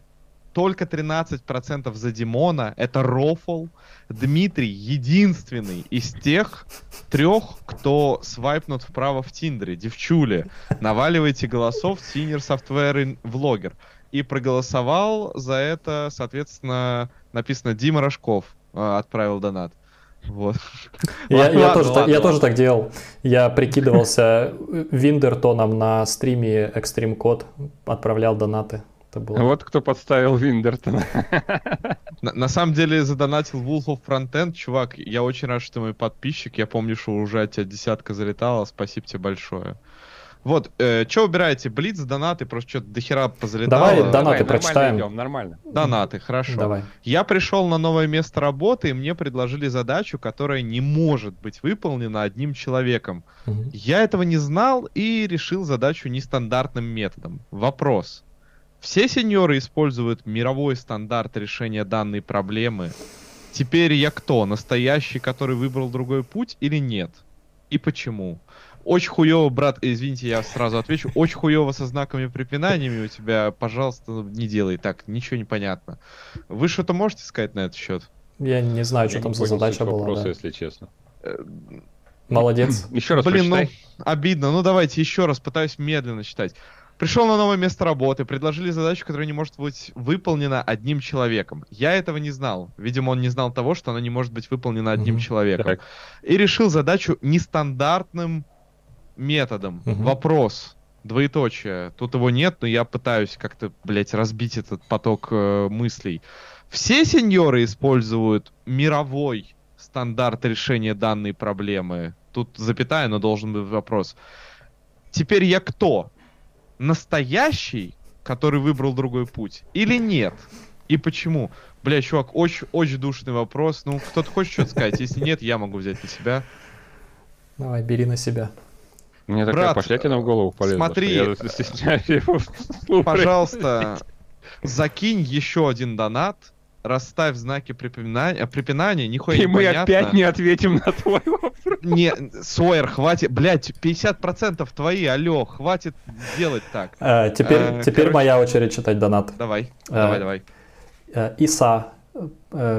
Speaker 1: Только 13% за Димона. Это рофл. Дмитрий единственный из тех трех, кто свайпнут вправо в Тиндере. Девчули, наваливайте голосов Senior Software Vlogger и проголосовал за это, соответственно, написано Дима Рожков э, отправил донат. Вот.
Speaker 2: Я, ладно, я, тоже, ладно, так, я тоже так делал. Я прикидывался Виндертоном на стриме Extreme Code, отправлял донаты.
Speaker 3: Это было... Вот кто подставил Виндертона.
Speaker 1: На, на самом деле задонатил Wolf of Frontend, чувак. Я очень рад, что ты мой подписчик. Я помню, что уже от тебя десятка залетала. Спасибо тебе большое. Вот, э, что убираете? Блиц, донаты, просто что-то дохера позалетало.
Speaker 2: Давай донаты Давай, прочитаем.
Speaker 3: Идем, нормально.
Speaker 1: Донаты, хорошо.
Speaker 2: Давай.
Speaker 1: Я пришел на новое место работы, и мне предложили задачу, которая не может быть выполнена одним человеком. Угу. Я этого не знал и решил задачу нестандартным методом. Вопрос. Все сеньоры используют мировой стандарт решения данной проблемы. Теперь я кто? Настоящий, который выбрал другой путь или нет? И почему? Очень хуево, брат, извините, я сразу отвечу. Очень хуево со знаками препинаниями у тебя, пожалуйста, не делай так, ничего не понятно. Вы что-то можете сказать на этот счет?
Speaker 2: Я не знаю, что
Speaker 3: Я
Speaker 2: там за задача была.
Speaker 3: вопроса,
Speaker 2: да.
Speaker 3: если честно.
Speaker 2: Молодец.
Speaker 3: Еще раз
Speaker 1: Блин, ну, обидно. Ну, давайте еще раз, пытаюсь медленно читать. Пришел на новое место работы, предложили задачу, которая не может быть выполнена одним человеком. Я этого не знал. Видимо, он не знал того, что она не может быть выполнена одним
Speaker 2: Мгм.
Speaker 1: человеком.
Speaker 3: Так.
Speaker 1: И решил задачу нестандартным методом.
Speaker 2: Мгм.
Speaker 1: Вопрос. Двоеточие. Тут его нет, но я пытаюсь как-то, блядь, разбить этот поток э, мыслей. Все сеньоры используют мировой стандарт решения данной проблемы. Тут запятая, но должен быть вопрос. Теперь я кто? Настоящий, который выбрал другой путь? Или нет? И почему? Бля, чувак, очень, очень душный вопрос. Ну, кто-то хочет что-то сказать? Если нет, я могу взять на себя.
Speaker 2: Давай, бери на себя.
Speaker 3: Мне такая
Speaker 1: брат,
Speaker 3: пошлятина в голову полезла,
Speaker 1: смотри,
Speaker 3: я стесняюсь его.
Speaker 1: Пожалуйста, закинь еще один донат, расставь знаки препинания, препинания нихуя
Speaker 3: И
Speaker 1: не
Speaker 3: мы
Speaker 1: понятно.
Speaker 3: опять не ответим на твой вопрос.
Speaker 1: Не, Сойер, хватит, блядь, 50% твои, алло, хватит делать так.
Speaker 2: Э, теперь
Speaker 1: Э,
Speaker 2: теперь
Speaker 1: короче-
Speaker 2: моя очередь читать донат.
Speaker 1: Давай,
Speaker 2: Э,
Speaker 1: давай, давай.
Speaker 2: Э, Иса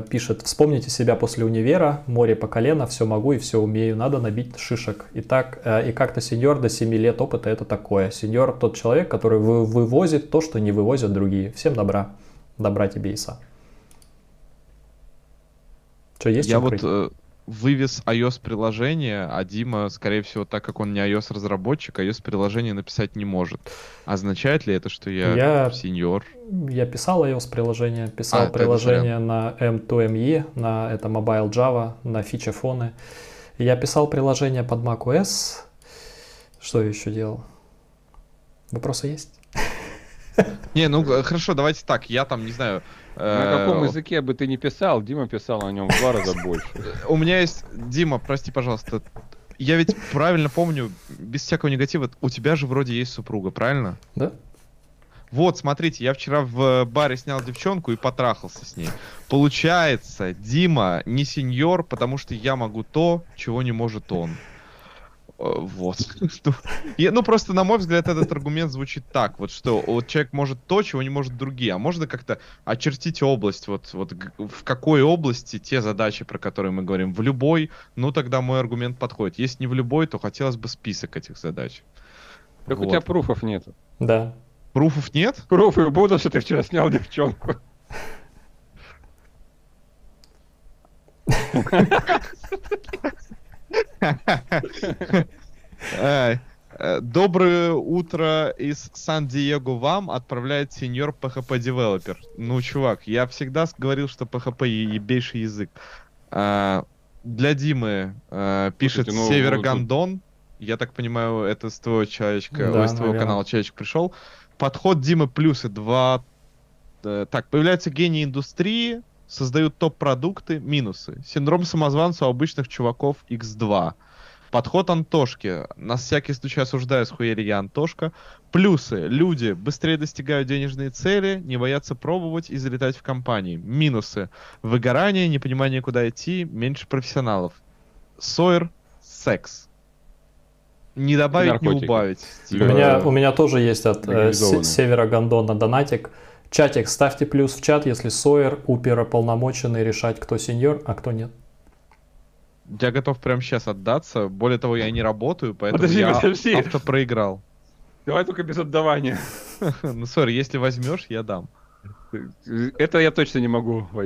Speaker 2: пишет, вспомните себя после универа, море по колено, все могу и все умею, надо набить шишек. Итак, э, и как-то сеньор до 7 лет опыта это такое. Сеньор тот человек, который вы- вывозит то, что не вывозят другие. Всем добра. Добра тебе, Иса. Что, есть
Speaker 1: Я
Speaker 2: чем
Speaker 1: вот
Speaker 2: крыть?
Speaker 1: Вывез iOS-приложение, а Дима, скорее всего, так как он не iOS-разработчик, iOS-приложение написать не может. Означает ли это, что я,
Speaker 2: Я-
Speaker 1: сеньор?
Speaker 2: Я писал iOS-приложение, писал
Speaker 1: А,
Speaker 2: приложение на M2ME, на это Mobile Java, на фичефоны. Я писал приложение под macOS. Что я еще делал? Вопросы есть?
Speaker 1: Не, ну э, хорошо, давайте так, я там, не знаю...
Speaker 3: На каком
Speaker 1: э,
Speaker 3: языке бы ты не писал, Дима писал на нем в два раза больше.
Speaker 1: У меня есть... Дима, прости, пожалуйста. Я ведь правильно помню, без всякого негатива, у тебя же вроде есть супруга, правильно?
Speaker 2: Да?
Speaker 1: Вот, смотрите, я вчера в баре снял девчонку и потрахался с ней. Получается, Дима не сеньор, потому что я могу то, чего не может он. Э, Вот. <laughs> Ну, я- Ну, просто, на мой взгляд, этот аргумент звучит так, вот что вот человек может то, чего не может другие. А можно как-то очертить область, вот, вот в какой области те задачи, про которые мы говорим, в любой, ну, тогда мой аргумент подходит. Если не в любой, то хотелось бы список этих задач.
Speaker 3: Так у
Speaker 1: Вот.
Speaker 3: тебя пруфов нет.
Speaker 2: Да.
Speaker 1: Пруфов нет?
Speaker 3: Пруфы будут, что ты вчера снял девчонку.
Speaker 1: Ай, <laughs> э, Доброе утро из Сан-Диего вам отправляет сеньор PHP девелопер. Ну, чувак, я всегда говорил, что PHP ебейший язык. А, Для Димы э, пишет
Speaker 3: ну,
Speaker 1: Север Гондон. Я так понимаю, это с твоего человечка,
Speaker 2: Да,
Speaker 1: ой, с твоего канала человечек пришел. Подход Димы плюсы два. э, Так, появляются гении индустрии, создают топ-продукты, минусы. Синдром самозванца у обычных чуваков X2. Подход Антошки. На всякий случай осуждаю, схуяли я Антошка. Плюсы. Люди быстрее достигают денежные цели, не боятся пробовать и залетать в компании. Минусы. Выгорание, непонимание, куда идти, меньше профессионалов. Сойер. Секс. Не добавить, не
Speaker 3: Наркотики.
Speaker 1: убавить.
Speaker 2: У меня, у меня тоже есть от э. Се- Севера Гондона донатик. Чатик, ставьте плюс в чат, если Сойер уполномоченный решать, кто сеньор, а кто нет.
Speaker 1: Я готов прямо сейчас отдаться. Более того, я не работаю, поэтому
Speaker 3: Подожди,
Speaker 1: я
Speaker 3: подожди.
Speaker 1: автопроиграл.
Speaker 3: Давай только без отдавания. <laughs>
Speaker 1: Ну, сори, если возьмешь, я дам.
Speaker 3: Это я точно не могу. <laughs>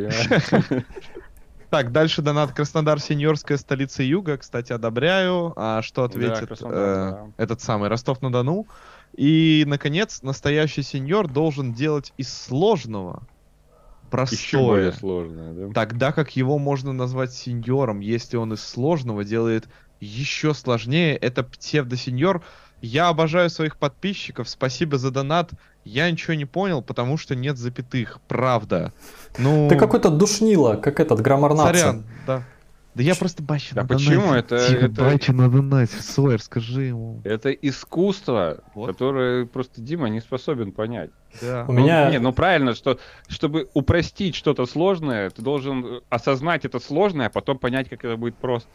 Speaker 1: Так, дальше донат Краснодар, сеньорская столица Юга. Кстати, одобряю. А что ответит э, этот самый Ростов-на-Дону? И, наконец, настоящий сеньор должен делать из сложного
Speaker 3: Еще более
Speaker 1: простое.
Speaker 3: сложное, да?
Speaker 1: Тогда как его можно назвать сеньором, если он из сложного делает еще сложнее, это псевдосеньор. Я обожаю своих подписчиков, спасибо за донат. Я ничего не понял, потому что нет запятых, правда. Ну,
Speaker 2: Ты какой-то душнило, как этот, граммар
Speaker 1: сорян, да. Да я просто бачу на
Speaker 3: почему? Это-
Speaker 1: Тихо,
Speaker 3: это-
Speaker 1: бачу на донате. Сойер, скажи ему.
Speaker 3: Это искусство,
Speaker 1: Вот.
Speaker 3: которое просто Дима не способен понять.
Speaker 1: Да.
Speaker 2: У
Speaker 3: Ну,
Speaker 2: меня...
Speaker 3: Не, ну правильно, что чтобы упростить что-то сложное, ты должен осознать это сложное, а потом понять, как это будет просто.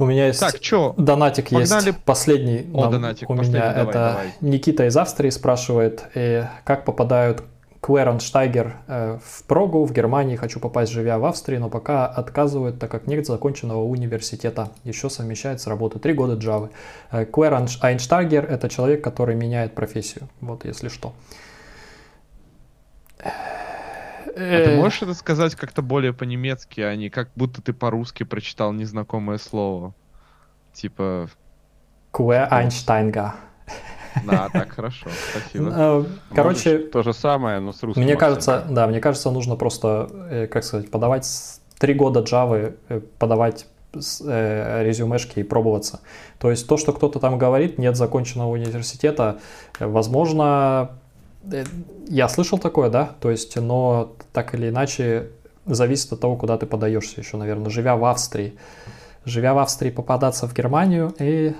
Speaker 2: У меня есть
Speaker 1: Так, чё?
Speaker 2: донатик
Speaker 1: Погнали.
Speaker 2: есть последний.
Speaker 1: О,
Speaker 2: нам-
Speaker 1: донатик,
Speaker 2: у
Speaker 1: последний,
Speaker 2: меня
Speaker 1: давай,
Speaker 2: это
Speaker 1: давай.
Speaker 2: Никита из Австрии спрашивает, э, как попадают Кверенштайгер э, в Прогу, в Германии. Хочу попасть, живя в Австрии, но пока отказывают, так как нет законченного университета. Еще совмещает с работы три года Java. Э, Quereinsteiger — это человек, который меняет профессию. Вот, если что.
Speaker 1: А ты
Speaker 2: Э,
Speaker 1: можешь это сказать как-то более по-немецки, а не как будто ты по-русски прочитал незнакомое слово? Типа,
Speaker 2: Quereinsteiger.
Speaker 1: Да, так, хорошо, спасибо.
Speaker 2: Э, Короче,
Speaker 3: Можешь то же самое, но с русским
Speaker 2: Мне
Speaker 3: акцентом.
Speaker 2: кажется, да, мне кажется, нужно просто, э, как сказать, подавать три года Java, э, подавать э, резюмешки и пробоваться. То есть то, что кто-то там говорит, нет законченного университета, возможно, я слышал такое, да, то есть, но так или иначе зависит от того, куда ты подаешься еще, наверное, живя в Австрии. Живя в Австрии, попадаться в Германию и...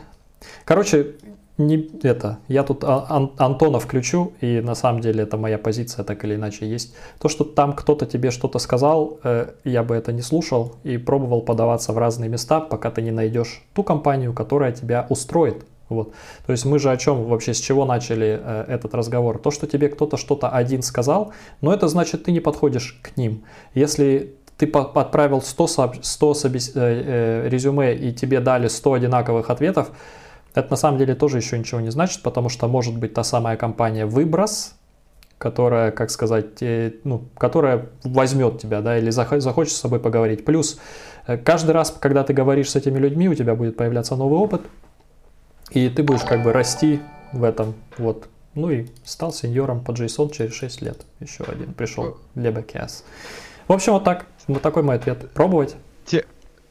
Speaker 2: Короче, не это, я тут А- Ан- Антона включу, и на самом деле это моя позиция так или иначе есть. То, что там кто-то тебе что-то сказал, э, я бы это не слушал и пробовал подаваться в разные места, пока ты не найдешь ту компанию, которая тебя устроит. Вот. То есть мы же о чем вообще, с чего начали э, этот разговор? То, что тебе кто-то что-то один сказал, но это значит, ты не подходишь к ним. Если ты отправил 100, сооб- 100 собес- э, э, резюме и тебе дали 100 одинаковых ответов, это на самом деле тоже еще ничего не значит, потому что может быть та самая компания «Выброс», которая, как сказать, э, ну, которая возьмет тебя, да, или зах- захочет с собой поговорить. Плюс э, каждый раз, когда ты говоришь с этими людьми, у тебя будет появляться новый опыт, и ты будешь как бы расти в этом, вот. Ну и стал сеньором по JSON через 6 лет. Еще один пришел, Лебекес. В общем, вот так. Вот такой мой ответ. Пробовать.
Speaker 1: Те,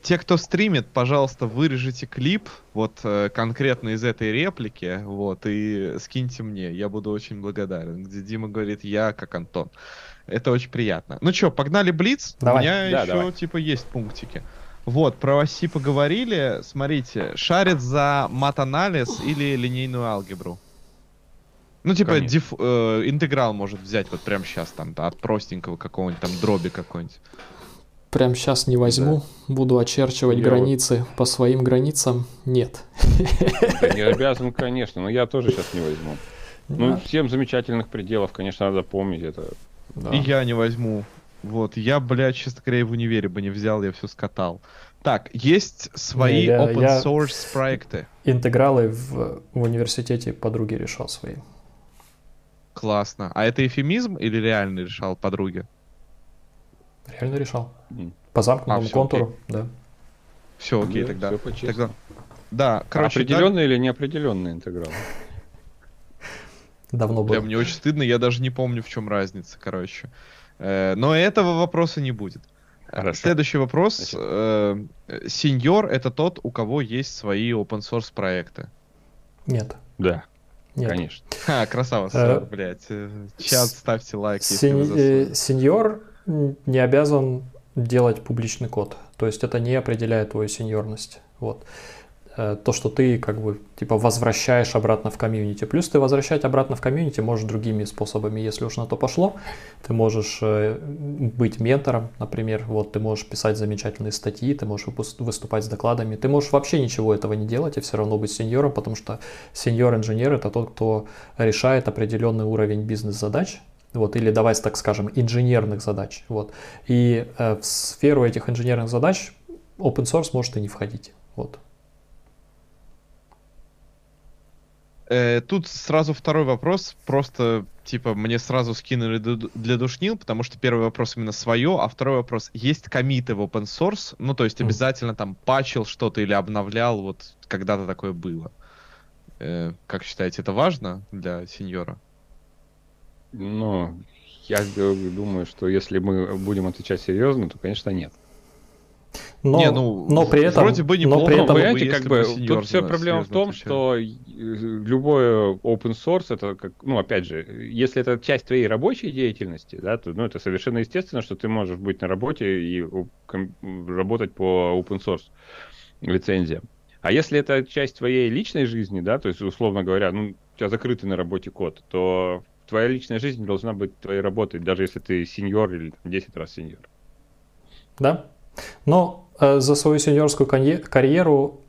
Speaker 1: те, кто стримит, пожалуйста, вырежите клип вот э, конкретно из этой реплики, вот, и скиньте мне, я буду очень благодарен, где Дима говорит «я как Антон». Это очень приятно. Ну что, погнали Блиц?
Speaker 2: Давай.
Speaker 1: У меня
Speaker 3: Да,
Speaker 1: еще,
Speaker 3: давай.
Speaker 1: типа, есть пунктики. Вот, про оси поговорили. Смотрите, шарит за мат-анализ или линейную алгебру? Ну, типа,
Speaker 3: Конечно.
Speaker 1: диф- э, интеграл может взять вот прямо сейчас там от простенького какого-нибудь там дроби какой-нибудь.
Speaker 2: Прям сейчас не возьму, буду очерчивать
Speaker 3: Я
Speaker 2: границы по своим границам. Нет.
Speaker 3: Да не <laughs> обязан, конечно, но я тоже сейчас не возьму. Ну, всем замечательных пределов, конечно, надо помнить это.
Speaker 2: Да.
Speaker 1: И я не возьму. Вот, я, блядь, честно говоря, в универе бы не взял, я все скатал. Так, есть свои
Speaker 2: Не, я-
Speaker 1: open
Speaker 2: я-
Speaker 1: source проекты.
Speaker 2: Интегралы в, в университете подруги решал свои.
Speaker 1: Классно. А это эфемизм или реально решал подруги?
Speaker 2: Реально решал.
Speaker 3: М.
Speaker 2: По замкнутому
Speaker 1: всё,
Speaker 2: контуру, да.
Speaker 1: Все, окей,
Speaker 3: Да,
Speaker 1: тогда.
Speaker 3: по-честному.
Speaker 1: тогда. Да, короче,
Speaker 3: Определенный или неопределенный интеграл? <laughs>
Speaker 2: Давно
Speaker 1: да, бля,
Speaker 2: было.
Speaker 1: мне очень стыдно, я даже не помню, в чем разница, короче. Э, но этого вопроса не будет.
Speaker 3: Хорошо.
Speaker 1: Следующий вопрос. Э, Сеньор это тот, у кого есть свои open source проекты.
Speaker 2: Нет.
Speaker 3: Да,
Speaker 2: Нет.
Speaker 3: конечно.
Speaker 1: Ха, красава, сэр, блядь. Э, Чат, ставьте лайк, если вы
Speaker 2: Сень-
Speaker 1: засунули.
Speaker 2: э, Сеньор не обязан делать публичный код. То есть это не определяет твою сеньорность. Вот. Э, То, что ты как бы типа возвращаешь обратно в комьюнити. Плюс ты возвращать обратно в комьюнити можешь другими способами, если уж на то пошло. Ты можешь э, быть ментором, например. Вот ты можешь писать замечательные статьи, ты можешь выступать с докладами. Ты можешь вообще ничего этого не делать и все равно быть сеньором, потому что сеньор-инженер это тот, кто решает определенный уровень бизнес-задач, вот, или давайте так скажем, инженерных задач. Вот. И э, в сферу этих инженерных задач open source может и не входить. Вот.
Speaker 1: Э, Тут сразу второй вопрос. Просто, типа, мне сразу скинули для душнил, потому что первый вопрос именно свое, а второй вопрос. Есть комиты в open source? Ну, то есть обязательно там патчил что-то или обновлял, вот когда-то такое было. Э, Как считаете, это важно для сеньора?
Speaker 3: Ну, я думаю, что если мы будем отвечать серьезно, то, конечно, нет.
Speaker 2: Но, не, ну, но при этом,
Speaker 1: вроде бы неплохо,
Speaker 3: но при этом, понимаете, как бы тут вся проблема в том, отвечает. что любой open source это как, ну опять же, если это часть твоей рабочей деятельности, да, то ну это совершенно естественно, что ты можешь быть на работе и работать по open source лицензиям. А если это часть твоей личной жизни, да, то есть условно говоря, ну у тебя закрытый на работе код, то твоя личная жизнь должна быть твоей работой, даже если ты сеньор или там, 10 раз сеньор.
Speaker 2: Да. Но э, за свою сеньорскую карьеру,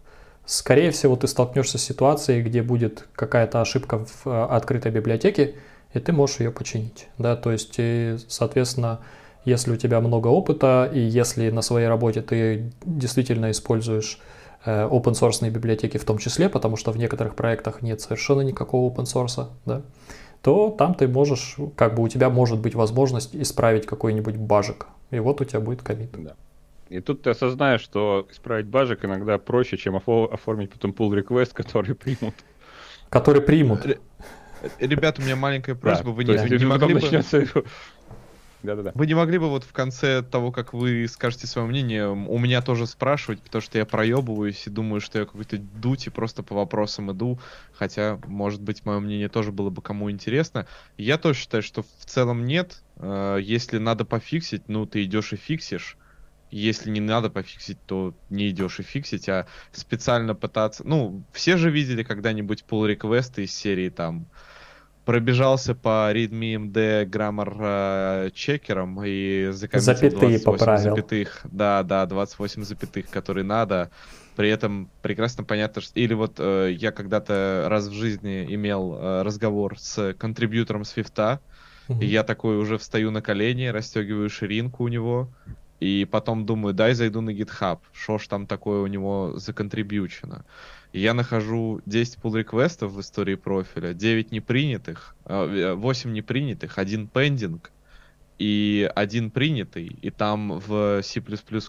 Speaker 2: скорее всего, ты столкнешься с ситуацией, где будет какая-то ошибка в э, открытой библиотеке, и ты можешь ее починить. Да? То есть, и, соответственно, если у тебя много опыта, и если на своей работе ты действительно используешь э, open source библиотеки в том числе, потому что в некоторых проектах нет совершенно никакого open source, да, то там ты можешь, как бы у тебя может быть возможность исправить какой-нибудь бажик. И вот у тебя будет комит.
Speaker 3: Да. И тут ты осознаешь, что исправить бажик иногда проще, чем оформить потом pull request, <laughs> который примут.
Speaker 2: Который примут.
Speaker 1: Ребята, у меня маленькая просьба, вы не, не могли бы... Да-да-да. Вы не могли бы вот в конце того, как вы скажете свое мнение, у меня тоже спрашивать, потому что я проебываюсь и думаю, что я какой-то дуть и просто по вопросам иду, хотя, может быть, мое мнение тоже было бы кому интересно. Я тоже считаю, что в целом нет. Э, если надо пофиксить, ну, ты идешь и фиксишь. Если не надо пофиксить, то не идешь и фиксить, а специально пытаться... Ну, все же видели когда-нибудь pull реквесты из серии там пробежался по readme.md граммар э, и
Speaker 2: закоммитил Запятые 28 поправил.
Speaker 1: запятых. Да, да, 28 запятых, которые надо. При этом прекрасно понятно, что... Или вот э, я когда-то раз в жизни имел э, разговор с контрибьютором Свифта, и я такой уже встаю на колени, расстегиваю ширинку у него, и потом думаю, дай зайду на GitHub, что ж там такое у него законтрибьючено. Я нахожу 10 pull реквестов в истории профиля, 9 непринятых, 8 непринятых, 1 пендинг и один принятый. И там в C++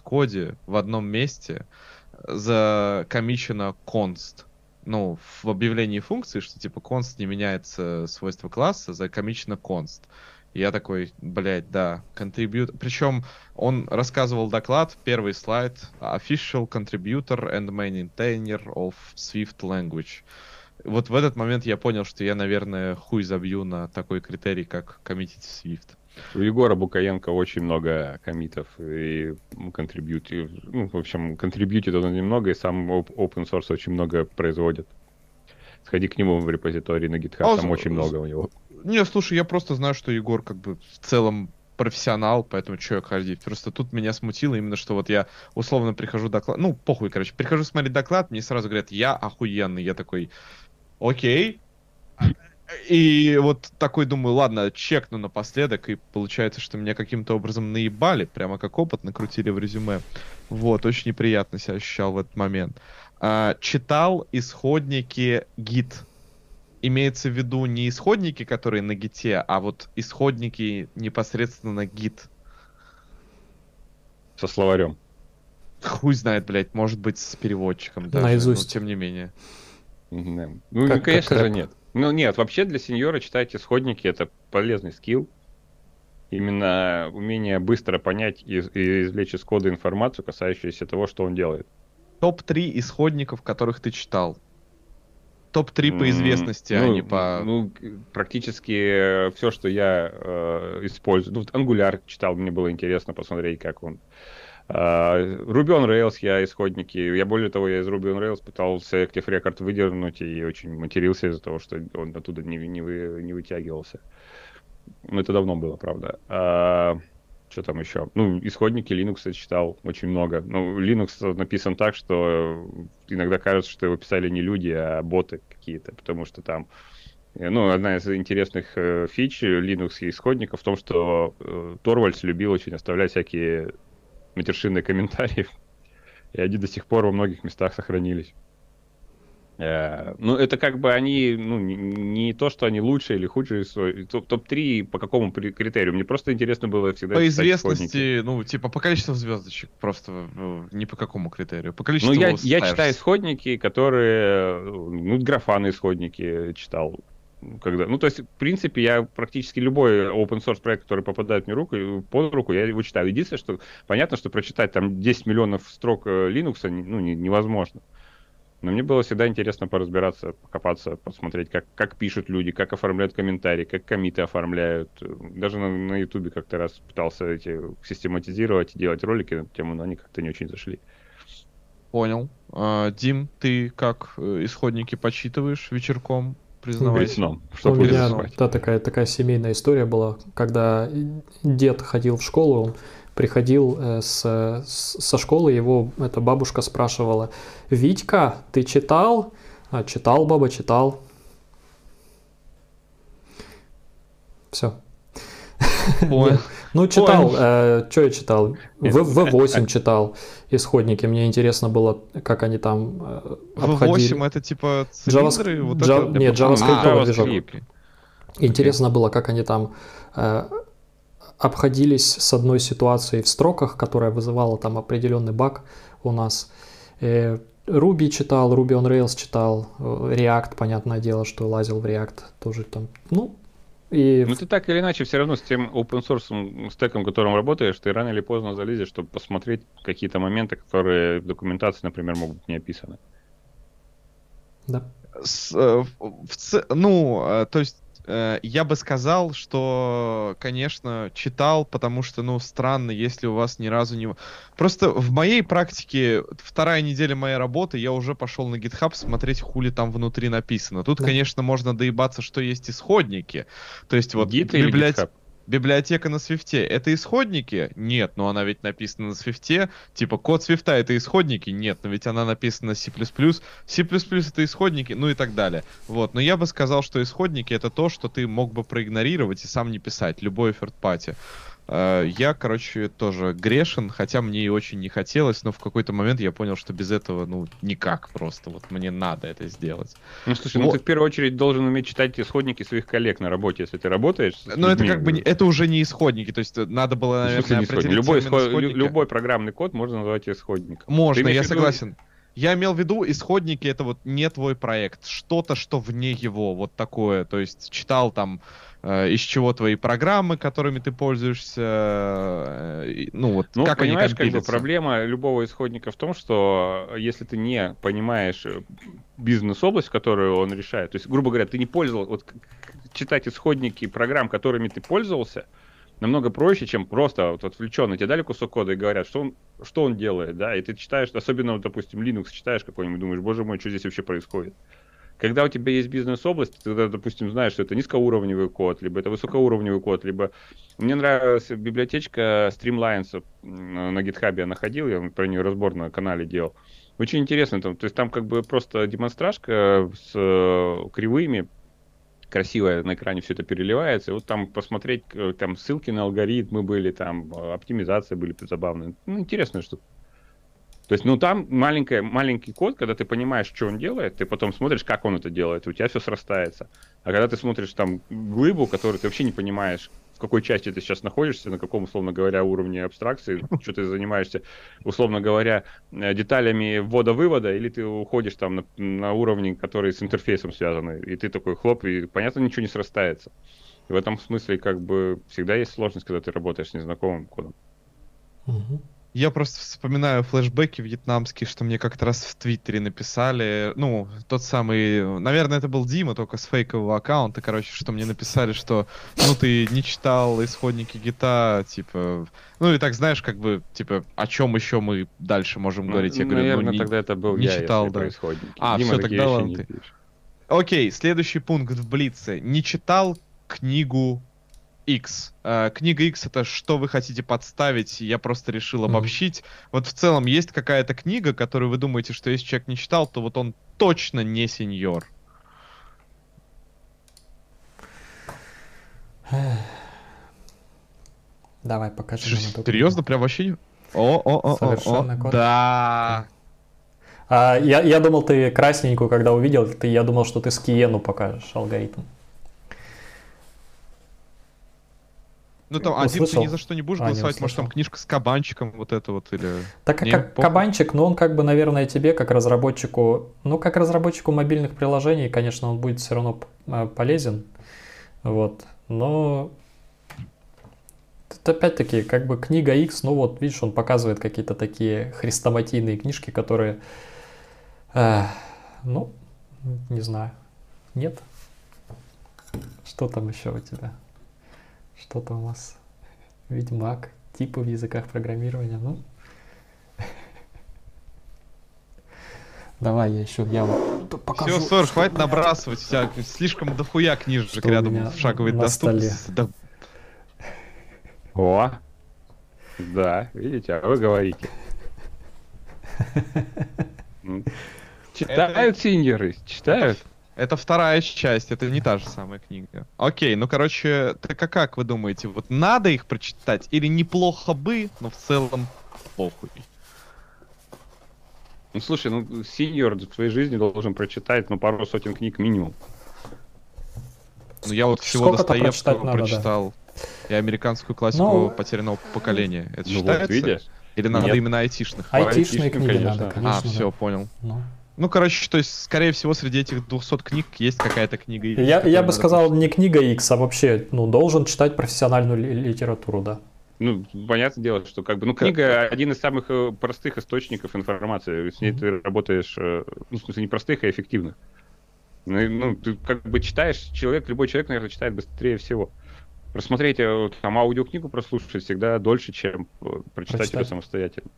Speaker 1: коде в одном месте закомичено const. Ну, в объявлении функции, что типа const не меняется свойство класса, закомичено const. Я такой, блядь, да, contribute. Причем он рассказывал доклад, первый слайд, official contributor and maintainer of Swift language. Вот в этот момент я понял, что я, наверное, хуй забью на такой критерий, как коммитить Swift.
Speaker 3: У Егора Букаенко очень много комитов и контрибьюти. Ну, в общем, контрибьютит он немного, и сам open source очень много производит. Сходи к нему в репозиторий на GitHub, а, там очень много у него.
Speaker 1: Не, слушай, я просто знаю, что Егор как бы в целом профессионал, поэтому что я ходить. Просто тут меня смутило именно, что вот я условно прихожу доклад, ну, похуй, короче, прихожу смотреть доклад, мне сразу говорят, я охуенный, я такой, окей. И вот такой думаю, ладно, чекну напоследок, и получается, что меня каким-то образом наебали, прямо как опыт накрутили в резюме. Вот, очень неприятно себя ощущал в этот момент. А, читал исходники гид имеется в виду не исходники, которые на гите, а вот исходники непосредственно на гит.
Speaker 3: Со словарем.
Speaker 1: Хуй знает, блядь, может быть с переводчиком даже, Наизусть. но тем не менее.
Speaker 3: Ну, как, конечно как же нет. Ну нет, вообще для сеньора читать исходники это полезный скилл. Именно умение быстро понять и, и извлечь из кода информацию, касающуюся того, что он делает.
Speaker 1: Топ-3 исходников, которых ты читал топ-3 по известности,
Speaker 3: ну,
Speaker 1: а не по...
Speaker 3: Ну, практически все, что я э, использую. Ну, вот Angular читал, мне было интересно посмотреть, как он. Uh, Ruby on Rails я исходники. Я более того, я из Ruby on Rails пытался Active Record выдернуть и очень матерился из-за того, что он оттуда не, не, вы, не вытягивался. Ну, это давно было, правда. Uh, что там еще? Ну, исходники Linux я читал очень много. Ну, Linux написан так, что иногда кажется, что его писали не люди, а боты какие-то, потому что там э, ну, одна из интересных э, фич Linux и исходников в том, что э, Торвальдс любил очень оставлять всякие матершинные комментарии, <laughs> и они до сих пор во многих местах сохранились. Э, ну, это как бы они, ну, не, не то, что они лучшие или худшие, топ-3 по какому критерию? Мне просто интересно было всегда
Speaker 1: По известности, ну, типа по количеству звездочек, просто ну, не по какому критерию, по количеству
Speaker 3: Ну, я, я читаю исходники, которые, ну, графаны исходники читал. когда, ну, то есть, в принципе, я практически любой open source проект, который попадает мне руку, под руку, я его читаю. Единственное, что понятно, что прочитать там 10 миллионов строк э, Linux ну, невозможно. Но мне было всегда интересно поразбираться, покопаться, посмотреть, как, как пишут люди, как оформляют комментарии, как комиты оформляют. Даже на, на YouTube как-то раз пытался эти систематизировать и делать ролики на эту тему, но они как-то не очень зашли.
Speaker 1: Понял. А, Дим, ты как э, исходники почитываешь вечерком? Признавайся.
Speaker 2: Сном, У меня да, такая, такая семейная история была, когда дед ходил в школу, он приходил э, с, со школы, его эта бабушка спрашивала, «Витька, ты читал?» а, «Читал, баба, читал». Все. Ну, читал. Э, что я читал? В, 8 читал исходники. Мне интересно было, как они там э,
Speaker 1: обходили. V8 это типа
Speaker 2: цилиндры? Java, вот Java, это? Нет, JavaScript а, движок. Интересно было, как они там э, обходились с одной ситуацией в строках, которая вызывала там определенный баг у нас. Э, Ruby читал, Ruby on Rails читал, э, React, понятное дело, что лазил в React, тоже там, ну,
Speaker 3: и... Ну ты так или иначе все равно с тем open source стеком, которым работаешь, ты рано или поздно залезешь, чтобы посмотреть какие-то моменты, которые в документации, например, могут быть не описаны.
Speaker 2: Да.
Speaker 1: С, э, в, в, ну, э, то есть Э, я бы сказал, что, конечно, читал, потому что, ну, странно, если у вас ни разу не... Просто в моей практике вторая неделя моей работы, я уже пошел на GitHub смотреть, хули там внутри написано. Тут, да. конечно, можно доебаться, что есть исходники. То есть вот
Speaker 3: библиотека
Speaker 1: библиотека на свифте это исходники? Нет, но она ведь написана на свифте. Типа код свифта это исходники? Нет, но ведь она написана на C++. C++ это исходники, ну и так далее. Вот, но я бы сказал, что исходники это то, что ты мог бы проигнорировать и сам не писать, любой third party. Э, я, короче, тоже грешен, хотя мне и очень не хотелось, но в какой-то момент я понял, что без этого, ну, никак просто. Вот мне надо это сделать.
Speaker 3: Ну, слушай, вот. ну ты в первую очередь должен уметь читать исходники своих коллег на работе, если ты работаешь.
Speaker 1: Ну, это как бы, это уже не исходники, то есть э, надо было, наверное,
Speaker 3: определить любой, исход... любой программный код можно назвать исходником.
Speaker 1: Можно, я согласен. Я имел в виду, исходники это вот не твой проект, что-то, что вне его, вот такое. То есть читал там Э, из чего твои программы, которыми ты пользуешься, э, ну вот
Speaker 3: ну, как понимаешь, они как бы проблема любого исходника в том, что если ты не понимаешь э, бизнес-область, которую он решает, то есть, грубо говоря, ты не пользовался, вот читать исходники программ, которыми ты пользовался, намного проще, чем просто вот отвлеченно тебе дали кусок кода и говорят, что он, что он делает, да, и ты читаешь, особенно, вот, допустим, Linux читаешь какой-нибудь, думаешь, боже мой, что здесь вообще происходит. Когда у тебя есть бизнес-область, ты допустим, знаешь, что это низкоуровневый код, либо это высокоуровневый код, либо... Мне нравилась библиотечка Streamlines на GitHub я находил, я про нее разбор на канале делал. Очень интересно, там, то есть там как бы просто демонстражка с э, кривыми, красиво на экране все это переливается. И вот там посмотреть, э, там ссылки на алгоритмы были, там э, оптимизация были забавные. Ну, интересная штука. То есть, ну, там маленькая, маленький код, когда ты понимаешь, что он делает, ты потом смотришь, как он это делает, у тебя все срастается. А когда ты смотришь там глыбу, которую ты вообще не понимаешь, в какой части ты сейчас находишься, на каком, условно говоря, уровне абстракции, что ты занимаешься, условно говоря, э, деталями ввода-вывода, или ты уходишь там на, на уровне, который с интерфейсом связаны, и ты такой хлоп, и, понятно, ничего не срастается. И в этом смысле, как бы, всегда есть сложность, когда ты работаешь с незнакомым кодом.
Speaker 1: Угу. Я просто вспоминаю флешбеки вьетнамские, что мне как-то раз в Твиттере написали, ну, тот самый, наверное, это был Дима, только с фейкового аккаунта, короче, что мне написали, что, ну, ты не читал исходники гита, типа, ну, и так знаешь, как бы, типа, о чем еще мы дальше можем ну, говорить?
Speaker 3: Я говорю, наверное, ну, не, тогда это был
Speaker 1: не
Speaker 3: я,
Speaker 1: читал, да. А, Дима все, тогда ладно ты. Окей, следующий пункт в Блице. Не читал книгу X. Э, книга X это что вы хотите подставить, я просто решил обобщить. Mm-hmm. Вот в целом есть какая-то книга, которую вы думаете, что если человек не читал, то вот он точно не сеньор.
Speaker 2: Давай, покажи
Speaker 1: Серьезно, прям вообще... О, о, о, Совершенно о, о. Да.
Speaker 2: А, я, я думал, ты красненькую, когда увидел, ты, я думал, что ты с Киену покажешь алгоритм.
Speaker 1: Ну там
Speaker 2: Ну,
Speaker 1: один ты ни за что не будешь
Speaker 2: А, не
Speaker 1: голосовать, может там
Speaker 2: услышал.
Speaker 1: книжка с кабанчиком, вот это вот, или...
Speaker 2: Так
Speaker 1: Не,
Speaker 2: как
Speaker 1: похуй.
Speaker 2: кабанчик, но он как бы, наверное, тебе, как разработчику, ну, как разработчику мобильных приложений, конечно, он будет все равно э, полезен, вот, но это опять-таки, как бы книга X, ну вот, видишь, он показывает какие-то такие хрестоматийные книжки, которые, э, ну, не знаю, нет? Что там еще у тебя? Что там у нас? Ведьмак, типы в языках программирования, ну. Давай я еще, я вам покажу.
Speaker 1: Все, Сор, хватит набрасывать, тебя слишком дохуя книжек рядом в шаговой
Speaker 2: на
Speaker 1: доступности. Да,
Speaker 3: О, да, видите, а вы говорите. <laughs> Читают синьоры, читают.
Speaker 1: Это вторая часть, это не та же самая книга. Окей, ну короче, так а как вы думаете, вот надо их прочитать или неплохо бы, но в целом похуй?
Speaker 3: Ну слушай, ну синьор в своей жизни должен прочитать ну пару сотен книг минимум.
Speaker 1: Ну я вот всего
Speaker 2: Сколько-то
Speaker 1: Достоевского
Speaker 2: прочитать надо, да.
Speaker 1: прочитал. И американскую классику
Speaker 2: Ну,
Speaker 1: потерянного поколения. Это
Speaker 3: Ну вот,
Speaker 1: считается?
Speaker 3: видишь?
Speaker 1: Или надо
Speaker 3: Нет.
Speaker 1: именно айтишных?
Speaker 2: Айтишные
Speaker 3: айтишным,
Speaker 2: книги
Speaker 3: конечно.
Speaker 2: надо, конечно.
Speaker 1: а,
Speaker 2: да.
Speaker 1: все, понял.
Speaker 2: Ну.
Speaker 1: Ну, короче, то есть, скорее всего, среди этих 200 книг есть какая-то книга. X,
Speaker 2: Я, я бы сказал,
Speaker 1: прочитать.
Speaker 2: не книга X, а вообще, ну, должен читать профессиональную ли- литературу, да.
Speaker 3: Ну, понятное дело, что как бы, ну, книга один из самых э, простых источников информации. С ней
Speaker 2: Мгм.
Speaker 3: ты работаешь, э, ну, в смысле, не простых, а эффективных. Ну, ну, ты как бы читаешь, человек, любой человек, наверное, читает быстрее всего. Просмотреть э, там аудиокнигу прослушать всегда дольше, чем э, прочитать ее
Speaker 2: Прочитать.
Speaker 3: самостоятельно.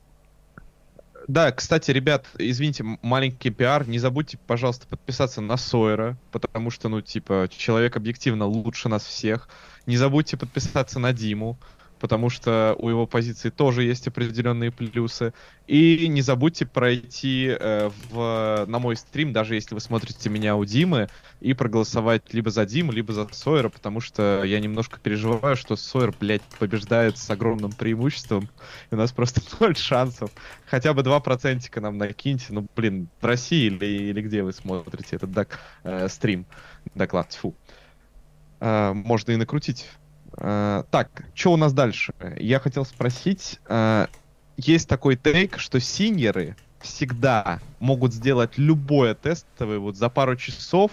Speaker 1: Да, кстати, ребят, извините, маленький пиар, не забудьте, пожалуйста, подписаться на Сойера, потому что, ну, типа, человек объективно лучше нас всех. Не забудьте подписаться на Диму, потому что у его позиции тоже есть определенные плюсы. И не забудьте пройти э, в, на мой стрим, даже если вы смотрите меня у Димы, и проголосовать либо за Диму, либо за Сойера, потому что я немножко переживаю, что Сойер, блядь, побеждает с огромным преимуществом, <laughs> и у нас просто <laughs> ноль шансов. Хотя бы 2% нам накиньте, ну, блин, в России или, или где вы смотрите этот док, э, стрим, доклад, тьфу. Э, можно и накрутить. Э, так, что у нас дальше? Я хотел спросить, э, есть такой тейк, что синьоры всегда могут сделать любое тестовое вот за пару часов,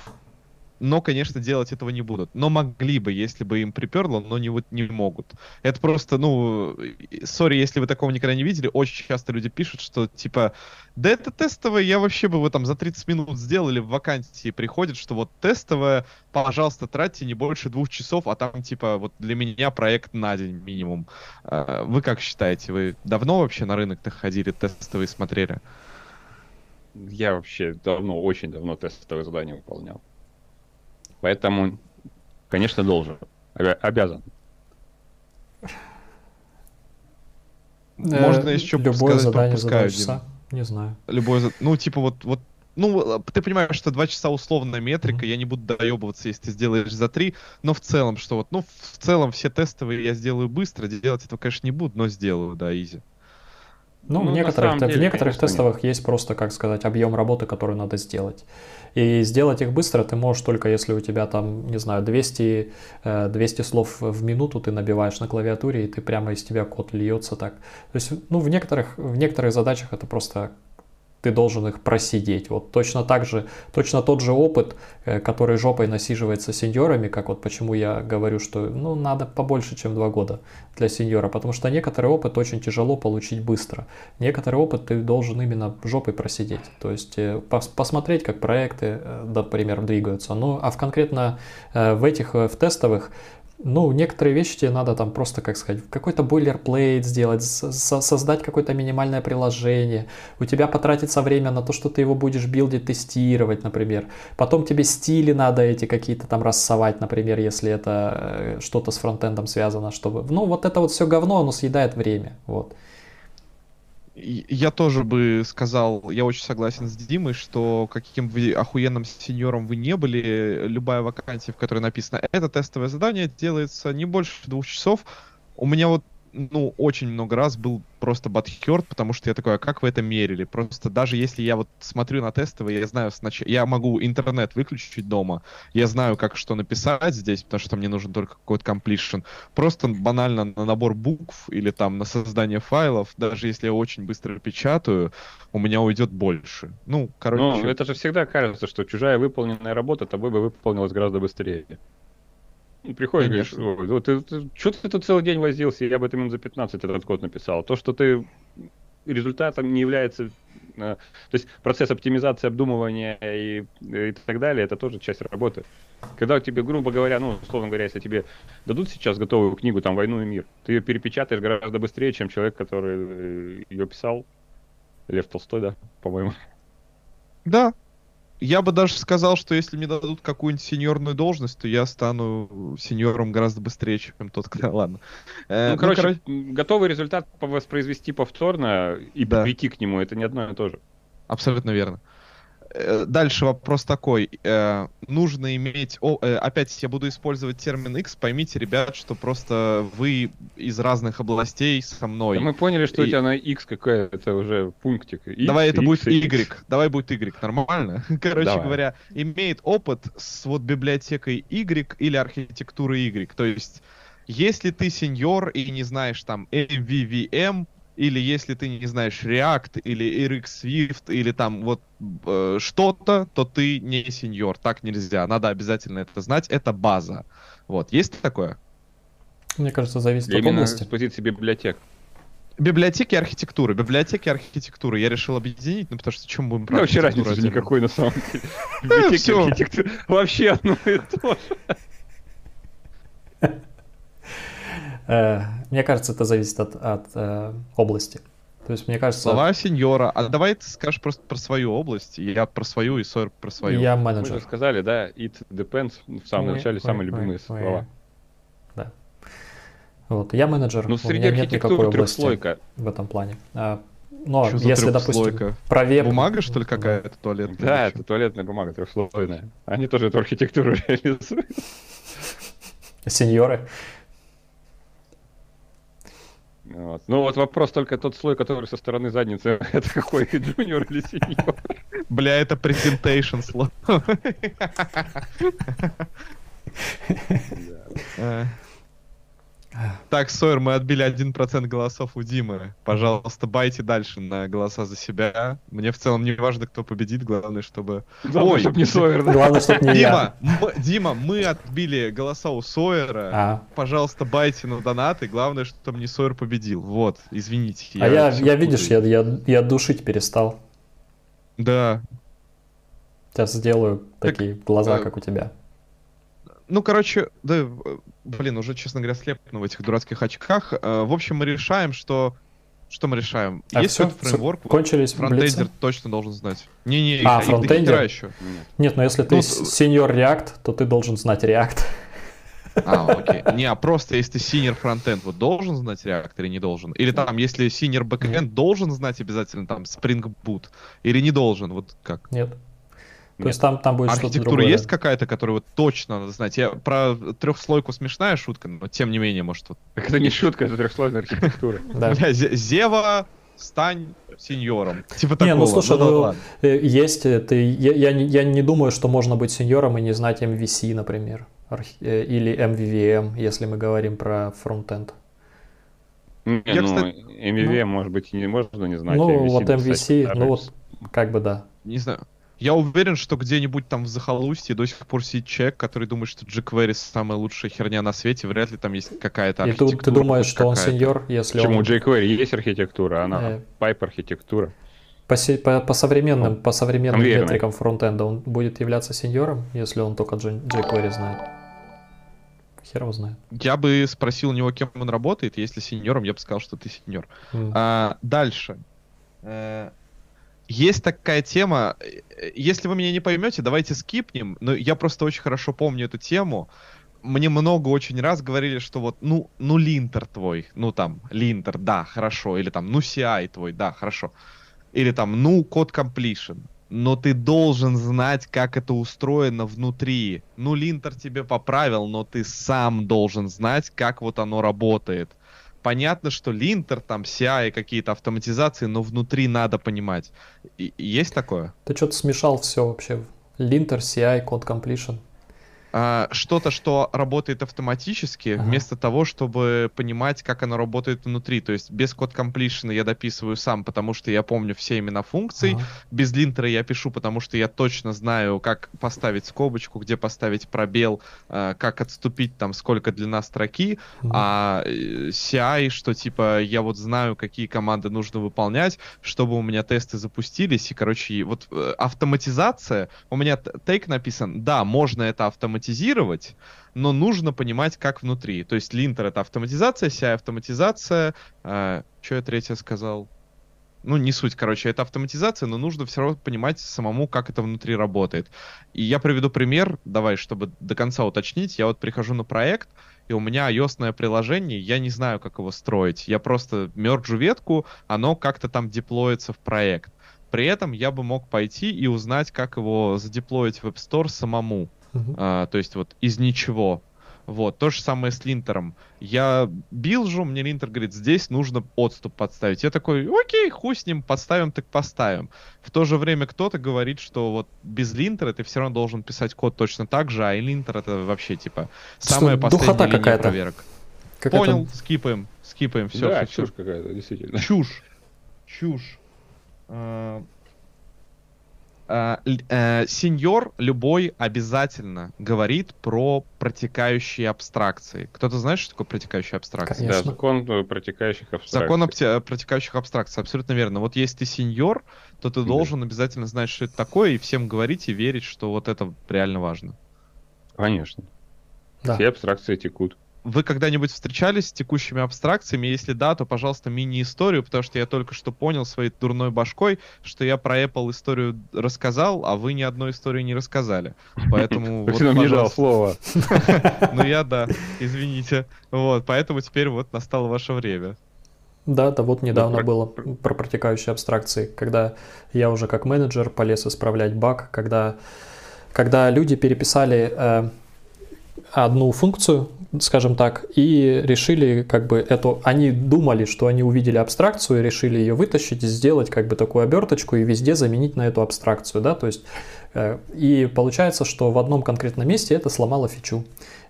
Speaker 1: но, конечно, делать этого не будут. Но могли бы, если бы им приперло, но не, вот не могут. Это просто, ну, сори, если вы такого никогда не видели, очень часто люди пишут, что, типа, да это тестовое, я вообще бы его там за 30 минут сделал, или в вакансии приходит, что вот тестовое, пожалуйста, тратьте не больше двух часов, а там, типа, вот для меня проект на день минимум. А, Вы как считаете, вы давно вообще на рынок-то ходили, тестовые смотрели?
Speaker 3: Я вообще давно, очень давно тестовое задание выполнял. Поэтому, конечно, должен. Обя- обязан.
Speaker 1: Можно
Speaker 2: Э,
Speaker 1: еще
Speaker 2: Любое
Speaker 1: сказать про
Speaker 2: задание за два
Speaker 1: пускай
Speaker 2: часа. Не знаю.
Speaker 1: Любой, за- ну, типа, вот, вот, ну, э, ты понимаешь, что два часа условная метрика,
Speaker 2: Мгм.
Speaker 1: я не буду доебываться, если ты сделаешь за три, но в целом, что вот, ну, в целом все тестовые я сделаю быстро, делать этого, конечно, не буду, но сделаю, да, изи.
Speaker 2: Ну,
Speaker 3: Ну,
Speaker 2: в
Speaker 3: на
Speaker 2: некоторых, те- в
Speaker 3: деле,
Speaker 2: некоторых
Speaker 3: конечно, нет.
Speaker 2: тестовых есть просто, как сказать, объем работы, который надо сделать. И сделать их быстро ты можешь только если у тебя там, не знаю, 200, э, 200 слов в минуту ты набиваешь на клавиатуре, и ты прямо из тебя код льется так. То есть, ну, в некоторых, в некоторых задачах это просто ты должен их просидеть. Вот точно так же, точно тот же опыт, э, который жопой насиживается сеньорами, как вот почему я говорю, что ну надо побольше, чем два года для сеньора, потому что некоторый опыт очень тяжело получить быстро. Некоторый опыт ты должен именно жопой просидеть, то есть э, пос- посмотреть, как проекты, э, например, двигаются. Ну, а в конкретно э, в этих, э, в тестовых, ну, некоторые вещи тебе надо там просто, как сказать, какой-то бойлерплейт сделать, со- создать какое-то минимальное приложение. У тебя потратится время на то, что ты его будешь билдить, тестировать, например. Потом тебе стили надо эти какие-то там рассовать, например, если это э, что-то с фронтендом связано, чтобы... Ну, вот это вот все говно, оно съедает время, вот.
Speaker 1: Я тоже бы сказал, я очень согласен с Димой, что каким вы охуенным сеньором вы не были, любая вакансия, в которой написано «это тестовое задание», делается не больше двух часов. У меня вот ну, очень много раз был просто батхерт, потому что я такой, а как вы это мерили? Просто даже если я вот смотрю на тестовые, я знаю сначала, я могу интернет выключить дома, я знаю, как что написать здесь, потому что мне нужен только какой-то completion. Просто банально на набор букв или там на создание файлов, даже если я очень быстро печатаю, у меня уйдет больше. Ну, короче...
Speaker 3: Ну, это же всегда кажется, что чужая выполненная работа тобой бы выполнилась гораздо быстрее. Приходишь, говоришь, вот ты, ты, что ты тут целый день возился, я бы это минут за 15 этот код написал. То, что ты результатом не является... Э, то есть процесс оптимизации, обдумывания и, и так далее, это тоже часть работы. Когда тебе, грубо говоря, ну, условно говоря, если тебе дадут сейчас готовую книгу, там, «Войну и мир», ты ее перепечатаешь гораздо быстрее, чем человек, который э, ее писал. Лев Толстой, да, по-моему.
Speaker 1: Да, я бы даже сказал, что если мне дадут какую-нибудь сеньорную должность, то я стану сеньором гораздо быстрее, чем тот, кто... <laughs> Ладно.
Speaker 3: Э, ну, ну, короче, короче, готовый результат воспроизвести повторно и да. прийти к нему, это не одно и то же.
Speaker 1: Абсолютно верно. Э, дальше вопрос такой. Э, нужно иметь... О, э, опять я буду использовать термин X. Поймите, ребят, что просто вы из разных областей со мной. Да
Speaker 3: мы поняли, что и... у тебя на X какая-то уже пунктик.
Speaker 1: X, Давай это X, будет Y. X. Давай будет Y. Нормально? <laughs> Короче Давай. говоря, имеет опыт с вот библиотекой Y или архитектурой Y. То есть, если ты сеньор и не знаешь там MVVM, или если ты не знаешь React или RX Swift или там вот э, что-то, то ты не сеньор. Так нельзя. Надо обязательно это знать. Это база. Вот. Есть такое?
Speaker 2: Мне кажется, зависит
Speaker 3: от области. позиции библиотек.
Speaker 1: Библиотеки архитектуры. Библиотеки архитектуры. Я решил объединить, ну потому что чем будем
Speaker 3: ну, Вообще разницы никакой на самом деле. <laughs> Библиотеки архитектуры. Вообще одно и то
Speaker 2: же. <laughs> Э, мне кажется, это зависит от, от э, области. То есть, мне кажется...
Speaker 1: Слова сеньора. А давай ты скажешь просто про свою область. Я про свою, и Сойер про свою.
Speaker 2: Я менеджер.
Speaker 3: Мы же сказали, да, it depends. В самом мы, начале самые мы, любимые мы, слова.
Speaker 2: Да. Вот, я менеджер.
Speaker 3: Ну, среди У меня нет никакой области
Speaker 2: в этом плане. А, но Что если, допустим, про веб...
Speaker 1: Бумага, что ли, какая-то туалетная?
Speaker 3: Да, это туалетная бумага трехслойная. Они тоже эту архитектуру <laughs> реализуют.
Speaker 2: Сеньоры.
Speaker 3: Вот. Ну вот вопрос только тот слой, который со стороны задницы, <laughs> это какой, джуниор или сеньор?
Speaker 1: Бля, это презентейшн слой. <laughs> Так, Сойер, мы отбили 1% голосов у Димы. Пожалуйста, байте дальше на голоса за себя. Мне в целом не важно, кто победит, главное, чтобы...
Speaker 3: Главное, Ой, чтобы не Сойер,
Speaker 2: да? Главное, чтобы не
Speaker 1: Дима, я. Дима, мы отбили голоса у Сойера. А. Пожалуйста, байте на донаты. Главное, чтобы не Сойер победил. Вот, извините.
Speaker 2: А я, я, видишь, я, я, я душить перестал.
Speaker 1: Да.
Speaker 2: Сейчас сделаю так, такие глаза, э, как у тебя.
Speaker 1: Ну, короче, да, блин, уже, честно говоря, слепну в этих дурацких очках. Э, в общем, мы решаем, что... Что мы решаем?
Speaker 2: А Есть все, фреймворк, кончились
Speaker 1: фронтендер точно должен знать.
Speaker 2: Не-не, а, фронтендер? еще. Нет. Нет, но если ну, ты сеньор React, то ты должен знать React.
Speaker 1: А, окей. Не, а просто если ты senior фронтенд, вот должен знать React или не должен? Или там, если senior backend, должен знать обязательно там Spring Boot? Или не должен? Вот как?
Speaker 2: Нет. То есть там, там будет
Speaker 1: Архитектура что-то другое. есть какая-то, которую вот точно надо знать? Я про трехслойку смешная шутка, но тем не менее, может, вот...
Speaker 3: Это не шутка, это трехслойная архитектура. <laughs>
Speaker 1: Зева, стань сеньором. Типа такого.
Speaker 2: Не, ну слушай, ну, ну есть, ты, я, я, не, я не думаю, что можно быть сеньором и не знать MVC, например, э, или MVVM, если мы говорим про фронтенд.
Speaker 3: Не, я, ну, кстати, MVVM, ну, может быть, не можно не знать.
Speaker 2: Ну, MVC, вот MVC, ну вот, как бы да.
Speaker 1: Не знаю. Я уверен, что где-нибудь там в захолустье до сих пор сидит человек, который думает, что jQuery самая лучшая херня на свете. Вряд ли там есть какая-то архитектура.
Speaker 2: И тут ты думаешь, что он сеньор, если
Speaker 3: Почему?
Speaker 2: он...
Speaker 3: jQuery есть архитектура, она э... pipe архитектура.
Speaker 2: По, по, по современным, по современным Конвейерный. метрикам фронтенда он будет являться сеньором, если он только jQuery знает. Хер его знает.
Speaker 1: Я бы спросил у него, кем он работает. Если сеньором, я бы сказал, что ты сеньор. Mm. А, дальше. Есть такая тема, э, если вы меня не поймете, давайте скипнем, но я просто очень хорошо помню эту тему. Мне много очень раз говорили, что вот, ну, ну, линтер твой, ну, там, линтер, да, хорошо, или там, ну, CI твой, да, хорошо. Или там, ну, код completion. Но ты должен знать, как это устроено внутри. Ну, линтер тебе поправил, но ты сам должен знать, как вот оно работает понятно, что линтер, там, CI, какие-то автоматизации, но внутри надо понимать. И, есть такое?
Speaker 2: Ты что-то смешал все вообще. Линтер, CI, код completion
Speaker 1: что-то, что работает автоматически, ага. вместо того, чтобы понимать, как оно работает внутри. То есть без код completion я дописываю сам, потому что я помню все имена функций. Ага. Без линтера я пишу, потому что я точно знаю, как поставить скобочку, где поставить пробел, а, как отступить там, сколько длина строки. Ага. А э, CI, что типа я вот знаю, какие команды нужно выполнять, чтобы у меня тесты запустились. И, короче, вот э, автоматизация, у меня тейк написан, да, можно это автоматизировать, автоматизировать, но нужно понимать, как внутри. То есть линтер это автоматизация, CI автоматизация. Э, что я третье сказал? Ну, не суть, короче, это автоматизация, но нужно все равно понимать самому, как это внутри работает. И я приведу пример, давай, чтобы до конца уточнить. Я вот прихожу на проект, и у меня ios приложение, я не знаю, как его строить. Я просто мерджу ветку, оно как-то там деплоится в проект. При этом я бы мог пойти и узнать, как его задеплоить в App Store самому. Uh-huh. А, то есть вот из ничего. Вот, то же самое с линтером. Я билжу, мне линтер говорит, здесь нужно отступ подставить. Я такой, окей, хуй с ним, подставим, так поставим. В то же время кто-то говорит, что вот без линтера ты все равно должен писать код точно так же, а и линтер это вообще типа самая что, последняя линия какая-то. проверок. Как Понял, это? скипаем, скипаем, все.
Speaker 3: Да,
Speaker 1: все,
Speaker 3: чушь какая-то, действительно.
Speaker 1: Чушь, чушь. А, э, сеньор любой обязательно говорит про протекающие абстракции. Кто-то знает, что такое протекающие абстракции?
Speaker 3: Конечно. Да, закон протекающих абстракций.
Speaker 1: Закон обте- протекающих абстракций, абсолютно верно. Вот если ты сеньор, то ты да. должен обязательно знать, что это такое, и всем говорить и верить, что вот это реально важно.
Speaker 3: Конечно. Да. Все абстракции текут.
Speaker 1: Вы когда-нибудь встречались с текущими абстракциями? Если да, то, пожалуйста, мини-историю, потому что я только что понял своей дурной башкой, что я про Apple историю рассказал, а вы ни одной истории не рассказали. Поэтому... <laughs>
Speaker 3: Нам не дал слова. <laughs>
Speaker 1: Ну я да, извините. Вот, поэтому теперь вот настало ваше время.
Speaker 2: Да, да, вот недавно было про протекающие абстракции, когда я уже как менеджер полез исправлять баг, когда, когда люди переписали э, одну функцию, скажем так, и решили как бы эту, они думали, что они увидели абстракцию и решили ее вытащить, сделать как бы такую оберточку и везде заменить на эту абстракцию, да, то есть э, и получается, что в одном конкретном месте это сломало фичу.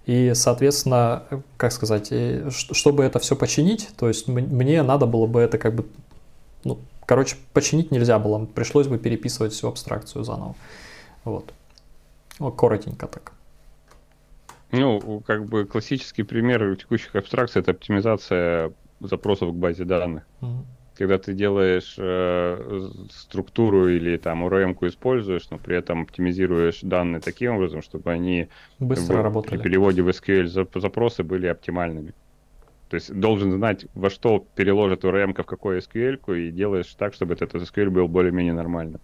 Speaker 2: И, соответственно, как сказать, чтобы это все починить, то есть мне надо было бы это как бы, ну, короче, починить нельзя было, пришлось бы переписывать всю абстракцию заново. Вот. Вот коротенько так.
Speaker 3: Ну, как бы классический пример текущих абстракций это оптимизация запросов к базе данных. Mm-hmm. Когда ты делаешь э, структуру или там URM-ку используешь, но при этом оптимизируешь данные таким образом, чтобы они
Speaker 2: быстро
Speaker 3: как
Speaker 2: работали.
Speaker 3: При переводе в SQL запросы были оптимальными. То есть должен знать, во что переложит URM в какой SQL, и делаешь так, чтобы этот SQL был более-менее нормальным.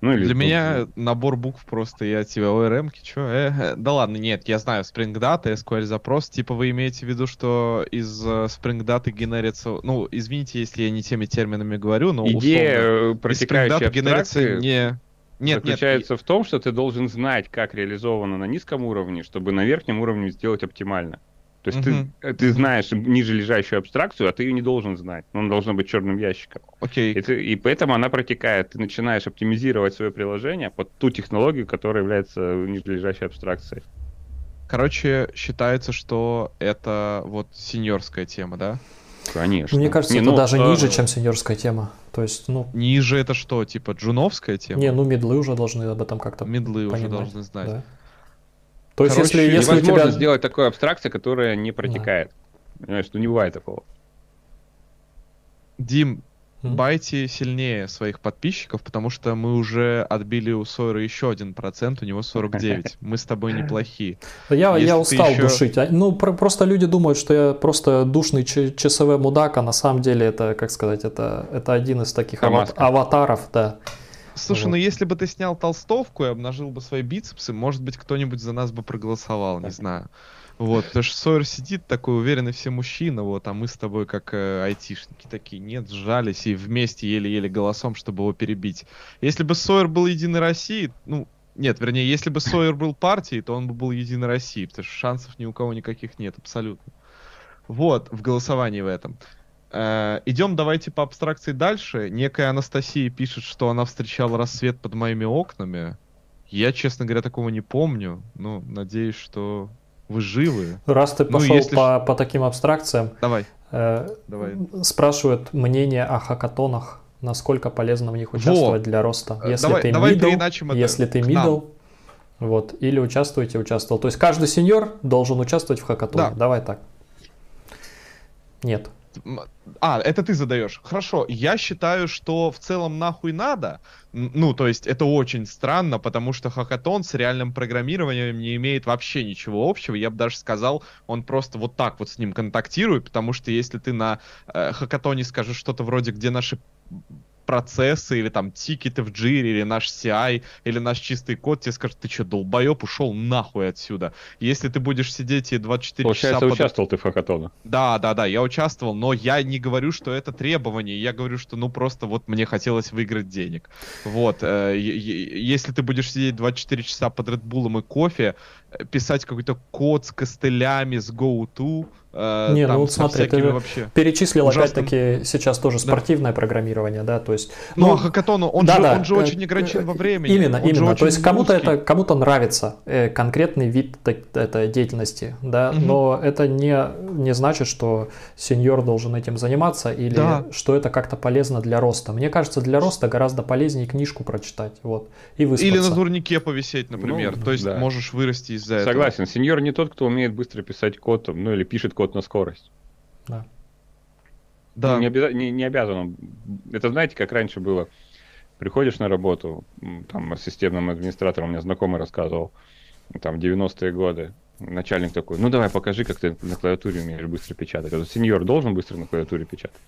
Speaker 1: Ну, или Для меня набор букв просто я тебя ORM, чё? Э, э, да ладно, нет, я знаю Spring Data, SQL запрос. Типа вы имеете в виду, что из э, Spring Data генерится... Ну, извините, если я не теми терминами говорю, но
Speaker 3: Идея условно, из Spring Data
Speaker 1: генерится не...
Speaker 3: Нет, заключается нет. в том, что ты должен знать, как реализовано на низком уровне, чтобы на верхнем уровне сделать оптимально. То есть угу. ты, ты знаешь ниже лежащую абстракцию, а ты ее не должен знать. Она должна быть черным ящиком.
Speaker 1: Окей.
Speaker 3: И, ты, и поэтому она протекает. Ты начинаешь оптимизировать свое приложение под ту технологию, которая является ниже лежащей абстракцией.
Speaker 1: Короче, считается, что это вот сеньорская тема, да?
Speaker 3: Конечно.
Speaker 2: Мне кажется, не, это ну, даже а... ниже, чем сеньорская тема. То есть, ну...
Speaker 1: Ниже это что, типа джуновская тема?
Speaker 2: Не, ну медлы уже должны об этом как-то
Speaker 1: Медлы понимать. уже должны знать. Да.
Speaker 3: То есть, Короче, если, если невозможно тебя... сделать такую абстракцию, которая не протекает. Да. Понимаешь, ну не бывает такого.
Speaker 1: Дим, mm-hmm. байте сильнее своих подписчиков, потому что мы уже отбили у Сойера еще один процент, у него 49. <laughs> Мы с тобой неплохие.
Speaker 2: Я, я устал еще... душить. А, ну, про- просто люди думают, что я просто душный ч- ЧСВ мудак, а на самом деле это, как сказать, это, это один из таких ават- аватаров, да.
Speaker 1: Слушай, вот. ну если бы ты снял толстовку и обнажил бы свои бицепсы, может быть, кто-нибудь за нас бы проголосовал, не знаю. Вот, потому что Сойер сидит такой уверенный все мужчина, вот, а мы с тобой как э, айтишники такие, нет, сжались и вместе еле-еле голосом, чтобы его перебить. Если бы Сойер был Единой России, ну, нет, вернее, если бы Сойер был партией, то он бы был Единой Россией, потому что шансов ни у кого никаких нет, абсолютно. Вот, в голосовании в этом. Э, идем давайте по абстракции дальше. Некая Анастасия пишет, что она встречала рассвет под моими окнами. Я, честно говоря, такого не помню. Ну, надеюсь, что вы живы.
Speaker 2: Раз ты пошел ну, если... по, по таким абстракциям,
Speaker 1: Давай. Э, Давай.
Speaker 2: спрашивают мнение о хакатонах, насколько полезно в них участвовать Во. для роста. Э, если давай, ты давай middle, если ты middle, вот, или участвуете, участвовал. То есть каждый сеньор должен участвовать в хакатоне. Да. Давай так. Нет.
Speaker 1: А, это ты задаешь. Хорошо, я считаю, что в целом нахуй надо. Ну, то есть это очень странно, потому что хакатон с реальным программированием не имеет вообще ничего общего. Я бы даже сказал, он просто вот так вот с ним контактирует, потому что если ты на э, хакатоне скажешь что-то вроде, где наши процессы, или там тикеты в джире, или наш CI, или наш чистый код, тебе скажут, ты что, долбоеб, ушел нахуй отсюда. Если ты будешь сидеть и 24
Speaker 3: Получается,
Speaker 1: часа...
Speaker 3: Получается, участвовал под... ты в хакатонах.
Speaker 1: Да, да, да, я участвовал, но я не говорю, что это требование, я говорю, что ну просто вот мне хотелось выиграть денег. Вот, э, если ты будешь сидеть 24 часа под Red Bull и кофе, писать какой-то код с костылями, с GoTo,
Speaker 2: Э, Не, ну смотри, ты вообще перечислил опять-таки сейчас тоже спортивное да. программирование, да, то есть...
Speaker 1: Ну, ну а хакатону, он, да, же, да, он же э, очень ограничен во времени.
Speaker 2: Именно, он именно, то есть кому-то это, кому-то нравится э, конкретный вид этой деятельности, да, угу. но это не, не значит, что сеньор должен этим заниматься или да. что это как-то полезно для роста. Мне кажется, для роста гораздо полезнее книжку прочитать, вот, и выспаться.
Speaker 1: Или на турнике повисеть, например, ну, то есть да. можешь вырасти из-за
Speaker 3: этого. Согласен, сеньор не тот, кто умеет быстро писать код, ну или пишет код на скорость.
Speaker 2: Да.
Speaker 3: Да. Ну, не, обяза- не, не обязан. Это знаете, как раньше было. Приходишь на работу, там системным администратором мне знакомый рассказывал, там 90-е годы, начальник такой, ну давай покажи, как ты на клавиатуре умеешь быстро печатать. А сеньор должен быстро на клавиатуре печатать?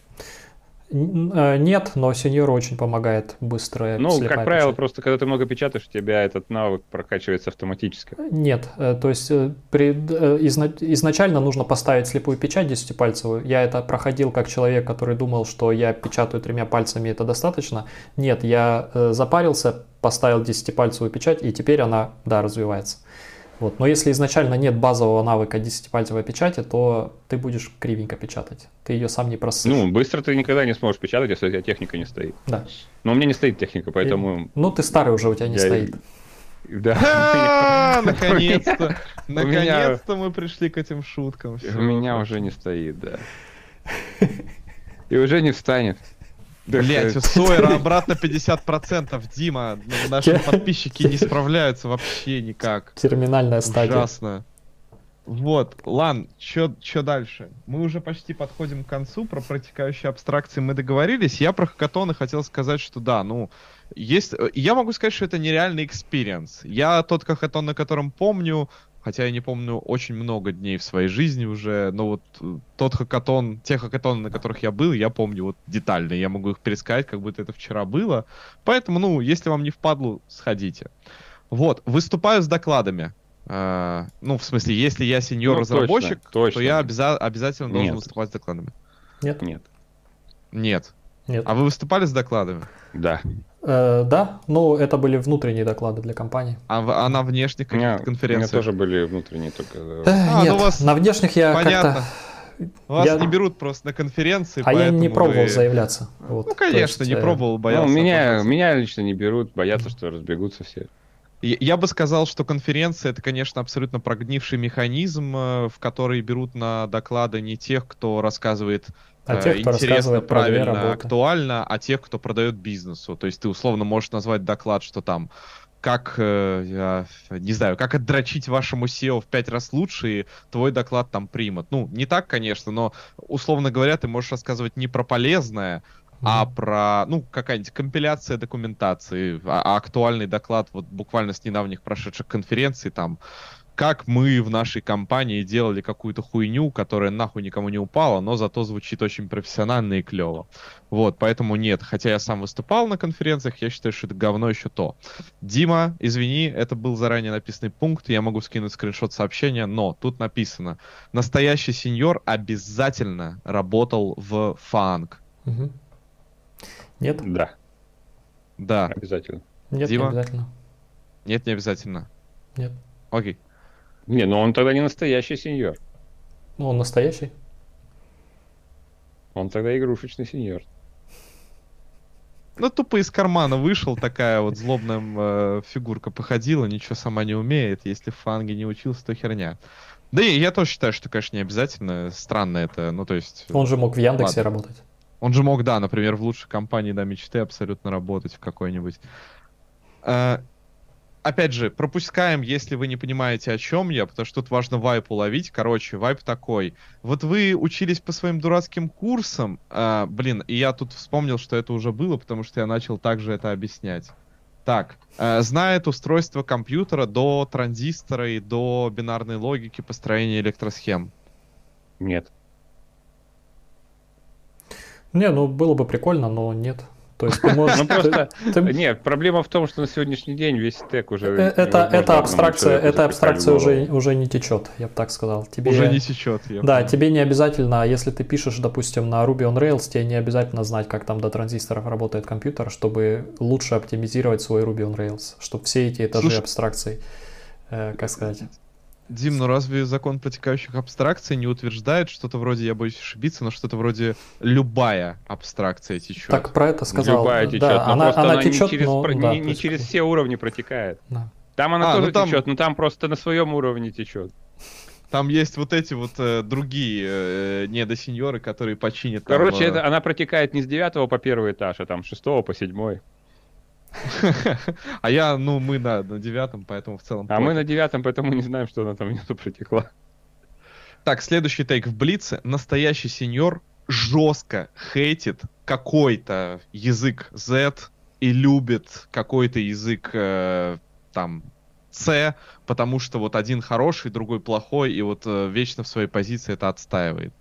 Speaker 2: Э, нет, но сеньор очень помогает быстро.
Speaker 3: Ну, как правило, печать. просто когда ты много печатаешь, у тебя этот навык прокачивается автоматически.
Speaker 2: Нет, э, то есть э, при, изначально нужно поставить слепую печать десятипальцевую. Я это проходил как человек, который думал, что я печатаю тремя пальцами, это достаточно. Нет, я запарился, поставил десятипальцевую печать, и теперь она, да, развивается. Вот. Но если изначально нет базового навыка 10-пальцевой печати, то ты будешь кривенько печатать. Ты ее сам не просышь.
Speaker 3: Ну, быстро ты никогда не сможешь печатать, если у тебя техника не стоит.
Speaker 2: Да.
Speaker 3: Но у меня не стоит техника, поэтому...
Speaker 2: И... Ну, ты старый уже, у тебя не я... стоит.
Speaker 1: Да. <laughs> Наконец-то. Наконец-то мы пришли к этим шуткам.
Speaker 3: У меня уже не стоит, да. И уже не встанет.
Speaker 1: Блять, у Сойера обратно 50%. Дима, наши подписчики не справляются вообще никак.
Speaker 2: Терминальная стадия.
Speaker 1: Ужасно. Вот, Лан, что дальше? Мы уже почти подходим к концу, про протекающие абстракции мы договорились. Я про хакатоны хотел сказать, что да, ну, есть... Я могу сказать, что это нереальный experience. Я тот хакатон, на котором помню, Хотя я не помню очень много дней в своей жизни уже, но вот э, тот хакатон, те хакатоны, на которых я был, я помню вот детально. Я могу их пересказать, как будто это вчера было. Поэтому, ну, если вам не впадлу, сходите. Вот, выступаю с докладами. Uh, ну, в смысле, если я сеньор-разработчик, ну, то я обяза- обязательно должен Нет. выступать с докладами.
Speaker 2: Нет.
Speaker 3: Нет.
Speaker 1: Нет.
Speaker 2: Нет.
Speaker 1: А вы выступали с докладами?
Speaker 3: Да.
Speaker 2: Э, да, но это были внутренние доклады для компании.
Speaker 1: А, а на внешних каких-то конференциях?
Speaker 3: У меня тоже были внутренние только.
Speaker 2: Э, а, нет, ну вас... на внешних я
Speaker 1: Понятно. Вас я... не берут просто на конференции.
Speaker 2: А я не пробовал вы... заявляться.
Speaker 1: Вот. Ну, конечно, есть, не э... пробовал, боялся.
Speaker 3: Ну, меня, меня лично не берут, боятся, что разбегутся все.
Speaker 1: Я бы сказал, что конференция это, конечно, абсолютно прогнивший механизм, э, в который берут на доклады не тех, кто рассказывает а тех, кто интересно, правильно, актуально, а тех, кто продает бизнесу. То есть ты условно можешь назвать доклад, что там как, э, не знаю, как отдрочить вашему SEO в пять раз лучше, и твой доклад там примут. Ну, не так, конечно, но, условно говоря, ты можешь рассказывать не про полезное, а про, ну, какая-нибудь компиляция документации, а, а актуальный доклад вот буквально с недавних прошедших конференций, там, как мы в нашей компании делали какую-то хуйню, которая нахуй никому не упала, но зато звучит очень профессионально и клево. Вот, поэтому нет. Хотя я сам выступал на конференциях, я считаю, что это говно еще то. Дима, извини, это был заранее написанный пункт, я могу скинуть скриншот сообщения, но тут написано, настоящий сеньор обязательно работал в фанк.
Speaker 2: Угу. Нет?
Speaker 3: Да.
Speaker 1: Да.
Speaker 3: Обязательно.
Speaker 2: Нет, Дима? не обязательно.
Speaker 1: Нет, не обязательно.
Speaker 2: Нет.
Speaker 1: Окей.
Speaker 3: Не, ну он тогда не настоящий сеньор.
Speaker 2: Ну, он настоящий.
Speaker 3: Он тогда игрушечный сеньор.
Speaker 1: Ну, тупо из кармана вышел, такая вот злобная э, фигурка походила, ничего сама не умеет. Если в фанге не учился, то херня. Да и я тоже считаю, что, конечно, не обязательно. Странно это, ну, то есть...
Speaker 2: Он же мог в Яндексе ладно. работать.
Speaker 1: Он же мог, да, например, в лучшей компании да, мечты абсолютно работать в какой-нибудь. А, опять же, пропускаем, если вы не понимаете, о чем я, потому что тут важно вайп уловить. Короче, вайп такой. Вот вы учились по своим дурацким курсам, а, блин, и я тут вспомнил, что это уже было, потому что я начал также это объяснять. Так, э, знает устройство компьютера до транзистора и до бинарной логики построения электросхем?
Speaker 3: Нет.
Speaker 2: Не, ну было бы прикольно, но нет. То есть ты <laughs> можешь... Ну
Speaker 3: просто... Нет, проблема в том, что на сегодняшний день весь стек уже...
Speaker 2: Э, это, это абстракция, это абстракция уже, уже не течет, я бы так сказал.
Speaker 1: Тебе... Уже не течет.
Speaker 2: Да, понял. тебе не обязательно, если ты пишешь, допустим, на Ruby on Rails, тебе не обязательно знать, как там до транзисторов работает компьютер, чтобы лучше оптимизировать свой Ruby on Rails, чтобы все эти этажи Слушай... абстракций, э, как сказать...
Speaker 1: Дим, ну разве закон протекающих абстракций не утверждает что-то вроде, я боюсь ошибиться, но что-то вроде любая абстракция течет?
Speaker 2: Так про это сказал.
Speaker 3: Любая течет, да, но она, просто она, она течет, не через, но, про, да, не, не через все уровни протекает. Да. Там она а, тоже ну там... течет, но там просто на своем уровне течет.
Speaker 1: Там есть вот эти вот э, другие э, недосеньоры, которые починят.
Speaker 3: Короче, там, э... это, она протекает не с девятого по первый этаж, а там с шестого по седьмой. <laughs>
Speaker 1: А я, ну, мы на, на девятом, поэтому в целом...
Speaker 3: А мы на девятом, поэтому не знаем, что она там внизу протекла.
Speaker 1: Так, следующий тейк в Блице. Настоящий сеньор жестко хейтит какой-то язык Z и любит какой-то язык э, там C, потому что вот один хороший, другой плохой, и вот э, вечно в своей позиции это отстаивает.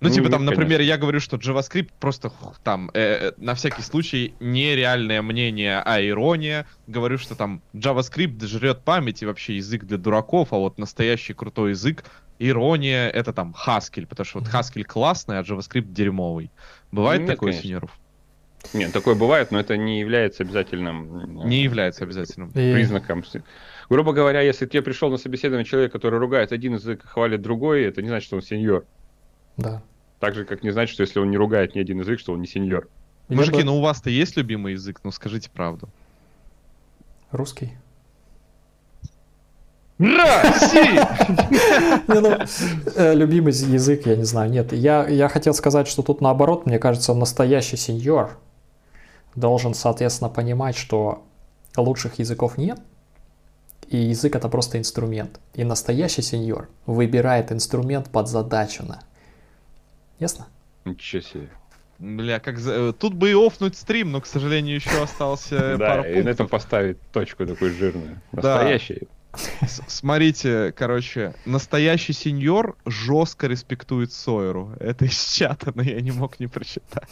Speaker 1: Ну, ну, типа там, например, конечно. я говорю, что JavaScript просто там э, э, на всякий случай нереальное мнение, а ирония. Говорю, что там JavaScript жрет память и вообще язык для дураков, а вот настоящий крутой язык, ирония, это там Haskell, потому что вот Haskell классный, а JavaScript дерьмовый. Бывает Нет, такое, сеньоров?
Speaker 3: Нет, такое бывает, но это не является обязательным...
Speaker 1: Э, не является обязательным.
Speaker 3: Признаком. Грубо говоря, если к тебе пришел на собеседование человек, который ругает один язык, хвалит другой, это не значит, что он сеньор.
Speaker 2: Да.
Speaker 3: Так же, как не значит, что если он не ругает ни один язык, что он не сеньор.
Speaker 1: Мужики, ну у вас-то есть любимый язык? Ну скажите правду.
Speaker 2: Русский.
Speaker 1: Россия! <laughs>
Speaker 2: Ну, э, любимый язык, я не знаю, нет. Я, я хотел сказать, что тут наоборот, мне кажется, настоящий сеньор должен, соответственно, понимать, что лучших языков нет, и язык это просто инструмент. И настоящий сеньор выбирает инструмент под задачу на. Ясно?
Speaker 3: Ничего себе.
Speaker 1: Бля, как за... Э, тут бы и офнуть стрим, но, к сожалению, еще остался <laughs>
Speaker 3: Да, и на этом поставить точку такую жирную. Настоящий.
Speaker 1: Смотрите, короче, настоящий сеньор жестко респектует Сойеру. Это из чата, но я не мог не прочитать.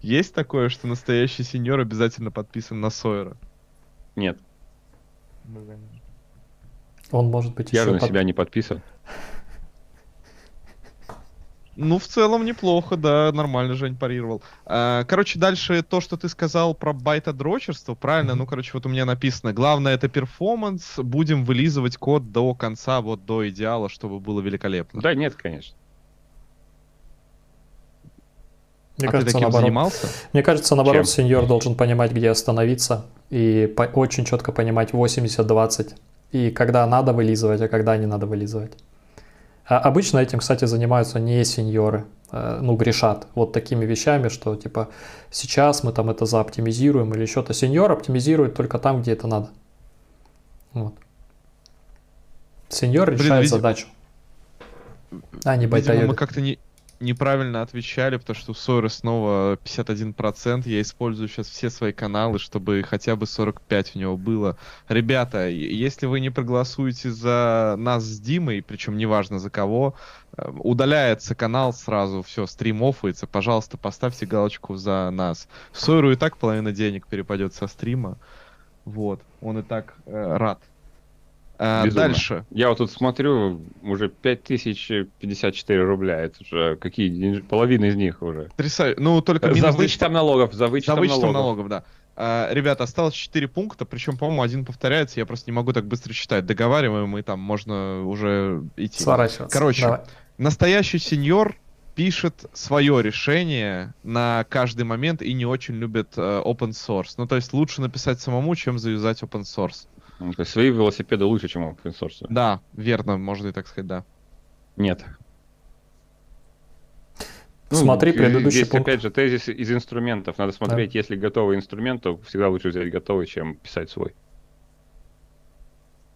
Speaker 1: Есть такое, что настоящий сеньор обязательно подписан на Сойера?
Speaker 3: Нет.
Speaker 2: Он может быть
Speaker 3: я еще... Я на под... себя не подписан.
Speaker 1: Ну, в целом неплохо, да, нормально Жень парировал. А, короче, дальше то, что ты сказал про байта-дрочерство, правильно? Mm-hmm. Ну, короче, вот у меня написано, главное это перформанс, будем вылизывать код до конца, вот до идеала, чтобы было великолепно.
Speaker 3: Да, нет, конечно.
Speaker 2: Мне а кажется, ты таким наоборот, занимался? Мне кажется, наоборот, Чем? сеньор должен понимать, где остановиться, и по- очень четко понимать 80-20, и когда надо вылизывать, а когда не надо вылизывать. А обычно этим, кстати, занимаются не сеньоры, э, ну, грешат вот такими вещами, что типа сейчас мы там это заоптимизируем или что-то. Сеньор оптимизирует только там, где это надо. Вот. Сеньор решает Блин, задачу.
Speaker 1: А не Видимо, мы как-то не, неправильно отвечали, потому что у Сойера снова 51%. Я использую сейчас все свои каналы, чтобы хотя бы 45 у него было. Ребята, если вы не проголосуете за нас с Димой, причем неважно за кого, э, удаляется канал сразу, все, стрим оффается. Пожалуйста, поставьте галочку за нас. Сойеру и так половина денег перепадет со стрима. Вот, он и так э, рад
Speaker 3: а, дальше. Я вот тут смотрю, уже 5054 рубля. Это уже какие половина из них уже.
Speaker 1: Потрясающе. Ну, только
Speaker 3: минус... За вычетом налогов, за
Speaker 1: вычетом, за вычетом налогов. налогов, да. А, ребята, осталось 4 пункта, причем, по-моему, один повторяется, я просто не могу так быстро читать. Договариваем, и там можно уже идти.
Speaker 2: Сворачиваться.
Speaker 1: Короче, Давай. настоящий сеньор пишет свое решение на каждый момент и не очень любит э, open source. Ну, то есть лучше написать самому, чем завязать open source.
Speaker 3: Ну, то есть свои велосипеды лучше, чем open source.
Speaker 1: Да, верно, можно и так сказать, да.
Speaker 3: Нет.
Speaker 2: Ну, Смотри предыдущий
Speaker 3: здесь, пункт. опять же, тезис из инструментов. Надо смотреть, да. если готовый инструмент, то всегда лучше взять готовый, чем писать свой.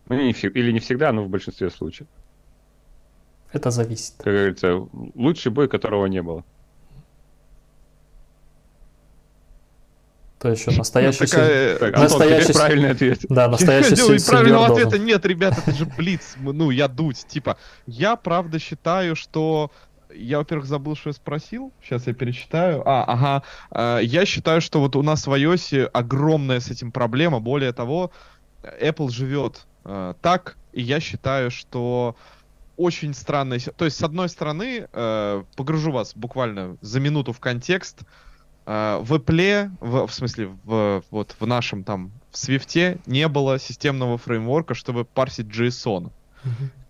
Speaker 3: Ну, не, или не всегда, но в большинстве случаев.
Speaker 2: Это зависит.
Speaker 3: Как говорится, лучший бой, которого не было.
Speaker 2: То еще настоящий...
Speaker 3: Такая... Так, настоящий... правильный ответ.
Speaker 2: Да, настоящий
Speaker 1: я Правильного ответа нет, ребята, это же блиц. Ну, я дуть. Типа, я правда считаю, что я, во-первых, забыл, что я спросил. Сейчас я перечитаю. А, ага. А, я считаю, что вот у нас в iOS огромная с этим проблема. Более того, Apple живет э, так, и я считаю, что очень странная... То есть, с одной стороны, э, погружу вас буквально за минуту в контекст. Э, в Apple, в, в смысле, в, вот в нашем там, в Swift не было системного фреймворка, чтобы парсить JSON.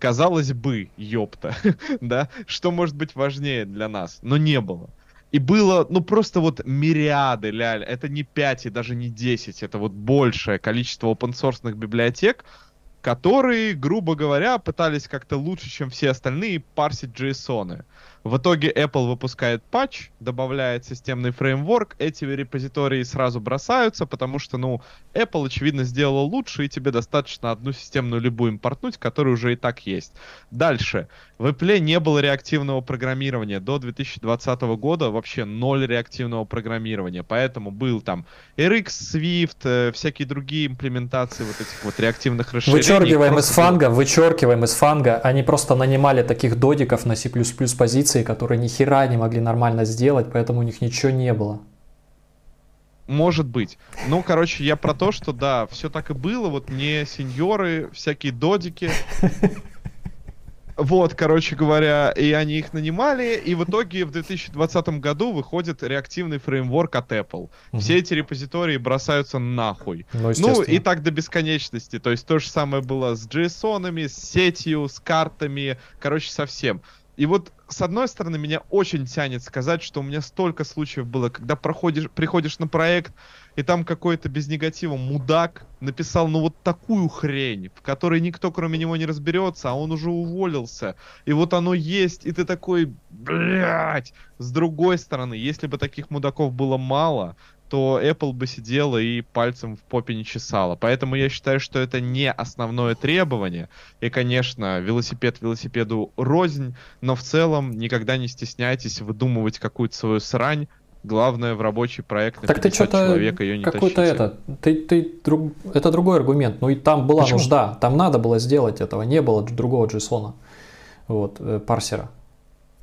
Speaker 1: Казалось бы, ёпта, <laughs> да, что может быть важнее для нас, но не было. И было, ну, просто вот мириады, ляль, это не 5 и даже не 10, это вот большее количество open библиотек, которые, грубо говоря, пытались как-то лучше, чем все остальные, парсить JSON. В итоге Apple выпускает патч, добавляет системный фреймворк, эти репозитории сразу бросаются, потому что, ну, Apple, очевидно, сделала лучше, и тебе достаточно одну системную любую импортнуть, которая уже и так есть. Дальше. В Apple не было реактивного программирования. До 2020 года вообще ноль реактивного программирования. Поэтому был там RX, Swift, э, всякие другие имплементации вот этих вот реактивных расширений.
Speaker 2: Вычеркиваем из фанга, вычеркиваем из фанга. Они просто нанимали таких додиков на C++ позиции, которые ни хера не могли нормально сделать, поэтому у них ничего не было.
Speaker 1: Может быть. Ну, короче, я про то, что да, все так и было. Вот не сеньоры, всякие додики. Вот, короче говоря, и они их нанимали, и в итоге в 2020 году выходит реактивный фреймворк от Apple. Угу. Все эти репозитории бросаются нахуй. Ну, ну, и так до бесконечности. То есть то же самое было с JSON, с сетью, с картами, короче, совсем. И вот, с одной стороны, меня очень тянет сказать, что у меня столько случаев было, когда проходишь, приходишь на проект, и там какой-то без негатива мудак написал, ну, вот такую хрень, в которой никто, кроме него, не разберется, а он уже уволился. И вот оно есть, и ты такой, блядь. С другой стороны, если бы таких мудаков было мало, то Apple бы сидела и пальцем в попе не чесала. Поэтому я считаю, что это не основное требование. И, конечно, велосипед велосипеду рознь, но в целом никогда не стесняйтесь выдумывать какую-то свою срань, Главное в рабочий проект
Speaker 2: на так ты человек ее не какой-то это, ты, ты, друг, это другой аргумент. Ну и там была Почему? нужда, там надо было сделать этого, не было другого JSON, вот, э, парсера.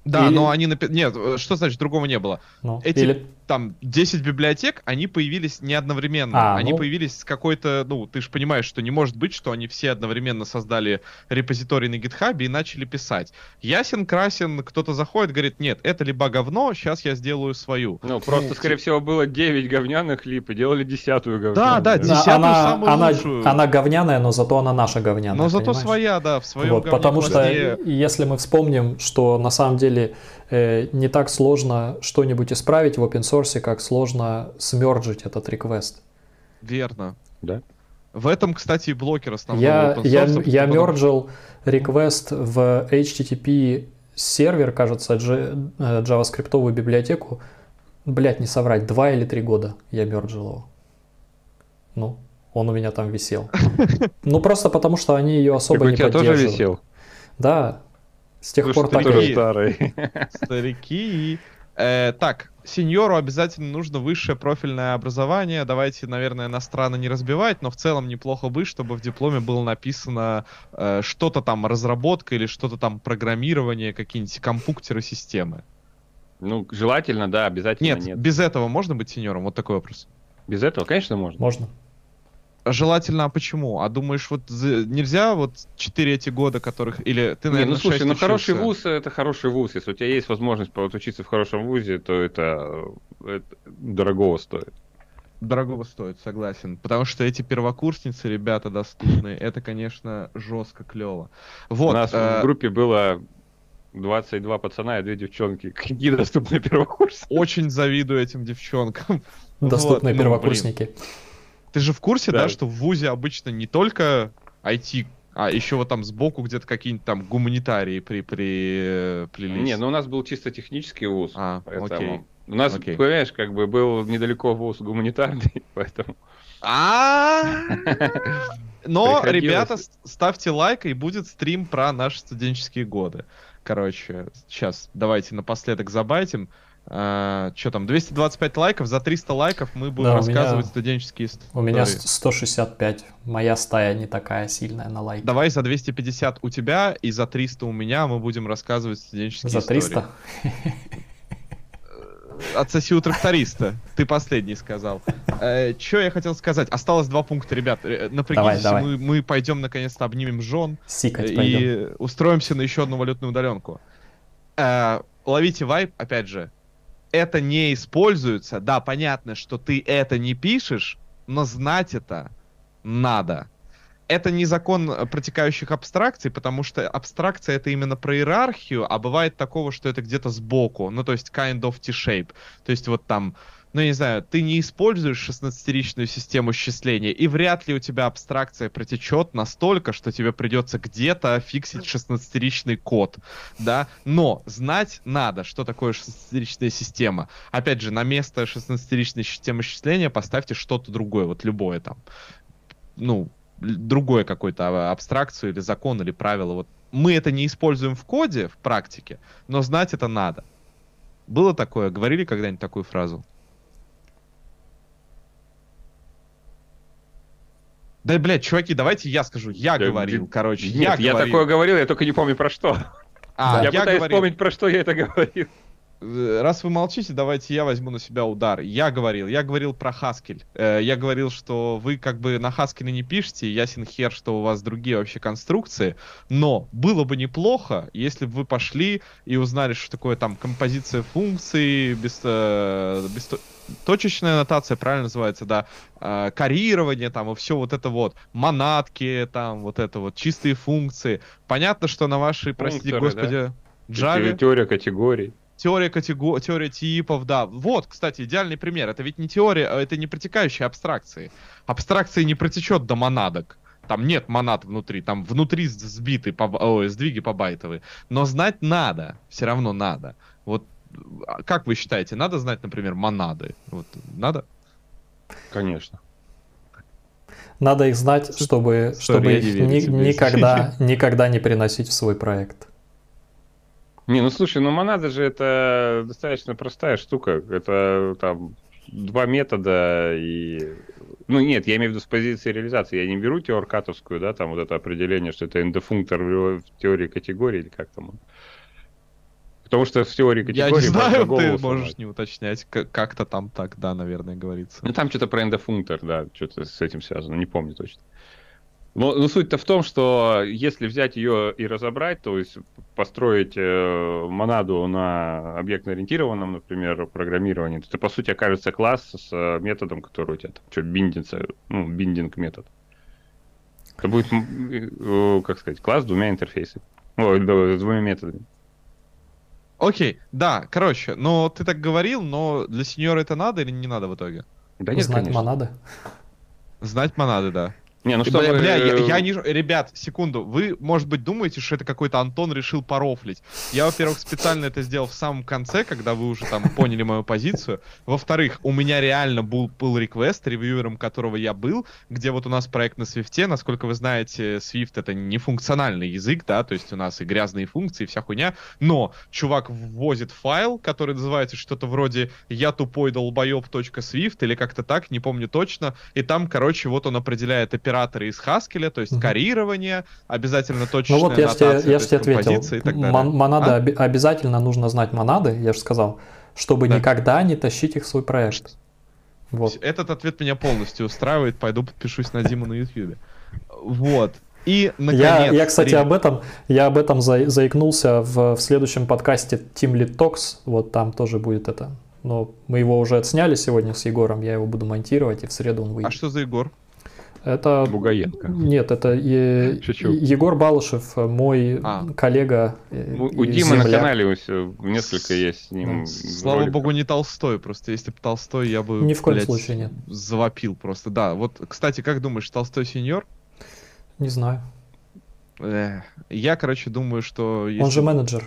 Speaker 1: Да, Или... но они напи... Нет, э, что значит другого не было? Ну, Эти Или там 10 библиотек, они появились не одновременно. А, они ну... появились с какой-то, ну, ты же понимаешь, что не может быть, что они все одновременно создали репозиторий на гитхабе и начали писать. Ясен, красен, кто-то заходит, говорит, нет, это либо говно, сейчас я сделаю свою.
Speaker 3: Ну, просто, ну, скорее всего, было 9 говняных лип, и делали десятую говняную.
Speaker 1: Да, да, десятую она, самую
Speaker 2: она,
Speaker 1: лучшую.
Speaker 2: Она говняная, но зато она наша говняная.
Speaker 1: Но зато понимаешь? своя, да, в своем
Speaker 2: вот, Потому что, если мы вспомним, что на самом деле э, не так сложно что-нибудь исправить в open source, как сложно смерджить этот request.
Speaker 1: Верно.
Speaker 3: Да.
Speaker 1: В этом, кстати, и блокер основной.
Speaker 2: Я, я, я потом... мерджил request в HTTP сервер, кажется, э, JavaScript библиотеку. Блять, не соврать, два или три года я мерджил его. Ну, он у меня там висел. <laughs> Ну, просто потому, что они ее особо не поддерживают. тоже висел? Да, с тех пор так
Speaker 1: и... старый. Старики. Э, так, сеньору обязательно нужно высшее профильное образование. Давайте, наверное, на страны не разбивать, но в целом неплохо бы, чтобы в дипломе было написано э, что-то там разработка или что-то там программирование, какие-нибудь компьютеры системы.
Speaker 3: Ну, желательно, да, обязательно
Speaker 1: нет. Нет, без этого можно быть сеньором? Вот такой вопрос.
Speaker 3: Без этого, конечно, можно.
Speaker 2: Можно.
Speaker 1: Желательно, а почему? А думаешь, вот нельзя вот 4 эти года, которых... Или ты,
Speaker 3: наверное, Не, ну слушай, ну хороший вуз — это хороший вуз. Если у тебя есть возможность учиться в хорошем вузе, то это, это дорогого стоит.
Speaker 1: Дорогого стоит, согласен. Потому что эти первокурсницы, ребята доступные, это, конечно, жестко клево.
Speaker 3: Вот, у нас э... в группе было 22 пацана и две девчонки. Какие доступные первокурсники?
Speaker 1: Очень завидую этим девчонкам.
Speaker 2: Доступные вот, ну, первокурсники. Блин.
Speaker 1: Ты же в курсе, да. да, что в ВУЗе обычно не только IT, а еще вот там сбоку где-то какие-нибудь там гуманитарии при, при,
Speaker 3: прились? Не, ну у нас был чисто технический вуз. А, поэтому... окей. У нас, окей. понимаешь, как бы был недалеко вуз гуманитарный, <laughs> поэтому...
Speaker 1: А, Но, ребята, ставьте лайк, и будет стрим про наши студенческие годы. Короче, сейчас давайте напоследок забайтим. Uh, что там, 225 лайков, за 300 лайков мы будем да, рассказывать меня, студенческие истории.
Speaker 2: У меня 165, моя стая не такая сильная на лайки.
Speaker 1: Давай за 250 у тебя и за 300 у меня мы будем рассказывать студенческие за истории. За 300? отсоси у тракториста. Ты последний сказал. Э, я хотел сказать? Осталось два пункта, ребят. Э, напрягитесь, давай, давай. Мы, мы пойдем наконец-то обнимем жен Сикать и пойдем. устроимся на еще одну валютную удаленку. Э, ловите вайп, опять же. Это не используется. Да, понятно, что ты это не пишешь, но знать это надо это не закон э, протекающих абстракций, потому что абстракция это именно про иерархию, а бывает такого, что это где-то сбоку, ну то есть kind of T-shape. То есть вот там, ну я не знаю, ты не используешь 16-ричную систему счисления, и вряд ли у тебя абстракция протечет настолько, что тебе придется где-то фиксить 16-ричный код, да, но знать надо, что такое 16-ричная система. Опять же, на место 16-ричной системы счисления поставьте что-то другое, вот любое там ну, другое какое-то абстракцию или закон или правило. Вот мы это не используем в коде, в практике, но знать это надо. Было такое? Говорили когда-нибудь такую фразу? Да, блядь, чуваки, давайте я скажу. Я да, говорил, короче.
Speaker 3: Нет, я, я говорил. такое говорил, я только не помню про что. <laughs> А, я, я пытаюсь говорил. вспомнить, про что я это говорил.
Speaker 1: Э, раз вы молчите, давайте я возьму на себя удар. Я говорил, я говорил про Haskell. Э, я говорил, что вы как бы на Haskell не пишете, ясен хер, что у вас другие вообще конструкции, но было бы неплохо, если бы вы пошли и узнали, что такое там композиция функций, без, э, без точечная нотация, правильно называется, да, э, карирование там и все вот это вот, монадки там, вот это вот, чистые функции. Понятно, что на вашей, простите господи,
Speaker 3: да? Java... Теория категорий.
Speaker 1: Теория, катего... теория типов, да. Вот, кстати, идеальный пример. Это ведь не теория, а это не протекающие абстракции. Абстракции не протечет до монадок. Там нет монад внутри, там внутри сбиты, по... Ой, сдвиги побайтовые. Но знать надо, все равно надо. Вот как вы считаете, надо знать, например, монады? Вот, надо?
Speaker 3: Конечно.
Speaker 2: Надо их знать, чтобы, чтобы их ни, никогда, <laughs> никогда не приносить в свой проект.
Speaker 3: Не, ну слушай, ну монада же это достаточно простая штука. Это там два метода и... Ну нет, я имею в виду с позиции реализации. Я не беру теорию катовскую, да, там вот это определение, что это эндофунктор в теории категории или как там. Потому что в теории категории...
Speaker 1: Я не знаю, ты можешь не уточнять. Как-то там так, да, наверное, говорится.
Speaker 3: Ну там что-то про эндофунктор, да, что-то с этим связано, не помню точно. Но, но суть-то в том, что если взять ее и разобрать, то есть построить э, монаду на объектно-ориентированном, например, программировании, то это, по сути, окажется класс с э, методом, который у тебя там, что, биндится, ну, биндинг метод. Это будет, э, как сказать, класс с двумя интерфейсами. Ой, с двумя методами.
Speaker 1: Окей, да, короче, но ты так говорил, но для сеньора это надо или не надо в итоге?
Speaker 2: Да нет, Знать конечно. монады.
Speaker 1: Знать монады, да.
Speaker 3: Не, ну что
Speaker 1: бля, бля, я, я не... Ребят, секунду, вы, может быть, думаете, что это какой-то Антон решил порофлить. Я, во-первых, специально это сделал в самом конце, когда вы уже там поняли мою позицию. Во-вторых, у меня реально был pull request, ревьюером которого я был, где вот у нас проект на Свифте. Насколько вы знаете, Swift это не функциональный язык, да, то есть у нас и грязные функции, вся хуйня. Но чувак ввозит файл, который называется что-то вроде я тупой долбоеб.swift или как-то так, не помню точно. И там, короче, вот он определяет операцию операторы из Haskell, то есть угу. карирование, обязательно точная
Speaker 2: Ну вот я же тебе, я тебе ответил, Мон, монады а? об, обязательно нужно знать монады, я же сказал, чтобы да. никогда не тащить их в свой проект.
Speaker 1: Вот. Этот ответ меня полностью устраивает, пойду подпишусь на Диму на YouTube. Вот. И, наконец,
Speaker 2: я, я, кстати, об этом, я об этом за, заикнулся в, в следующем подкасте Team Lead Talks, вот там тоже будет это. Но мы его уже отсняли сегодня с Егором, я его буду монтировать, и в среду он выйдет.
Speaker 1: А что за Егор?
Speaker 2: Это...
Speaker 3: Бугаенко.
Speaker 2: Нет, это е... Егор Балышев, мой а. коллега.
Speaker 3: У, у Димы земляк. на канале несколько есть с ним.
Speaker 1: Слава роликов. богу, не Толстой. Просто если бы Толстой, я бы
Speaker 2: Ни в коем блядь, случае нет.
Speaker 1: завопил просто. Да, вот, кстати, как думаешь, Толстой сеньор?
Speaker 2: Не знаю.
Speaker 1: Я, короче, думаю, что...
Speaker 2: Он же менеджер.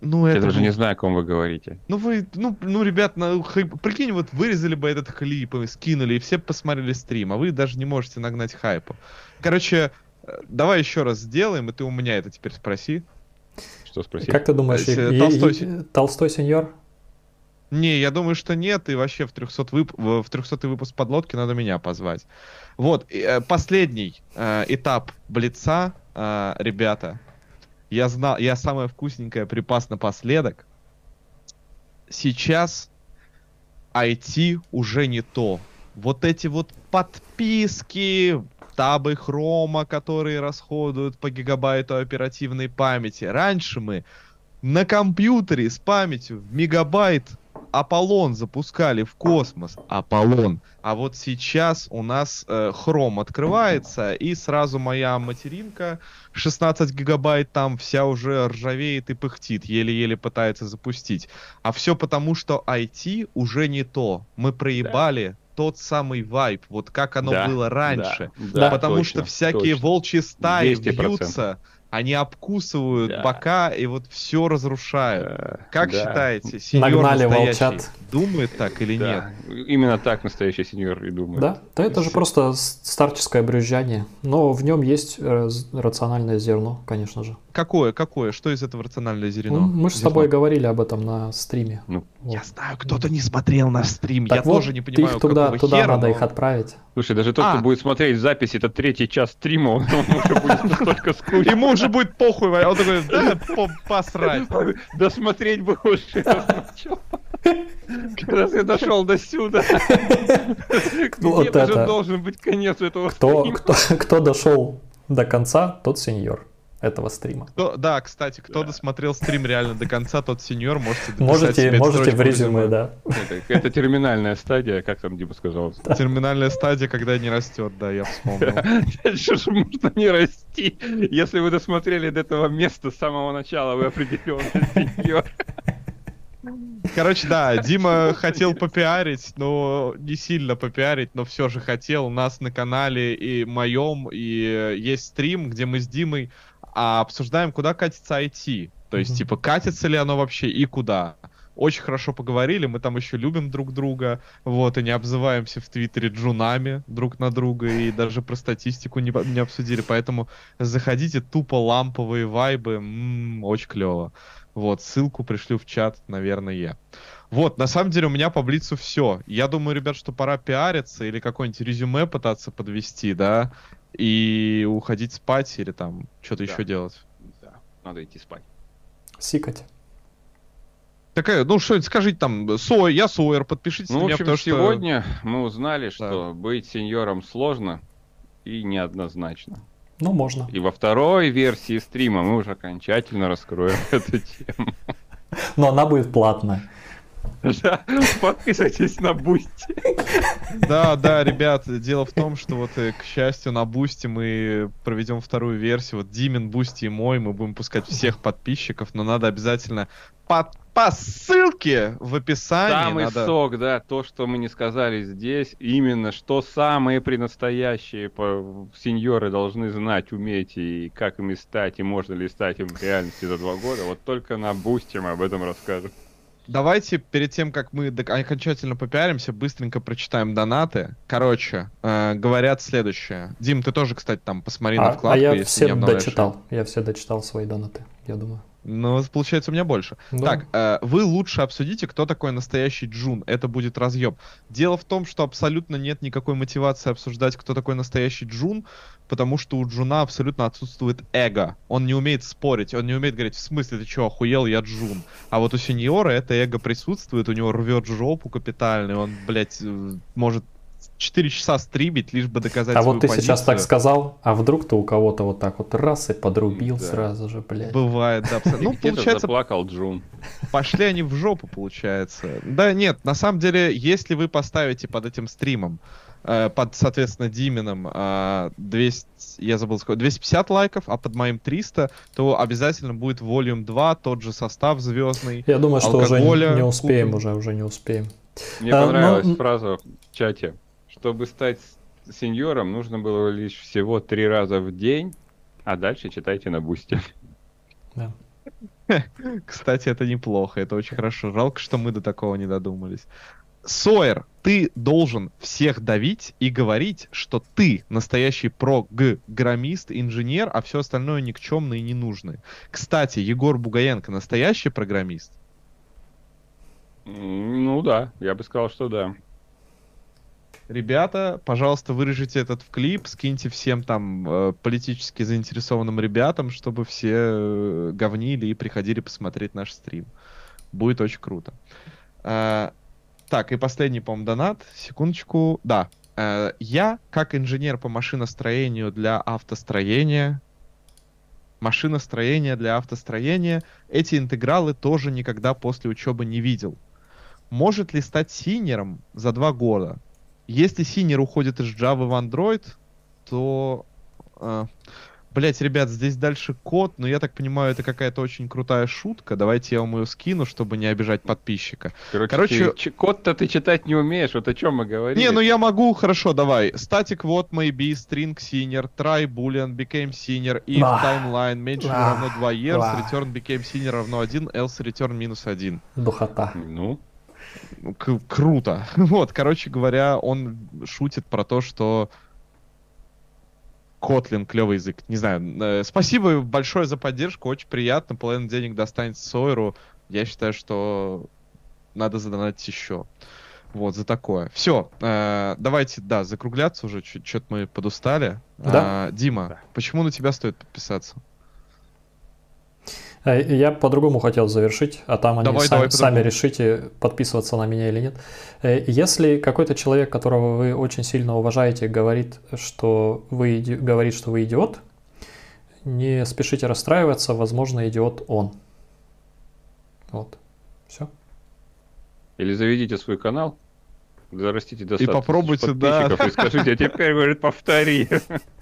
Speaker 3: Ну, Я это... даже не знаю, о ком вы говорите.
Speaker 1: Ну, вы, ну, ну ребят, ну, прикинь, вот вырезали бы этот клип, и скинули, и все посмотрели стрим, а вы даже не можете нагнать хайпа. Короче, э, давай еще раз сделаем, и ты у меня это теперь спроси.
Speaker 3: Что спросить?
Speaker 2: Как ты думаешь, э, Толстой... Толстой сеньор?
Speaker 1: Не, я думаю, что нет, и вообще в 300, вып... в 300 выпуск подлодки надо меня позвать. Вот, э, последний э, этап Блица, э, ребята. Я знал, я самое вкусненькое припас напоследок. Сейчас IT уже не то. Вот эти вот подписки, табы хрома, которые расходуют по гигабайту оперативной памяти. Раньше мы на компьютере с памятью в мегабайт Аполлон запускали в космос. Аполлон. А вот сейчас у нас э, Chrome открывается, и сразу моя материнка 16 гигабайт там вся уже ржавеет и пыхтит, еле-еле пытается запустить. А все потому, что IT уже не то. Мы проебали да тот самый вайп, вот как оно да, было раньше. Да, да, потому точно, что всякие точно. волчьи стаи 200%. бьются они обкусывают да. бока и вот все разрушают. Да. Как да. считаете, сеньор Нагнали волчат. думает так или да.
Speaker 3: нет? Именно так настоящий сеньор и думает.
Speaker 2: Да, да это же просто старческое брюзжание, но в нем есть э, рациональное зерно, конечно же.
Speaker 1: Какое, какое? Что из этого рациональное зерно?
Speaker 2: Ну, мы же с тобой говорили об этом на стриме.
Speaker 1: Ну, вот. Я знаю, кто-то не смотрел на стрим, так я вот, тоже не понимаю,
Speaker 2: их туда, туда хера, надо но... их отправить.
Speaker 3: Слушай, даже тот, а. кто будет смотреть запись, это третий час стрима, он уже будет настолько
Speaker 1: скучно. Ему уже будет похуй, он такой, да, посрать.
Speaker 3: Досмотреть бы уже. Раз я дошел до сюда. Вот это. должен быть конец этого
Speaker 2: кто, кто, кто дошел до конца, тот сеньор этого стрима.
Speaker 1: Кто, да, кстати, кто да. досмотрел стрим реально до конца, тот сеньор, можете
Speaker 2: Можете, можете в резюме, да.
Speaker 3: Это, это терминальная стадия, как там Дима сказал.
Speaker 1: Да. <laughs> Терминальная стадия, когда не растет, да, я вспомнил. <laughs>
Speaker 3: Что же можно не расти? Если вы досмотрели до этого места с самого начала, вы определенно <laughs> сеньор.
Speaker 1: Короче, да, Дима хотел попиарить, но не сильно попиарить, но все же хотел. У нас на канале и моем, и есть стрим, где мы с Димой а обсуждаем, куда катится IT. То есть, mm-hmm. типа, катится ли оно вообще и куда. Очень хорошо поговорили, мы там еще любим друг друга, вот, и не обзываемся в Твиттере джунами друг на друга, и даже про статистику не, не обсудили, поэтому заходите, тупо ламповые вайбы, м-м, очень клево. Вот, ссылку пришлю в чат, наверное. Вот, на самом деле у меня по Блицу все. Я думаю, ребят, что пора пиариться или какое-нибудь резюме пытаться подвести, да, и уходить спать или там что-то да. еще делать.
Speaker 3: Да, надо идти спать.
Speaker 2: Сикать.
Speaker 1: Такая, ну что, скажите там, Сой, я Сойер, подпишитесь
Speaker 3: ну,
Speaker 1: на
Speaker 3: меня, общем, потому сегодня что... мы узнали, что да. быть сеньором сложно и неоднозначно.
Speaker 2: Ну, можно.
Speaker 3: И во второй версии стрима мы уже окончательно раскроем <laughs> эту тему.
Speaker 2: Но она будет платная.
Speaker 3: Да, подписывайтесь на Бусти.
Speaker 1: Да, да, ребят, дело в том, что вот, э, к счастью, на Бусти мы проведем вторую версию. Вот Димин, Бусти и мой, мы будем пускать всех подписчиков, но надо обязательно под по ссылке в описании.
Speaker 3: Самый
Speaker 1: надо...
Speaker 3: сок, да, то, что мы не сказали здесь, именно что самые преднастоящие по... сеньоры должны знать, уметь, и как ими стать, и можно ли стать им в реальности за два года, вот только на Бусти мы об этом расскажем.
Speaker 1: Давайте перед тем, как мы окончательно попиаримся, быстренько прочитаем донаты. Короче, э, говорят следующее. Дим, ты тоже, кстати, там посмотри а, на вкладку.
Speaker 2: А я все дочитал. Я все дочитал свои донаты, я думаю.
Speaker 1: Ну, получается, у меня больше. Да. Так, э, вы лучше обсудите, кто такой настоящий Джун. Это будет разъеб. Дело в том, что абсолютно нет никакой мотивации обсуждать, кто такой настоящий Джун, потому что у Джуна абсолютно отсутствует эго. Он не умеет спорить, он не умеет говорить, в смысле, ты что, охуел, я Джун. А вот у сеньора это эго присутствует, у него рвет жопу капитально, он, блядь, э, может 4 часа стримить, лишь бы доказать
Speaker 2: А вот ты позицию. сейчас так сказал, а вдруг ты у кого-то вот так вот раз и подрубил да. сразу же, блядь.
Speaker 1: Бывает, да.
Speaker 3: Ну, <laughs> получается... заплакал Джун.
Speaker 1: Пошли они в жопу, получается. Да нет, на самом деле, если вы поставите под этим стримом под, соответственно, Димином э, 200, я забыл сколько, 250 лайков, а под моим 300, то обязательно будет Volume 2, тот же состав звездный.
Speaker 2: Я думаю, что уже не успеем, уже, уже не успеем.
Speaker 3: Мне а, понравилась но... фраза в чате. Чтобы стать сеньором, нужно было лишь всего три раза в день, а дальше читайте на бусте.
Speaker 2: Да. <laughs>
Speaker 1: Кстати, это неплохо, это очень хорошо. Жалко, что мы до такого не додумались. Сойер, ты должен всех давить и говорить, что ты настоящий программист, инженер, а все остальное никчемное и ненужное. Кстати, Егор Бугаенко настоящий программист?
Speaker 3: Ну да, я бы сказал, что да.
Speaker 1: Ребята, пожалуйста, вырежите этот в клип, скиньте всем там э, политически заинтересованным ребятам, чтобы все э, говнили и приходили посмотреть наш стрим. Будет очень круто. Так, и последний, по-моему, донат. Секундочку. Да. Э, я, как инженер по машиностроению для автостроения, машиностроения для автостроения, эти интегралы тоже никогда после учебы не видел. Может ли стать синером за два года? Если синер уходит из Java в Android, то... Э, Блять, ребят, здесь дальше код, но я так понимаю, это какая-то очень крутая шутка. Давайте я вам ее скину, чтобы не обижать подписчика.
Speaker 3: Короче, Короче ты, код-то ты читать не умеешь, вот о чем мы говорим.
Speaker 1: Не, ну я могу, хорошо, давай. Static what may be, string senior, try boolean, became senior, if bah. timeline, mention bah. равно 2 years, bah. return became senior равно 1, else return минус 1.
Speaker 2: Духота.
Speaker 3: Ну,
Speaker 1: К- круто. <laughs> Вот, короче говоря, он шутит про то, что Kotlin клевый язык. Не знаю. Э, спасибо большое за поддержку. Очень приятно. Половина денег достанется Сойеру. Я считаю, что надо задонатить еще. Вот, за такое. Все, э, давайте, да, закругляться уже. Что-то мы подустали.
Speaker 2: Да.
Speaker 1: Э, Дима, да. почему на тебя стоит подписаться?
Speaker 2: Э, я по-другому хотел завершить, а там давай, они давай, сами, решите, подписываться на меня или нет. Э, если какой-то человек, которого вы очень сильно уважаете, говорит, что вы, говорит, что вы идиот, не спешите расстраиваться, возможно, идиот он. Вот. Все.
Speaker 3: Или заведите свой канал, зарастите достаточно
Speaker 1: и попробуйте, да.
Speaker 3: и скажите, а теперь, говорит, повтори. <laughs>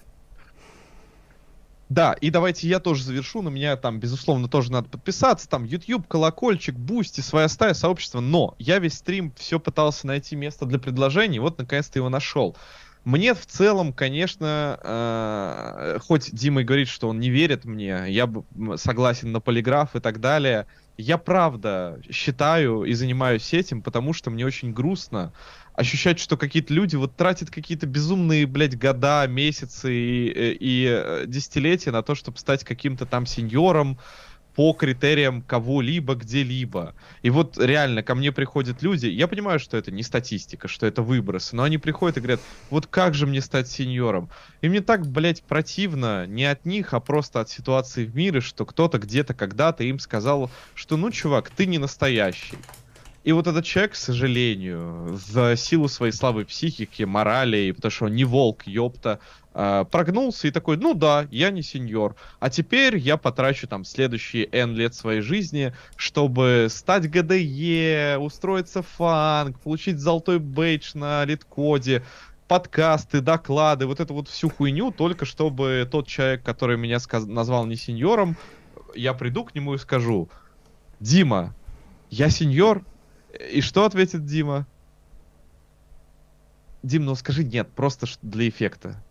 Speaker 1: Да, и давайте я тоже завершу. На меня там, безусловно, тоже надо подписаться. Там YouTube, колокольчик, бусти, своя стая, сообщество. Но я весь стрим все пытался найти место для предложений. Вот, наконец-то его нашел. Мне в целом, конечно, э, хоть Дима и говорит, что он не верит мне, я согласен на полиграф и так далее. Я правда считаю и занимаюсь этим, потому что мне очень грустно ощущать, что какие-то люди вот тратят какие-то безумные, блядь, года, месяцы и, э, и, э, десятилетия на то, чтобы стать каким-то там сеньором по критериям кого-либо, где-либо. И вот реально ко мне приходят люди, я понимаю, что это не статистика, что это выбросы, но они приходят и говорят, вот как же мне стать сеньором? И мне так, блядь, противно не от них, а просто от ситуации в мире, что кто-то где-то когда-то им сказал, что ну, чувак, ты не настоящий. И вот этот человек, к сожалению, за силу своей слабой психики, морали, потому что он не волк, ёпта, э, прогнулся и такой, ну да, я не сеньор. А теперь я потрачу там следующие N лет своей жизни, чтобы стать ГДЕ, устроиться в фанк, получить золотой бейдж на литкоде, подкасты, доклады, вот эту вот всю хуйню, только чтобы тот человек, который меня сказ- назвал не сеньором, я приду к нему и скажу, Дима, я сеньор, и что ответит Дима? Дим, ну скажи нет, просто для эффекта.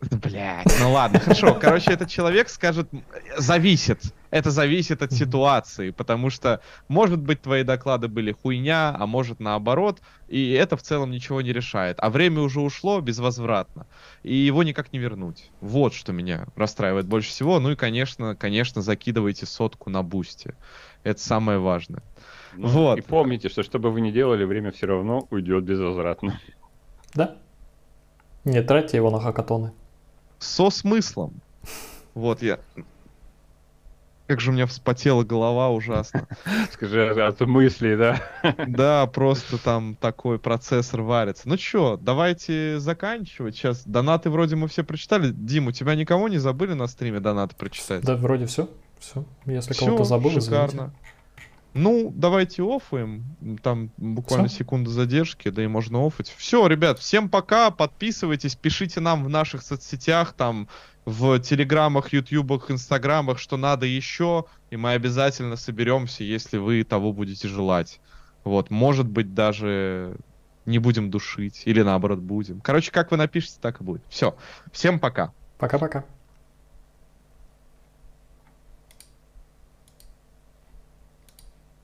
Speaker 1: Блять, ну ладно, хорошо. Короче, этот человек скажет, зависит. Это зависит от ситуации, потому что, может быть, твои доклады были хуйня, а может наоборот, и это в целом ничего не решает. А время уже ушло безвозвратно, и его никак не вернуть. Вот что меня расстраивает больше всего. Ну и, конечно, конечно, закидывайте сотку на бусте. Это самое важное.
Speaker 3: Ну, вот. И помните, что что бы вы ни делали, время все равно уйдет безвозвратно.
Speaker 2: Да. Не тратьте его на хакатоны.
Speaker 1: Со смыслом. Вот я... Как же у меня вспотела голова ужасно.
Speaker 3: Скажи, от мыслей, да?
Speaker 1: Да, просто там такой процессор варится. Ну чё, давайте заканчивать. Сейчас донаты вроде мы все прочитали. Дим, у тебя никого не забыли на стриме донаты прочитать?
Speaker 2: Да, вроде все. Все. Если кого-то забыл,
Speaker 1: шикарно. Извините. Ну, давайте офаем. Там буквально Всё? секунду задержки, да и можно офать. Все, ребят, всем пока. Подписывайтесь, пишите нам в наших соцсетях, там, в телеграмах, ютубах, инстаграмах, что надо еще. И мы обязательно соберемся, если вы того будете желать. Вот, может быть, даже не будем душить. Или наоборот будем. Короче, как вы напишете, так и будет. Все. Всем пока.
Speaker 2: Пока-пока.